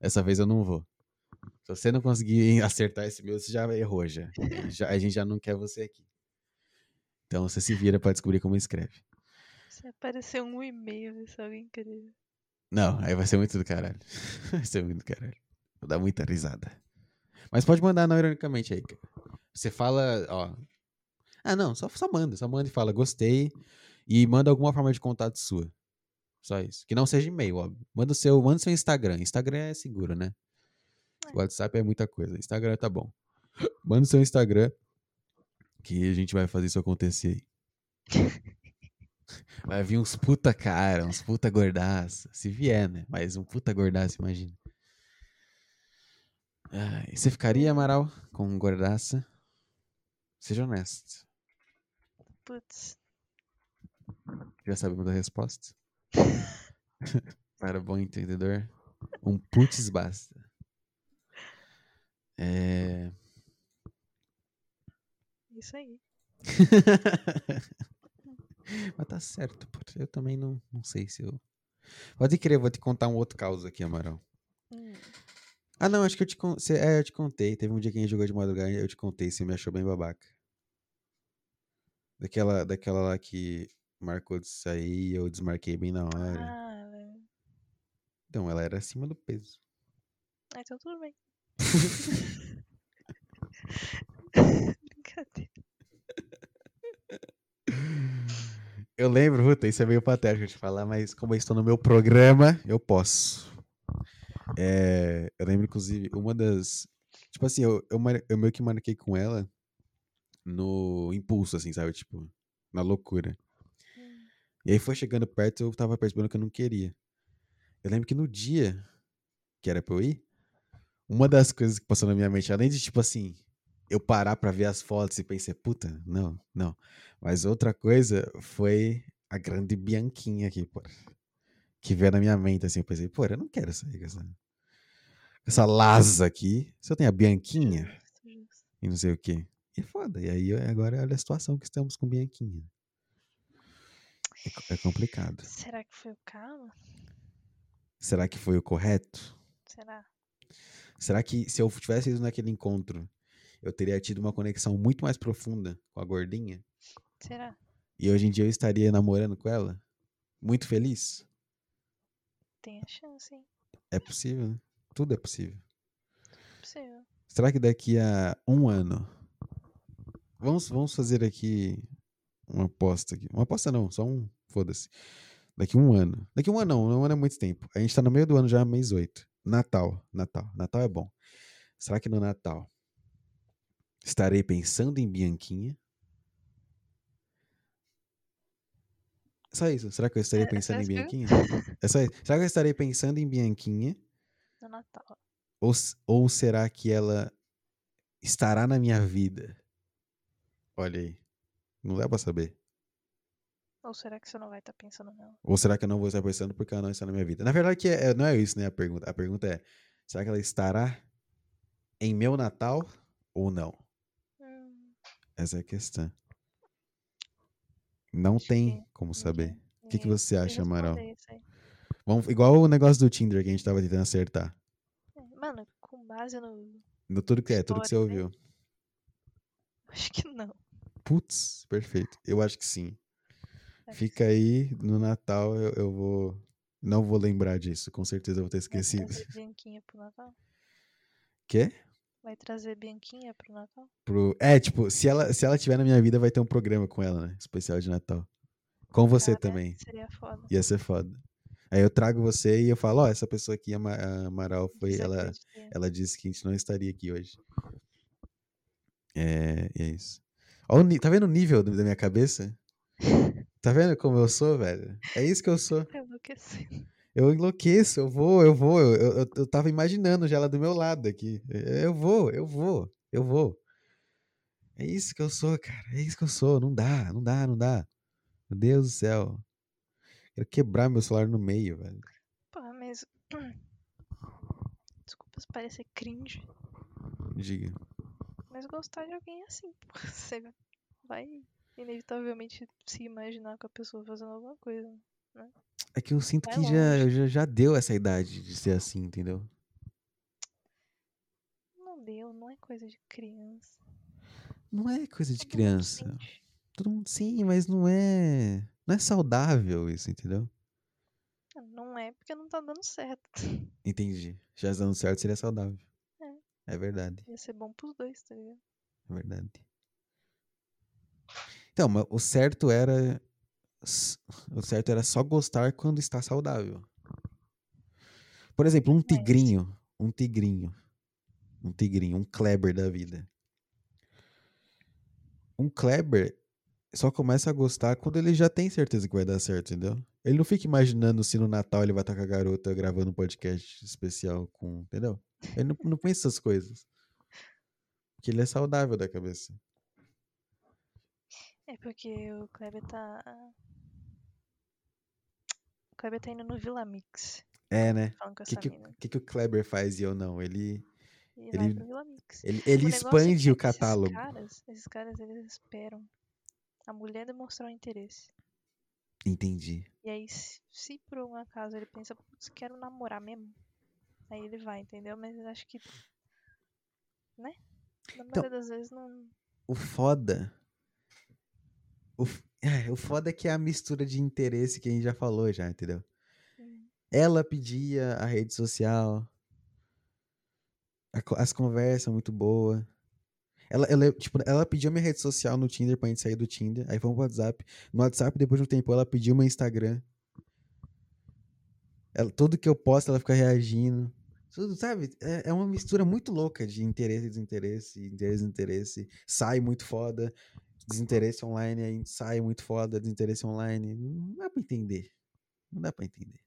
Speaker 1: Dessa vez eu não vou. Se você não conseguir acertar esse e-mail, você já errou já. Já- A gente já não quer você aqui. Então você se vira pra descobrir como escreve.
Speaker 2: Se aparecer um e-mail, se alguém querer.
Speaker 1: Não, aí vai ser muito do caralho. Vai ser muito do caralho. Vou dar muita risada. Mas pode mandar não ironicamente aí. cara. Você fala, ó. Ah, não, só, só manda. Só manda e fala, gostei. E manda alguma forma de contato sua. Só isso. Que não seja e-mail, óbvio. Manda o seu, manda o seu Instagram. Instagram é seguro, né?
Speaker 2: É.
Speaker 1: WhatsApp é muita coisa. Instagram tá bom. Manda o seu Instagram. Que a gente vai fazer isso acontecer aí. Vai vir uns puta cara, uns puta gordaça. Se vier, né? Mas um puta gordaça, imagina. Ai, você ficaria, Amaral, com gordaça? Seja honesto.
Speaker 2: Putz,
Speaker 1: Já sabemos da resposta? Para bom entendedor, um putz basta. É...
Speaker 2: isso aí.
Speaker 1: Mas tá certo, pô. Eu também não, não sei se eu. Pode crer, eu vou te contar um outro caos aqui, Amaral.
Speaker 2: Hum,
Speaker 1: Ah, não, acho que eu te, con... é, eu te contei. Teve um dia que a gente jogou de madrugada e eu te contei, você me achou bem babaca. Daquela, daquela lá que marcou de sair e eu desmarquei bem na hora.
Speaker 2: Ah, velho.
Speaker 1: Então, ela era acima do peso.
Speaker 2: Ah, então tudo bem. Brincadeira.
Speaker 1: Eu lembro, Ruta, isso é meio patético de falar, mas como eu estou no meu programa, eu posso. É, eu lembro, inclusive, uma das. Tipo assim, eu, eu, eu meio que marquei com ela no impulso, assim, sabe? Tipo, na loucura.
Speaker 2: Hum,
Speaker 1: E aí foi chegando perto, eu tava percebendo que eu não queria. Eu lembro que no dia que era pra eu ir, uma das coisas que passou na minha mente, além de, tipo assim, eu parar pra ver as fotos e pensei, puta, não, não. Mas outra coisa foi a grande Bianquinha aqui, pô. Que veio na minha mente, assim, eu pensei, pô, eu não quero sair com essa, essa Laza aqui. Se eu tenho a Bianquinha e não sei o quê. E é foda. E aí, agora olha a situação que estamos com Bianquinha. É, é complicado.
Speaker 2: Será que foi o Kama?
Speaker 1: Será que foi o correto?
Speaker 2: Será?
Speaker 1: Será que se eu tivesse ido naquele encontro, eu teria tido uma conexão muito mais profunda com a gordinha?
Speaker 2: Será?
Speaker 1: E hoje em dia eu estaria namorando com ela? Muito feliz?
Speaker 2: Tem a chance, hein?
Speaker 1: É possível, né? Tudo é possível.
Speaker 2: Possível.
Speaker 1: Será que daqui a um ano. Vamos, vamos fazer aqui uma aposta aqui. Uma aposta não, só um. Foda-se. Daqui um ano. Daqui um ano não, um ano é muito tempo. A gente tá no meio do ano já, mês 8. Natal. Natal. Natal é bom. Será que no Natal estarei pensando em Bianquinha? Só isso. Será que eu estarei
Speaker 2: É,
Speaker 1: pensando em
Speaker 2: essa
Speaker 1: Bianquinha? É só isso. Será que eu estarei pensando em Bianquinha?
Speaker 2: No Natal.
Speaker 1: Ou, ou será que ela estará na minha vida? Olha aí. Não dá pra saber.
Speaker 2: Ou será que você não vai estar pensando nela?
Speaker 1: Ou será que eu não vou estar pensando porque ela não está na minha vida? Na verdade, que é- é- não é isso, né? A pergunta. A pergunta é: será que ela estará em meu Natal ou não?
Speaker 2: Hum,
Speaker 1: Essa é a questão. Não
Speaker 2: acho
Speaker 1: tem
Speaker 2: que
Speaker 1: como saber. O que, que
Speaker 2: ninguém
Speaker 1: você acha, Amaral?
Speaker 2: isso aí.
Speaker 1: Vamos, igual o negócio do Tinder que a gente tava tentando acertar.
Speaker 2: É, Mano, com base no.
Speaker 1: No tudo que é, tudo que você
Speaker 2: né?
Speaker 1: ouviu.
Speaker 2: Acho que não.
Speaker 1: Putz, perfeito. Eu acho que sim.
Speaker 2: Que
Speaker 1: Fica aí, no Natal eu, eu vou. Não vou lembrar disso, com certeza eu vou ter
Speaker 2: Vai
Speaker 1: esquecido.
Speaker 2: trazer Bianquinha pro Natal?
Speaker 1: Quê?
Speaker 2: Vai trazer Bianquinha pro Natal?
Speaker 1: Pro... É, tipo, se ela, se ela tiver na minha vida, vai ter um programa com ela, né? Especial de Natal. Com você
Speaker 2: Cara,
Speaker 1: também.
Speaker 2: Seria foda.
Speaker 1: Ia ser foda. Aí eu trago você e eu falo, ó, essa pessoa aqui, a Ma- a Amaral, foi. Ela,
Speaker 2: Desacreditei.
Speaker 1: ela disse que a gente não estaria aqui hoje. É, é isso. Ó, o tá vendo o nível da minha cabeça? Tá vendo como eu sou, velho? É isso que eu sou.
Speaker 2: Eu enlouqueci.
Speaker 1: Eu enlouqueço, eu vou, eu vou. Eu, eu, eu tava imaginando já ela do meu lado aqui. Eu vou, eu vou, eu vou. É isso que eu sou, cara. É isso que eu sou. Não dá, não dá, não dá. Meu Deus do céu. Quero quebrar meu celular no meio, velho.
Speaker 2: Porra, mas. Desculpa se parecer cringe,
Speaker 1: Diga.
Speaker 2: mas gostar de alguém é assim. Você vai inevitavelmente se imaginar com a pessoa fazendo alguma coisa.
Speaker 1: É que eu sinto
Speaker 2: Vai
Speaker 1: que já, já, já deu essa idade de ser assim, entendeu?
Speaker 2: Não deu, não é coisa de criança.
Speaker 1: Não é coisa de
Speaker 2: Todo mundo
Speaker 1: criança.
Speaker 2: sente.
Speaker 1: Todo mundo sim, mas não é. Não é saudável isso, entendeu?
Speaker 2: Ah, Não é porque não tá dando certo.
Speaker 1: Entendi. Já dando certo seria saudável.
Speaker 2: É.
Speaker 1: É verdade.
Speaker 2: Ia ser bom pros dois, tá ligado?
Speaker 1: É verdade. Então, mas o certo era. O certo era só gostar quando está saudável. Por exemplo, um
Speaker 2: Mas-
Speaker 1: tigrinho. Um tigrinho. Um tigrinho, um Kleber da vida. Um Kleber só começa a gostar quando ele já tem certeza que vai dar certo, entendeu? Ele não fica imaginando se no Natal ele vai estar com a garota gravando um podcast especial com. Entendeu? Ele não, não pensa essas coisas. Porque ele é saudável da cabeça.
Speaker 2: É porque o Kleber tá. O Kleber tá indo no Vila Mix.
Speaker 1: É, né? O que, que, que, que o Kleber faz e eu não? Ele, ele-
Speaker 2: vai pro Vila Mix.
Speaker 1: ele, ele
Speaker 2: negócio é
Speaker 1: expande o catálogo.
Speaker 2: Esses caras, esses caras, eles esperam a mulher demonstrar o interesse.
Speaker 1: Entendi.
Speaker 2: E aí, se, se por um acaso ele pensa, putz, quero namorar mesmo, aí ele vai, entendeu? Mas acho que. Né? Na
Speaker 1: Então
Speaker 2: maioria das vezes não.
Speaker 1: O foda. O, é, o foda é que é a mistura de interesse que a gente já falou já, entendeu?
Speaker 2: Hum,
Speaker 1: Ela pedia a rede social. a as conversas muito boas. Ela, ela, tipo, ela pediu minha rede social no Tinder pra gente sair do Tinder. Aí fomos pro WhatsApp. No WhatsApp, depois de um tempo, ela pediu meu Instagram. Ela, tudo que eu posto, ela fica reagindo. Tudo, sabe? É, é uma mistura muito louca de interesse e desinteresse, interesse e desinteresse. Sai muito foda. Desinteresse online, aí sai muito foda, desinteresse online. Não dá pra entender. Não dá pra entender.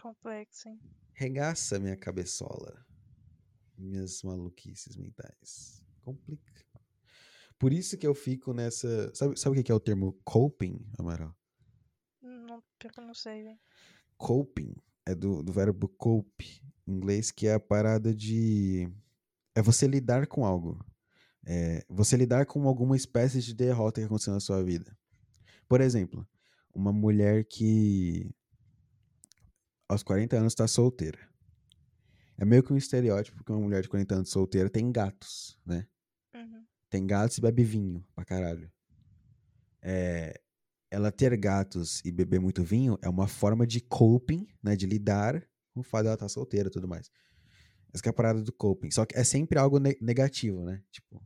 Speaker 2: complexo, hein?
Speaker 1: Regaça minha cabeçola. Minhas maluquices mentais. Complica. Por isso que eu fico nessa. Sabe, sabe o que é o termo coping, Amaral?
Speaker 2: Não, eu não sei, velho.
Speaker 1: Coping é do, do verbo cope, em inglês, que é a parada de. É você lidar com algo. É você lidar com alguma espécie de derrota que aconteceu na sua vida. Por exemplo, uma mulher que aos 40 anos está solteira. É meio que um estereótipo que uma mulher de 40 anos solteira tem gatos, né? Tem gatos e bebe vinho pra caralho. É, ela ter gatos e beber muito vinho é uma forma de coping, né? De lidar com o fato dela estar solteira e tudo mais. Essa que é a parada do coping. Só que é sempre algo ne- negativo, né? Tipo,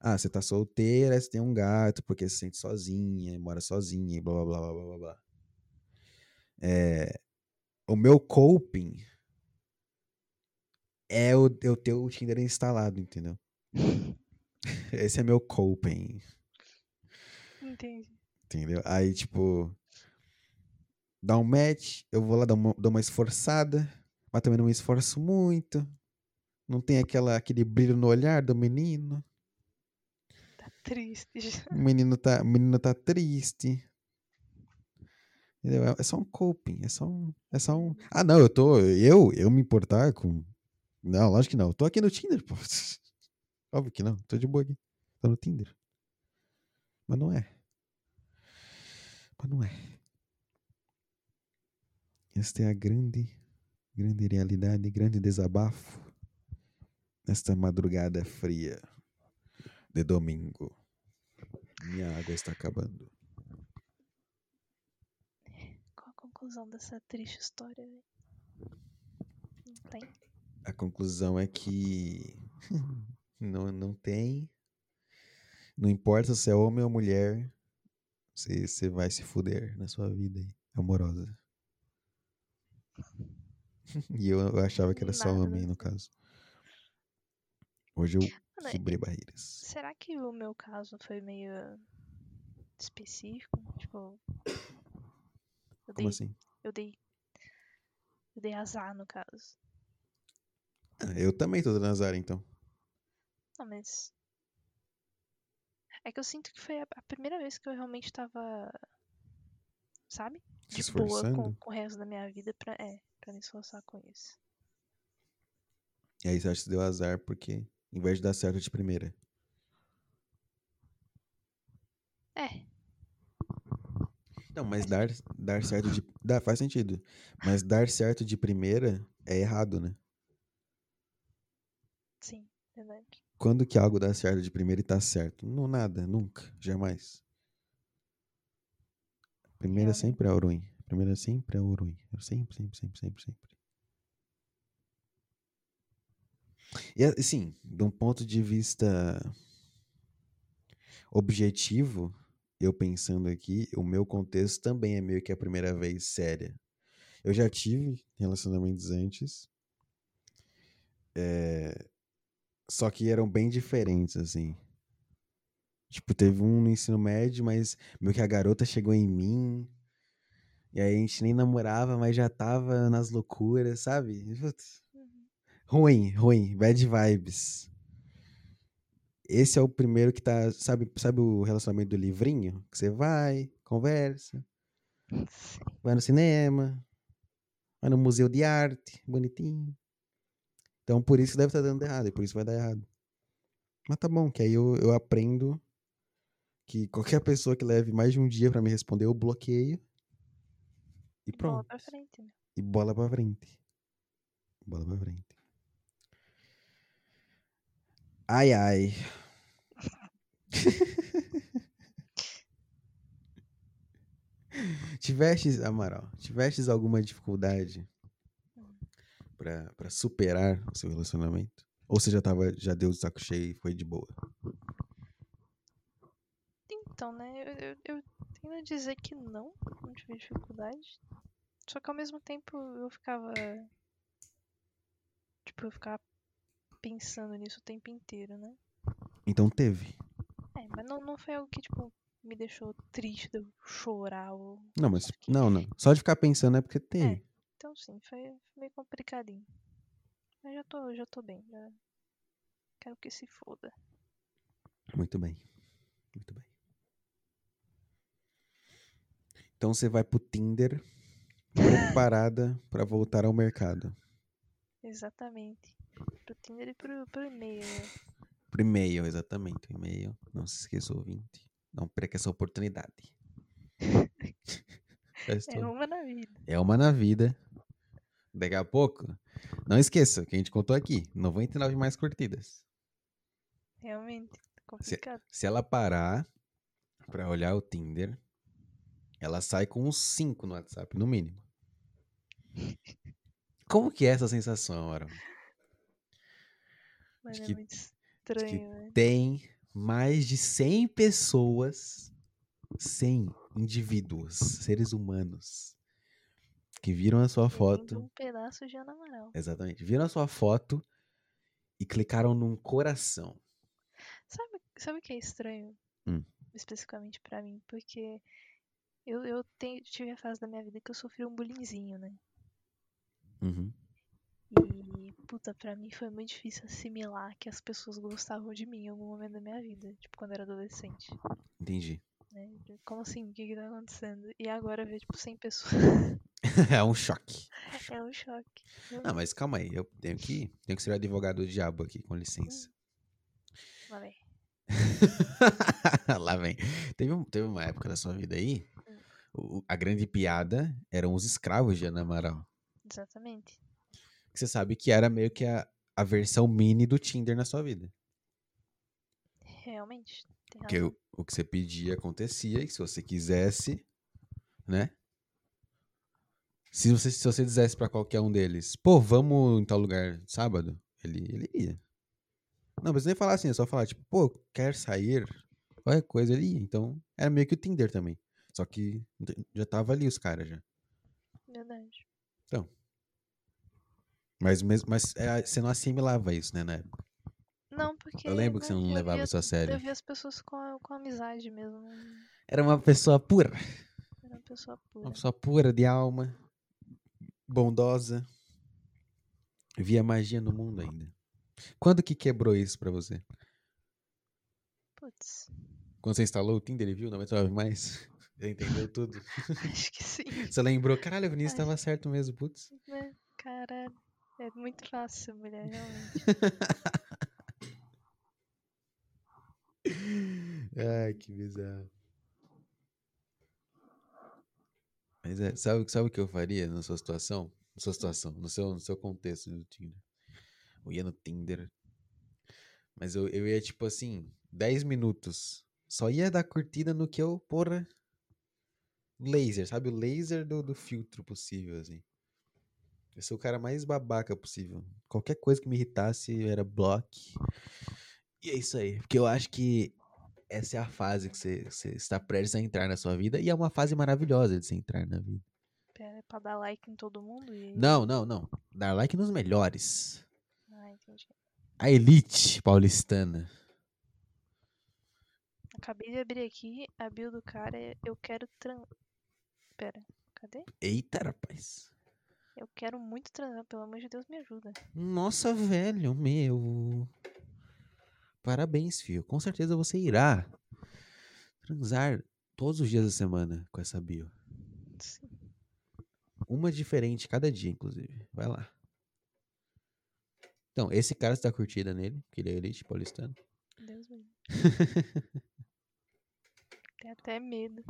Speaker 1: ah, você tá solteira, você tem um gato porque se sente sozinha, mora sozinha e blá blá blá blá blá blá. É, o meu coping é o, eu ter o Tinder instalado, entendeu? Esse é meu coping.
Speaker 2: Entendi.
Speaker 1: Entendeu? Aí, tipo, dá um match, eu vou lá dar uma, dou uma esforçada, mas também não me esforço muito. Não tem aquela, aquele brilho no olhar do menino.
Speaker 2: Tá triste já.
Speaker 1: O menino tá, o menino tá triste. Entendeu? É, é só um coping, é só um, é só um. Ah, não, eu tô, eu, eu me importar com Não, lógico que não. Tô aqui no Tinder, pô. Óbvio que não. Tô de boa aqui. Tô no Tinder. Mas não é. Mas não é. Esta é a grande, grande realidade, grande desabafo nesta madrugada fria de domingo. Minha água está acabando.
Speaker 2: Qual a conclusão dessa triste história? velho? Não tem.
Speaker 1: A conclusão é que não, não tem. Não importa se é homem ou mulher, você, você vai se fuder na sua vida amorosa. E eu, eu achava que era só
Speaker 2: Nada,
Speaker 1: homem, no caso. Hoje eu
Speaker 2: Mano,
Speaker 1: quebrei barreiras.
Speaker 2: Será que o meu caso foi meio específico? Tipo. Eu
Speaker 1: Como
Speaker 2: dei,
Speaker 1: assim?
Speaker 2: eu dei. Eu dei azar no caso.
Speaker 1: Ah, eu também tô dando azar, então.
Speaker 2: Não, mas. É que eu sinto que foi a, primeira vez que eu realmente tava. Sabe?
Speaker 1: Se
Speaker 2: De boa com, com o resto da minha vida pra. É, pra me esforçar com isso.
Speaker 1: E aí você acha que deu azar porque, em vez de dar certo de primeira.
Speaker 2: É,
Speaker 1: Não, mas dar, dar certo de. Dá, faz sentido. Mas dar certo de primeira é errado, né?
Speaker 2: sim, verdade.
Speaker 1: Quando que algo dá certo de primeira e tá certo? Não, nada, nunca, jamais. Primeira sempre é o ruim. Primeira sempre é o ruim. Sempre, sempre, sempre, sempre, sempre. E assim, de um ponto de vista objetivo, eu pensando aqui, o meu contexto também é meio que a primeira vez séria. Eu já tive relacionamentos antes. é, Só que eram bem diferentes, assim. Tipo, teve um no ensino médio, mas meio que a garota chegou em mim. E aí a gente nem namorava, mas já tava nas loucuras, sabe? Putz.
Speaker 2: Uhum.
Speaker 1: Ruim, ruim, bad vibes. Esse é o primeiro que tá, sabe, sabe o relacionamento do livrinho? Que você vai, conversa, vai no cinema, vai no museu de arte, bonitinho. Então por isso deve estar dando errado, e por isso vai dar errado. Mas tá bom, que aí eu, eu aprendo que qualquer pessoa que leve mais de um dia pra me responder, eu bloqueio. E
Speaker 2: Bola
Speaker 1: pronto.
Speaker 2: pra frente, né?
Speaker 1: E bola pra frente. Bola pra frente. Ai, ai. Tivestes, Amaral, tivestes alguma dificuldade pra, pra superar o seu relacionamento? Ou você já tava, já deu de saco cheio e foi de boa?
Speaker 2: Então, né, eu, eu, eu tendo a dizer que não, não tive dificuldade. Só que ao mesmo tempo eu ficava. Tipo, eu ficava pensando nisso o tempo inteiro, né?
Speaker 1: Então teve.
Speaker 2: É, mas não, não foi algo que, tipo, me deixou triste de eu chorar ou.
Speaker 1: Não, mas não, não. Só de ficar pensando é porque teve.
Speaker 2: Então sim, foi, foi meio complicadinho. Mas já tô, já tô bem, já. Quero que se foda.
Speaker 1: Muito bem. Muito bem. Então você vai pro Tinder preparada pra voltar ao mercado.
Speaker 2: Exatamente. Pro Tinder e pro, pro e-mail. né?
Speaker 1: Pro e-mail, exatamente. E-mail. Não se esqueça, ouvinte. Não perca essa oportunidade.
Speaker 2: É uma na vida.
Speaker 1: É uma na vida. Daqui a pouco. Não esqueça o que a gente contou aqui. 99 mais curtidas.
Speaker 2: Realmente. Complicado.
Speaker 1: Se ela parar pra olhar o Tinder, ela sai com uns 5 no WhatsApp, no mínimo. Como que é essa sensação, Aaron? Acho
Speaker 2: é
Speaker 1: que-
Speaker 2: muito
Speaker 1: que
Speaker 2: estranho, né?
Speaker 1: Tem mais de 100 pessoas, 100 indivíduos, seres humanos, que viram a sua foto.
Speaker 2: Um pedaço de Ana Amaral.
Speaker 1: Exatamente. Viram a sua foto e clicaram num coração.
Speaker 2: Sabe, sabe o que é estranho?
Speaker 1: Hum.
Speaker 2: Especificamente pra mim, porque eu, eu tenho, tive a fase da minha vida que eu sofri um bullyingzinho, né?
Speaker 1: Uhum.
Speaker 2: E, puta, pra mim foi muito difícil assimilar que as pessoas gostavam de mim em algum momento da minha vida. Tipo, quando eu era adolescente.
Speaker 1: Entendi.
Speaker 2: Né? Como assim? O que que tá acontecendo? E agora ver, tipo, 100 pessoas.
Speaker 1: é um choque. acho.
Speaker 2: É um choque.
Speaker 1: Não, mas calma aí, eu tenho que, tenho que ser o advogado do diabo aqui, com licença.
Speaker 2: Lá vem.
Speaker 1: Lá vem. Teve, um- teve uma época da sua vida aí, o- a grande piada eram os escravos de Ana Amaral.
Speaker 2: Exatamente.
Speaker 1: Que você sabe que era meio que a, a versão mini do Tinder na sua vida.
Speaker 2: Realmente.
Speaker 1: Porque o, o que você pedia acontecia e se você quisesse, né? Se você, se você dissesse pra qualquer um deles, pô, vamos em tal lugar sábado, ele, ele ia. Não, mas nem falar assim, é só falar, tipo, pô, quer sair? Qualquer coisa, ele ia. Então, era meio que o Tinder também. Só que já tava ali os caras já.
Speaker 2: Verdade.
Speaker 1: Mas, mesmo, mas é, você não assimilava isso, né, na época.
Speaker 2: Não, porque.
Speaker 1: Eu lembro que você não levava
Speaker 2: via-
Speaker 1: isso a sério.
Speaker 2: Eu vi as pessoas com, a- com amizade mesmo.
Speaker 1: Era uma pessoa pura.
Speaker 2: Era uma pessoa pura.
Speaker 1: Uma pessoa pura de alma, bondosa. Via magia no mundo ainda. Quando que quebrou isso pra você?
Speaker 2: Putz.
Speaker 1: Quando você instalou o Tinder e viu, não entrava mais? Já entendeu tudo?
Speaker 2: Acho que sim.
Speaker 1: Você lembrou, caralho, o Vinícius tava certo mesmo, putz.
Speaker 2: Né? Caralho. É muito fácil mulher, realmente.
Speaker 1: Ai, que bizarro. Mas é, sabe, sabe o que eu faria na sua situação? Na sua situação, no seu, no seu contexto do Tinder. Eu ia no Tinder. Mas eu, eu ia, tipo assim, 10 minutos. Só ia dar curtida no que eu, porra. Laser, sabe? O laser do, do filtro possível, assim. Eu sou o cara mais babaca possível. Qualquer coisa que me irritasse era block. E é isso aí. Porque eu acho que essa é a fase que você, você está prestes a entrar na sua vida. E é uma fase maravilhosa de você entrar na vida.
Speaker 2: Pera, é pra dar like em todo mundo e.
Speaker 1: Não, não, não. Dar like nos melhores.
Speaker 2: Ah, entendi.
Speaker 1: A elite paulistana.
Speaker 2: Acabei de abrir aqui, a bio do cara é Eu quero tran. Pera, cadê?
Speaker 1: Eita, rapaz.
Speaker 2: Eu quero muito transar, pelo amor de Deus, me ajuda.
Speaker 1: Nossa, velho, meu. Parabéns, filho. Com certeza você irá transar todos os dias da semana com essa bio.
Speaker 2: Sim.
Speaker 1: Uma diferente cada dia, inclusive. Vai lá. Então, esse cara está curtida nele, que ele é elite paulistano.
Speaker 2: Deus me livre. Tem até medo.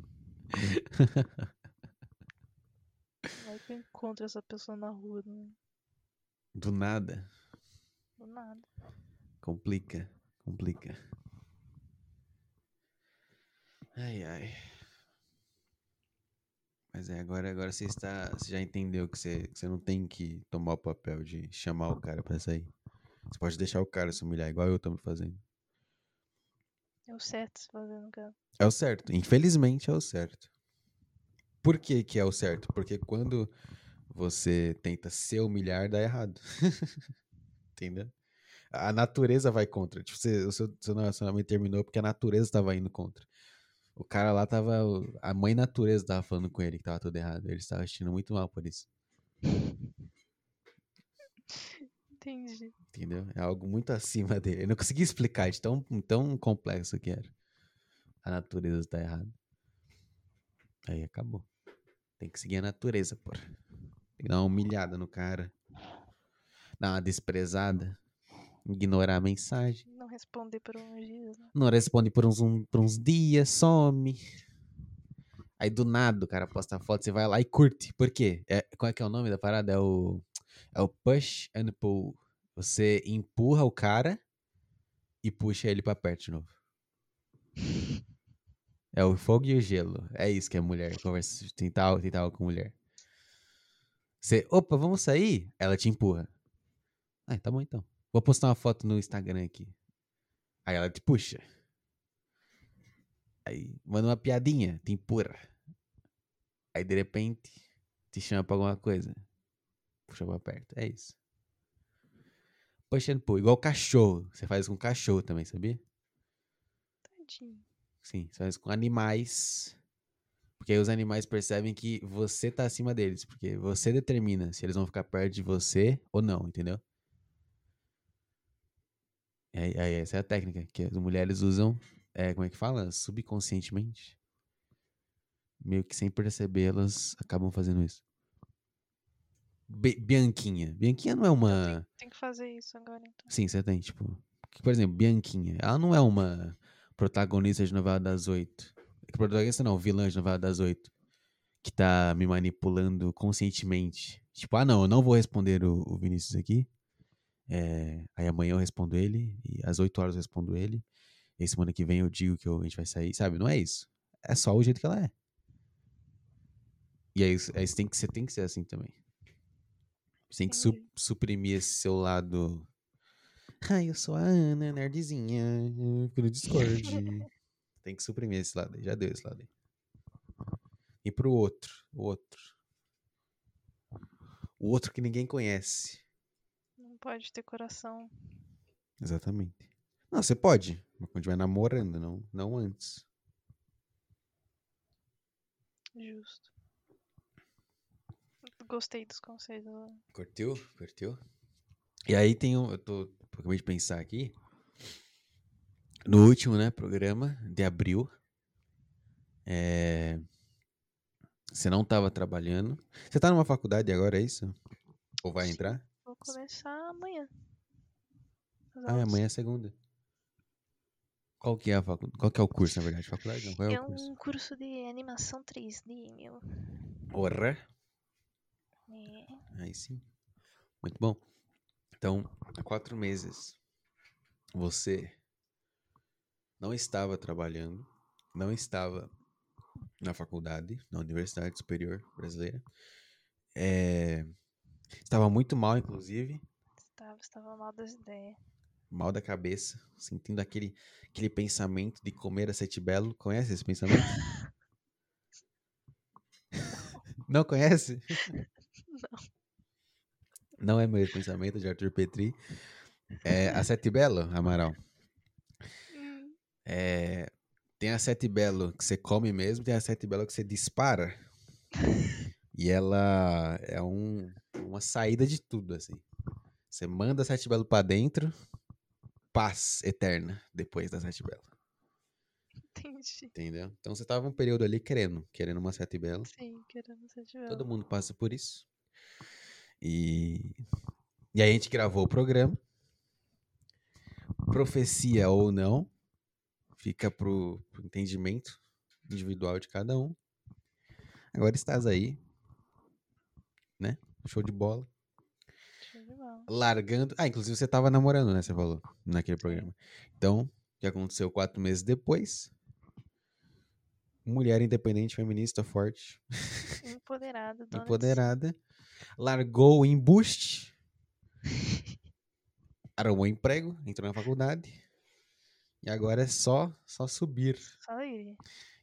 Speaker 2: Vai que eu encontro essa pessoa na rua, né?
Speaker 1: Do nada.
Speaker 2: do nada.
Speaker 1: Complica. Complica. Ai, ai. Mas é, agora, agora você está. Você já entendeu que você, que você não tem que tomar o papel de chamar o cara pra sair. Você pode deixar o cara se humilhar, igual eu tô me fazendo.
Speaker 2: É o certo se fazer no caso.
Speaker 1: É o certo. Infelizmente é o certo. Por que, que é o certo? Porque quando você tenta se humilhar, dá errado. Entendeu? A natureza vai contra. Tipo, você, o seu, seu relacionamento terminou porque a natureza estava indo contra. O cara lá tava. A mãe natureza tava falando com ele que tava tudo errado. Ele estava assistindo muito mal por isso.
Speaker 2: Entendi.
Speaker 1: Entendeu? É algo muito acima dele. Eu não consegui explicar de tão, tão complexo que era. A natureza está errada. Aí acabou. Tem que seguir a natureza, porra. Tem que dar uma humilhada no cara. Dar uma desprezada. Ignorar a mensagem.
Speaker 2: Não responder por uns dias, né?
Speaker 1: Não responde por uns, um- por uns dias, some. Aí do nada o cara posta a foto, você vai lá e curte. Por quê? É, qual é que é o nome da parada? É o, é o push and pull. Você empurra o cara e puxa ele pra perto de novo. É o fogo e o gelo. É isso que é mulher. Conversa, tentar, tentar algo com mulher. Você, opa, vamos sair? Ela te empurra. Ah, tá bom então. Vou postar uma foto no Instagram aqui. Aí ela te puxa. Aí manda uma piadinha, te empurra. Aí de repente te chama pra alguma coisa. Puxa pra perto. É isso. Push and pull. Igual cachorro. Você faz com cachorro também, sabia?
Speaker 2: Tadinho.
Speaker 1: Sim, você faz com animais. Porque aí os animais percebem que você tá acima deles. Porque você determina se eles vão ficar perto de você ou não, entendeu? Aí, aí essa é a técnica que as mulheres usam. É, como é que fala? Subconscientemente. Meio que sem perceber, elas acabam fazendo isso. Be- Bianquinha. Bianquinha não é uma.
Speaker 2: Tem que fazer isso agora, então.
Speaker 1: Sim, você tem, tipo. Por exemplo, Bianquinha. Ela não é uma protagonista de novela das oito. Protagonista não, vilã de novela das oito. Que tá me manipulando conscientemente. Tipo, ah, não, eu não vou responder o, o Vinícius aqui. É, aí amanhã eu respondo ele. E às 8 horas eu respondo ele. E semana que vem eu digo que eu- a gente vai sair. Sabe? Não é isso. É só o jeito que ela é. E aí, aí você, tem que, você tem que ser assim também. Você tem que su- suprimir esse seu lado. Ai, eu sou a Ana, nerdzinha. Fico no Discord. tem que suprimir esse lado aí. Já deu esse lado aí. E pro outro. O outro. O outro que ninguém conhece.
Speaker 2: Pode ter coração.
Speaker 1: Exatamente. Não, você pode. Mas quando estiver namorando, não, não antes.
Speaker 2: Justo. Gostei dos conselhos.
Speaker 1: Curtiu? Curtiu? E aí tem um. Eu tô. Acabei de pensar aqui. No último, né, programa de abril. É. Você não tava trabalhando. Você tá numa faculdade agora, é isso? Ou vai
Speaker 2: Sim.
Speaker 1: entrar?
Speaker 2: Começar amanhã.
Speaker 1: Ah,
Speaker 2: aulas.
Speaker 1: amanhã é segunda. Qual que é a faculdade? Qual que é o curso, na verdade? Faculdade não, qual é
Speaker 2: É
Speaker 1: o curso?
Speaker 2: um curso de animação 3D, meu.
Speaker 1: Orra.
Speaker 2: É.
Speaker 1: Aí sim. Muito bom. Então, há quatro meses, você não estava trabalhando, não estava na faculdade, na Universidade Superior Brasileira. É, estava muito mal, inclusive,
Speaker 2: Estava, estava mal das ideias.
Speaker 1: mal da cabeça, sentindo aquele, aquele pensamento de comer a sete belo. Conhece esse pensamento? Não conhece? Não é meu pensamento de Arthur Petri. É a sete belo, Amaral.
Speaker 2: Hum,
Speaker 1: É, tem a sete belo que você come mesmo, tem a sete belo que você dispara. E ela é um, uma saída de tudo, assim. Você manda a sete belo pra dentro, paz eterna depois da sete belo,
Speaker 2: entendi.
Speaker 1: entendeu? Então você tava um período ali querendo, querendo uma sete belo.
Speaker 2: Sim, querendo ser de
Speaker 1: Todo mundo passa por isso. E, e aí a gente gravou o programa. Profecia ou não, fica pro, pro entendimento individual de cada um. Agora estás aí? Show de bola.
Speaker 2: Show de bola.
Speaker 1: Largando. Ah, inclusive você tava namorando, né? Você falou naquele programa. Então, o que aconteceu quatro meses depois? Mulher independente, feminista, forte.
Speaker 2: Empoderada, dona de
Speaker 1: empoderada, largou o embuste, arrumou emprego, entrou na faculdade, e agora é só, só subir.
Speaker 2: Só ir.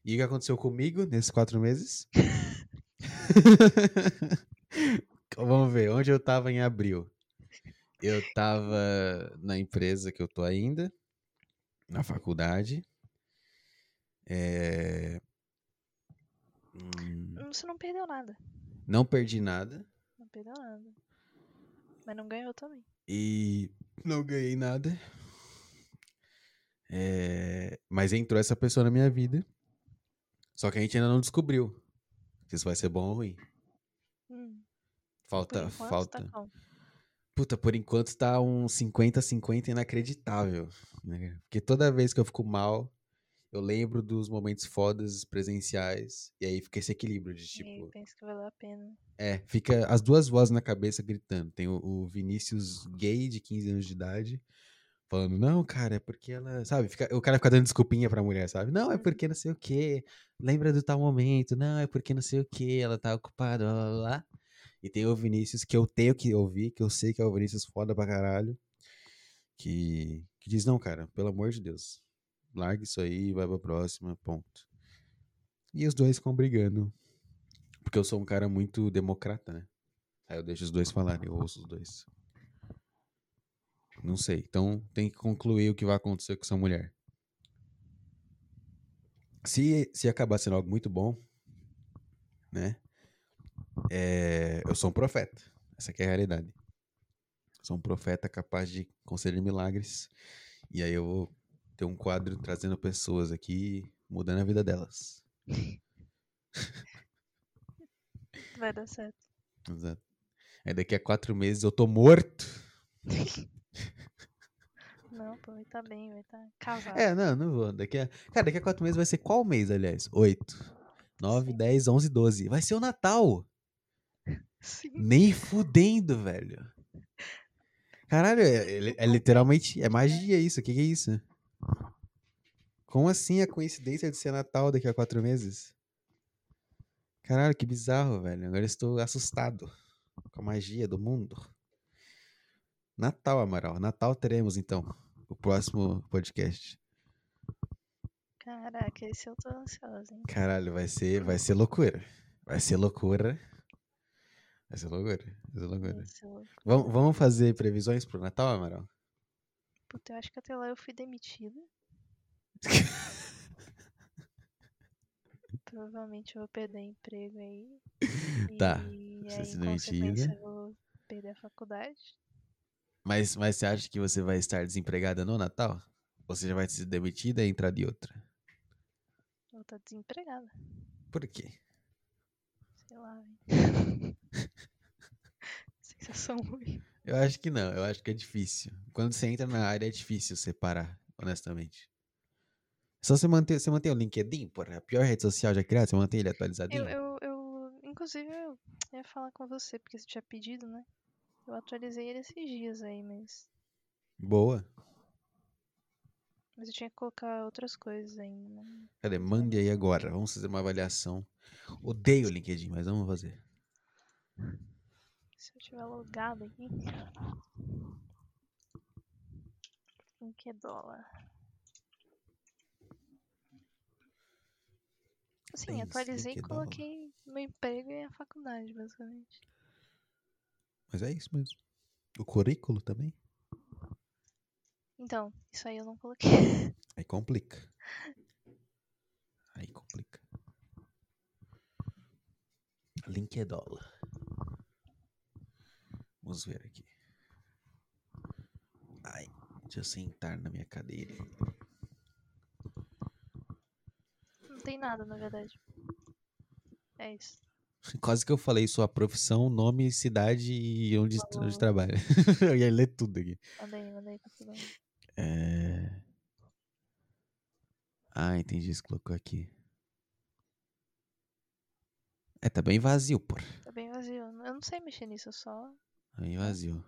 Speaker 1: E o que aconteceu comigo nesses quatro meses? Vamos ver, onde eu tava em abril? Eu tava na empresa que eu tô ainda, na faculdade. É... hum,
Speaker 2: Você não perdeu nada.
Speaker 1: Não perdi nada.
Speaker 2: Não perdeu nada. Mas não ganhou também.
Speaker 1: E não ganhei nada. É, Mas entrou essa pessoa na minha vida. Só que a gente ainda não descobriu se isso vai ser bom ou ruim. Falta,
Speaker 2: enquanto,
Speaker 1: falta.
Speaker 2: Tá?
Speaker 1: Puta, por enquanto tá um 50-50 inacreditável. né? Porque toda vez que eu fico mal, eu lembro dos momentos fodas presenciais. E aí fica esse equilíbrio de
Speaker 2: E
Speaker 1: tipo.
Speaker 2: penso que valeu a pena.
Speaker 1: É, fica as duas vozes na cabeça gritando. Tem o, o Vinícius gay de 15 anos de idade falando, não, cara, é porque ela, sabe, fica- o cara fica dando desculpinha pra mulher, sabe? Não, é
Speaker 2: Uhum.
Speaker 1: porque não sei o quê. Lembra do tal momento. Não, é porque não sei o quê, ela tá ocupada, blá, blá, blá. E tem o Vinícius que eu tenho que ouvir, que eu sei que é o Vinícius foda pra caralho, que, que diz, não, cara, pelo amor de Deus, larga isso aí, vai pra próxima, ponto. E os dois ficam brigando porque eu sou um cara muito democrata, né? Aí eu deixo os dois falarem, eu ouço os dois. Não sei. Então tem que concluir o que vai acontecer com essa mulher. Se, se acabar sendo algo muito bom, né? É, eu sou um profeta. Essa é a realidade. Sou um profeta capaz de conceder milagres. E aí eu vou ter um quadro trazendo pessoas aqui, mudando a vida delas.
Speaker 2: Vai dar certo.
Speaker 1: Exato. Aí daqui a quatro meses eu tô morto.
Speaker 2: Não, pô, vai tá bem, vai tá casado.
Speaker 1: É, não, não vou. Daqui a... Cara, daqui a quatro meses vai ser qual mês, aliás? Oito. Nove, dez, onze, doze. Vai ser o Natal.
Speaker 2: Sim.
Speaker 1: Nem fudendo, velho. Caralho, é, é- é literalmente. É magia isso. O que, que é isso? Como assim a coincidência de ser Natal daqui a quatro meses? Caralho, que bizarro, velho. Agora estou assustado com a magia do mundo. Natal, Amaral. Natal teremos, então. O próximo podcast.
Speaker 2: Caraca, esse eu tô ansiosa, hein?
Speaker 1: Caralho, vai ser, vai ser loucura. Vai ser loucura. Vai ser loucura. Vai ser loucura.
Speaker 2: Vai ser louco.
Speaker 1: Vamos, vamos fazer previsões pro Natal, Amaral?
Speaker 2: Puta, eu acho que até lá eu fui demitida. Provavelmente eu vou perder emprego aí.
Speaker 1: Tá,
Speaker 2: E
Speaker 1: você
Speaker 2: aí,
Speaker 1: se
Speaker 2: em
Speaker 1: demitida.
Speaker 2: eu vou perder a faculdade.
Speaker 1: Mas, mas você acha que você vai estar desempregada no Natal? Ou você já vai ser demitida e entrar de outra?
Speaker 2: Vou estar desempregada.
Speaker 1: Por quê?
Speaker 2: Sei lá, velho. Sensação ruim.
Speaker 1: Eu acho que não, eu acho que é difícil. Quando você entra na área é difícil separar, honestamente. Só você manter, você mantém o LinkedIn, porra, a pior rede social já criada, você mantém ele atualizadinho?
Speaker 2: Eu, eu, eu, inclusive, eu ia falar com você, porque você tinha pedido, né? Eu atualizei ele esses dias aí, mas.
Speaker 1: Boa.
Speaker 2: Mas eu tinha que colocar outras coisas ainda, né?
Speaker 1: Cadê? Mande aí agora, vamos fazer uma avaliação. Odeio o LinkedIn, mas vamos fazer.
Speaker 2: Se eu tiver logado aqui. Em que dólar?
Speaker 1: Pense,
Speaker 2: atualizei e
Speaker 1: dólar.
Speaker 2: coloquei meu emprego e a faculdade, basicamente.
Speaker 1: Mas é isso mesmo. O currículo também?
Speaker 2: Então, isso aí eu não coloquei.
Speaker 1: Aí complica. Aí complica. Link é dólar. Vamos ver aqui. Ai, deixa eu sentar na minha cadeira.
Speaker 2: Não tem nada, na verdade. É isso.
Speaker 1: Quase que eu falei sua profissão, nome, cidade e onde, onde trabalha. eu ia ler tudo aqui.
Speaker 2: Manda aí, tá tudo bem.
Speaker 1: É... Ah, entendi isso que colocou aqui. É, tá bem vazio, pô.
Speaker 2: Tá bem vazio. Eu não sei mexer nisso, eu só.
Speaker 1: Bem vazio.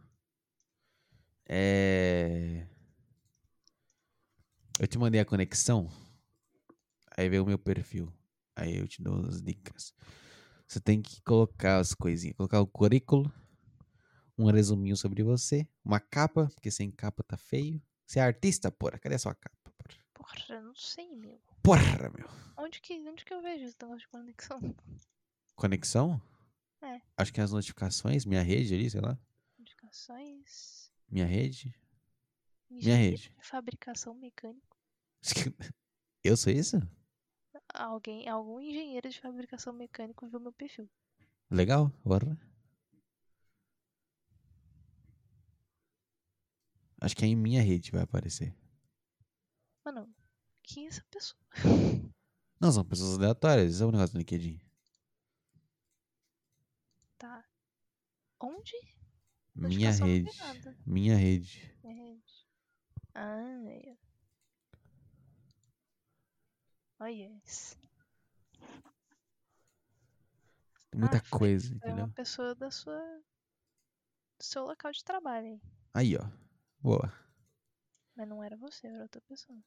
Speaker 1: É... Eu te mandei a conexão. Aí veio o meu perfil. Aí eu te dou as dicas. Você tem que colocar as coisinhas. Colocar o currículo. Um resuminho sobre você. Uma capa, porque sem capa tá feio. Você é artista, porra. Cadê a sua capa, porra?
Speaker 2: Porra, não sei, meu.
Speaker 1: Porra, meu.
Speaker 2: Onde que, onde que eu vejo esse negócio de conexão?
Speaker 1: Conexão?
Speaker 2: É.
Speaker 1: Acho que as notificações, minha rede ali, sei lá.
Speaker 2: Indicações.
Speaker 1: Minha rede. Minha rede.
Speaker 2: de Fabricação mecânica.
Speaker 1: Eu sou isso?
Speaker 2: Alguém, algum engenheiro de fabricação mecânica viu meu perfil.
Speaker 1: Legal, bora. Acho que é em minha rede vai aparecer.
Speaker 2: Mano, quem é essa pessoa?
Speaker 1: Não, são pessoas aleatórias. É o negócio do LinkedIn.
Speaker 2: Tá. Onde?
Speaker 1: Minha
Speaker 2: Notificação não
Speaker 1: rede. Minha rede.
Speaker 2: Minha rede. Ah, é. Olha isso.
Speaker 1: Tem muita
Speaker 2: Ah,
Speaker 1: coisa,
Speaker 2: Foi
Speaker 1: entendeu?
Speaker 2: uma pessoa da sua. do seu local de trabalho aí.
Speaker 1: Aí, ó. Boa.
Speaker 2: Mas não era você, era outra pessoa.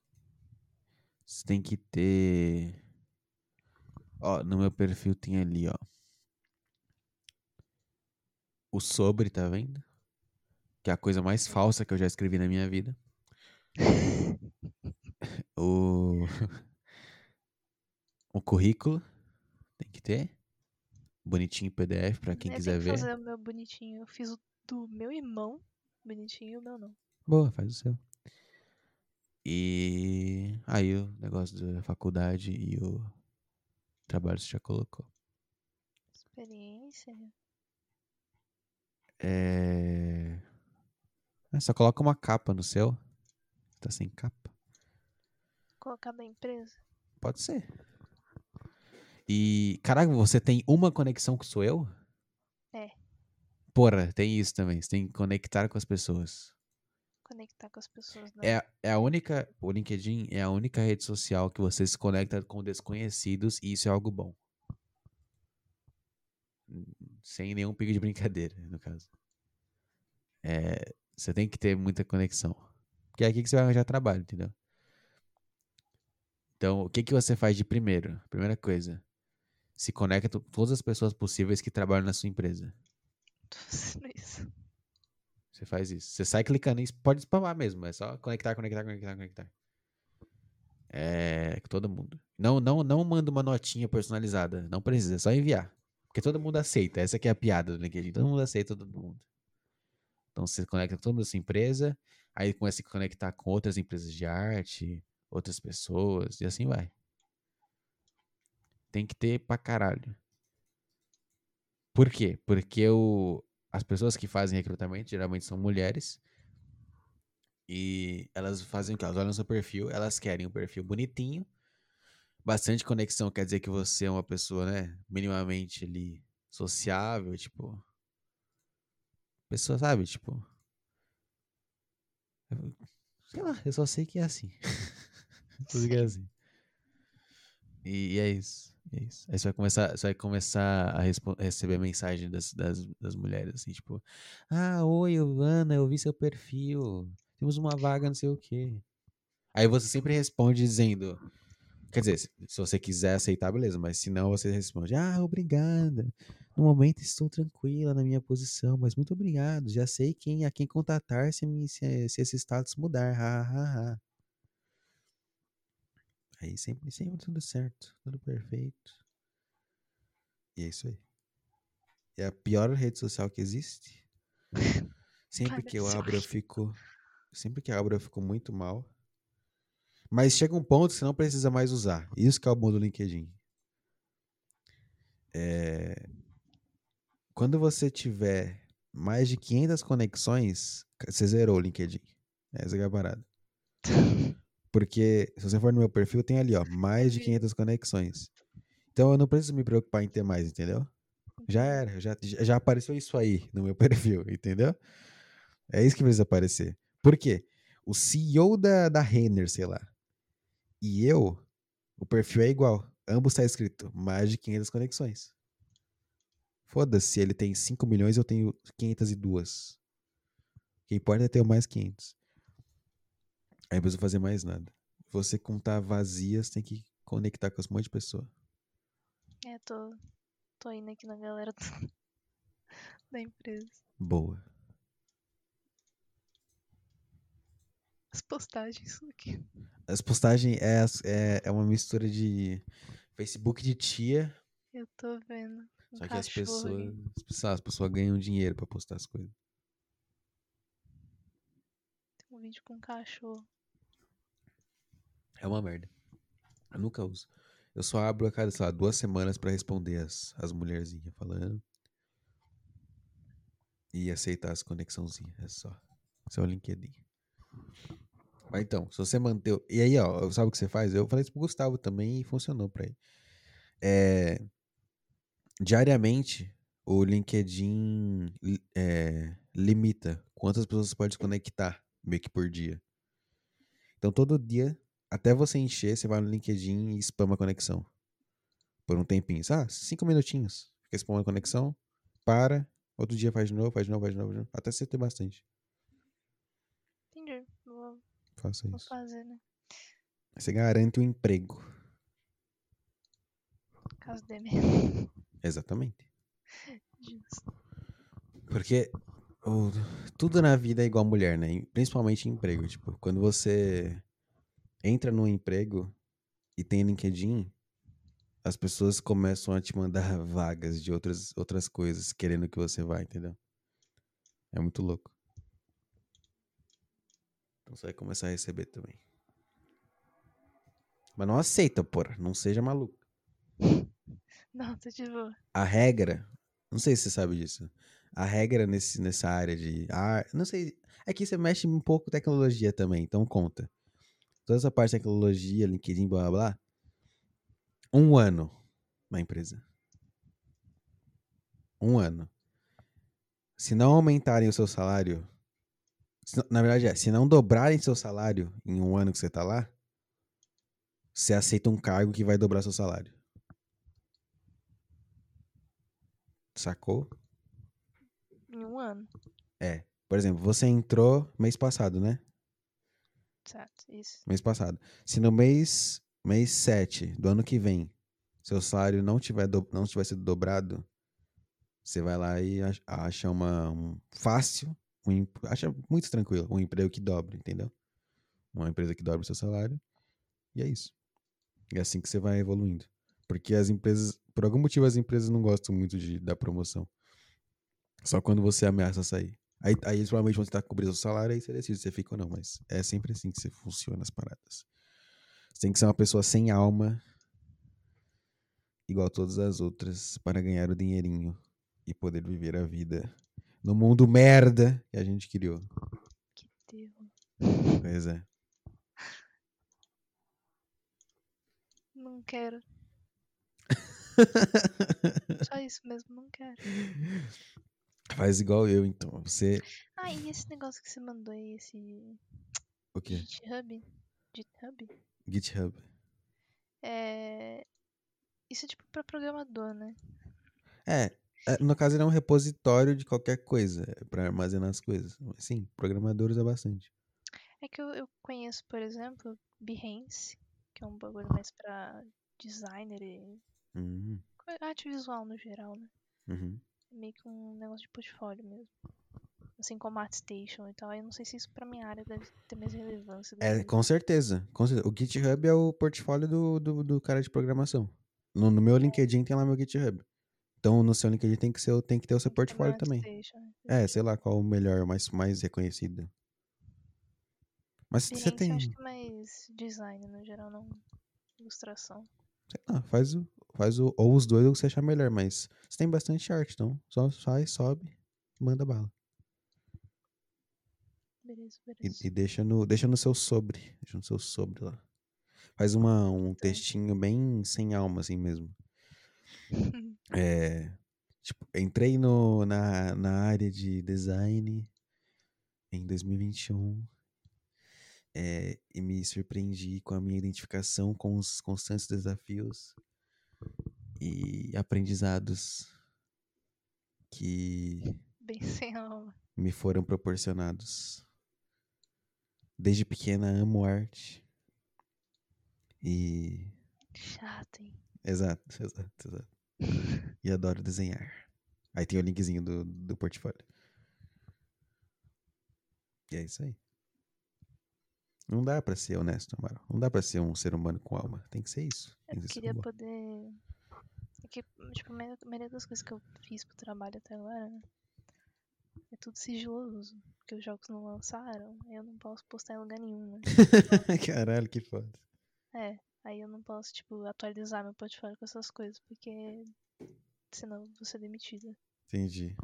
Speaker 1: Você tem que ter. Ó, no meu perfil tem ali, ó. O sobre, tá vendo? Que é a coisa mais falsa que eu já escrevi na minha vida. O. O currículo. Tem que ter. Bonitinho PDF pra quem
Speaker 2: eu
Speaker 1: quiser
Speaker 2: tenho que
Speaker 1: ver.
Speaker 2: fazer o meu bonitinho. Eu fiz o do meu irmão bonitinho o meu não.
Speaker 1: Boa, faz o seu. E aí o negócio da faculdade e o trabalho você já colocou.
Speaker 2: Experiência.
Speaker 1: É... é só coloca uma capa no seu. Tá sem capa?
Speaker 2: Colocar da empresa.
Speaker 1: Pode ser. E, caraca, você tem uma conexão que sou eu?
Speaker 2: É.
Speaker 1: porra, tem isso também. Você tem que conectar com as pessoas.
Speaker 2: Conectar com as pessoas, né?
Speaker 1: É, é a única. O LinkedIn é a única rede social que você se conecta com desconhecidos e isso é algo bom. Sem nenhum pico de brincadeira, no caso. É, você tem que ter muita conexão. Porque é aqui que você vai arranjar trabalho, entendeu? Então, o que, que você faz de primeiro? Primeira coisa, se conecta com todas as pessoas possíveis que trabalham na sua empresa.
Speaker 2: Tô fazendo isso.
Speaker 1: Você faz isso. Você sai clicando e pode spamar mesmo. É só conectar, conectar, conectar, conectar. É, com todo mundo. Não, não, não manda uma notinha personalizada. Não precisa, é só enviar. Porque todo mundo aceita. Essa aqui é a piada do LinkedIn. Todo mundo aceita todo mundo. Então você conecta com toda a empresa, aí começa a se conectar com outras empresas de arte, outras pessoas, e assim vai. Tem que ter pra caralho. Por quê? Porque o, as pessoas que fazem recrutamento geralmente são mulheres. E elas fazem o que? Elas olham seu perfil, elas querem um perfil bonitinho. Bastante conexão quer dizer que você é uma pessoa, né? Minimamente ali sociável, tipo. Pessoa, sabe? Tipo. Sei lá, eu só sei que é assim. Tudo que é assim. E, e é isso. É isso. Aí você vai começar, você vai começar a receber mensagem das, das, das mulheres, assim, tipo, ah, oi, Ana, eu vi seu perfil. Temos uma vaga, não sei o quê. Aí você sempre responde dizendo. Quer dizer, se, você quiser aceitar, beleza, mas se não, você responde, ah, obrigada. No momento estou tranquila na minha posição, mas muito obrigado. Já sei quem a quem contatar se, se, se esse status mudar. Ha, ha, ha. Aí sempre, sempre tudo certo, tudo perfeito. E é isso aí. É a pior rede social que existe. Sempre que eu abro, eu fico. Sempre que eu abro, eu fico muito mal. Mas chega um ponto que você não precisa mais usar. Isso que é o bom do LinkedIn. É... Quando você tiver mais de 500 conexões, você zerou o LinkedIn. Essa é a parada. Porque se você for no meu perfil, tem ali, ó, mais de 500 conexões. Então eu não preciso me preocupar em ter mais, entendeu? Já era, já, já apareceu isso aí no meu perfil, entendeu? É isso que precisa aparecer. Por quê? O CEO da, da Renner, sei lá, e eu, o perfil é igual. Ambos está escrito mais de 500 conexões. Foda-se, se ele tem 5 milhões, eu tenho 502. O que importa é ter mais 500. Aí não precisa fazer mais nada. Você contar vazias, tem que conectar com um monte de pessoa.
Speaker 2: É, tô, tô indo aqui na galera da empresa.
Speaker 1: Boa.
Speaker 2: As postagens aqui.
Speaker 1: As postagens é, é, é uma mistura de Facebook de tia.
Speaker 2: Eu tô vendo. Um
Speaker 1: só que as pessoas, as pessoas, as pessoas ganham dinheiro pra postar as coisas.
Speaker 2: Tem um vídeo com um cachorro.
Speaker 1: É uma merda. Eu nunca uso. Eu só abro a cada, sei lá, duas semanas para responder as, as mulherzinhas falando. E aceitar as conexãozinhas. É só. Esse é o LinkedIn. Mas então, se você manter. E aí, ó, sabe o que você faz? Eu falei isso pro Gustavo também e funcionou pra ele. É... Diariamente, o LinkedIn é... limita quantas pessoas você pode conectar meio que por dia. Então, todo dia até você encher, você vai no LinkedIn e spama a conexão. Por um tempinho. Ah, cinco minutinhos. Fica spamando a conexão, para, outro dia faz de novo, faz de novo, faz de novo, faz de novo até você ter bastante. Faça
Speaker 2: vou
Speaker 1: isso.
Speaker 2: fazer, né?
Speaker 1: Você garante o um emprego.
Speaker 2: Caso dê
Speaker 1: Exatamente.
Speaker 2: Justo.
Speaker 1: Porque o, tudo na vida é igual mulher, né? Principalmente em emprego. Tipo, quando você entra num emprego e tem LinkedIn, as pessoas começam a te mandar vagas de outras, outras coisas, querendo que você vá, entendeu? É muito louco. Então você vai começar a receber também. Mas não aceita, porra. Não seja maluco.
Speaker 2: Não, de boa.
Speaker 1: A regra, não sei se você sabe disso. A regra nesse, nessa área de arte, não sei. É que você mexe um pouco com tecnologia também, então conta toda essa parte de tecnologia, LinkedIn, blá blá blá, um ano na empresa. Um ano. se não aumentarem o seu salário, na verdade é, se não dobrarem seu salário em um ano que você tá lá, você aceita um cargo que vai dobrar seu salário. Sacou?
Speaker 2: Em um ano.
Speaker 1: É. Por exemplo, você entrou mês passado, né?
Speaker 2: Certo, isso.
Speaker 1: Mês passado. Se no mês mês 7 do ano que vem seu salário não tiver do- não tiver sido dobrado, você vai lá e ach- acha uma um fácil, um, acha muito tranquilo, um emprego que dobre, entendeu? Uma empresa que dobre seu salário. E é isso. É assim que você vai evoluindo. Porque as empresas, por algum motivo as empresas não gostam muito de da promoção. Só quando você ameaça sair. Aí, aí eles provavelmente vão tentar cobrir seu salário, aí você decide se você fica ou não. Mas é sempre assim que você funciona as paradas. Você tem que ser uma pessoa sem alma, igual todas as outras, para ganhar o dinheirinho e poder viver a vida no mundo merda que a gente criou.
Speaker 2: Que terror.
Speaker 1: Pois é.
Speaker 2: Não quero. Só isso mesmo, não quero.
Speaker 1: Faz igual eu, então. Você.
Speaker 2: Ah, e esse negócio que você mandou aí, esse
Speaker 1: O quê?
Speaker 2: GitHub? GitHub?
Speaker 1: GitHub.
Speaker 2: É. Isso é tipo pra programador, né?
Speaker 1: É, é, no caso ele é um repositório de qualquer coisa, é pra armazenar as coisas. Sim, programadores é bastante.
Speaker 2: É que eu, eu conheço, por exemplo, Behance, que é um bagulho mais pra designer e
Speaker 1: Uhum,
Speaker 2: arte visual no geral, né?
Speaker 1: uhum.
Speaker 2: É meio que um negócio de portfólio mesmo. Assim como ArtStation e tal. Eu não sei se isso pra minha área deve ter mais relevância.
Speaker 1: É, com certeza, com certeza. O GitHub é o portfólio do, do, do cara de programação. No, no meu LinkedIn tem lá meu GitHub. Então no seu LinkedIn tem que, ser, tem que ter o seu portfólio também. É, sei lá qual o melhor, mais, mais reconhecido. Mas você
Speaker 2: Behance
Speaker 1: tem.
Speaker 2: eu acho que é mais design no geral, não ilustração.
Speaker 1: Sei lá, faz o, faz o. Ou os dois, ou o que você achar melhor, mas você tem bastante arte, então só faz, sobe, manda bala.
Speaker 2: Beleza,
Speaker 1: E,
Speaker 2: beleza.
Speaker 1: e deixa, no, deixa no seu sobre. Deixa no seu sobre lá. Faz uma, um textinho bem sem alma, assim mesmo. É, tipo, entrei no, na, na área de design em 2021 é, e me surpreendi com a minha identificação com os constantes desafios e aprendizados que
Speaker 2: Bem
Speaker 1: me foram proporcionados. Desde pequena amo arte. E.
Speaker 2: Chato, hein?
Speaker 1: Exato, exato, exato. E adoro desenhar. Aí tem o linkzinho do, do portfólio. E é isso aí. Não dá pra ser honesto, Amaro. Não dá pra ser um ser humano com alma. Tem que ser isso. Tem
Speaker 2: Eu queria poder. É que, tipo, a maioria- das coisas que eu fiz pro trabalho até agora, né? É tudo sigiloso. Porque os jogos não lançaram, eu não posso postar em lugar nenhum, né?
Speaker 1: Caralho, que foda.
Speaker 2: É, aí eu não posso, tipo, atualizar meu portfólio com essas coisas, porque senão vou ser demitida.
Speaker 1: Entendi.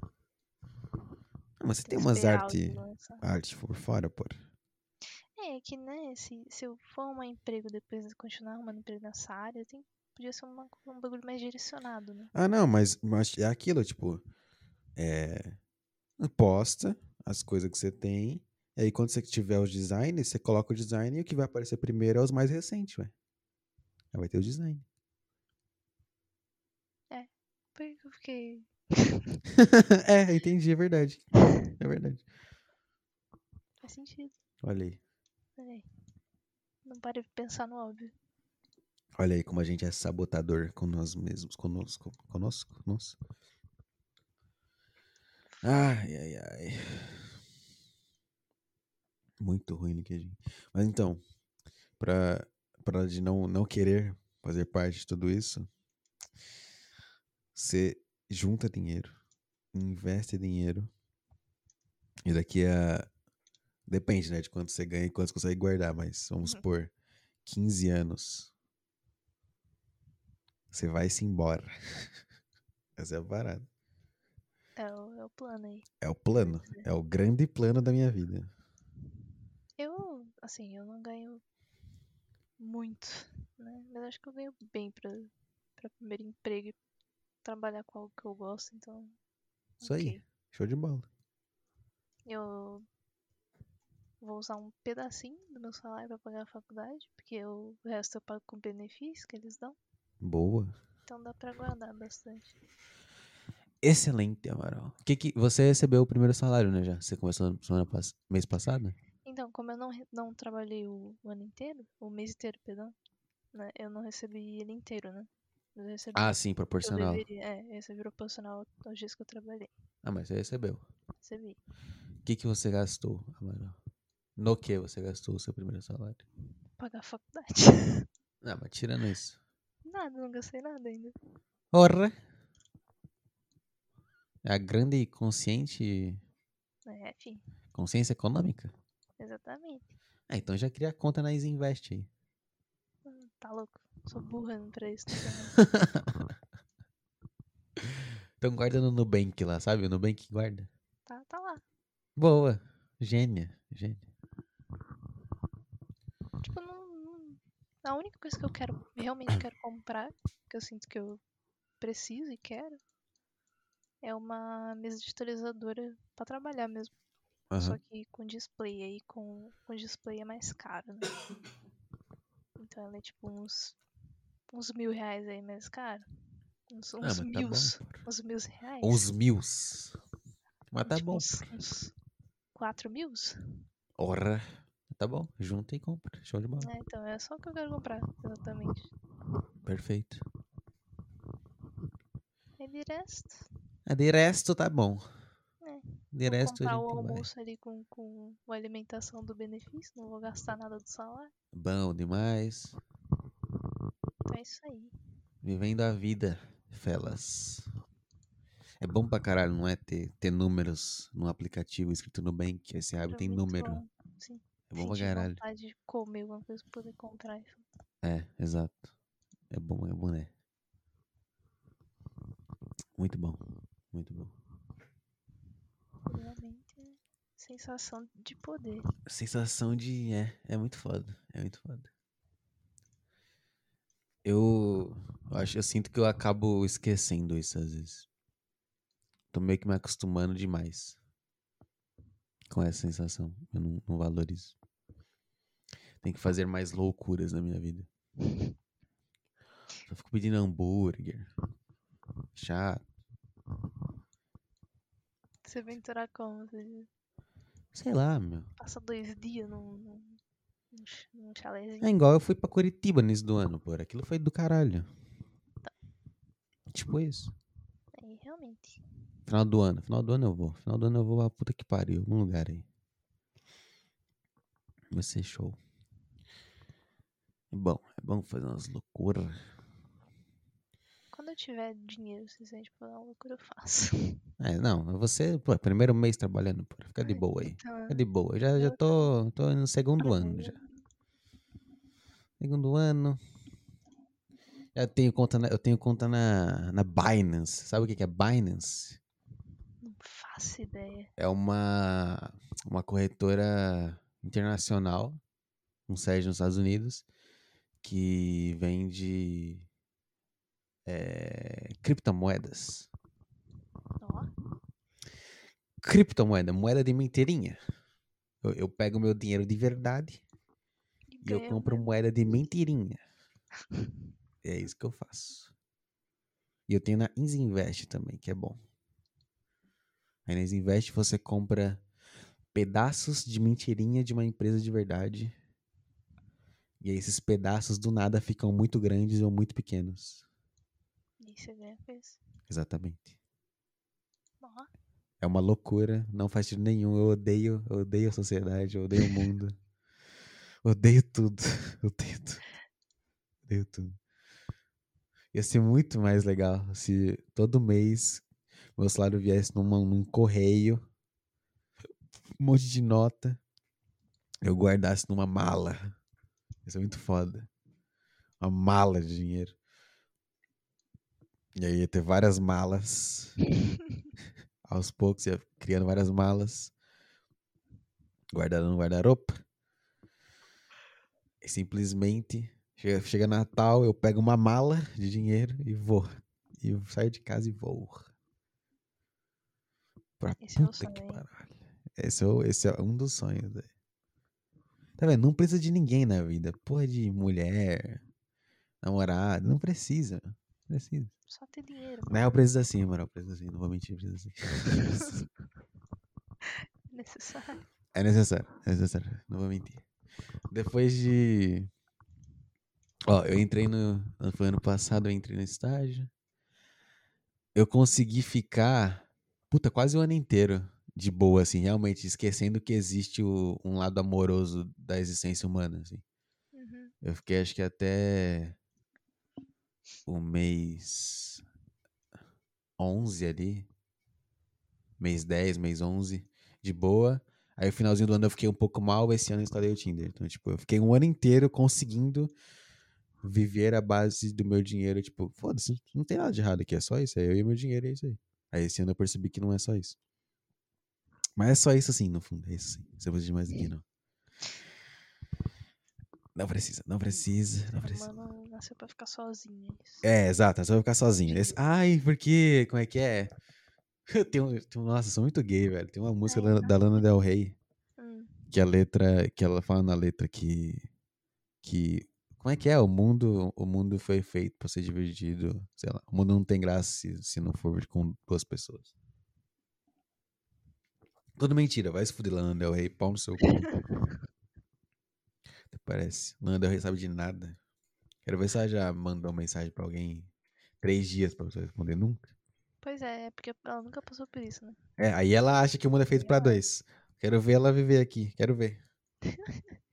Speaker 1: Mas você tem
Speaker 2: que
Speaker 1: umas
Speaker 2: esperar o
Speaker 1: arte, por fora, pô.
Speaker 2: É, que né, se, se eu for arrumar emprego depois de continuar arrumando emprego nessa área, tem, podia ser uma, um bagulho mais direcionado, né?
Speaker 1: Ah, não, mas, mas é aquilo, tipo, é, posta as coisas que você tem, e aí quando você tiver os designs, você coloca o design e o que vai aparecer primeiro é os mais recentes, ué. Aí vai ter o design.
Speaker 2: Por que que eu fiquei.
Speaker 1: é, entendi, é verdade. É verdade.
Speaker 2: Faz sentido.
Speaker 1: Olha aí.
Speaker 2: Olha aí. Não pare de pensar no óbvio.
Speaker 1: Olha aí como a gente é sabotador com nós mesmos, conosco, conosco, nossa. Ai, ai, ai. Muito ruim, LinkedIn. Mas então, pra, pra de não, não querer fazer parte de tudo isso, você junta dinheiro, investe dinheiro, e daqui a. Depende, né, de quanto você ganha e quanto você consegue guardar, mas vamos
Speaker 2: Uhum.
Speaker 1: supor, 15 anos. Você vai se embora. Essa é a parada.
Speaker 2: É o, é o plano aí.
Speaker 1: É o plano. É o grande plano da minha vida.
Speaker 2: Eu, assim, eu não ganho muito, né? Mas acho que eu ganho bem pra, pra primeiro emprego e trabalhar com algo que eu gosto, então.
Speaker 1: Isso aí.
Speaker 2: ok.
Speaker 1: Show de bola.
Speaker 2: Eu vou usar um pedacinho do meu salário pra pagar a faculdade, porque o resto eu pago com benefício que eles dão.
Speaker 1: Boa.
Speaker 2: Então dá pra guardar bastante.
Speaker 1: Excelente, Amaral. Que que, você recebeu o primeiro salário, né, já? Você começou semana pass mês passado?
Speaker 2: Então, como eu não, não trabalhei o, o ano inteiro, o mês inteiro, perdão, né, eu não recebi ele inteiro, né? Eu recebi
Speaker 1: Ah, sim,
Speaker 2: que eu
Speaker 1: proporcional.
Speaker 2: deveria. É, eu recebi proporcional aos dias que eu trabalhei.
Speaker 1: Ah, mas você recebeu.
Speaker 2: Recebi.
Speaker 1: O que, que você gastou, Amaral? No que você gastou o seu primeiro salário?
Speaker 2: Pagar a faculdade.
Speaker 1: Não, mas tirando isso.
Speaker 2: nada, não gastei nada ainda.
Speaker 1: Porra! É a grande e consciente
Speaker 2: É, enfim,
Speaker 1: consciência econômica?
Speaker 2: Exatamente.
Speaker 1: Ah, então já cria conta na Easy Invest aí.
Speaker 2: Tá louco. Sou burra pra isso. também.
Speaker 1: Então guarda no Nubank lá, sabe? O Nubank guarda.
Speaker 2: tá, tá lá.
Speaker 1: Boa. Gênia. Gênia.
Speaker 2: Tipo, não, não- A única coisa que eu quero, realmente quero comprar, que eu sinto que eu preciso e quero, é uma mesa digitalizadora pra trabalhar mesmo. Só
Speaker 1: Aham.
Speaker 2: que com display. Aí com, com display é mais caro, né? Então ela é tipo uns. Uns mil reais aí mais caro. Uns,
Speaker 1: Ah,
Speaker 2: uns
Speaker 1: mas tá
Speaker 2: mil.
Speaker 1: porra.
Speaker 2: uns mil reais.
Speaker 1: Uns mils. Mas tá
Speaker 2: tipo,
Speaker 1: bom.
Speaker 2: Uns, uns quatro mil?
Speaker 1: Ora. Tá bom. Junta e compra. Show de bola.
Speaker 2: É, então é só o que eu quero comprar, exatamente.
Speaker 1: Perfeito.
Speaker 2: E de resto,
Speaker 1: Ah, de resto tá bom. De
Speaker 2: vou
Speaker 1: resto a
Speaker 2: comprar o
Speaker 1: gente vai.
Speaker 2: almoço ali com, com a alimentação do benefício, não vou gastar nada do salário.
Speaker 1: Bom demais.
Speaker 2: Então é isso aí.
Speaker 1: Vivendo a vida, felas. É bom pra caralho, não é? Ter, ter números no aplicativo escrito no Bank. Abre
Speaker 2: Pra
Speaker 1: tem número.
Speaker 2: bom. Sim,
Speaker 1: É bom pra caralho.
Speaker 2: vontade de comer alguma coisa pra poder comprar. isso.
Speaker 1: É, exato. É bom, é bom, né? Muito bom. Muito bom.
Speaker 2: Realmente sensação de poder.
Speaker 1: Sensação de. É, é muito foda. É muito foda. Eu, eu acho, eu sinto que eu acabo esquecendo isso às vezes. Tô meio que me acostumando demais com essa sensação. Eu não, não valorizo. Tem que fazer mais loucuras na minha vida. Só fico pedindo hambúrguer. Chato.
Speaker 2: Vem entrar como?
Speaker 1: Sei lá, meu.
Speaker 2: passa dois dias num, num, num ch- num chalézinho.
Speaker 1: É igual eu fui pra Curitiba nesse do ano, pô. Aquilo foi do caralho. Tipo isso.
Speaker 2: Aí, realmente.
Speaker 1: Final do ano. Final do ano eu vou. Final do ano eu vou pra puta que pariu. Algum lugar aí. Vai ser show. É bom. É bom fazer umas loucuras.
Speaker 2: Quando eu tiver dinheiro suficiente pra dar uma loucura, eu faço.
Speaker 1: É, não. Você, pô, primeiro mês trabalhando, pô. Fica de
Speaker 2: É,
Speaker 1: boa aí.
Speaker 2: Então,
Speaker 1: Fica de boa. Eu já, já tô, tô no segundo ano já. Segundo ano. Já tenho conta na, eu tenho conta na, na Binance. Sabe o que que é Binance?
Speaker 2: não faço ideia.
Speaker 1: É uma, uma corretora internacional, com sede nos Estados Unidos, que vende é, criptomoedas.
Speaker 2: Ó,
Speaker 1: Criptomoeda, moeda de mentirinha. Eu, eu pego meu dinheiro de verdade
Speaker 2: e
Speaker 1: e eu compro moeda de mentirinha. É isso que eu faço. E eu tenho na Isinvest também, que é bom. Aí na Isinvest você compra pedaços de mentirinha de uma empresa de verdade. E aí esses pedaços do nada ficam muito grandes ou muito pequenos.
Speaker 2: Ganha coisa.
Speaker 1: Exatamente. É uma loucura, não faz sentido nenhum. Eu odeio, eu odeio a sociedade, eu odeio o mundo. odeio tudo. Odeio tudo. Odeio tudo. Ia ser muito mais legal se todo mês meu salário viesse numa, num correio, um monte de nota, eu guardasse numa mala. Ia ser muito foda. Uma mala de dinheiro. E aí ia ter várias malas. Aos poucos ia criando várias malas. Guardando no guarda-roupa. E simplesmente chega, chega Natal, eu pego uma mala de dinheiro e vou. E eu saio de casa e vou. Pra
Speaker 2: Esse é
Speaker 1: puta que
Speaker 2: sonho.
Speaker 1: baralho. Esse é, esse é um dos sonhos. Tá vendo? Não precisa de ninguém na vida. Porra de mulher, namorado. Não precisa. Não precisa.
Speaker 2: Só ter dinheiro.
Speaker 1: Na real, precisa sim, moral. Precisa sim. Não vou mentir, precisa sim.
Speaker 2: É necessário.
Speaker 1: É necessário, é necessário. Não vou mentir. Depois de. Ó, eu entrei no. Foi ano passado, eu entrei no estágio. Eu consegui ficar. Puta, quase o ano inteiro de boa, assim, realmente, esquecendo que existe o- um lado amoroso da existência humana, assim.
Speaker 2: Uhum.
Speaker 1: Eu fiquei, acho que até. O mês. 11 ali. Mês 10, mês 11. De boa. Aí, o finalzinho do ano eu fiquei um pouco mal. Esse ano eu instalei o Tinder. Então, tipo, eu fiquei um ano inteiro conseguindo viver a base do meu dinheiro. Tipo, foda-se, não tem nada de errado aqui. É só isso. É eu e meu dinheiro, é isso aí. Aí, esse ano eu percebi que não é só isso. Mas é só isso, assim, no fundo. É isso. Você precisa de mais que não. Não precisa, não precisa, não precisa.
Speaker 2: Nasceu pra ficar sozinho. é isso.
Speaker 1: É, exato, você vai ficar sozinho. Esse- Ai, porque. Como é que é? Tem um, tem um- nossa, eu sou muito gay, velho. Tem uma música da, da Lana Del Rey
Speaker 2: Hum.
Speaker 1: que a letra. Que ela fala na letra que. Que. Como é que é? O mundo, o mundo foi feito pra ser dividido. Sei lá. O mundo não tem graça se, se não for com duas pessoas. Tudo mentira, vai se fuder, Lana Del Rey, pau no seu cu. Até Parece. Lana Del Rey sabe de nada. Quero ver se ela já mandou mensagem pra alguém três dias pra você responder nunca.
Speaker 2: Pois é, é porque ela nunca passou por isso, né?
Speaker 1: É, aí ela acha que o mundo é feito pra dois. Quero ver ela viver aqui, quero ver.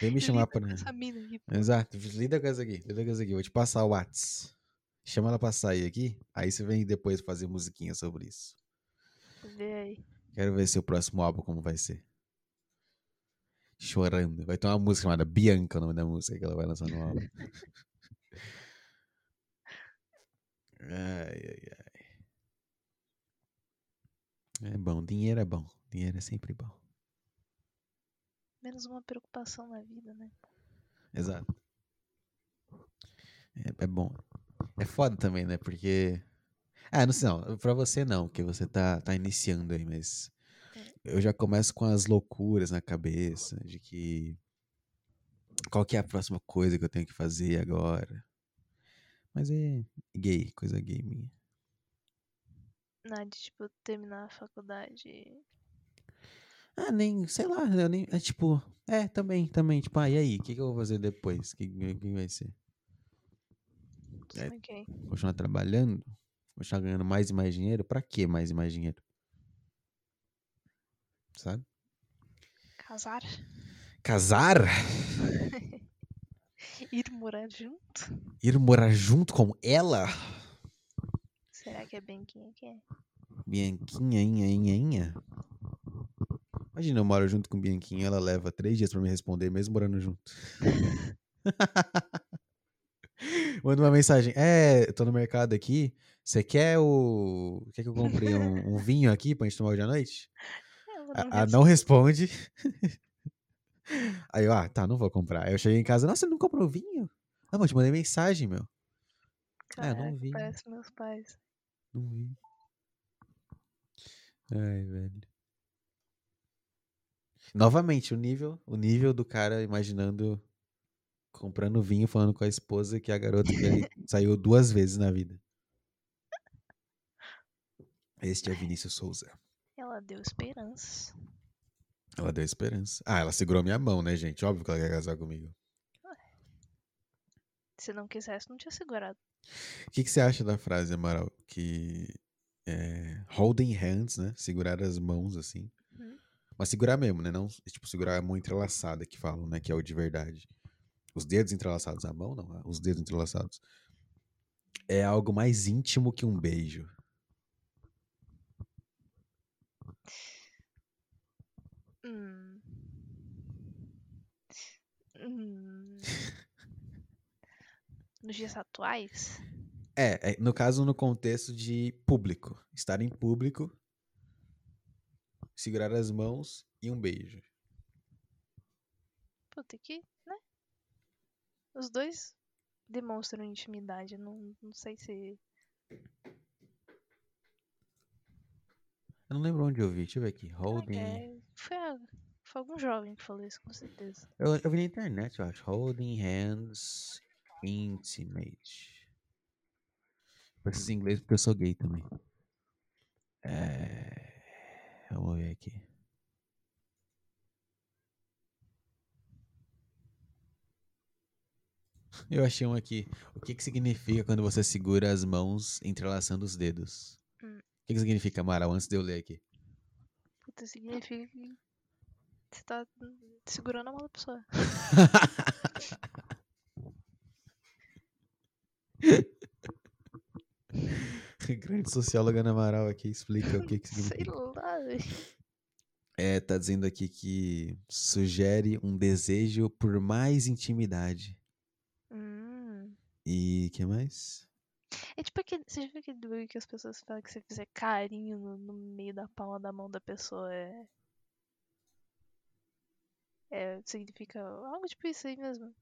Speaker 1: Vem me chamar
Speaker 2: Lida
Speaker 1: pra.
Speaker 2: com essa mina aqui, pô.
Speaker 1: Exato, lida com essa aqui, lida com essa aqui. Vou te passar o Whats. Chama ela pra sair aqui, aí você vem depois fazer musiquinha sobre isso.
Speaker 2: Vê aí.
Speaker 1: Quero ver seu próximo álbum como vai ser. Chorando. Vai ter uma música chamada Bianca, o nome da música que ela vai lançar no álbum. Ai, ai, ai. É bom, dinheiro é bom. Dinheiro é sempre bom.
Speaker 2: Menos uma preocupação na vida, né?
Speaker 1: Exato. É, é bom. É foda também, né? Porque. Ah, não sei não. Pra você não, porque você tá, tá iniciando aí, mas. Eu já começo com as loucuras na cabeça de que. Qual que é a próxima coisa que eu tenho que fazer agora? Mas é gay, coisa gay minha.
Speaker 2: Na de, tipo, terminar a faculdade.
Speaker 1: Ah, nem, sei lá, eu nem. É tipo. É, também, também. Tipo, ah, e aí? O que, que eu vou fazer depois? O que, que vai ser? É.
Speaker 2: Ok.
Speaker 1: continuar trabalhando, continuar ganhando mais e mais dinheiro, pra que mais e mais dinheiro? Sabe?
Speaker 2: Casar?
Speaker 1: Casar?
Speaker 2: Ir morar junto?
Speaker 1: Ir morar junto com ela?
Speaker 2: Será que é quem é que é?
Speaker 1: Bianquinha, inha, inha, inha? Imagina, eu moro junto com Bianquinha, ela leva três dias pra me responder, mesmo morando junto. Manda uma mensagem. É, tô no mercado aqui. Você quer o. Quer que eu compre um, um vinho aqui pra gente tomar hoje à noite?
Speaker 2: Ela
Speaker 1: A,
Speaker 2: não
Speaker 1: a não responde. Aí eu, ah, tá, não vou comprar. Aí eu cheguei em casa, nossa, você não comprou vinho? Ah, mas eu te mandei mensagem, meu. Ah, eu não
Speaker 2: Caraca,
Speaker 1: vi.
Speaker 2: Parece meus pais.
Speaker 1: Não vi. Ai, velho. Novamente, o nível, o nível do cara imaginando comprando vinho, falando com a esposa que a garota que saiu duas vezes na vida. Este é Vinícius Souza.
Speaker 2: Ela deu esperanças.
Speaker 1: Ela deu esperança. Ah, ela segurou minha mão, né, gente? Óbvio que ela quer casar comigo.
Speaker 2: Se não quisesse, não tinha segurado.
Speaker 1: O que, que você acha da frase, Amaral? Que é, holding hands, né? Segurar as mãos, assim.
Speaker 2: Uhum.
Speaker 1: Mas segurar mesmo, né? Não, tipo, segurar a mão entrelaçada que falam, né? Que é o de verdade. Os dedos entrelaçados, a mão não, os dedos entrelaçados. É algo mais íntimo que um beijo.
Speaker 2: Hum. Hum. Nos dias atuais,
Speaker 1: É, é, no caso, no contexto de público. Estar em público, segurar as mãos e um beijo.
Speaker 2: puta que, né? Os dois demonstram intimidade. Não, não sei se.
Speaker 1: Eu não lembro onde eu vi. Deixa eu ver aqui. Holding.
Speaker 2: É, foi, foi algum jovem que falou isso, com certeza.
Speaker 1: Eu, eu vi na internet, eu acho. Holding hands intimate. Preciso em inglês porque eu sou gay também. É... Vamos ver aqui. Eu achei um aqui. O que, que significa quando você segura as mãos entrelaçando os dedos? O que, que significa, Amaral, antes de eu ler aqui?
Speaker 2: Puta, significa que você tá segurando a mão da pessoa.
Speaker 1: Grande socióloga Ana Amaral aqui explica o que, que
Speaker 2: Sei
Speaker 1: significa.
Speaker 2: lá, velho.
Speaker 1: É, tá dizendo aqui que sugere um desejo por mais intimidade.
Speaker 2: Hum.
Speaker 1: E que mais?
Speaker 2: É tipo aquele. Você já viu aquele bagulho que as pessoas falam que você fizer carinho no, no meio da palma da mão da pessoa é. É. Significa algo tipo isso aí mesmo.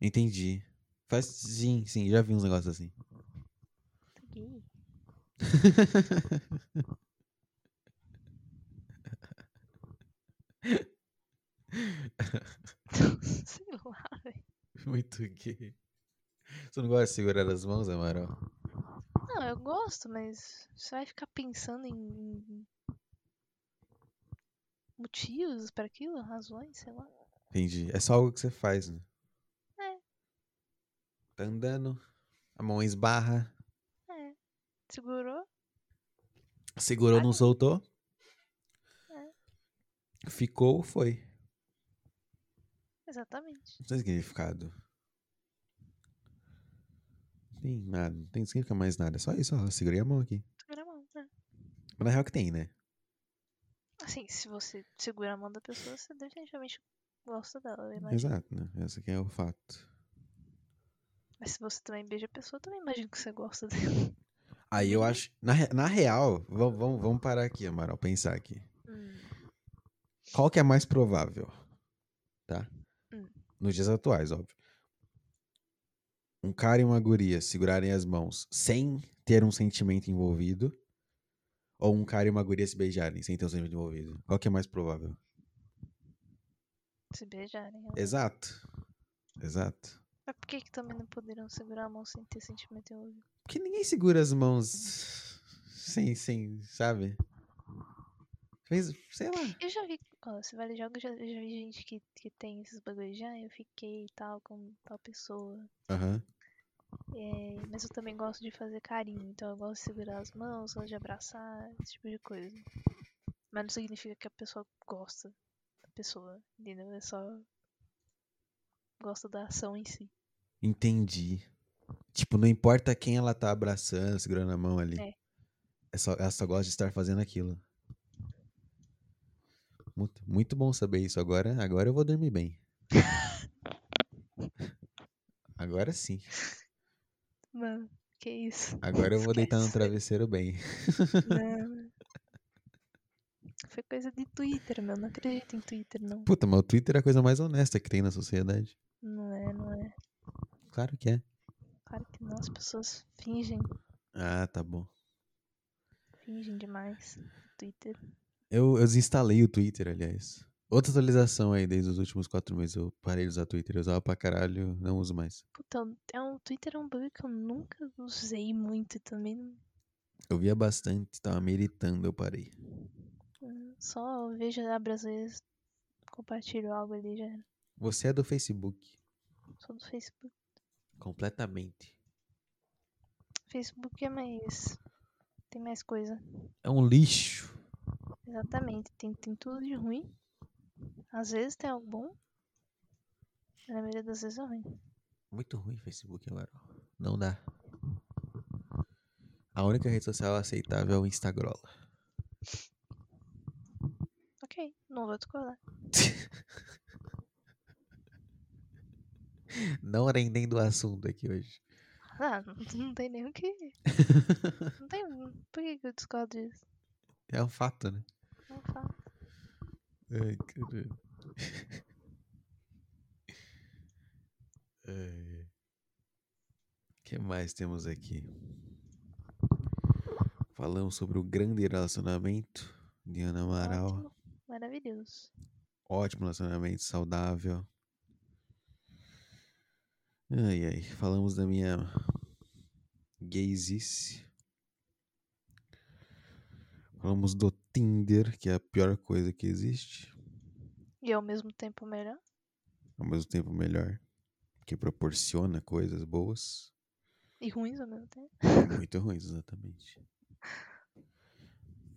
Speaker 1: Entendi. Faz sim, sim, já vi uns negócios assim.
Speaker 2: Tá gay. Sei lá, velho.
Speaker 1: Muito gay. Você não gosta de segurar as mãos, Amaral?
Speaker 2: Não, eu gosto, mas você vai ficar pensando em. motivos para aquilo, razões, sei lá.
Speaker 1: Entendi. É só algo que você faz, né?
Speaker 2: É.
Speaker 1: Tá andando, a mão esbarra,
Speaker 2: É. Segurou?
Speaker 1: segurou, não soltou.
Speaker 2: É.
Speaker 1: Ficou, foi.
Speaker 2: Exatamente.
Speaker 1: Não tem significado. Tem nada, não tem significa mais nada. É só isso, ó. Segurei a mão aqui.
Speaker 2: Segura a mão, né?
Speaker 1: Mas na real que tem, né?
Speaker 2: Assim, se você segura a mão da pessoa, você definitivamente gosta dela, eu imagino.
Speaker 1: Exato, né? Esse aqui é o fato.
Speaker 2: Mas se você também beija a pessoa, eu também imagino que você gosta dela.
Speaker 1: Aí eu
Speaker 2: Uhum.
Speaker 1: acho. Na, re- na real, vamos, vamos, vamos parar aqui, Amaral, pensar aqui.
Speaker 2: Hum.
Speaker 1: Qual que é mais provável? Tá?
Speaker 2: Hum.
Speaker 1: Nos dias atuais, óbvio. Um cara e uma guria segurarem as mãos sem ter um sentimento envolvido. Ou um cara e uma guria se beijarem sem ter um sentimento envolvido. Qual que é mais provável?
Speaker 2: Se beijarem. ó.
Speaker 1: Exato. Exato.
Speaker 2: Mas por que, que também não poderiam segurar a mão sem ter sentimento envolvido?
Speaker 1: Porque ninguém segura as mãos sem, sem, sabe? Fez, sei lá.
Speaker 2: Eu já vi, ó, se vale jogo, eu já, já vi gente que, que tem esses bagulhos já, eu fiquei e tal com tal pessoa.
Speaker 1: Aham.
Speaker 2: É, mas eu também gosto de fazer carinho, então eu gosto de segurar as mãos, gosto de abraçar, esse tipo de coisa. Mas não significa que a pessoa gosta da pessoa, entendeu? É só. Gosta da ação em si.
Speaker 1: Entendi. Tipo, não importa quem ela tá abraçando, segurando a mão ali.
Speaker 2: É.
Speaker 1: É só, ela só gosta de estar fazendo aquilo. Muito, muito bom saber isso. Agora, agora eu vou dormir bem. Agora sim.
Speaker 2: Mano, que isso?
Speaker 1: Agora eu vou deitar no
Speaker 2: Esquece.
Speaker 1: travesseiro bem.
Speaker 2: Não. Foi coisa de Twitter, meu. Não acredito em Twitter, não.
Speaker 1: Puta, mas o Twitter é a coisa mais honesta que tem na sociedade.
Speaker 2: Não é, não é.
Speaker 1: Claro que é.
Speaker 2: Claro que não, as pessoas fingem,
Speaker 1: Ah, tá bom.
Speaker 2: fingem demais. Twitter.
Speaker 1: Eu, eu desinstalei o Twitter, aliás. Outra atualização aí, desde os últimos quatro meses. Eu parei de usar Twitter. Eu usava pra caralho, não uso mais.
Speaker 2: Puta, é um Twitter é um bagulho que eu nunca usei muito também não-
Speaker 1: Eu via bastante, tava me irritando, eu parei.
Speaker 2: só vejo, abro às vezes, compartilho algo ali já.
Speaker 1: Você é do Facebook.
Speaker 2: Sou do Facebook.
Speaker 1: Completamente.
Speaker 2: Facebook é mais. Tem mais coisa.
Speaker 1: É um lixo.
Speaker 2: Exatamente. Tem, tem tudo de ruim. Às vezes tem algo bom. mas Na maioria das vezes é ruim.
Speaker 1: Muito ruim o Facebook agora. Não dá. A única rede social aceitável é o Instagrola.
Speaker 2: Ok, não vou discordar.
Speaker 1: Não rendendo o assunto aqui hoje.
Speaker 2: Ah, não, tem nem o que. Não tem. Por que, que eu discordo disso?
Speaker 1: É um fato, né?
Speaker 2: Não.
Speaker 1: Ai, caralho. O que mais temos aqui? Falamos sobre o grande relacionamento de Ana Amaral.
Speaker 2: Ótimo. Maravilhoso.
Speaker 1: Ótimo relacionamento, saudável. Ai, ai. Falamos da minha gaysice. Falamos do Tinder, que é a pior coisa que existe.
Speaker 2: E ao mesmo tempo melhor.
Speaker 1: Ao mesmo tempo melhor. Que proporciona coisas boas.
Speaker 2: E ruins ao mesmo tempo.
Speaker 1: Muito ruins, exatamente.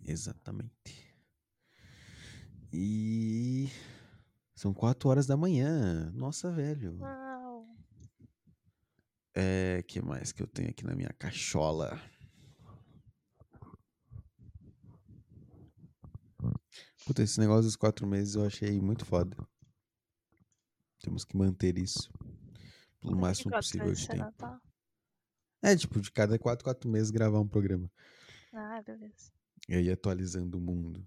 Speaker 1: Exatamente. E. São quatro horas da manhã. Nossa, velho.
Speaker 2: Uau.
Speaker 1: É, que mais que eu tenho aqui na minha cachola? Puta, esse negócio dos quatro meses eu achei muito foda. Temos que manter isso pelo máximo
Speaker 2: 24
Speaker 1: possível de tempo.
Speaker 2: Natal.
Speaker 1: É, tipo, de cada quatro, quatro meses gravar um programa.
Speaker 2: Ah, beleza.
Speaker 1: E aí atualizando o mundo.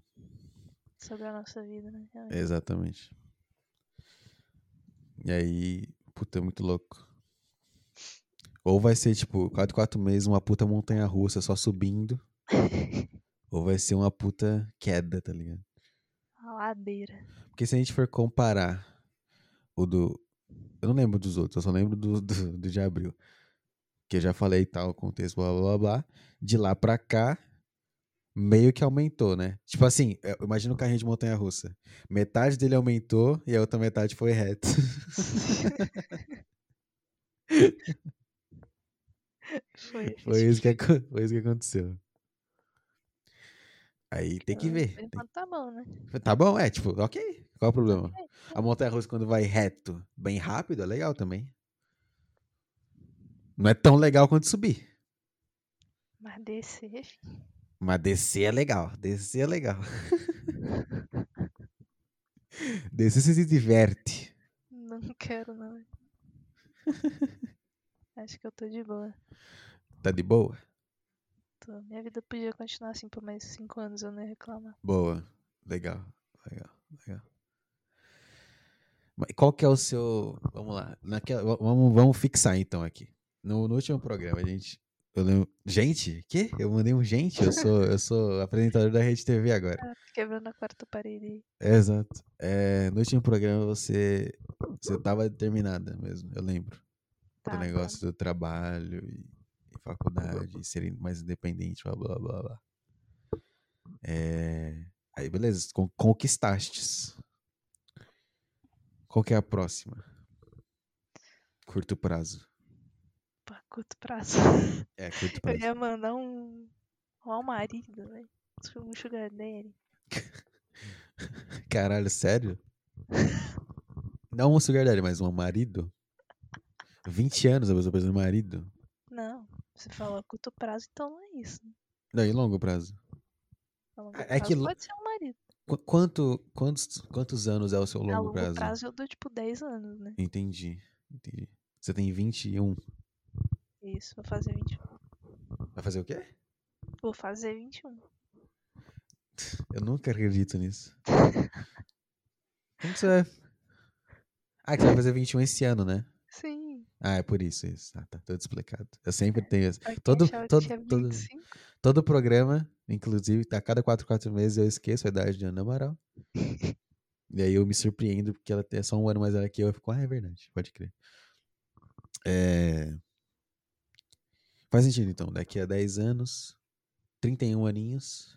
Speaker 2: Sobre a nossa vida, né?
Speaker 1: Exatamente. E aí, puta, é muito louco. Ou vai ser, tipo, quatro, quatro meses, uma puta montanha russa só subindo. ou vai ser uma puta queda, tá ligado?
Speaker 2: Ladeira.
Speaker 1: Porque se a gente for comparar o do. Eu não lembro dos outros, eu só lembro do, do, do de abril. Que eu já falei tal, contexto, blá blá blá blá. De lá pra cá, meio que aumentou, né? Tipo assim, eu imagino um carrinho de montanha russa. Metade dele aumentou e a outra metade foi reto.
Speaker 2: Foi.
Speaker 1: foi, isso que, foi isso que aconteceu. Aí tem que
Speaker 2: Por
Speaker 1: ver.
Speaker 2: enquanto tá bom, né?
Speaker 1: Tá bom, é, tipo, ok. Qual o problema? A montanha russa, quando vai reto, bem rápido, é legal também. Não é tão legal quanto subir.
Speaker 2: Mas descer.
Speaker 1: Mas descer é legal. Descer é legal. descer você se diverte.
Speaker 2: Não quero, não. Acho que eu tô de boa.
Speaker 1: Tá de boa?
Speaker 2: Tô. Minha vida podia continuar assim por mais cinco anos, eu não ia reclamar.
Speaker 1: Boa. Legal. Legal. Legal. Mas qual que é o seu. Vamos lá. Naquela, va- vamos, vamos fixar então aqui. No, no último programa, a gente. Eu lembro. Gente? Que? Eu mandei um gente? Eu sou, eu sou apresentador da Rede TV agora.
Speaker 2: Ah, quebrando a quarta parede.
Speaker 1: Exato. É, no último programa você. Você tava determinada mesmo, eu lembro.
Speaker 2: Tá,
Speaker 1: o negócio do trabalho e faculdade, serem mais independente, blá blá blá blá. É, aí, beleza, con- conquistastes. Qual que é a próxima? Curto prazo.
Speaker 2: Pra curto prazo.
Speaker 1: É, curto
Speaker 2: Eu
Speaker 1: prazo.
Speaker 2: ia mandar um. Um marido, velho. Um sugar daddy.
Speaker 1: Caralho, sério? Não um sugar daddy, mas um marido? 20 anos a pessoa pensando em marido?
Speaker 2: Não, você falou curto prazo, então não é isso.
Speaker 1: Não, e longo prazo?
Speaker 2: A longo
Speaker 1: É- é
Speaker 2: prazo
Speaker 1: que
Speaker 2: pode ser um marido.
Speaker 1: Qu- Quanto, quantos, quantos anos é o seu
Speaker 2: a
Speaker 1: longo
Speaker 2: longo
Speaker 1: prazo?
Speaker 2: prazo eu dou tipo 10 anos, né?
Speaker 1: Entendi, entendi. Você tem 21.
Speaker 2: Isso, vou fazer 21.
Speaker 1: Vai fazer o quê?
Speaker 2: Vou fazer 21.
Speaker 1: Eu nunca acredito nisso. Como você vai. Ah, que você vai fazer 21 esse ano, né?
Speaker 2: Sim.
Speaker 1: Ah, é por isso isso. Ah, tá tudo explicado. Eu sempre tenho isso.
Speaker 2: Quem
Speaker 1: Todo- todo- todo-
Speaker 2: 25,
Speaker 1: Todo programa, inclusive, a cada 4, 4 meses eu esqueço a idade de Ana Amaral. e aí eu me surpreendo porque ela é só um ano mais velha que eu. Eu fico, ah, é verdade, pode crer. É... Faz sentido, então. Daqui a 10 anos, 31 aninhos.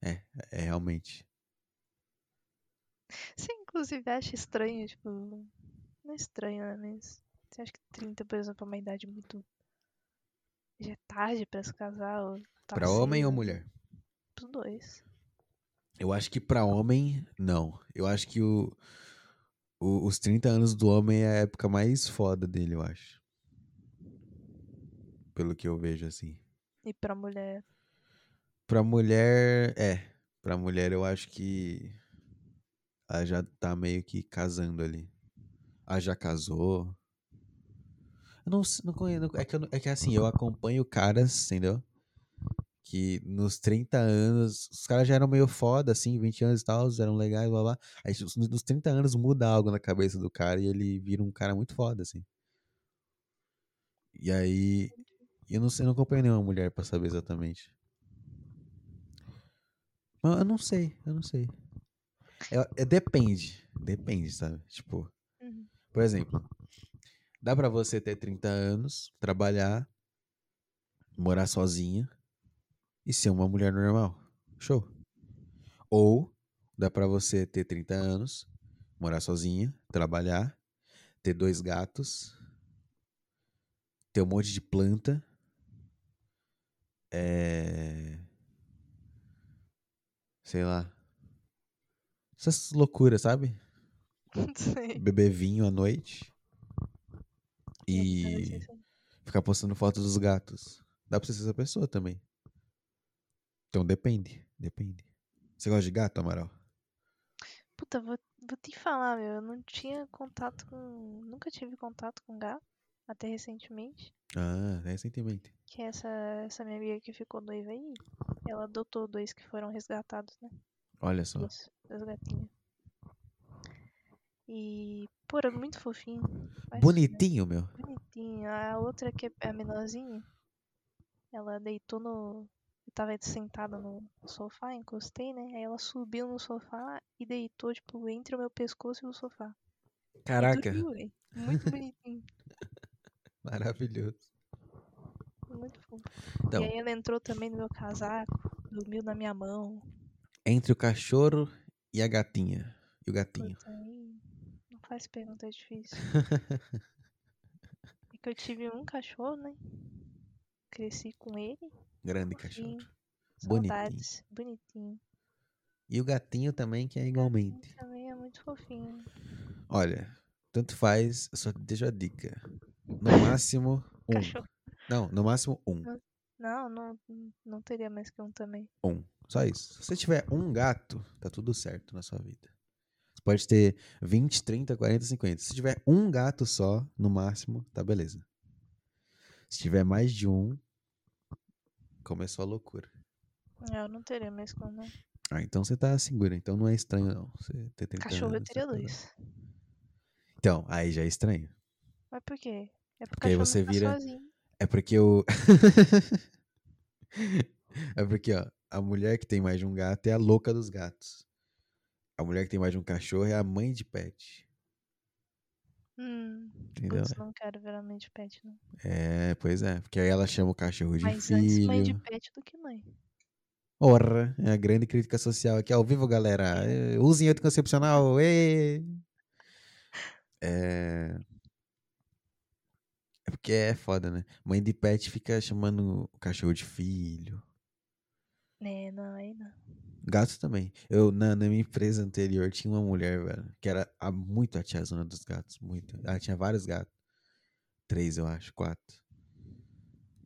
Speaker 1: É, é realmente.
Speaker 2: Você inclusive acha estranho, tipo. Não é estranho, né? Mas. Você acha que 30, por exemplo, é uma idade muito. Já é tarde pra se casar? Ou tá
Speaker 1: Pra homem ou mulher?
Speaker 2: Pros dois.
Speaker 1: Eu acho que pra homem, não. Eu acho que o, o- os 30 anos do homem é a época mais foda dele, eu acho. Pelo que eu vejo, assim.
Speaker 2: E pra mulher.
Speaker 1: Pra mulher, é. Pra mulher eu acho que ela já tá meio que casando ali. Ela já casou. Eu não, não conheço. É que, eu é que assim, eu acompanho caras, entendeu? Que nos 30 anos, os caras já eram meio foda, assim, 20 anos e tal, eram legais, blá blá. Aí nos nos 30 anos muda algo na cabeça do cara e ele vira um cara muito foda, assim. E aí. Eu não sei, não acompanho nenhuma mulher pra saber exatamente. Mas Eu não sei, eu não sei. É, é- depende, depende, sabe? Tipo,
Speaker 2: Uhum.
Speaker 1: Por exemplo, dá pra você ter 30 anos, trabalhar, morar sozinha e ser uma mulher normal. Show. Ou dá pra você ter 30 anos, morar sozinha, trabalhar, ter dois gatos, ter um monte de planta, é... sei lá. Essas loucuras, sabe?
Speaker 2: Sei.
Speaker 1: Beber vinho à noite
Speaker 2: É,
Speaker 1: e
Speaker 2: assim.
Speaker 1: ficar postando fotos dos gatos. Dá pra você ser essa pessoa também. Então depende, depende. Você gosta de gato, Amaral?
Speaker 2: Puta, vou, vou te falar, meu. Eu não tinha contato com. Nunca tive contato com gato. Até recentemente.
Speaker 1: Ah, recentemente.
Speaker 2: Que é essa, essa minha amiga que ficou noiva aí. Ela adotou dois que foram resgatados, né?
Speaker 1: Olha só.
Speaker 2: Duas, duas gatinhas. E. Pô, era muito fofinho. Mas,
Speaker 1: Bonitinho, meu.
Speaker 2: Bonitinho. A outra que é a menorzinha, ela deitou no. Eu tava sentada no sofá, encostei, né? Aí ela subiu no sofá e deitou, tipo, entre o meu pescoço e o sofá. E
Speaker 1: Caraca,
Speaker 2: dormiu. Muito bonitinho.
Speaker 1: maravilhoso.
Speaker 2: Muito fofo.
Speaker 1: Então,
Speaker 2: E aí ela entrou também no meu casaco, dormiu na minha mão.
Speaker 1: entre o cachorro e a gatinha. E o gatinho.
Speaker 2: Puta, aí faz pergunta difícil. é que eu tive um cachorro, né? Cresci com ele.
Speaker 1: Grande cachorro. Bonitinho.
Speaker 2: Saudades. Bonitinho.
Speaker 1: E o gatinho também, que é igualmente.
Speaker 2: Também é muito fofinho.
Speaker 1: Olha, tanto faz, só deixo a dica. No máximo, um.
Speaker 2: Cachorro.
Speaker 1: Não, no máximo um.
Speaker 2: Não, não, não teria mais que um também.
Speaker 1: Um. Só isso. Se você tiver um gato, tá tudo certo na sua vida. Pode ter 20, 30, 40, 50. Se tiver um gato só, no máximo, tá beleza. Se tiver mais de um, começou a loucura.
Speaker 2: É, Eu não teria mais não.
Speaker 1: Ah, então você tá segura. Então não é estranho, não. Você ter 30
Speaker 2: Cachorro eu teria
Speaker 1: tá-
Speaker 2: dois.
Speaker 1: Então, aí já é estranho.
Speaker 2: Mas por quê? É porque
Speaker 1: Porque você
Speaker 2: tá
Speaker 1: vira-
Speaker 2: sozinho.
Speaker 1: É porque o. é porque, ó, a mulher que tem mais de um gato é a louca dos gatos. A mulher que tem mais de um cachorro é a mãe de pet.
Speaker 2: Hum,
Speaker 1: Entendeu?
Speaker 2: putz, não quero virar mãe de pet, não.
Speaker 1: É, pois é. Porque aí ela chama o cachorro de
Speaker 2: Mas
Speaker 1: filho.
Speaker 2: antes mãe de pet do que mãe.
Speaker 1: Ora, é a grande crítica social aqui ao vivo, galera. É, usem anticoncepcional. ê! É... é porque é foda, né? Mãe de pet fica chamando o cachorro de filho.
Speaker 2: É, não, aí não.
Speaker 1: Gato também. Eu, na, na minha empresa anterior, tinha uma mulher, velho, que era a, muito a tiazona dos gatos. Muito. Ela tinha vários gatos. Três, eu acho, quatro.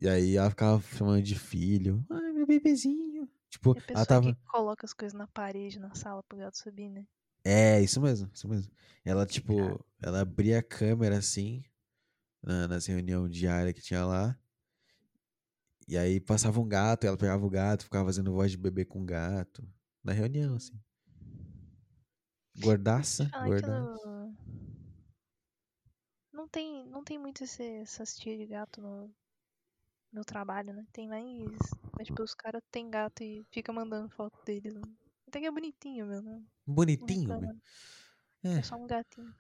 Speaker 1: E aí ela ficava chamando de filho. Ai, meu bebezinho. Tipo,
Speaker 2: a pessoa
Speaker 1: ela tava.
Speaker 2: que coloca as coisas na parede, na sala pro gato subir, né?
Speaker 1: É, isso mesmo, isso mesmo. Ela, tipo, ela abria a câmera assim, na, nas reuniões diárias que tinha lá. E aí passava um gato, ela pegava o gato, ficava fazendo voz de bebê com gato. Na reunião, assim. Gordaça, gordaça.
Speaker 2: não tem, não tem muito esse, essas tias de gato no, no trabalho, né? Tem mais. Mas, tipo, os caras têm gato e fica mandando foto deles. né? Até que é bonitinho, meu. Não
Speaker 1: Bonitinho,
Speaker 2: reclama,
Speaker 1: meu. É,
Speaker 2: É só um gatinho.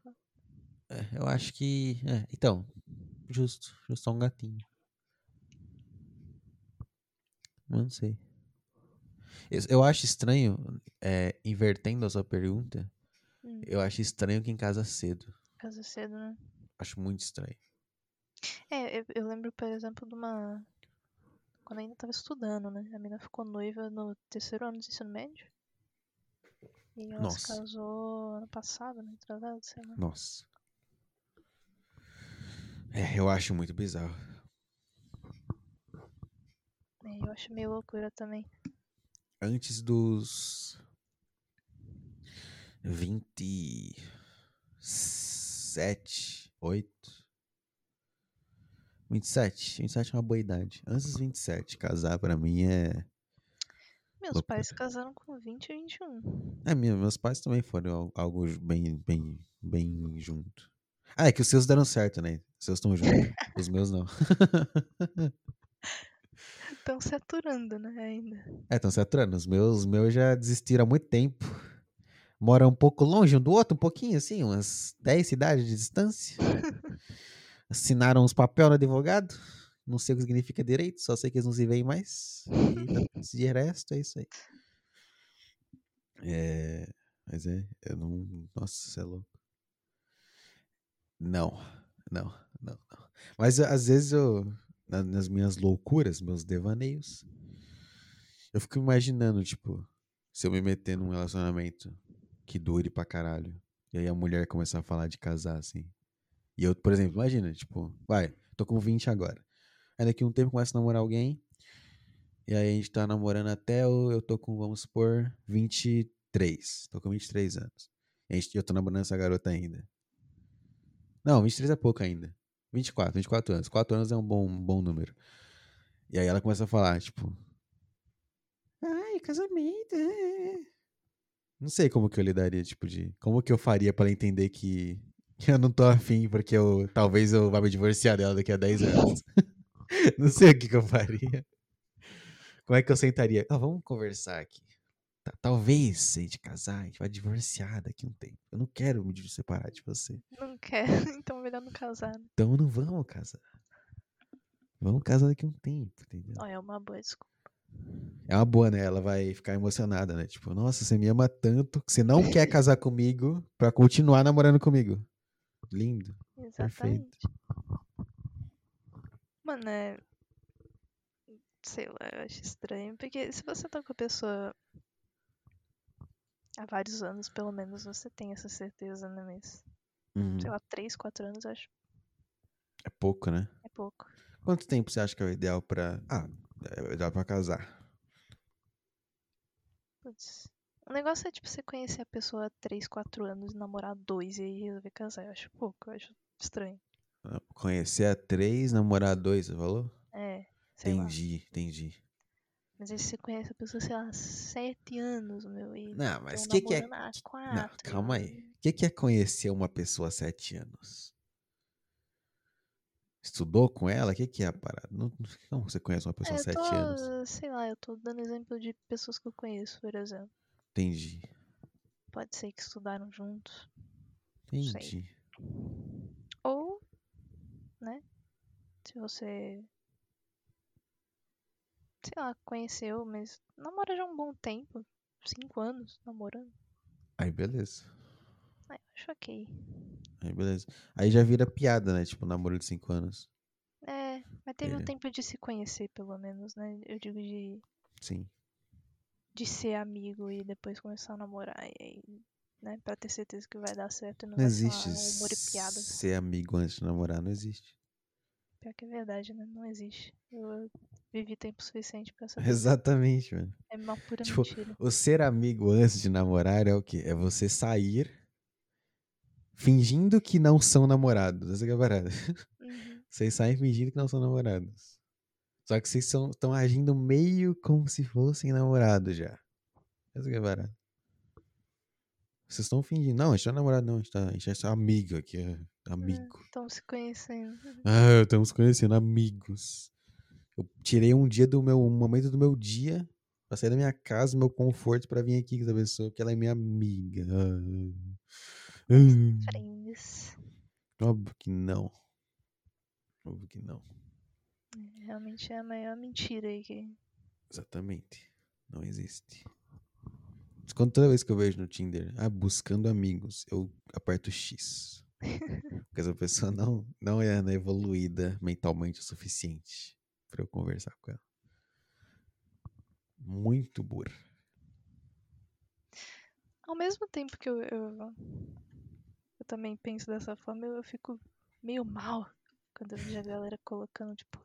Speaker 1: é, eu acho que. É, então, justo, justo só um gatinho. Mas não sei. Eu, eu acho estranho, é, invertendo a sua pergunta,
Speaker 2: Hum.
Speaker 1: eu acho estranho quem casa cedo.
Speaker 2: Casa cedo, né?
Speaker 1: Acho muito estranho.
Speaker 2: É, eu, eu lembro, por exemplo, de uma. Quando eu ainda tava estudando, né? A menina ficou noiva no terceiro ano do ensino médio. E ela se
Speaker 1: Nossa.
Speaker 2: casou ano passado, né? Atrasado, sei lá.
Speaker 1: Nossa. É, eu acho muito bizarro.
Speaker 2: É, eu acho meio loucura também.
Speaker 1: Antes dos 27, 8. 27. 27 é uma boa idade. Antes dos 27, casar pra mim é.
Speaker 2: Meus
Speaker 1: Loucura.
Speaker 2: pais casaram com 20 e 21.
Speaker 1: É, meus pais também foram al- algo bem, bem, bem junto. Ah, é que os seus deram certo, né? Os seus estão juntos. os meus não.
Speaker 2: Estão se aturando, né, ainda.
Speaker 1: É, estão se aturando. Os meus, os meus já desistiram há muito tempo. Moram um pouco longe um do outro, um pouquinho, assim, umas 10 cidades de distância. Assinaram os papéis no advogado. Não sei o que significa direito, só sei que eles não se veem mais. E tá, de resto, é isso aí. É, mas é, eu não. Nossa, você é louco. Não, não, não, não. Mas às vezes eu, na- nas minhas loucuras, meus devaneios, eu fico imaginando, tipo, se eu me meter num relacionamento que dure pra caralho, e aí a mulher começar a falar de casar, assim. E eu, por exemplo, imagina, tipo, vai, tô com 20 agora. Aí daqui um tempo começa a namorar alguém, e aí a gente tá namorando até o, eu tô com, vamos supor, 23. Tô com 23 anos. E eu tô namorando essa garota ainda. Não, 23 é pouco ainda. 24, 24 anos. 4 anos é um bom, um bom número. E aí ela começa a falar, tipo. Ai, casamento. é." Não sei como que eu lidaria, tipo, de. Como que eu faria pra ela entender que eu não tô afim, porque eu talvez eu vá me divorciar dela daqui a 10 anos. não sei o que, que eu faria. Como é que eu sentaria? Ah, vamos conversar aqui. Tá, talvez se a gente casar, a gente vai divorciar daqui a um tempo. Eu não quero me separar de você.
Speaker 2: Não quer, então melhor não casar. né?
Speaker 1: Então não vamos casar. Vamos casar daqui a um tempo, entendeu?
Speaker 2: Ó, é uma boa desculpa.
Speaker 1: É uma boa, né? Ela vai ficar emocionada, né? Tipo, nossa, você me ama tanto que você não quer casar comigo pra continuar namorando comigo. Lindo.
Speaker 2: Exatamente. Mano, é. Sei lá, eu acho estranho. Porque se você tá com a pessoa há vários anos, pelo menos, você tem essa certeza, né? Mas,
Speaker 1: Uhum.
Speaker 2: sei lá, 3, 4 anos, eu acho
Speaker 1: É pouco, né?
Speaker 2: é pouco.
Speaker 1: Quanto tempo você acha que é o ideal pra. Ah, é o ideal pra casar?
Speaker 2: Putz. O negócio é, tipo, você conhecer a pessoa há 3, 4 anos, namorar dois e aí resolver casar. Eu acho pouco, eu acho estranho.
Speaker 1: Conhecer a três, namorar dois, você falou?
Speaker 2: É, sei lá.
Speaker 1: Entendi, entendi.
Speaker 2: Mas aí você conhece a pessoa, sei lá, 7 anos, meu. E
Speaker 1: Não, mas
Speaker 2: tão
Speaker 1: o que, que é. Não, calma aí. O que, que é conhecer uma pessoa há sete anos? Estudou com ela? O que, que é a parada? Não, como você conhece uma
Speaker 2: É,
Speaker 1: pessoa há sete
Speaker 2: tô,
Speaker 1: anos?
Speaker 2: sei lá, eu tô dando exemplo de pessoas que eu conheço, por exemplo.
Speaker 1: Entendi.
Speaker 2: Pode ser que estudaram juntos.
Speaker 1: Entendi.
Speaker 2: Ou, né? Se você. Sei lá, conheceu, mas namora já há um bom tempo. Cinco anos namorando.
Speaker 1: Aí beleza.
Speaker 2: Aí eu acho ok.
Speaker 1: Aí beleza. Aí já vira piada, né? Tipo, namoro de cinco anos.
Speaker 2: É, mas teve um
Speaker 1: É.
Speaker 2: tempo de se conhecer, pelo menos, né? Eu digo de,
Speaker 1: Sim.
Speaker 2: de ser amigo e depois começar a namorar. E aí, né? Pra ter certeza que vai dar certo e não,
Speaker 1: Não
Speaker 2: vai
Speaker 1: existe
Speaker 2: um
Speaker 1: ser amigo antes de namorar, não existe.
Speaker 2: Pior que é verdade, né? Não existe. Eu vivi tempo suficiente pra saber.
Speaker 1: Exatamente, mano.
Speaker 2: É uma pura
Speaker 1: Tipo,
Speaker 2: mentira.
Speaker 1: O ser amigo antes de namorar é o quê? É você sair fingindo que não são namorados. Essa é a parada.
Speaker 2: Uhum.
Speaker 1: Vocês saem fingindo que não são namorados. Só que vocês estão agindo meio como se fossem namorados já. Essa que é a parada. Vocês estão fingindo. Não, a gente não é namorado, não. A gente, tá, a gente é só amigo aqui. É Amigo.
Speaker 2: Estão se conhecendo.
Speaker 1: Ah, estamos conhecendo amigos. Eu tirei um dia do meu, um momento do meu dia pra sair da minha casa, do meu conforto, pra vir aqui com essa pessoa, porque ela é minha amiga. Ah. Ah.
Speaker 2: Friends.
Speaker 1: Óbvio que não. Óbvio que não.
Speaker 2: Realmente é a maior mentira aí que.
Speaker 1: Exatamente. Não existe. Quando toda vez que eu vejo no Tinder, ah, buscando amigos, eu aperto X. Porque essa pessoa não, não é né, evoluída mentalmente o suficiente pra eu conversar com ela. Muito burra.
Speaker 2: Ao mesmo tempo que eu, eu, eu também penso dessa forma, eu, eu fico meio mal quando eu vejo a galera colocando, tipo,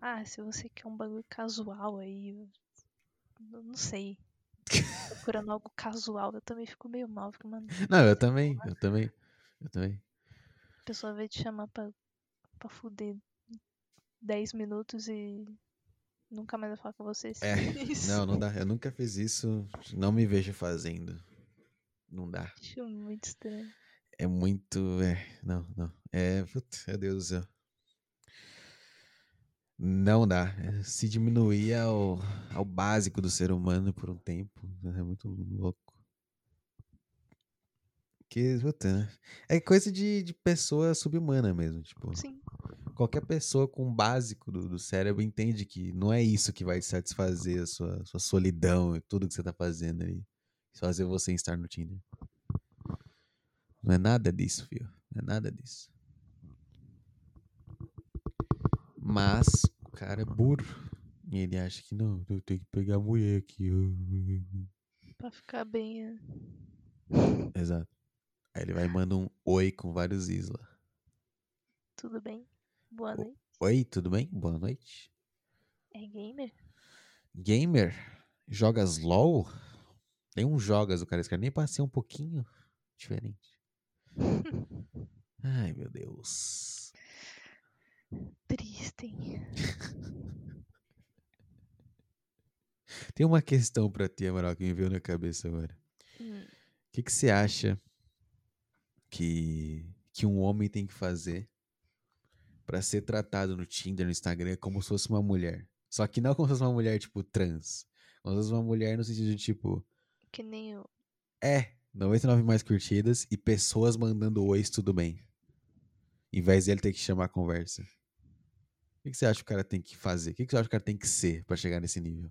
Speaker 2: ah, se você quer um bagulho casual aí, eu, eu não sei. Procurando algo casual, eu também fico meio mal. Fico, mano,
Speaker 1: Não, eu também, eu também, eu também.
Speaker 2: a pessoa vai te chamar pra, pra fuder 10 minutos e nunca mais vai falar com você.
Speaker 1: É. Não, não dá. Eu nunca fiz isso, não me vejo fazendo. Não dá.
Speaker 2: Acho muito estranho.
Speaker 1: É muito. É, não, não. É. Putz, meu Deus do céu. Não dá. É, Se diminuir ao, ao básico do ser humano por um tempo, é muito louco. Que, puta, né? é coisa de, de pessoa subhumana mesmo. Tipo,
Speaker 2: Sim.
Speaker 1: qualquer pessoa com o básico do, do cérebro entende que não é isso que vai satisfazer a sua, sua solidão e tudo que você tá fazendo aí. Fazer você estar no Tinder. Não é nada disso, filho. Não é nada disso. Mas o cara é burro. E ele acha que não, eu tenho que pegar a mulher aqui.
Speaker 2: Pra ficar bem. é.
Speaker 1: Exato. Aí ele vai e manda um oi com vários isla.
Speaker 2: Tudo bem? Boa noite.
Speaker 1: Oi, tudo bem? Boa noite.
Speaker 2: É gamer?
Speaker 1: Gamer, jogas LOL? Tem um jogas, o cara escreve nem pra ser um pouquinho diferente. Ai, meu Deus.
Speaker 2: Triste.
Speaker 1: Tem uma questão pra ti, Amaral, que me veio na cabeça agora.
Speaker 2: Hum,
Speaker 1: O que, que você acha que, que um homem tem que fazer pra ser tratado no Tinder, no Instagram, como se fosse uma mulher? Só que não como se fosse uma mulher, tipo, trans. Como se fosse uma mulher no sentido de, tipo,
Speaker 2: que nem o.
Speaker 1: é, 99 mais curtidas e pessoas mandando ois, tudo bem. Em vez dele ter que chamar a conversa. O que, que você acha que o cara tem que fazer? O que, que você acha que o cara tem que ser pra chegar nesse nível?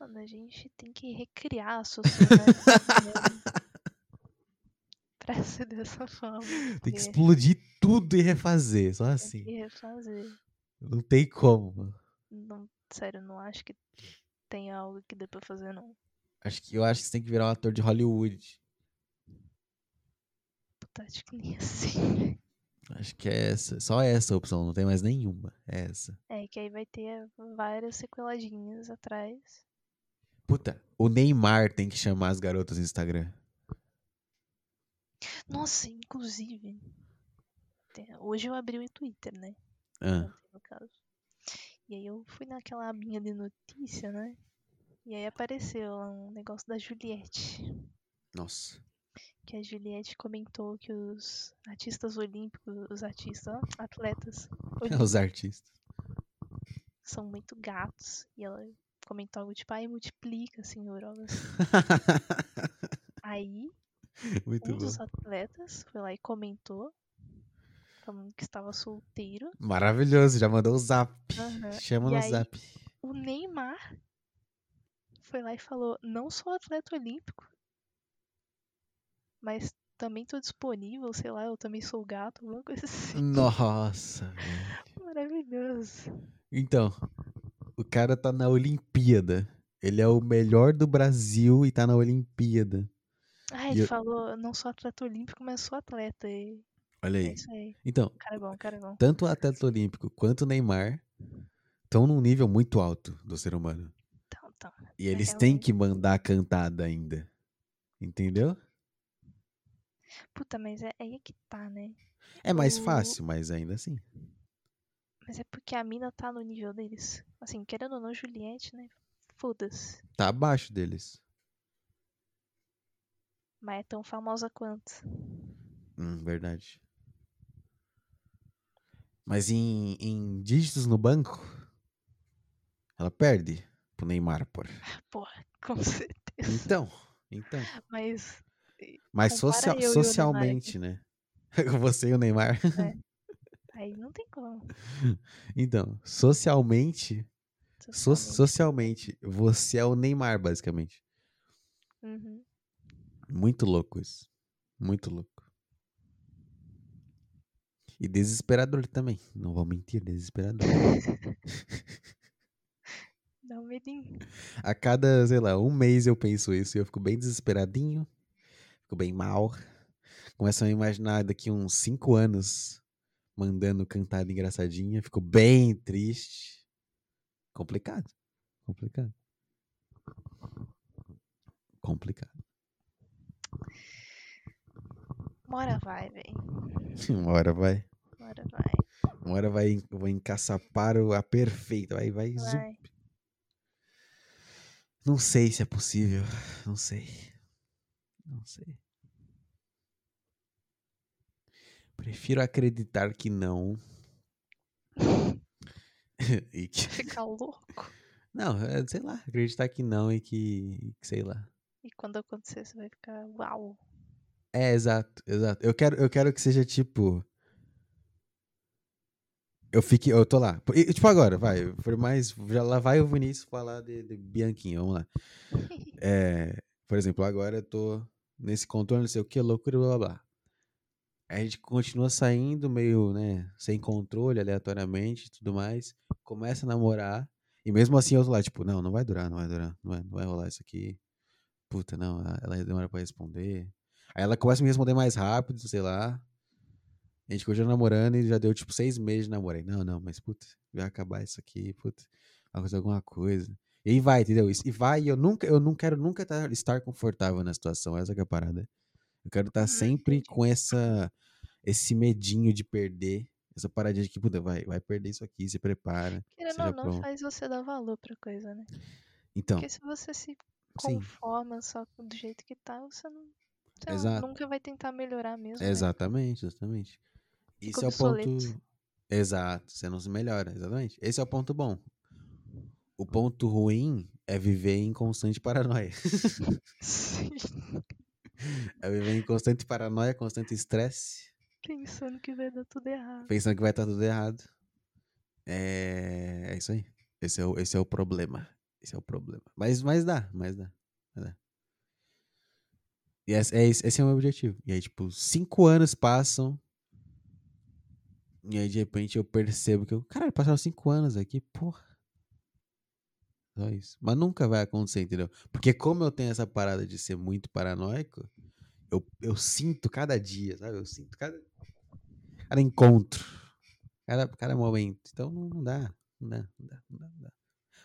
Speaker 2: Mano, a gente tem que recriar a sociedade. pra ser dessa forma.
Speaker 1: Tem que explodir tudo e refazer, só
Speaker 2: Tem
Speaker 1: assim.
Speaker 2: que refazer.
Speaker 1: Não tem como.
Speaker 2: Não, sério, não acho que tem algo que dê pra fazer, não.
Speaker 1: Acho que, eu acho que você tem que virar um ator de Hollywood.
Speaker 2: Puta, acho que nem assim.
Speaker 1: Acho que é essa. Só essa opção, não tem mais nenhuma. É essa.
Speaker 2: É, que aí vai ter várias sequeladinhas atrás.
Speaker 1: Puta, o Neymar tem que chamar as garotas no Instagram.
Speaker 2: Nossa, inclusive. tem- Hoje eu abri o Twitter, né?
Speaker 1: Ah,
Speaker 2: ontem, no caso. E aí eu fui naquela abinha de notícia, né? E aí apareceu lá um negócio da Juliette.
Speaker 1: nossa.
Speaker 2: Que a Juliette comentou que os artistas olímpicos, os artistas, ó, atletas
Speaker 1: Os artistas.
Speaker 2: são muito gatos. E ela comentou algo tipo, ai, multiplica, senhor. Aí,
Speaker 1: Muito
Speaker 2: um
Speaker 1: bom.
Speaker 2: dos atletas foi lá e comentou, falando que estava solteiro.
Speaker 1: Maravilhoso, já mandou o zap.
Speaker 2: Aham.
Speaker 1: Chama
Speaker 2: E
Speaker 1: no
Speaker 2: aí,
Speaker 1: zap.
Speaker 2: O Neymar foi lá e falou: Não sou atleta olímpico, mas também tô disponível, sei lá, eu também sou gato, alguma coisa assim.
Speaker 1: Nossa, velho.
Speaker 2: Maravilhoso.
Speaker 1: Então, o cara tá na Olimpíada. Ele é o melhor do Brasil e tá na Olimpíada.
Speaker 2: Ah, ele
Speaker 1: eu-
Speaker 2: falou: Não sou atleta olímpico, mas sou atleta. E
Speaker 1: Olha
Speaker 2: é
Speaker 1: aí.
Speaker 2: isso aí.
Speaker 1: Então,
Speaker 2: Cara é bom, cara é bom.
Speaker 1: tanto o atleta olímpico quanto o Neymar estão num nível muito alto do ser humano.
Speaker 2: Então, então.
Speaker 1: E eles têm
Speaker 2: realmente.
Speaker 1: que mandar a cantada ainda. Entendeu?
Speaker 2: Puta, mas é aí é que tá, né?
Speaker 1: É mais
Speaker 2: O-
Speaker 1: fácil, mas ainda assim.
Speaker 2: Mas é porque a mina tá no nível deles. Assim, querendo ou não, Juliette, né? Foda-se.
Speaker 1: Tá abaixo deles.
Speaker 2: Mas é tão famosa quanto.
Speaker 1: Hum, verdade. Mas em, em dígitos no banco, ela perde pro Neymar, por.
Speaker 2: Porra, com certeza.
Speaker 1: Então, então.
Speaker 2: Mas
Speaker 1: Mas social- socialmente, né? Você e o Neymar.
Speaker 2: aí não tem como.
Speaker 1: Então, socialmente, so-
Speaker 2: socialmente.
Speaker 1: socialmente, você é o Neymar, basicamente.
Speaker 2: Uhum.
Speaker 1: Muito louco isso. Muito louco. E desesperador também. Não vou mentir, desesperador.
Speaker 2: Dá um medinho.
Speaker 1: A cada, sei lá, um mês eu penso isso e eu fico bem desesperadinho. Fico bem mal. Começo a imaginar daqui uns cinco anos mandando cantada engraçadinha. Fico bem triste. Complicado. Complicado. Complicado.
Speaker 2: Uma hora vai, velho.
Speaker 1: Uma hora vai.
Speaker 2: Uma hora vai.
Speaker 1: Uma hora vai, vou encaçapar o- a perfeita. Vai, vai, zup.
Speaker 2: Vai.
Speaker 1: Não sei se é possível. Não sei. Não sei. Prefiro acreditar que não. e que...
Speaker 2: Ficar louco.
Speaker 1: Não, é, sei lá, acreditar que não e que, que sei lá.
Speaker 2: E quando acontecer, você vai ficar, uau.
Speaker 1: É, exato, exato. Eu quero, eu quero que seja tipo. Eu fique. Eu tô lá. E, tipo, agora, vai. Por mais. Já lá vai o Vinícius falar de, de Bianquinha, vamos lá. É, por exemplo, agora eu tô nesse contorno, não sei o que, loucura, blá blá blá. A gente continua saindo meio, né, sem controle, aleatoriamente e tudo mais. Começa a namorar. E mesmo assim eu tô lá, tipo, não, não vai durar, não vai durar. Não vai, não vai rolar isso aqui. Puta, não, ela demora pra responder. Aí ela começa a me responder mais rápido, sei lá. A gente continua namorando e já deu tipo seis meses de namoro. Aí, não, não, mas puta, vai acabar isso aqui, puta, vai acontecer alguma coisa. E aí vai, entendeu? E vai, e eu nunca, eu não quero nunca tá, estar confortável na situação, essa é a parada. Eu quero estar
Speaker 2: Uhum,
Speaker 1: sempre
Speaker 2: entendi.
Speaker 1: com essa, esse medinho de perder, essa paradinha de que, puta, vai, vai perder isso aqui, se prepara,
Speaker 2: Querendo ou não,
Speaker 1: pronto.
Speaker 2: faz você dar valor pra coisa, né?
Speaker 1: Então,
Speaker 2: Porque se você se
Speaker 1: sim,
Speaker 2: conforma só do jeito que tá, você não. Sei lá,
Speaker 1: exato,
Speaker 2: nunca vai tentar melhorar mesmo, né?
Speaker 1: exatamente, exatamente.
Speaker 2: Fica
Speaker 1: Isso é o ponto. Exato, você não se melhora, exatamente. Esse é o ponto bom. O ponto ruim é viver em constante paranoia.
Speaker 2: Sim.
Speaker 1: É viver em constante paranoia, constante estresse,
Speaker 2: Pensando que vai dar tudo errado.
Speaker 1: pensando que vai estar tudo errado. É, é isso aí. Esse é, o, esse é o problema. Esse é o problema. Mas, mas dá. mas dá. Esse, é, esse esse é o meu objetivo. E aí, tipo, cinco anos passam. E aí, de repente, eu percebo que eu. Caralho, passaram cinco anos aqui, porra. Só isso. Mas nunca vai acontecer, entendeu? Porque como eu tenho essa parada de ser muito paranoico, eu, eu sinto cada dia, sabe? Eu sinto cada, cada encontro, cada, cada momento. Então não dá, não dá, não dá, não dá.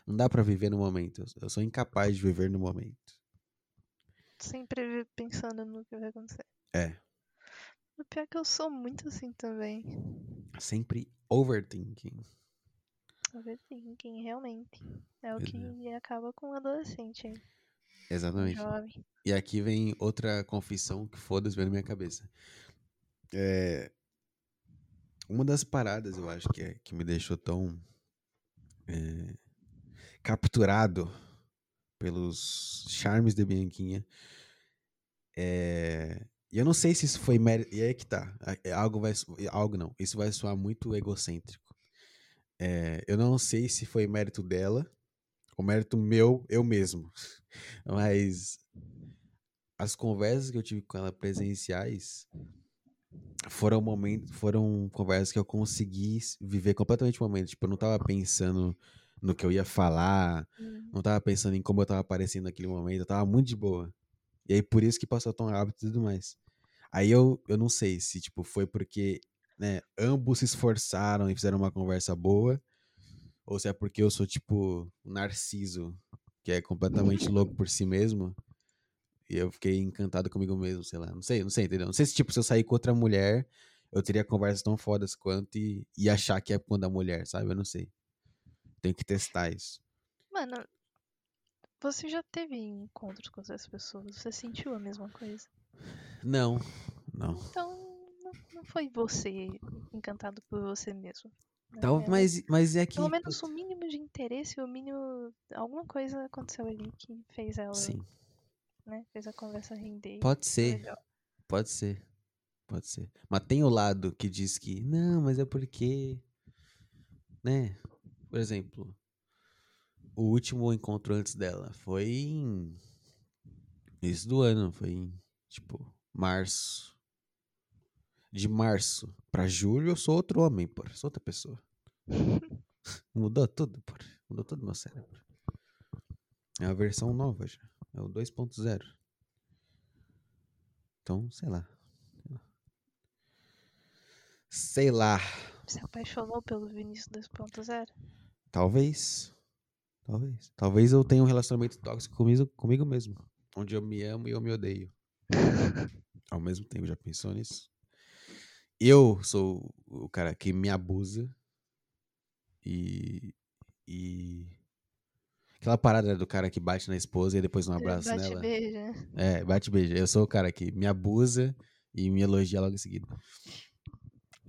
Speaker 1: Não dá pra viver no momento. Eu, eu sou incapaz de viver no momento.
Speaker 2: Sempre pensando no que vai acontecer.
Speaker 1: É.
Speaker 2: O pior é que eu sou muito assim também.
Speaker 1: Sempre overthinking.
Speaker 2: Overthinking, realmente. É o que acaba com o adolescente aí. um
Speaker 1: Exatamente.
Speaker 2: Jovem.
Speaker 1: E aqui vem outra confissão que foda-se veio na minha cabeça. É, uma das paradas, eu acho, que, é, que me deixou tão é, capturado pelos charmes de Bianquinha. É, e eu não sei se isso foi mérito. E aí que tá. é- é Algo vai. Algo não. Isso vai soar muito egocêntrico. É, eu não sei se foi mérito dela ou mérito meu, eu mesmo. Mas as conversas que eu tive com ela presenciais foram momentos, foram conversas que eu consegui viver completamente o momento. Tipo, eu não tava pensando no que eu ia falar,
Speaker 2: Hum.
Speaker 1: não tava pensando em como eu tava aparecendo naquele momento, eu tava muito de boa. E aí por isso que passou tão rápido e tudo mais. Aí eu, eu não sei se, tipo, foi porque, né, ambos se esforçaram e fizeram uma conversa boa, ou se é porque eu sou, tipo, um narciso, que é completamente louco por si mesmo, e eu fiquei encantado comigo mesmo, sei lá. Não sei, não sei, entendeu? Não sei se, tipo, se eu sair com outra mulher, eu teria conversas tão fodas quanto e, e achar que é quando a mulher, sabe? Eu não sei. Tenho que testar isso.
Speaker 2: Mano, você já teve encontros com essas pessoas? Você sentiu a mesma coisa?
Speaker 1: Não, não.
Speaker 2: Então, não, foi você encantado por você mesmo. né?
Speaker 1: Tal,
Speaker 2: Ela-
Speaker 1: mas, mas é que.
Speaker 2: Pelo menos o mínimo de interesse, o mínimo. Alguma coisa aconteceu ali que fez ela,
Speaker 1: Sim,
Speaker 2: né? Fez a conversa render.
Speaker 1: pode ser.
Speaker 2: legal.
Speaker 1: Pode ser. Pode ser. Mas tem o lado que diz que, não, mas é porque. Né? Por exemplo, o último encontro antes dela foi em. Isso do ano, foi em, tipo, março. De março pra julho eu sou outro homem, pô. Sou outra pessoa. Mudou tudo, pô. Mudou todo meu cérebro. É a versão nova já. É o 2.0. Então, sei lá. Sei lá.
Speaker 2: Se apaixonou pelo Vinícius 2.0?
Speaker 1: Talvez. Talvez. Talvez eu tenha um relacionamento tóxico comigo, comigo mesmo. Onde eu me amo e eu me odeio. Ao mesmo tempo, já pensou nisso? Eu sou o cara que me abusa. E. E. Aquela parada do cara que bate na esposa e depois não abraça
Speaker 2: Bate
Speaker 1: nela.
Speaker 2: beijo, né?
Speaker 1: É, bate e beija. Eu sou o cara que me abusa e me elogia logo em seguida.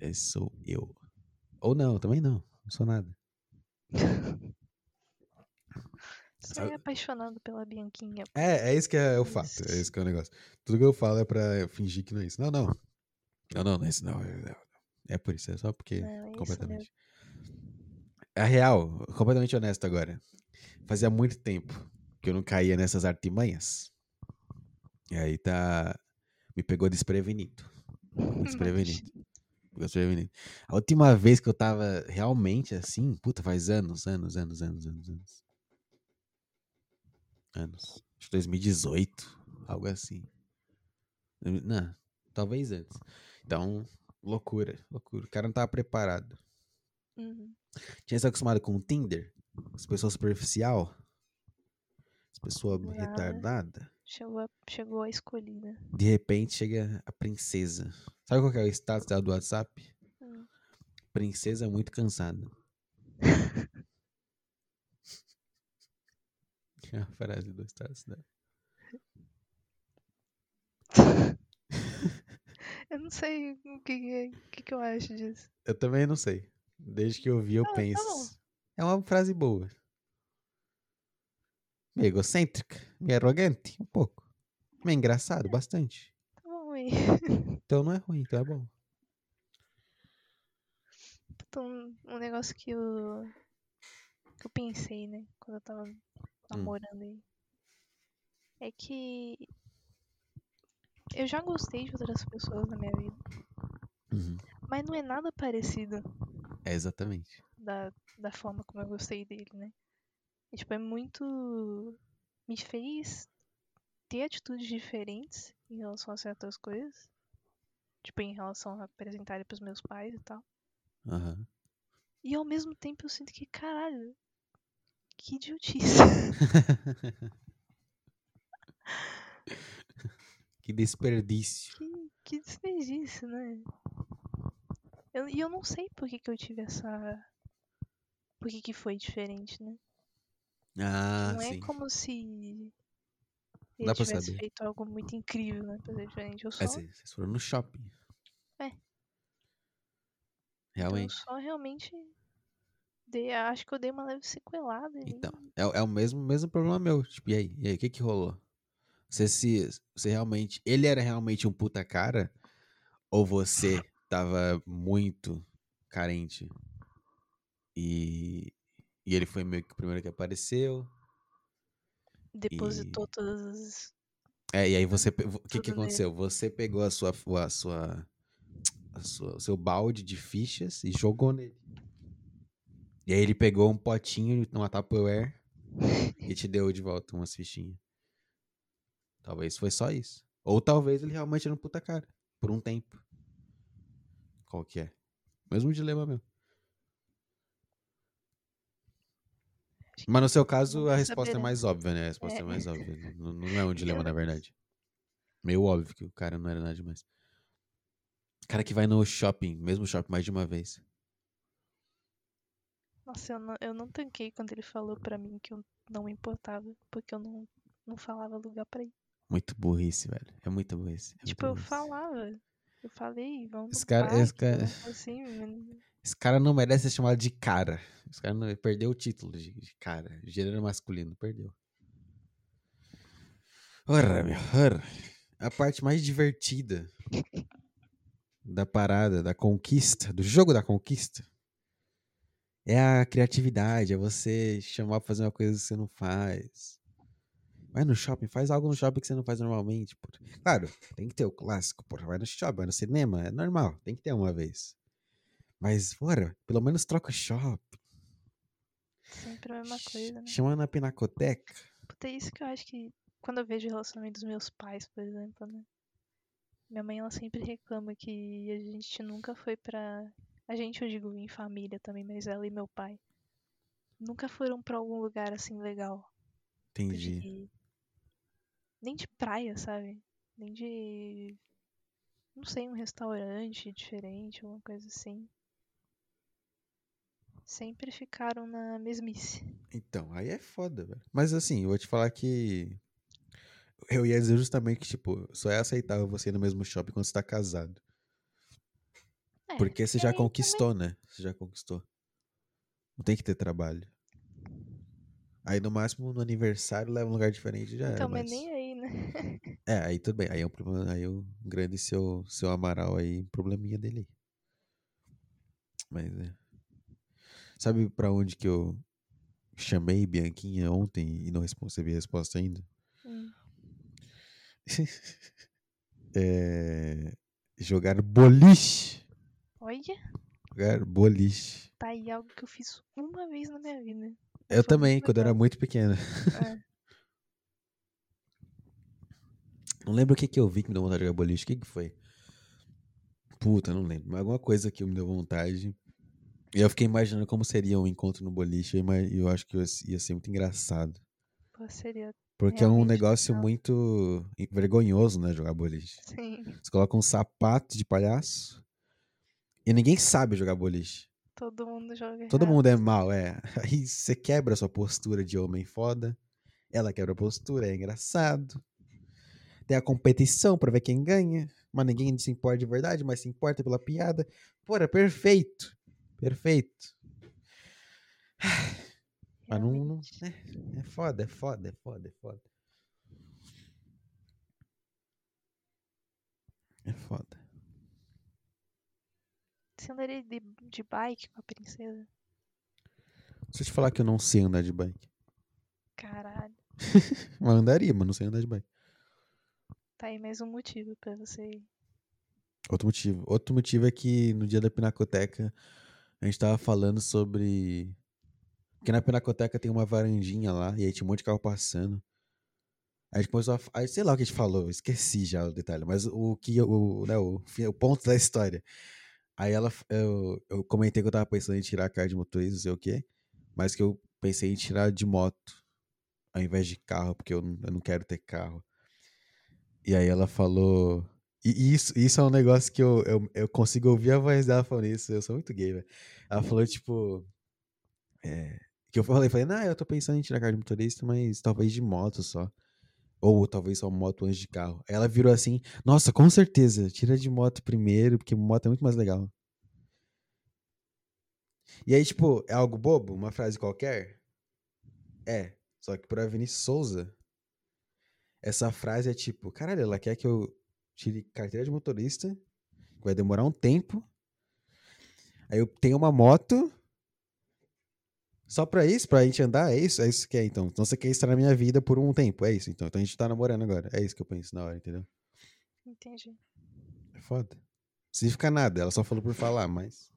Speaker 1: Esse sou eu. Ou não, também não. Não sou nada. Sabe-
Speaker 2: é apaixonado pela Bianquinha.
Speaker 1: É, é isso que é o fato. É isso que é o negócio. Tudo que eu falo é pra fingir que não é isso. Não, não. Não, não, não é isso não. É, não. É por isso, é só porque.
Speaker 2: Não, é
Speaker 1: completamente. A real, completamente honesto agora. Fazia muito tempo que eu não caía nessas artimanhas. E aí tá. Me pegou desprevenido. Pegou A última vez que eu tava realmente assim, puta, faz anos, anos, anos, anos, anos, anos. Anos. Acho que 2018, algo assim. Não, talvez antes. Então, loucura, loucura. O cara não tava preparado.
Speaker 2: Uhum.
Speaker 1: Tinha se acostumado com o Tinder? As pessoas superficial? As pessoas
Speaker 2: Nada.
Speaker 1: retardada?
Speaker 2: Chegou, a, chegou a escolhida.
Speaker 1: De repente chega a princesa. Sabe qual que é o status dela do WhatsApp?
Speaker 2: Hum.
Speaker 1: Princesa muito cansada. É a frase do status dela.
Speaker 2: Eu não sei o que, que, que, eu acho disso.
Speaker 1: Eu também não sei. Desde que eu vi, eu
Speaker 2: Ah, tá
Speaker 1: penso.
Speaker 2: bom.
Speaker 1: é uma frase boa. Meio egocêntrica, meio arrogante, um pouco. Meio engraçado, bastante.
Speaker 2: Tá.
Speaker 1: Então não é ruim, então é bom.
Speaker 2: Um, um negócio que eu. que eu pensei, né? Quando eu tava namorando aí. É que. Eu já gostei de outras pessoas na minha vida.
Speaker 1: Uhum.
Speaker 2: Mas não é nada parecido
Speaker 1: É exatamente.
Speaker 2: da, da forma como eu gostei dele, né? E, tipo, é muito. Me fez ter atitudes diferentes em relação a certas coisas. Tipo, em relação a apresentar ele pros meus pais e tal.
Speaker 1: Aham.
Speaker 2: E ao mesmo tempo eu sinto que, caralho, que idiotice.
Speaker 1: Que desperdício.
Speaker 2: que, que desperdício, né? Eu- E eu, não sei por que, que eu tive essa. Por que, que foi diferente, né?
Speaker 1: Ah,
Speaker 2: não
Speaker 1: sim.
Speaker 2: é como se ele
Speaker 1: Dá
Speaker 2: tivesse
Speaker 1: saber.
Speaker 2: feito algo muito incrível, né? Pra ser diferente. Eu só,
Speaker 1: É, vocês foram no shopping.
Speaker 2: É. então eu
Speaker 1: Realmente.
Speaker 2: só realmente. Dei, acho que eu dei uma leve sequelada ali.
Speaker 1: Então, é, é o mesmo, mesmo problema meu. Tipo, e aí? E aí, o que que rolou? Você se. Você realmente. Ele era realmente um puta cara? Ou você tava muito carente? E. E ele foi meio que o primeiro que apareceu.
Speaker 2: Depositou todas as.
Speaker 1: É, e aí você. O que que
Speaker 2: nele.
Speaker 1: aconteceu? Você pegou a sua. A sua. A sua o seu balde de fichas e jogou nele. E aí ele pegou um potinho numa Tupperware e te deu de volta umas fichinhas. Talvez foi só isso. Ou talvez ele realmente era um puta cara. Por um tempo. Qual que é? Mesmo dilema meu.
Speaker 2: acho que
Speaker 1: Mas no seu caso, a resposta é
Speaker 2: saberemos.
Speaker 1: mais óbvia, né? A resposta é,
Speaker 2: É.
Speaker 1: mais óbvia. Não, não é um dilema, na verdade. Meio óbvio que o cara não era nada demais. Cara que vai no shopping, mesmo shopping, mais de uma vez.
Speaker 2: Nossa, eu não, eu não tanquei quando ele falou pra mim que eu não me importava, porque eu não, não falava lugar pra ir.
Speaker 1: Muito burrice, velho. É muita burrice. é
Speaker 2: tipo,
Speaker 1: muita
Speaker 2: eu
Speaker 1: burrice.
Speaker 2: falava. Eu falei, vamos
Speaker 1: Esse cara- esse
Speaker 2: parque,
Speaker 1: cara-
Speaker 2: vamos assim,
Speaker 1: Esse cara não merece ser chamado de cara. Esse cara não, perdeu o título de, de cara. Gênero masculino, perdeu. Ora, meu, ora. A parte mais divertida da parada, da conquista, do jogo da conquista, é a criatividade, é você chamar pra fazer uma coisa que você não faz. Vai no shopping, faz algo no shopping que você não faz normalmente. Pô. Claro, tem que ter o clássico, porra. Vai no shopping, vai no cinema, é normal, tem que ter uma vez. Mas, bora, pelo menos troca o shopping.
Speaker 2: sempre a mesma coisa, né?
Speaker 1: Chama na pinacoteca.
Speaker 2: Puta, é isso que eu acho que quando eu vejo o relacionamento dos meus pais, por exemplo, né? Minha mãe, ela sempre reclama que a gente nunca foi pra. A gente, eu digo em família também, mas ela e meu pai. Nunca foram pra algum lugar assim legal. Tipo
Speaker 1: Entendi.
Speaker 2: de- Nem de praia, sabe? Nem de. Não sei, um restaurante diferente, alguma coisa assim. Sempre ficaram na mesmice.
Speaker 1: Então, aí é foda, velho. Mas assim, eu vou te falar que. Eu ia dizer justamente que, tipo, só é aceitável você ir no mesmo shopping quando você tá casado.
Speaker 2: É,
Speaker 1: Porque você já conquistou, né? Você já conquistou. Não tem que ter trabalho. Aí no máximo no aniversário leva um lugar diferente e já
Speaker 2: Então,
Speaker 1: era.
Speaker 2: mas nem aí, né?
Speaker 1: É, aí tudo bem. Aí é um problema. Aí o grande seu, seu Amaral aí, probleminha dele. aí. Mas é. Sabe pra onde que eu chamei Bianquinha ontem e não recebi resposta ainda?
Speaker 2: Hum.
Speaker 1: É. Jogar boliche.
Speaker 2: Olha,
Speaker 1: Jogar boliche.
Speaker 2: tá aí algo que eu fiz uma vez na minha vida.
Speaker 1: Eu
Speaker 2: Foi
Speaker 1: também, quando eu era muito pequena.
Speaker 2: É.
Speaker 1: Não lembro o que que eu vi que me deu vontade de jogar boliche. O que que foi? Puta, não lembro. Mas alguma coisa que me deu vontade. E eu fiquei imaginando como seria um encontro no boliche. E eu acho que ia ser muito engraçado.
Speaker 2: Pô, seria
Speaker 1: Porque é um negócio
Speaker 2: legal.
Speaker 1: muito vergonhoso, né? Jogar boliche.
Speaker 2: Sim,
Speaker 1: Você coloca um sapato de palhaço. E ninguém sabe jogar boliche.
Speaker 2: todo mundo joga
Speaker 1: Todo
Speaker 2: errado.
Speaker 1: mundo é mal, é. Aí você quebra a sua postura de homem foda. Ela quebra a postura, é engraçado. Tem a competição pra ver quem ganha. Mas ninguém se importa de verdade, mas se importa pela piada. Pô, é perfeito. Perfeito. Mas não. não é, é foda, é foda, é foda, é foda. É foda.
Speaker 2: Você andaria de, de bike com a princesa?
Speaker 1: Se eu te falar que eu não sei andar de bike.
Speaker 2: Caralho.
Speaker 1: Mas andaria, mas não sei andar de bike.
Speaker 2: Tá aí mais um motivo pra você ir.
Speaker 1: Outro motivo. Outro motivo é que no dia da Pinacoteca a gente tava falando sobre. Porque na Pinacoteca tem uma varandinha lá e aí tinha um monte de carro passando. Aí a gente começou a. Aí, sei lá o que a gente falou, esqueci já o detalhe, mas o que. O, né, o, o ponto da história. Aí ela. Eu, eu comentei que eu tava pensando em tirar a carta de motorista, não sei o quê, mas que eu pensei em tirar de moto ao invés de carro, porque eu eu não quero ter carro. E aí ela falou. E isso, isso é um negócio que eu, eu, eu consigo ouvir a voz dela falando isso. Eu sou muito gay, velho. Ela falou, tipo. é, que eu falei, falei, não, eu tô pensando em tirar a carta de motorista, mas talvez de moto só. Ou talvez só moto antes de carro. Aí ela virou assim, nossa, com certeza, tira de moto primeiro, porque moto é muito mais legal. E aí, tipo, é algo bobo? Uma frase qualquer? É. Só que pra Vinícius Souza, essa frase é tipo, caralho, ela quer que eu tire carteira de motorista, vai demorar um tempo. Aí eu tenho uma moto. Só pra isso, pra gente andar, é isso? É isso que é, então. Então você quer estar na minha vida por um tempo, é isso, então. Então a gente tá namorando agora. É isso que eu penso na hora, entendeu?
Speaker 2: Entendi.
Speaker 1: É foda. Não significa nada, ela só falou por falar, mas.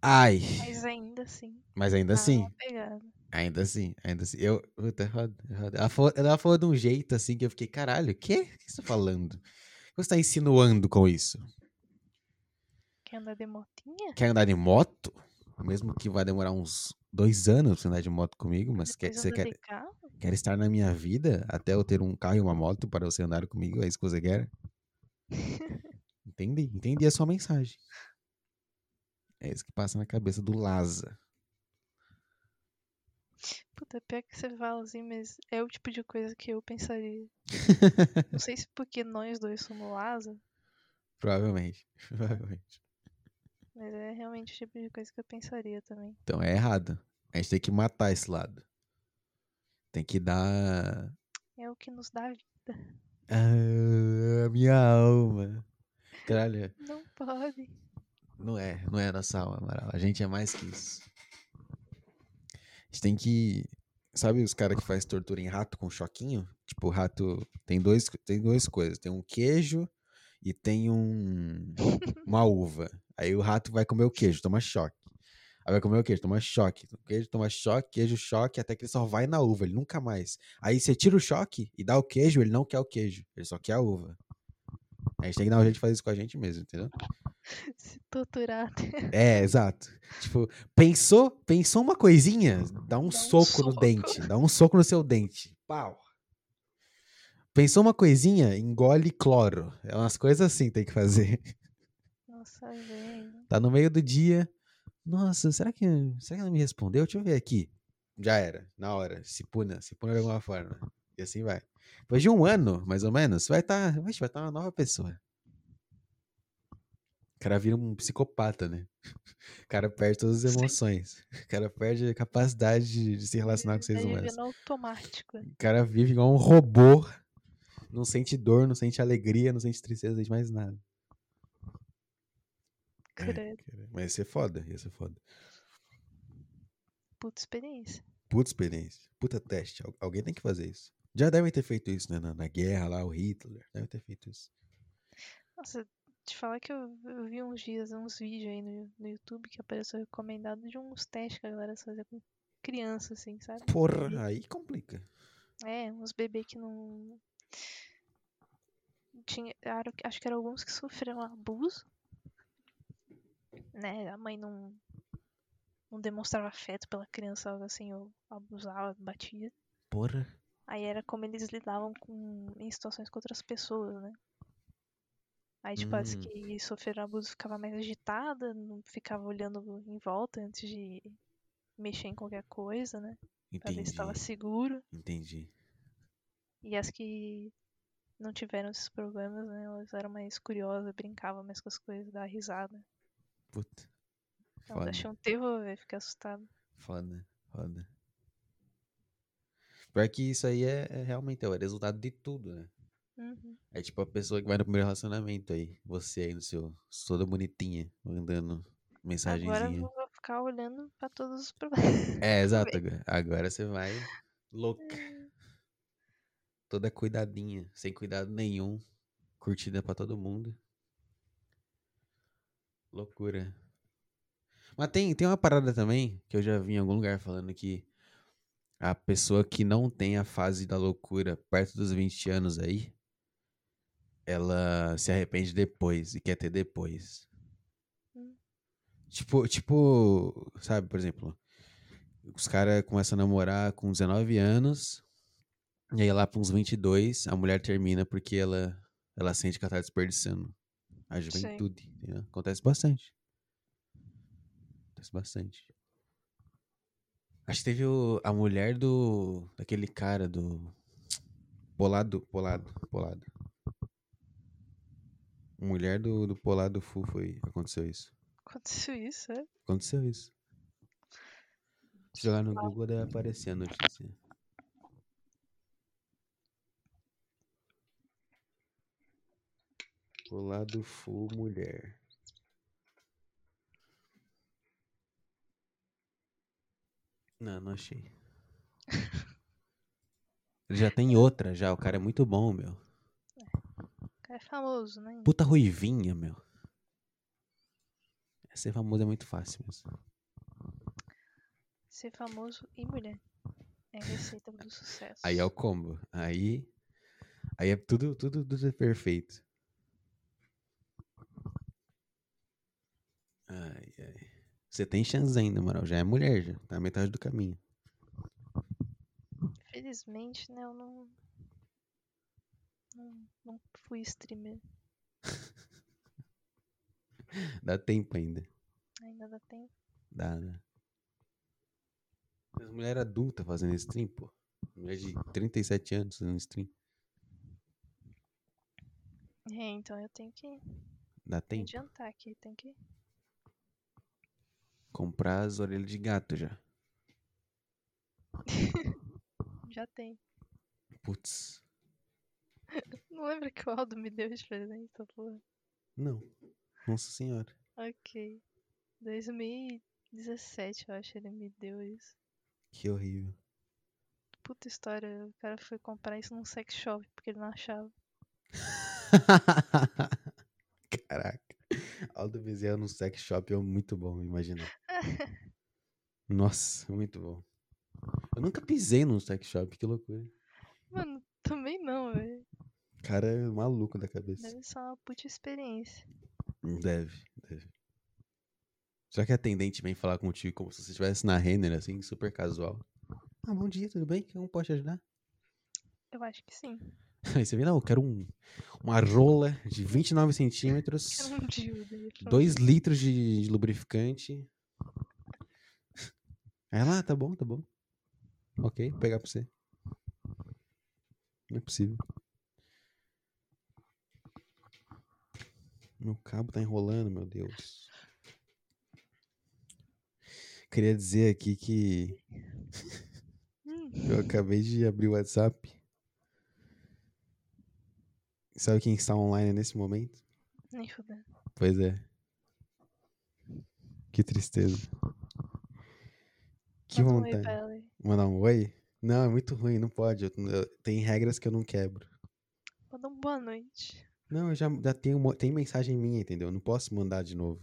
Speaker 1: Ai.
Speaker 2: Mas ainda assim.
Speaker 1: Mas ainda
Speaker 2: tá
Speaker 1: assim.
Speaker 2: pegada.
Speaker 1: Ainda assim, ainda assim. Eu. Puta, é foda, é foda. Ela, falou, ela falou de um jeito assim que eu fiquei, caralho, o quê? O que você tá falando? O que você tá insinuando com isso?
Speaker 2: Quer andar de motinha?
Speaker 1: Quer andar de moto? Mesmo que vai demorar uns dois anos pra você andar de moto comigo, mas quer, você quer, quer estar na minha vida até eu ter um carro e uma moto para você andar comigo? É isso que você quer? Entendi, entendi a sua mensagem. É isso que passa na cabeça do Laza.
Speaker 2: Puta, pior que você fala assim, mas é o tipo de coisa que eu pensaria. Não sei se porque nós dois somos Lázaro,
Speaker 1: Provavelmente, provavelmente.
Speaker 2: mas é realmente o tipo de coisa que eu pensaria também.
Speaker 1: Então é errado. A gente tem que matar esse lado. Tem que dar.
Speaker 2: É o que nos dá vida.
Speaker 1: Ah, minha alma. Caralho,
Speaker 2: Não pode.
Speaker 1: não é, não é nossa alma, Amaral. A gente é mais que isso. Gente tem que. Sabe os caras que faz tortura em rato com choquinho? Tipo, rato tem dois, tem duas coisas. Tem um queijo e tem um uma uva. Aí o rato vai comer o queijo, toma choque. Aí vai comer o queijo, toma choque. O queijo toma choque, queijo choque, até que ele só vai na uva, ele nunca mais. Aí você tira o choque e dá o queijo, ele não quer o queijo, ele só quer a uva. A gente tem que dar um jeito de fazer isso com a gente mesmo, entendeu?
Speaker 2: Se torturar.
Speaker 1: É, exato. Tipo, pensou, pensou uma coisinha, dá um
Speaker 2: Dá um
Speaker 1: soco no
Speaker 2: soco.
Speaker 1: dente, dá um soco no seu dente. Pau. Pensou uma coisinha, engole cloro. É umas coisas assim que tem que fazer.
Speaker 2: Nossa, velho.
Speaker 1: Tá no meio do dia. Nossa, será que, será que ela me respondeu? Deixa eu ver aqui. Já era, na hora. Se puna, se puna de alguma forma. E assim vai. Depois de um ano, mais ou menos, vai estar, tá, vai estar uma nova pessoa. cara vira um psicopata, né? O cara perde todas as emoções. O cara perde a capacidade de, de se relacionar com
Speaker 2: Tá
Speaker 1: seres humanos.
Speaker 2: automático.
Speaker 1: O cara vive igual um robô. Não sente dor, não sente alegria, não sente tristeza, não sente mais nada. É,
Speaker 2: Credo.
Speaker 1: cara, Mas ia ser foda, ia ser foda.
Speaker 2: Puta experiência.
Speaker 1: Puta experiência. Puta teste. Al- alguém tem que fazer isso. Já devem ter feito isso, né? Na, na guerra lá, o Hitler. Deve ter feito isso.
Speaker 2: Nossa, te falar que eu, eu vi uns dias, uns vídeos aí no, no YouTube que apareceu recomendado de uns testes que a galera fazia com criança, assim, sabe?
Speaker 1: Porra, aí complica.
Speaker 2: É, uns bebês que não. Tinha, era- acho que eram alguns que sofreram abuso. Né? A mãe não. Não demonstrava afeto pela criança, algo assim, ou abusava, batia.
Speaker 1: Porra.
Speaker 2: Aí era como eles lidavam com, em situações com outras pessoas, né? Aí, tipo, as
Speaker 1: Hum.
Speaker 2: que sofreram abuso ficava mais agitada, não ficava olhando em volta antes de mexer em qualquer coisa, né? Pra ver se
Speaker 1: Entendi.
Speaker 2: estava seguro.
Speaker 1: Entendi.
Speaker 2: E as que não tiveram esses problemas, né? Elas eram mais curiosas, brincavam mais com as coisas, davam risada.
Speaker 1: Puta.
Speaker 2: Elas
Speaker 1: Foda.
Speaker 2: acham um terror, velho, ficar assustado.
Speaker 1: Foda. Foda. Pior que isso aí é, é realmente é o resultado de tudo, né?
Speaker 2: Uhum.
Speaker 1: É tipo a pessoa que vai no primeiro relacionamento aí. Você aí no seu. Toda bonitinha, mandando
Speaker 2: Agora eu
Speaker 1: mensagenzinha.
Speaker 2: vou ficar olhando pra todos os problemas.
Speaker 1: É, exato. Agora, agora você vai louca.
Speaker 2: É.
Speaker 1: Toda cuidadinha, sem cuidado nenhum. Curtida pra todo mundo. Loucura. Mas tem, tem uma parada também que eu já vi em algum lugar falando que a pessoa que não tem a fase da loucura perto dos 20 anos aí, ela se arrepende depois e quer ter depois.
Speaker 2: Hum.
Speaker 1: Tipo, tipo, sabe, por exemplo, os caras começam a namorar com 19 anos, e aí lá pra uns 22, a mulher termina porque ela, ela sente que ela tá desperdiçando a juventude. entendeu? Acontece bastante. Acontece bastante. Acho que teve o- a mulher do. daquele cara do. Polado, Polado, Polado. Mulher do, do Polado Fu foi. Aconteceu isso.
Speaker 2: Aconteceu isso, é?
Speaker 1: Aconteceu isso. Se jogar no Google deve aparecer a notícia. Polado Fu mulher. Não, não achei. Ele já tem outra já, o cara é muito bom, meu.
Speaker 2: O cara é famoso, né?
Speaker 1: Puta ruivinha, meu. Ser famoso é muito fácil mesmo.
Speaker 2: Ser famoso e mulher. É a receita do sucesso.
Speaker 1: Aí é o combo. Aí. Aí é tudo, tudo, tudo é perfeito. Ai, ai. Você tem chance ainda, moral. Já é mulher, já. Tá metade do caminho.
Speaker 2: Felizmente, né, eu não. Não, não fui streamer.
Speaker 1: Dá tempo ainda.
Speaker 2: Ainda dá tempo.
Speaker 1: Dá, né? As mulheres adultas fazendo stream, pô. Mulher de 37 anos fazendo stream.
Speaker 2: É, então eu tenho que
Speaker 1: Dá tempo.
Speaker 2: adiantar aqui. Tem que.
Speaker 1: Comprar as orelhas de gato já.
Speaker 2: Já tem.
Speaker 1: Putz.
Speaker 2: Não lembra que o Aldo me deu de presente, essa porra?
Speaker 1: Não. Nossa senhora.
Speaker 2: Ok. 2017, eu acho, ele me deu isso.
Speaker 1: Que horrível.
Speaker 2: Puta história. O cara foi comprar isso num sex shop porque ele não achava.
Speaker 1: Caraca. Aldo Bezerra no sex shop é muito bom, imagina. Nossa, muito bom. Eu nunca pisei num sex shop, que loucura.
Speaker 2: Mano, também não, velho.
Speaker 1: O cara é maluco da cabeça.
Speaker 2: Deve ser uma puta experiência.
Speaker 1: Deve, deve. Será que a atendente vem falar contigo como se você estivesse na Renner, assim, super casual? Ah, bom dia, tudo bem? Como posso te ajudar?
Speaker 2: Eu acho que sim.
Speaker 1: Aí você vê, não, eu quero um, uma rola de 29 centímetros,
Speaker 2: Era um dildo. ele falou.
Speaker 1: 2 litros de, de lubrificante. Ela, ah, tá bom, tá bom. Ok, vou pegar pra você. Não é possível. Meu cabo tá enrolando, meu Deus. Queria dizer aqui que eu acabei de abrir o WhatsApp. Sabe quem está online nesse momento?
Speaker 2: nem fudendo.
Speaker 1: Pois é. Que tristeza. Que
Speaker 2: Manda um oi
Speaker 1: vontade.
Speaker 2: pra ela aí.
Speaker 1: Mandar um oi? Não, é muito ruim, não pode. Eu- eu- tem regras que eu não quebro.
Speaker 2: Manda um boa noite.
Speaker 1: Não, eu já, já tenho, tem mensagem minha, entendeu? Eu não posso mandar de novo.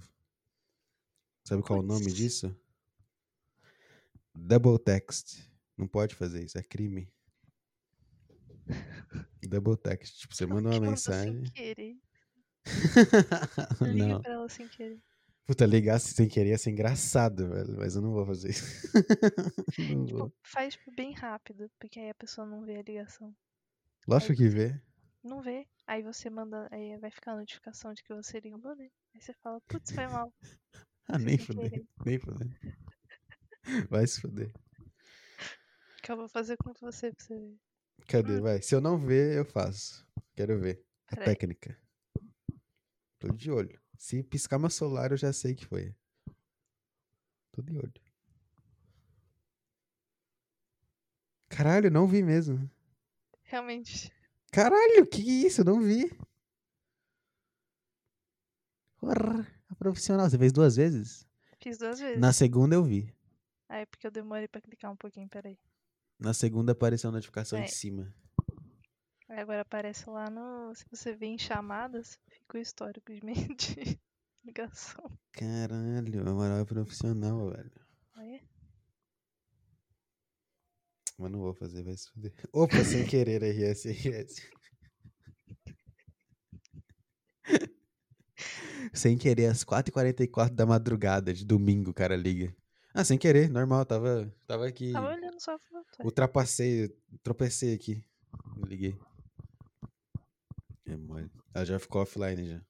Speaker 1: Sabe qual é o nome disso? Double text. Não pode fazer isso, é crime. Double text. Tipo, você manda uma mensagem.
Speaker 2: Sem querer. Liga
Speaker 1: não.
Speaker 2: pra ela sem querer.
Speaker 1: Puta, ligar sem querer ia ser engraçado, velho. Mas eu não vou fazer isso.
Speaker 2: Tipo,
Speaker 1: vou.
Speaker 2: faz bem rápido, porque aí a pessoa não vê a ligação.
Speaker 1: Lógico
Speaker 2: aí
Speaker 1: que vê.
Speaker 2: Não vê. Aí você manda. Aí vai ficar a notificação de que você ligou, né? Aí você fala, putz, foi mal.
Speaker 1: Ah, nem fuder. Nem fuder. Vai se fuder.
Speaker 2: Que eu vou fazer com você pra você ver.
Speaker 1: Cadê?
Speaker 2: Hum.
Speaker 1: Vai. Se eu não ver, eu faço. Quero ver. A técnica. Tô de olho. Se piscar meu celular, eu já sei que foi. Tô de olho. Caralho, não vi mesmo.
Speaker 2: Realmente.
Speaker 1: Caralho, que isso? Eu não vi. Porra, a profissional. Você fez duas vezes?
Speaker 2: Fiz duas vezes.
Speaker 1: Na segunda eu vi.
Speaker 2: Aí porque eu demorei pra clicar um pouquinho, peraí.
Speaker 1: Na segunda apareceu a notificação
Speaker 2: É.
Speaker 1: em cima.
Speaker 2: Aí agora aparece lá no. Se você vê em chamadas, fica o histórico de, de ligação.
Speaker 1: Caralho, a moral é profissional, velho.
Speaker 2: Aí,
Speaker 1: Mas não vou fazer, vai se fuder. Opa, sem querer, RS, RS. sem querer, às 4h44 da madrugada de domingo, o cara liga. Ah, sem querer, normal, tava, tava aqui.
Speaker 2: tava olhando só a foto. aí.
Speaker 1: Ultrapassei, tropecei aqui. Liguei. É. Ela já ficou offline já.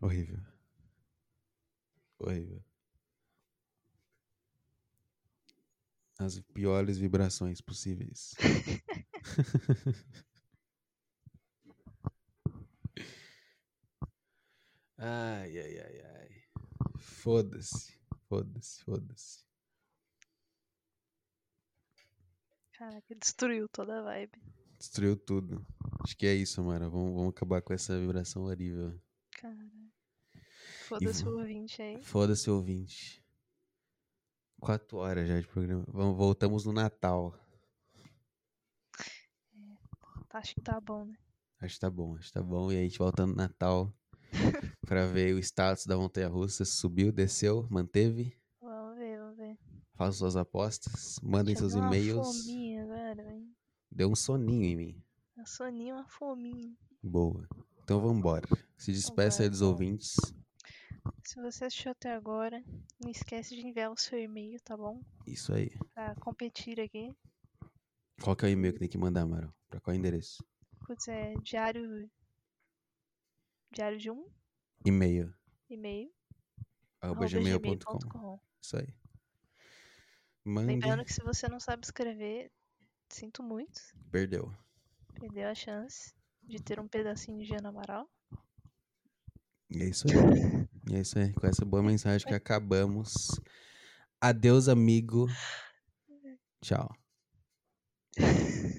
Speaker 1: Horrível. Horrível. As piores vibrações possíveis. ai, ai, ai, ai. Foda-se. Foda-se, foda-se.
Speaker 2: Caraca, destruiu toda a vibe.
Speaker 1: Destruiu tudo. Acho que é isso, Mara. Vamos, vamos acabar com essa vibração horrível.
Speaker 2: Cara. Foda-se o ouvinte aí.
Speaker 1: Foda-se, ouvinte. Quatro horas já de programa. Vamos, voltamos no Natal.
Speaker 2: Tá, Acho que tá bom, né?
Speaker 1: Acho que tá bom, acho que tá bom. E aí a gente volta no Natal pra ver o status da montanha russa. Subiu, desceu, manteve.
Speaker 2: Vamos ver, vamos ver.
Speaker 1: Façam suas apostas. Mandem seus e-mails.
Speaker 2: hein?
Speaker 1: Deu um soninho em mim.
Speaker 2: Uma soninha, uma fominha.
Speaker 1: Boa. Então vambora. Se despeça aí dos ouvintes.
Speaker 2: Se você assistiu até agora, não esquece de enviar o seu e-mail, tá bom?
Speaker 1: Isso aí.
Speaker 2: Pra competir aqui.
Speaker 1: Qual que é o e-mail que tem que mandar, Amaral? Pra qual endereço?
Speaker 2: Putz, é diário. Diário de um
Speaker 1: E-mail.
Speaker 2: e-mail.
Speaker 1: Arroba
Speaker 2: gmail.com.
Speaker 1: Isso aí. Mande.
Speaker 2: Lembrando que se você não sabe escrever, Sinto muito.
Speaker 1: Perdeu.
Speaker 2: Perdeu a chance de ter um pedacinho de Jana Amaral.
Speaker 1: E é isso aí. e é isso aí. Com essa boa mensagem que acabamos. Adeus, amigo. Tchau.